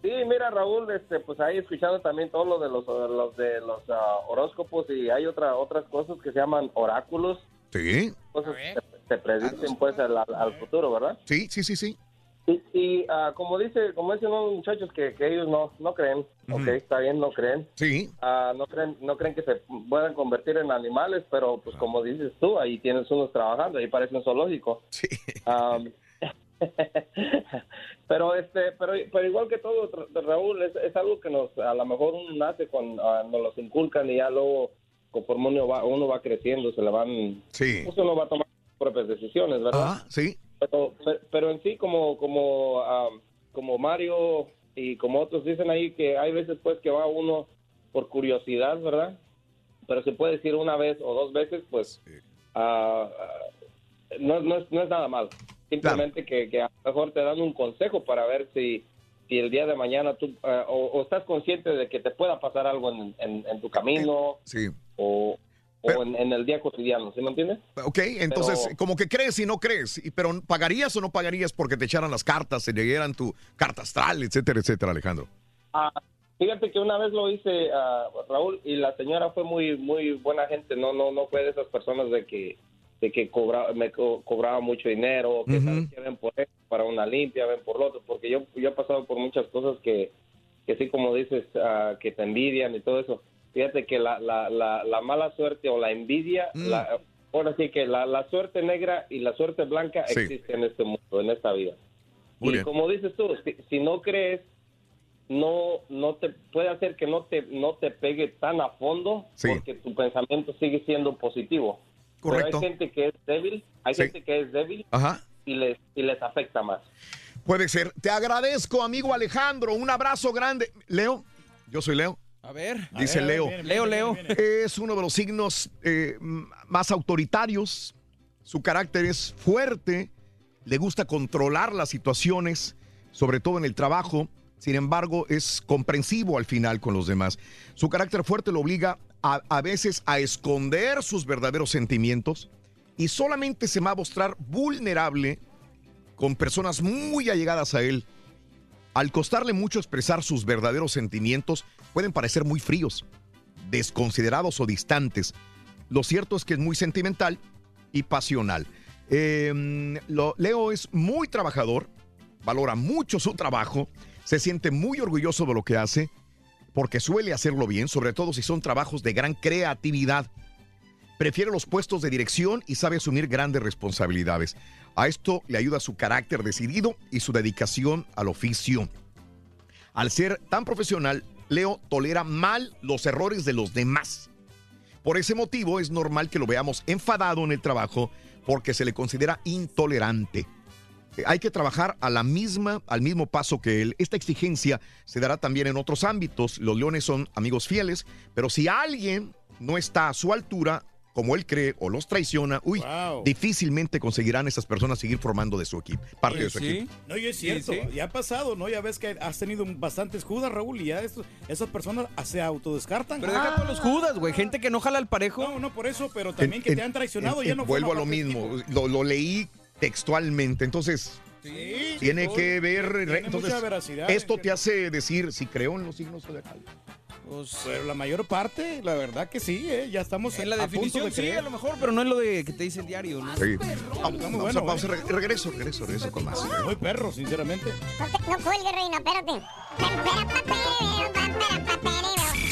Sí, mira, Raúl, este, pues ahí escuchando también todo lo de los, los de los ah, horóscopos y hay otra, otras cosas que se llaman oráculos, Sí, cosas que te predicen pues al, al- al futuro, ¿verdad? sí, sí, sí, sí. Y, y, ah, como dice, como dicen unos muchachos que, que ellos no, no creen, ok, está bien, no creen. Sí. Ah, no creen, no creen que se puedan convertir en animales, pero pues como dices tú, ahí tienes unos trabajando, ahí parece un zoológico. Am, pero este, pero, pero igual que todo, Ra- Raúl, es, es algo que nos, a lo mejor uno nace con, ah, nos los inculcan y ya luego, conforme uno va, uno va creciendo, se le van, Sí. pues uno va a tomar sus propias decisiones, ¿verdad? Ah, sí. Pero, pero, pero en sí, como, como, ah, como Mario y como otros dicen ahí que hay veces pues que va uno por curiosidad, ¿verdad? Pero se puede decir una vez o dos veces, pues ah, ah, no, no, es, no es nada malo. Simplemente que, que a lo mejor te dan un consejo para ver si, si el día de mañana tú o, o estás consciente de que te pueda pasar algo en, en- en tu camino Sí. o, o en, en el día cotidiano, ¿sí me entiendes? Ok, entonces, Pero- como que crees y no crees, y- pero ¿pagarías o no pagarías porque te echaran las cartas, se leyeran tu carta astral, etcétera, etcétera, Alejandro? Ah, fíjate que una vez lo hice, ah, Raúl, y la señora fue muy muy buena gente, no no no fue de esas personas de que de que cobra, me co- cobraba mucho dinero, que sabes que ven por esto, para una limpia, ven por lo otro, porque yo, yo he pasado por muchas cosas que, que sí, como dices, ah, que te envidian y todo eso. Fíjate que la, la, la, la mala suerte o la envidia, Mm. la, ahora sí que la, la suerte negra y la suerte blanca Sí. existe en este mundo, en esta vida. Muy y bien. como dices tú, si, si no crees, no no te puede hacer que no te no te pegue tan a fondo Sí. porque tu pensamiento sigue siendo positivo. Correcto. Pero hay gente que es débil, hay Sí. gente que es débil Ajá. y les y les afecta más. Puede ser. Te agradezco, amigo Alejandro. Un abrazo grande. Leo, yo soy Leo. A ver. Dice A ver, Leo. viene, viene, Leo, Leo. viene, Es uno de los signos eh, más autoritarios. Su carácter es fuerte. Le gusta controlar las situaciones, sobre todo en el trabajo. Sin embargo, es comprensivo al final con los demás. Su carácter fuerte lo obliga a, a veces a esconder sus verdaderos sentimientos y solamente se va a mostrar vulnerable con personas muy allegadas a él. Al costarle mucho expresar sus verdaderos sentimientos, pueden parecer muy fríos, desconsiderados o distantes. Lo cierto es que es muy sentimental y pasional. Lo- Leo es muy trabajador, valora mucho su trabajo, se siente muy orgulloso de lo que hace, porque suele hacerlo bien, sobre todo si son trabajos de gran creatividad. Prefiere los puestos de dirección y sabe asumir grandes responsabilidades. A esto le ayuda su carácter decidido y su dedicación al oficio. Al ser tan profesional, Leo tolera mal los errores de los demás. Por ese motivo es normal que lo veamos enfadado en el trabajo porque se le considera intolerante. Eh, Hay que trabajar a la misma, al mismo paso que él. Esta exigencia se dará también en otros ámbitos. Los leones son amigos fieles, pero si alguien no está a su altura, como él cree, o los traiciona, uy, difícilmente conseguirán esas personas seguir formando de su equipo, parte de su equipo. No, y es cierto, ya ha pasado, ¿no? Ya ves que has tenido bastantes judas, Raúl, y ya estos- esas personas se autodescartan. Pero deja todos los judas, güey. Gente que no jala al parejo. No, no, por eso, pero también que En- te han traicionado, en- ya en- no Vuelvo a lo mismo, lo, lo leí textualmente, entonces Tiene sí, que ver. tiene entonces, mucha veracidad. esto te hace decir si creo en los signos zodiacales. Pero la mayor parte, la verdad que sí, ¿eh? ya estamos En la a punto definición de sí, creer. a lo mejor, pero no es lo de que te dice el diario, ¿no? Sí. Vamos, vamos a bueno, pausa, ¿eh? regreso, regreso, regreso con más. Muy perro, sinceramente. No, te- no cuelgue, reina, espérate.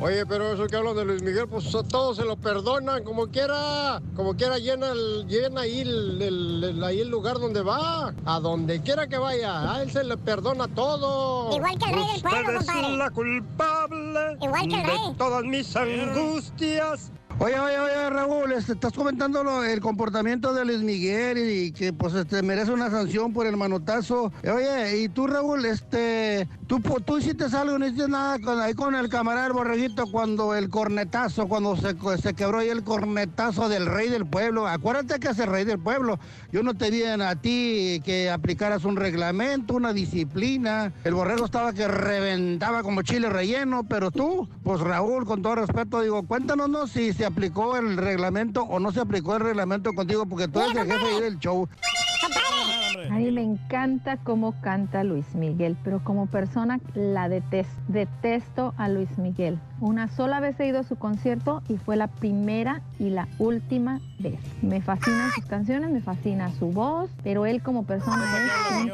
Oye, pero eso que hablan de Luis Miguel, pues todos se lo perdonan, como quiera, como quiera llena, el- llena ahí, el, el- el- ahí el lugar donde va, a donde quiera que vaya, a él se le perdona todo. Igual que el rey del pueblo, Usted es compadre. la culpable Igual que el de todas mis angustias. Oye, oye, oye, Raúl, este, estás comentando el comportamiento de Luis Miguel y, que pues este merece una sanción por el manotazo. Eh, Oye, y tú, Raúl, este, tú, tú hiciste algo, no hiciste nada ahí con el camarada del borreguito cuando el cornetazo, cuando se, se quebró ahí el cornetazo del rey del pueblo. Acuérdate que es el rey del pueblo. Yo no te en- a ti que aplicaras un reglamento, una disciplina. El borrego estaba que reventaba como chile relleno, pero tú, pues Raúl, con todo respeto, digo, cuéntanos ¿no? si se aplicó el reglamento o no se aplicó el reglamento contigo, porque tú eres el jefe ahí del show. A mí me encanta cómo canta Luis Miguel, pero como persona la detesto. Detesto a Luis Miguel. Una sola vez he ido a su concierto y fue la primera y la última vez. Me fascinan sus canciones, me fascina su voz, pero él como persona es un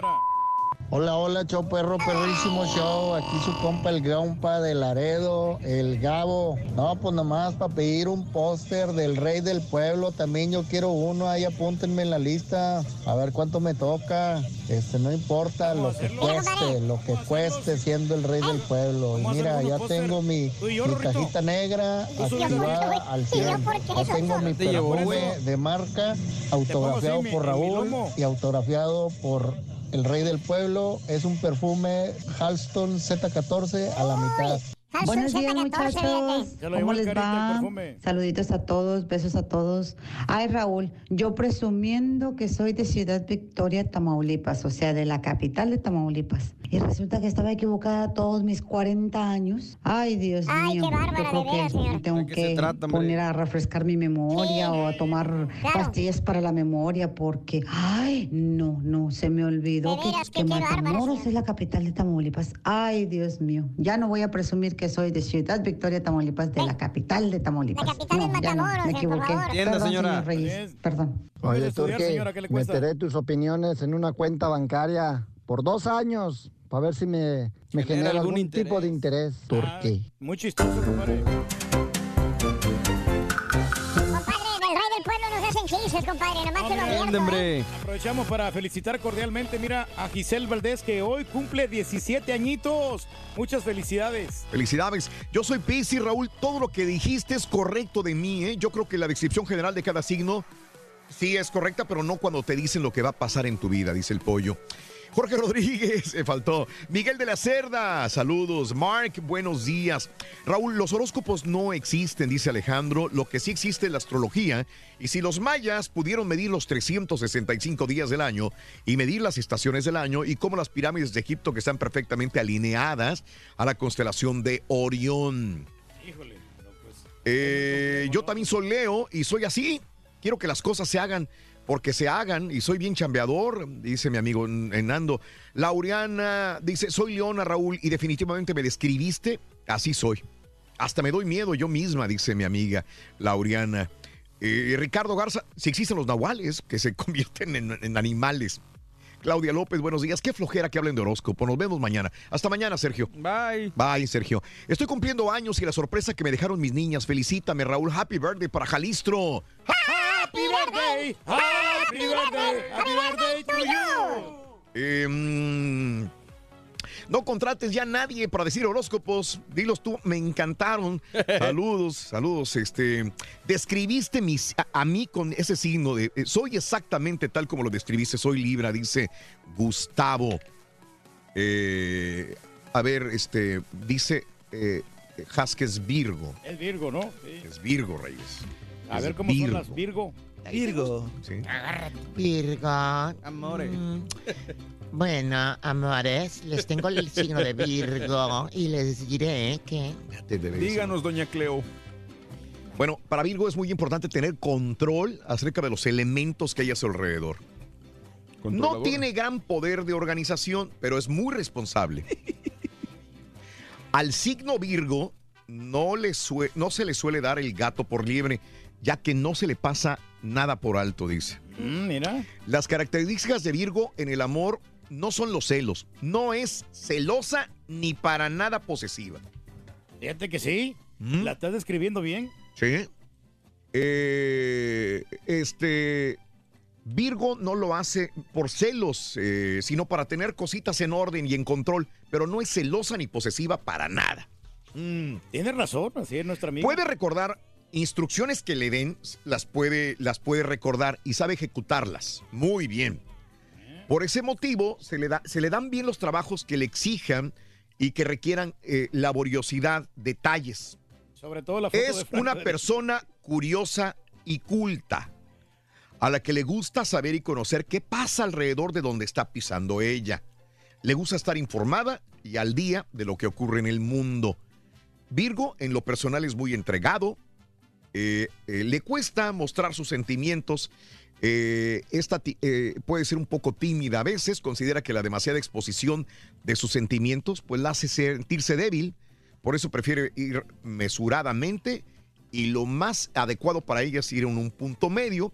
Hola, hola, show perro, perrísimo show. Aquí su compa el Gampa de Laredo, el Gabo. No, pues nomás para pedir un póster del rey del pueblo. También yo quiero uno, ahí apúntenme en la lista. A ver cuánto me toca. Este, no importa lo que cueste, lo que cueste siendo el rey del pueblo. Y mira, ya tengo mi, mi cajita negra activada al ¿Y yo 100. por qué Ya eso? tengo mi perfume de marca autografiado por Raúl y autografiado por el rey del pueblo. Es un perfume Halston Z14 a la mitad. Buenos días muchachos, ¿cómo les va? Saluditos a todos, besos a todos. Ay Raúl, yo presumiendo que soy de Ciudad Victoria, Tamaulipas, o sea, de la capital de Tamaulipas. Y resulta que estaba equivocada todos mis 40 años. Ay Dios Ay, mío, qué bárbara, yo creo de veras, que señora. tengo ¿De que trata, poner a refrescar mi memoria o a tomar pastillas para la memoria porque, ay, no, no, se me olvidó De que, que que qué bárbara, Matamoros es la capital de Tamaulipas. Ay, Dios mío. Ya no voy a presumir que soy de Ciudad Victoria, Tamaulipas, de la capital de Tamaulipas. La capital no, es ya no, Matamoros, me eh, por equivoqué. favor. Entienda, Perdón, señora. señor Reyes. Perdón. Oye, estudiar, Turqui, señora, ¿qué le cuesta? meteré tus opiniones en una cuenta bancaria por dos años para ver si me, me Genera genera algún algún, tipo de interés. Turqui. Muy chistoso, compadre. Compadre, del rey del pueblo nos hacen chistes, compadre. Nomás te lo Hombre, advierto, ¿eh? Aprovechamos para felicitar cordialmente, mira, a Giselle Valdés, que hoy cumple 17 añitos. Muchas felicidades. Felicidades. Yo soy Pisi, Raúl. Todo lo que dijiste es correcto de mí, ¿eh? Yo creo que la descripción general de cada signo sí es correcta, pero no cuando te dicen lo que va a pasar en tu vida, dice el pollo. Jorge Rodríguez, se faltó. Miguel de la Cerda, saludos. Mark, buenos días. Raúl, los horóscopos no existen, dice Alejandro. Lo que sí existe es la astrología. Y si los mayas pudieron medir los 365 días del año y medir las estaciones del año y cómo las pirámides de Egipto que están perfectamente alineadas a la constelación de Orión. Eh, yo también soy Leo y soy así. Quiero que las cosas se hagan porque se hagan y soy bien chambeador, dice mi amigo Nando. Laureana dice, soy Leona Raúl y definitivamente me describiste, así soy. Hasta me doy miedo yo misma, dice mi amiga Laureana. Eh, Ricardo Garza, si existen los nahuales que se convierten en, en animales. Claudia López, buenos días. Qué flojera que hablen de horóscopo. Nos vemos mañana. Hasta mañana, Sergio. Bye. Bye, Sergio. Estoy cumpliendo años y la sorpresa que me dejaron mis niñas. Felicítame, Raúl. Happy birthday para Jalistro. Happy birthday, happy birthday, happy birthday to you. Eh, mm, no contrates ya a nadie para decir horóscopos. Dilos tú, me encantaron. Saludos, saludos. Este, describiste mis, a, a mí con ese signo de eh, soy exactamente tal como lo describiste. Soy Libra, dice Gustavo. Eh, a ver, este, dice, eh, Haas que es Virgo. Es Virgo, ¿no? Sí. Es Virgo, Reyes. A ver cómo Virgo. son las Virgo. Virgo. Sí. Virgo. Amores. Mm, Bueno, amores, les tengo el signo de Virgo y les diré que... Díganos, doña Cleo. Bueno, para Virgo es muy importante tener control acerca de los elementos que hay a su alrededor. No tiene gran poder de organización, pero es muy responsable. Al signo Virgo no, le sue- no se le suele dar el gato por liebre, ya que no se le pasa nada por alto, dice. Mm, mira. Las características de Virgo en el amor no son los celos. No es celosa ni para nada posesiva. Fíjate que sí. ¿Mm? La estás describiendo bien. Sí. Eh, este. Virgo no lo hace por celos, eh, sino para tener cositas en orden y en control, pero no es celosa ni posesiva para nada. Mm. Tienes razón, así es nuestra amiga. Puede recordar instrucciones que le den, las puede, las puede recordar y sabe ejecutarlas. Muy bien. Por ese motivo, se le, da, se le dan bien los trabajos que le exijan y que requieran eh, laboriosidad, detalles. Sobre todo la foto de Es Frank una persona curiosa y culta, a la que le gusta saber y conocer qué pasa alrededor de donde está pisando ella. Le gusta estar informada y al día de lo que ocurre en el mundo. Virgo, en lo personal, es muy entregado. Eh, eh, le cuesta mostrar sus sentimientos. eh, esta puede ser un poco tímida a veces. Considera que la demasiada exposición de sus sentimientos pues la hace sentirse débil. Por eso prefiere ir mesuradamente y lo más adecuado para ella es ir en un punto medio.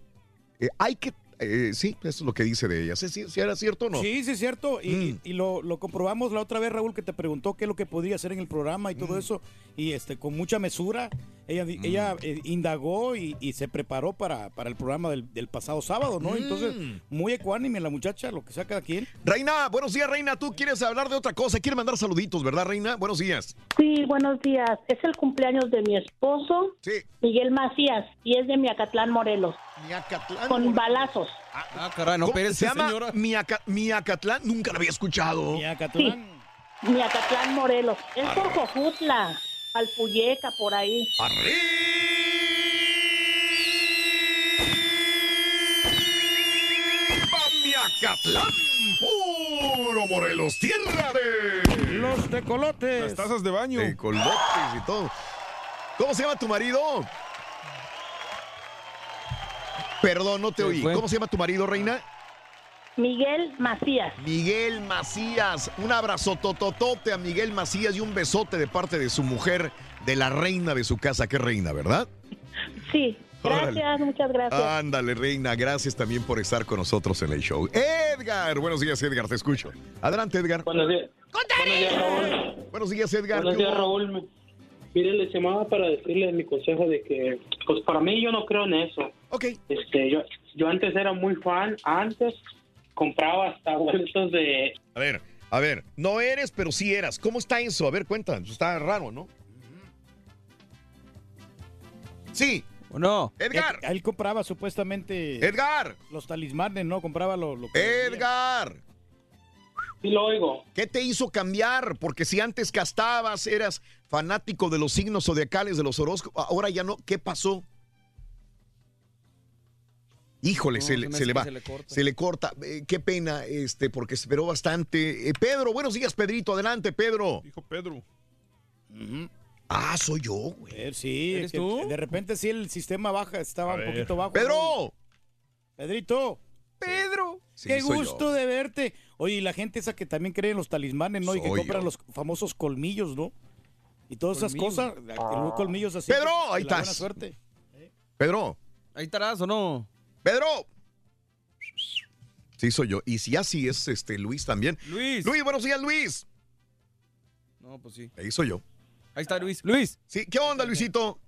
Hay que, eh, sí, eso es lo que dice de ella. ¿Sí, sí, sí era cierto o no? Sí, sí, es cierto. Y, Mm. y lo, lo comprobamos la otra vez, Raúl, que te preguntó qué es lo que podría hacer en el programa y Mm. todo eso. Y este con mucha mesura, ella, ella eh, indagó y, y se preparó para, para el programa del, del pasado sábado, ¿no? Entonces, Mm. muy ecuánime la muchacha, lo que sea cada quien. Reina, buenos días, Reina. Tú quieres hablar de otra cosa. Quieres mandar saluditos, ¿verdad, Reina? Buenos días. Sí, buenos días. Es el cumpleaños de mi esposo, Miguel Macías, y es de Miacatlán, Morelos. Miacatlán. Con balazos. Ah, caray, no, ¿Cómo espérese, se llama señora. Miaca- Miacatlán? Nunca lo había escuchado. Sí, Miacatlán, Morelos. Es por Jojutla, Alpuyeca, por ahí. Miacatlán, puro Morelos, tierra de... Los tecolotes. Las tazas de baño. Tecolotes y todo. ¿Cómo se llama tu marido? Perdón, no te oí. fue? ¿Cómo se llama tu marido, Reina? Miguel Macías. Miguel Macías. Un abrazo tototote a Miguel Macías y un besote de parte de su mujer, de la reina de su casa. ¿Qué reina, verdad? Sí, gracias, Órale. muchas gracias. Ándale, reina. Gracias también por estar con nosotros en el show. Edgar, buenos días, Edgar. Te escucho. Adelante, Edgar. Buenos días. Buenos días, Raúl. Buenos días, Edgar. Buenos ¿Qué días? Raúl. Mire, les llamaba para decirles mi consejo de que, pues para mí yo no creo en eso. Ok. Este, yo, yo antes era muy fan, antes compraba hasta bolsos de... A ver, a ver. No eres, pero sí eras. ¿Cómo está eso? A ver, cuenta. Está raro, ¿no? Sí. No. Edgar. Él, él compraba supuestamente. Edgar. Los talismanes, ¿no? Compraba lo, lo que. Edgar. Sí lo oigo. ¿Qué te hizo cambiar? Porque si antes gastabas, eras fanático de los signos zodiacales, de los horóscopos, ahora ya no. ¿Qué pasó? Híjole, No, se, se le, se va. se le corta. Se le corta. Eh, qué pena, este, porque esperó bastante. Eh, Pedro, buenos días, Pedrito. Adelante, Pedro. Dijo Pedro. Ah, soy yo, güey. Eh, sí, ¿Eres que tú? de repente sí el sistema baja, estaba A un ver. poquito bajo. ¡Pedro! Pedrito. Pedro. Sí, Qué gusto yo. de verte. Oye, y la gente esa que también cree en los talismanes, ¿no? y que compran yo. los famosos colmillos, ¿no? Y todas esas Colmillos. cosas, los colmillos así. Pedro, ahí la buena estás. suerte. Pedro. Ahí estarás o no. Pedro. Sí, soy yo. Y si así es, este, Luis también. Luis. Luis, buenos días, Luis. No, pues sí. Ahí soy yo. Ahí está Luis. Luis. Sí, ¿qué onda, Luisito?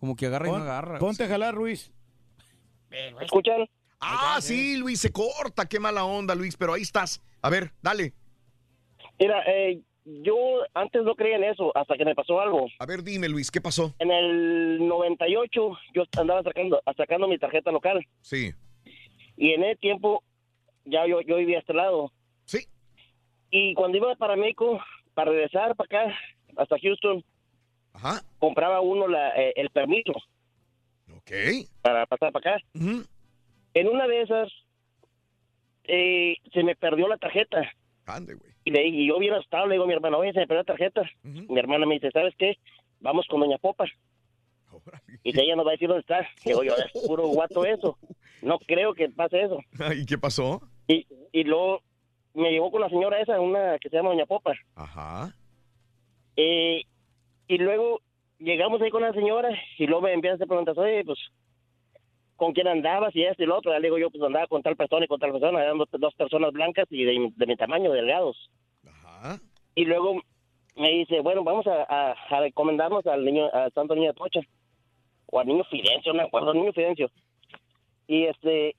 Como que agarra y no agarra. ponte a jalar, Luis. ¿Escuchan? Ah, sí, Luis, se corta. Qué mala onda, Luis, pero ahí estás. A ver, dale. Mira, eh, yo antes no creía en eso hasta que me pasó algo. A ver, dime, Luis, ¿qué pasó? En el 98 yo andaba sacando, sacando mi tarjeta local Sí. y en ese tiempo ya yo, yo vivía a este lado. Sí. Y cuando iba para México, para regresar para acá, hasta Houston, compraba uno la, eh, el permiso. Ok. Para pasar para acá. En una de esas, eh, se me perdió la tarjeta. Ande, güey. Y le dije, yo bien asustado, le digo a mi hermana, oye, se me perdió la tarjeta. Mi hermana me dice, ¿sabes qué? Vamos con Doña Popa. Y ella nos va a decir dónde está. Digo yo, es puro guato eso. No creo que pase eso. ¿Y qué pasó? Y, y luego me llevó con la señora esa, una que se llama Doña Popa. Ajá. Eh, y luego llegamos ahí con la señora y luego me empiezan a hacer preguntas, oye, pues, ¿con quién andabas? Y esto y lo otro. Ya le digo yo, pues andaba con tal persona y con tal persona. Eran dos, dos personas blancas y de, de mi tamaño, delgados. Ajá. Y luego me dice, bueno, vamos a, a, a recomendarnos al niño, al santo niño de Pocha. O al niño Fidencio, no me acuerdo, al niño Fidencio. Y este,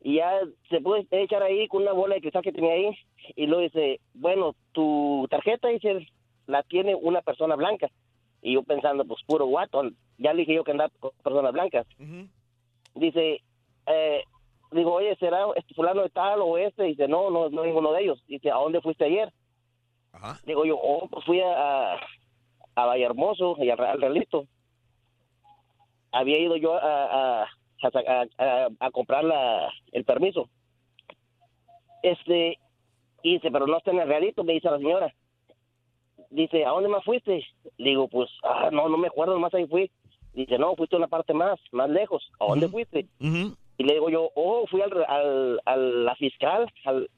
y ya se puede echar ahí con una bola de cristal que tenía ahí. Y luego dice, bueno, tu tarjeta, dice, la tiene una persona blanca. Y yo pensando, pues puro guato. Ya le dije yo que andaba con personas blancas. Dice, eh, digo, oye, ¿será este fulano de tal o este? Dice, no, no, no ninguno de ellos. Dice, ¿a dónde fuiste ayer? Digo yo, oh, pues fui a, a Vallehermoso y al, al Realito. Había ido yo a, a, a, comprar la, el permiso. Este, y dice, pero no está en el Realito, me dice la señora. Dice, ¿a dónde más fuiste? Le digo, pues, ah, no, no me acuerdo, nomás ahí fui. Dice, no, fuiste a una parte más, más lejos. ¿A dónde fuiste? Y le digo yo, oh, fui al, al, a la fiscal, al,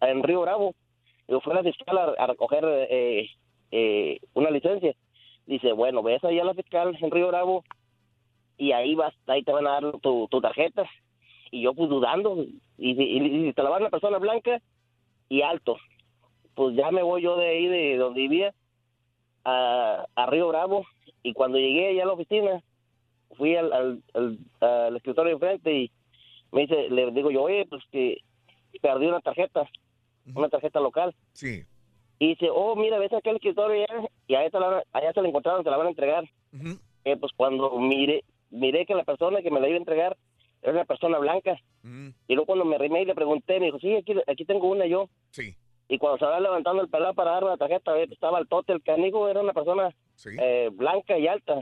en Río Bravo. Fui a la fiscal a, a recoger eh, eh, una licencia. Dice, bueno, ves ahí a la fiscal en Río Bravo y ahí vas, ahí te van a dar tu, tu tarjeta. Y yo pues dudando, y, y- te la van a persona blanca y alto. Pues ya me voy yo de ahí, de donde vivía, a, a Río Bravo. Y cuando llegué allá a la oficina, fui al, al, al- al escritorio de enfrente y me dice, le digo yo, oye, pues que perdí una tarjeta, una tarjeta local. Sí. Y dice, oh, mira, ves aquel escritorio allá, y allá, te la, allá se la encontraron, te la van a entregar. Eh, pues cuando miré, miré que la persona que me la iba a entregar era una persona blanca. Y luego cuando me arrimé y le pregunté, me dijo, sí, aquí, aquí tengo una yo. Sí. Y cuando se va levantando el pelado para darme la tarjeta, eh, estaba el tote, el canijo, era una persona eh, blanca y alta.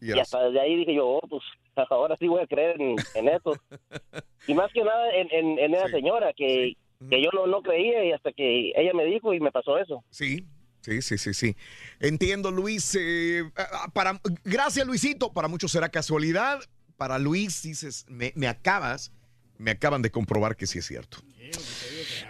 Y, hasta desde ahí dije yo, oh, pues ahora sí voy a creer en, en eso. y más que nada en, en, en esa señora, que, que yo no, no creía y hasta que ella me dijo y me pasó eso. Sí, sí, sí, sí, sí. Entiendo, Luis. eh, para, gracias, Luisito. Para muchos será casualidad. Para Luis, dices, me, me acabas, me acaban de comprobar que sí es cierto.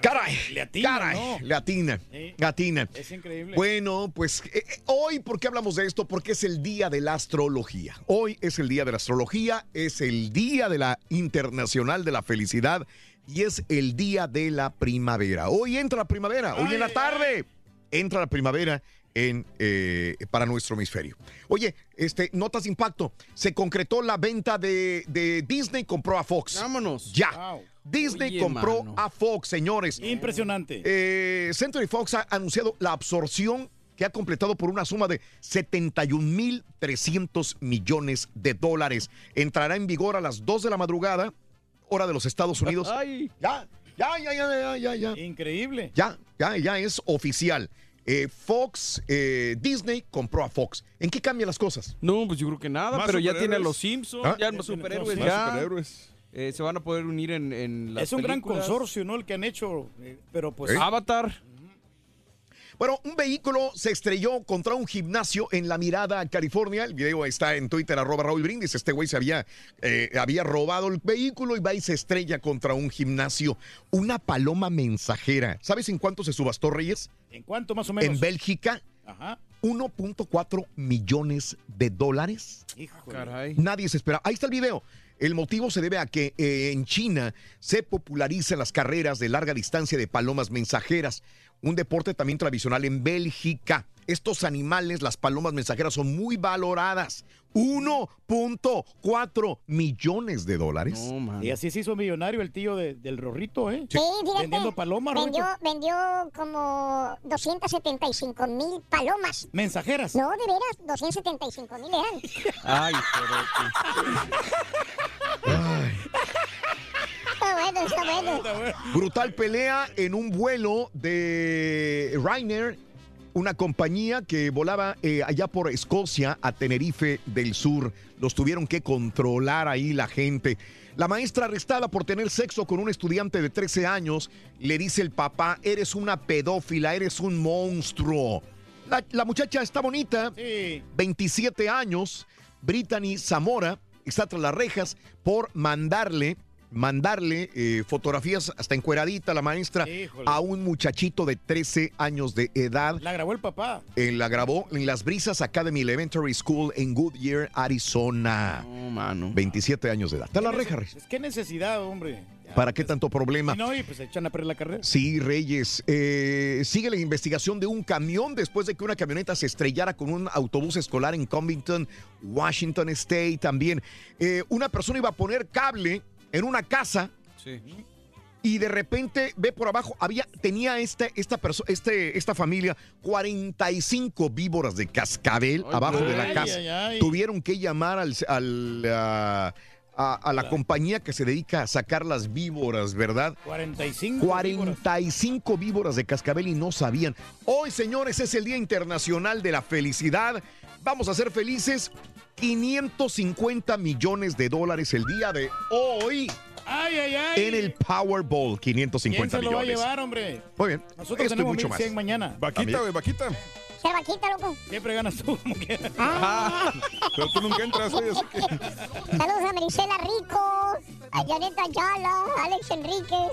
Caray, Le atina, caray, ¿no? le atina, Sí. atina. Es increíble. Bueno, pues eh, eh, hoy, ¿por qué hablamos de esto? Porque es el día de la astrología. Hoy es el día de la astrología, es el día de la internacional de la felicidad y es el día de la primavera. Hoy entra la primavera, hoy en la tarde entra la primavera en, eh, para nuestro hemisferio. Oye, este, notas de impacto. Se concretó la venta de, de Disney, compró a Fox. Vámonos. Ya. Disney Oye, compró mano. a Fox, señores. Impresionante. Eh, Century Fox ha anunciado la absorción que ha completado por una suma de 71.300 millones de dólares. Entrará en vigor a las 2 de la madrugada, hora de los Estados Unidos. Ay. Ya, ya, ya, ya, ya, ya, ya. Increíble. Ya, ya, ya es oficial. Eh, Fox, eh, Disney compró a Fox. ¿En qué cambian las cosas? No, pues yo creo que nada, Más pero ya tiene a los Simpsons, ¿Ah? ya los superhéroes, Más ya. superhéroes. Eh, se van a poder unir en, en las es un gran consorcio, ¿no? El que han hecho. eh, pero pues. ¿Eh? Avatar. Bueno, un vehículo se estrelló contra un gimnasio en La Mirada, California. El video está en Twitter, arroba Raúl Brindis. Este güey se había, eh, había robado el vehículo y va y se estrella contra un gimnasio. Una paloma mensajera. ¿Sabes en cuánto se subastó, Reyes? ¿En cuánto más o menos? En Bélgica, Ajá. 1.4 millones de dólares. Híjole. Caray. Nadie se espera. Ahí está el video. El motivo se debe a que eh, en China se popularizan las carreras de larga distancia de palomas mensajeras, un deporte también tradicional en Bélgica. Estos animales, las palomas mensajeras, son muy valoradas. 1.4 millones de dólares. Y así se hizo millonario el tío de- del Rorrito, ¿eh? Sí, fíjate. Vendiendo palomas, vendió, vendió como 275 mil palomas. Mensajeras. No, de veras, 275 mil eran. Ay, Está bueno, está bueno. Brutal pelea en un vuelo de Ryanair. una compañía que volaba eh, allá por Escocia a Tenerife del Sur. Los tuvieron que controlar ahí la gente. La maestra arrestada por tener sexo con un estudiante de 13 años le dice el papá, eres una pedófila, eres un monstruo. La, la muchacha está bonita, 27 años, Brittany Zamora, está tras las rejas por mandarle mandarle eh, fotografías hasta encueradita la maestra Híjole. a un muchachito de 13 años de edad. La grabó el papá. Eh, la grabó en las Brisas Academy Elementary School en Goodyear, Arizona. No, mano. 27 años de edad. Está la reja, Reyes. Es que necesidad, hombre. ¿Para qué tanto problema? Y no, y pues echan a perder la carrera. Sí, Reyes. Eh, sigue la investigación de un camión después de que una camioneta se estrellara con un autobús escolar en Covington, Washington State. También Eh, una persona iba a poner cable en una casa Sí. y de repente ve por abajo, había, tenía este, esta, este, esta familia 45 víboras de cascabel Ay, abajo de la casa. ay. Tuvieron que llamar al, al, ah, a, a la compañía que se dedica a sacar las víboras, ¿verdad? 45. 45 víboras de cascabel y no sabían. Hoy, señores, es el Día Internacional de la Felicidad. Vamos a ser felices. 550 millones de dólares el día de hoy Ay, ay, ay. en el Powerball. ¿Quién 550 se lo va a millones. llevar, hombre? Muy bien. Nosotros Esto tenemos mucho más. 1100 mañana. Vaquita, güey, vaquita. Ser vaquita, loco. Siempre ganas tú, como quieras. Pero tú nunca entras, güey, así que... Saludos a Marisela Rico, a Janeta Ayala, a Alex Enríquez.